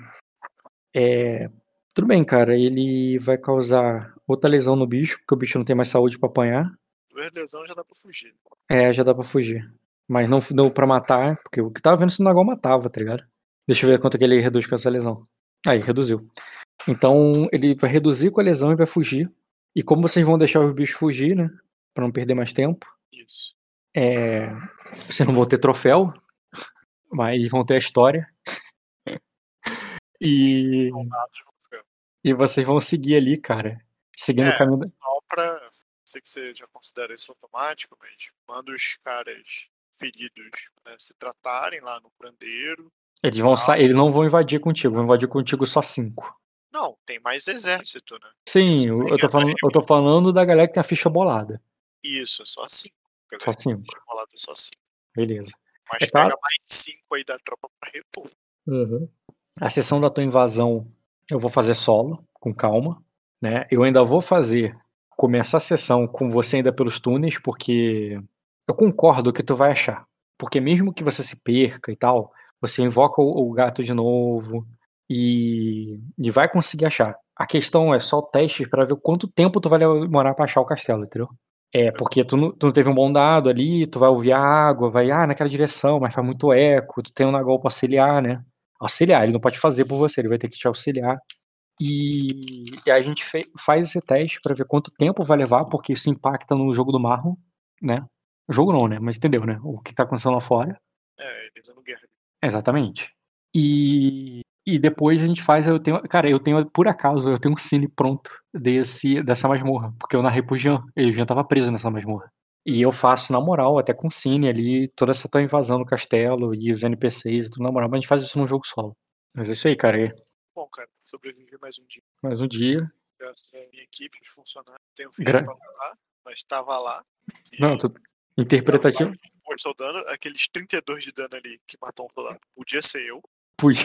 É. Tudo bem, cara. Ele vai causar outra lesão no bicho, porque o bicho não tem mais saúde pra apanhar. Duas lesões já dá pra fugir. É, já dá pra fugir. Mas não deu pra matar, porque o que tava vendo se o matava, tá ligado? Deixa eu ver quanto que ele reduz com essa lesão. Aí, reduziu. Então, ele vai reduzir com a lesão e vai fugir. E como vocês vão deixar os bichos fugir, né? Pra não perder mais tempo. Isso. É... Vocês não vão ter troféu, mas vão ter a história. e... E vocês vão seguir ali, cara. Seguindo É. o caminho da... Só pra. Sei que você já considera isso automático, mas manda os caras feridos né, se tratarem lá no curandeiro. Eles, vão sa... Eles não vão invadir contigo, vão invadir contigo só cinco. Não, tem mais exército, né? Sim, eu, eu tô falando, eu tô falando da galera que tem a ficha bolada. Isso, é só cinco. Só cinco. Rolado é só cinco. Beleza. Mas É pega mais cinco aí da tropa pra repor. A sessão da tua invasão eu vou fazer solo, com calma. Né? Eu ainda vou fazer, começar a sessão com você ainda pelos túneis, porque eu concordo que tu vai achar. Porque mesmo que você se perca e tal, você invoca o, o gato de novo e, e vai conseguir achar. A questão é só testes para ver quanto tempo tu vai demorar pra achar o castelo, entendeu? É, porque tu não, tu não teve um bom dado ali, tu vai ouvir a água, vai, ah, naquela direção, mas faz muito eco, tu tem um Nagol pra auxiliar, né? Auxiliar, ele não pode fazer por você, ele vai ter que te auxiliar. E, e a gente faz esse teste pra ver quanto tempo vai levar, porque isso impacta no jogo do Marlon, né? Jogo não, né? Mas entendeu, né? O que tá acontecendo lá fora. É, eles no guerra. Exatamente. E, e depois a gente faz, eu tenho, cara, eu tenho, por acaso, eu tenho um cine pronto desse, dessa masmorra, porque eu narrei pro Jean, e o Jean tava preso nessa masmorra. E eu faço, na moral, até com cine ali, toda essa tua invasão no castelo e os NPCs e tudo, na moral, mas a gente faz isso num jogo solo. Mas é isso aí, cara, é Bom, cara, sobrevivi mais um dia. mais um dia. Graças à minha equipe, os funcionários. Tenho filho Gra- pra lutar, mas estava lá. Não, tu, interpretativo, Pô, estou dando aqueles 32 de dano ali que matou um soldado. Podia ser eu, podia,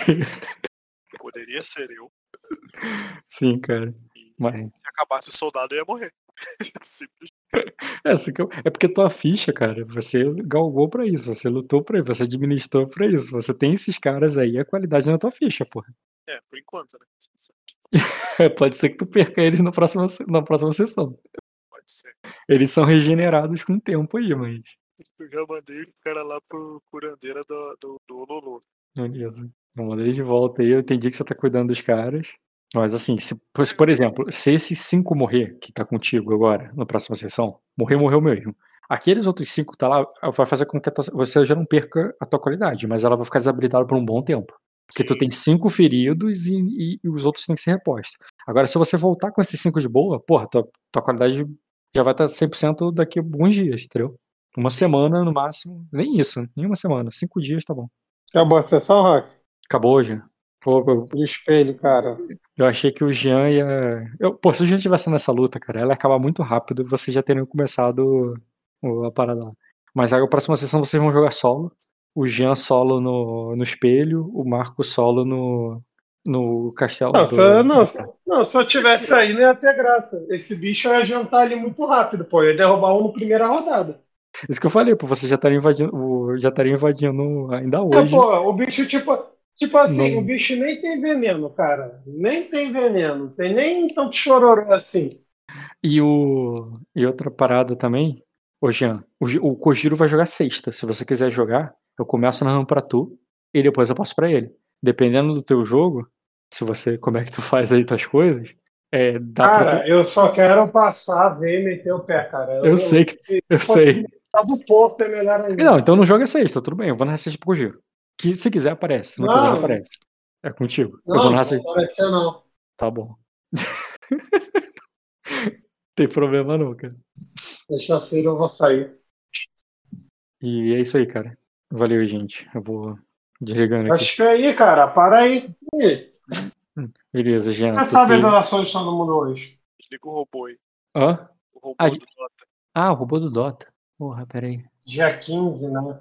poderia ser eu. sim, cara. E Mas, se acabasse o soldado, eu ia morrer. Simples. é, eu- é porque tua ficha, cara, você galgou pra isso, você lutou pra isso, você administrou pra isso, você tem esses caras aí, a qualidade na tua ficha, porra. É, por enquanto, né? É, pode ser que tu perca eles na próxima, na próxima sessão. Eles são regenerados com o tempo aí, mas. Eu já mandei o cara lá pro curandeira do, do, do Lulu. Beleza. Eu mandei de volta aí. Eu entendi que você tá cuidando dos caras. Mas assim, se, por- exemplo, se esses cinco morrer, que tá contigo agora, na próxima sessão, morrer, morreu mesmo. Aqueles outros cinco tá lá, vai fazer com que tua- você já não perca a tua qualidade, mas ela vai ficar desabilitada por um bom tempo. Porque tu Sim. tem cinco feridos e, e- e os outros têm que ser repostos. Agora, se você voltar com esses cinco de boa, porra, tua, tua qualidade já vai estar 100% daqui a alguns dias, entendeu? Uma semana no máximo. Nem isso, nem uma semana. Cinco dias tá bom. É uma boa sessão, Rock? Acabou já. Pô, eu, O espelho, cara. eu achei que o Jean ia. Eu, pô, se o Jean estivesse nessa luta, cara, ela ia acabar muito rápido vocês já teriam começado a parada lá. Mas aí a próxima sessão vocês vão jogar solo. O Jean solo no, no espelho, o Marco solo no, no castelo. Não, do- eu- não, não, se eu tivesse aí, não ia ter graça. Esse bicho ia jantar ali muito rápido, pô. Ia derrubar um no primeira rodada. Isso que eu falei, pô, vocês já estariam invadindo, já estariam invadindo ainda É, hoje. pô, o bicho, tipo. Tipo assim, Não. o bicho nem tem veneno, cara. Nem tem veneno. Tem nem tanto chororô assim. E, o... e outra parada também, ô Jean, o, o Kojiro vai jogar sexta. Se você quiser jogar, eu começo narrando pra tu e depois eu passo pra ele. Dependendo do teu jogo, se você, como é que tu faz aí tuas coisas, é, dá pra tu... Cara, eu só quero passar, ver e meter o pé, cara. Eu sei que, se eu sei. Tá do Porto é melhor ainda. Não, então não joga sexta, tudo bem, eu vou narrar sexta pro Kojiro. Que se quiser aparece, se não, quiser Não. não aparece. É contigo. não, eu vou não sexta. vai aparecer não. Tá bom. Tem problema não, cara. Sexta-feira eu vou sair. E é isso aí, cara. Valeu, gente. Eu vou desligando aqui. Acho que é aí, cara. Para aí. Beleza, Jean. Quem tu sabe as tem- ações estão no mundo hoje? Desliga o robô aí. Hã? O robô Ah, do Dota. Ah, o robô do Dota. Porra, peraí. Dia 15, né?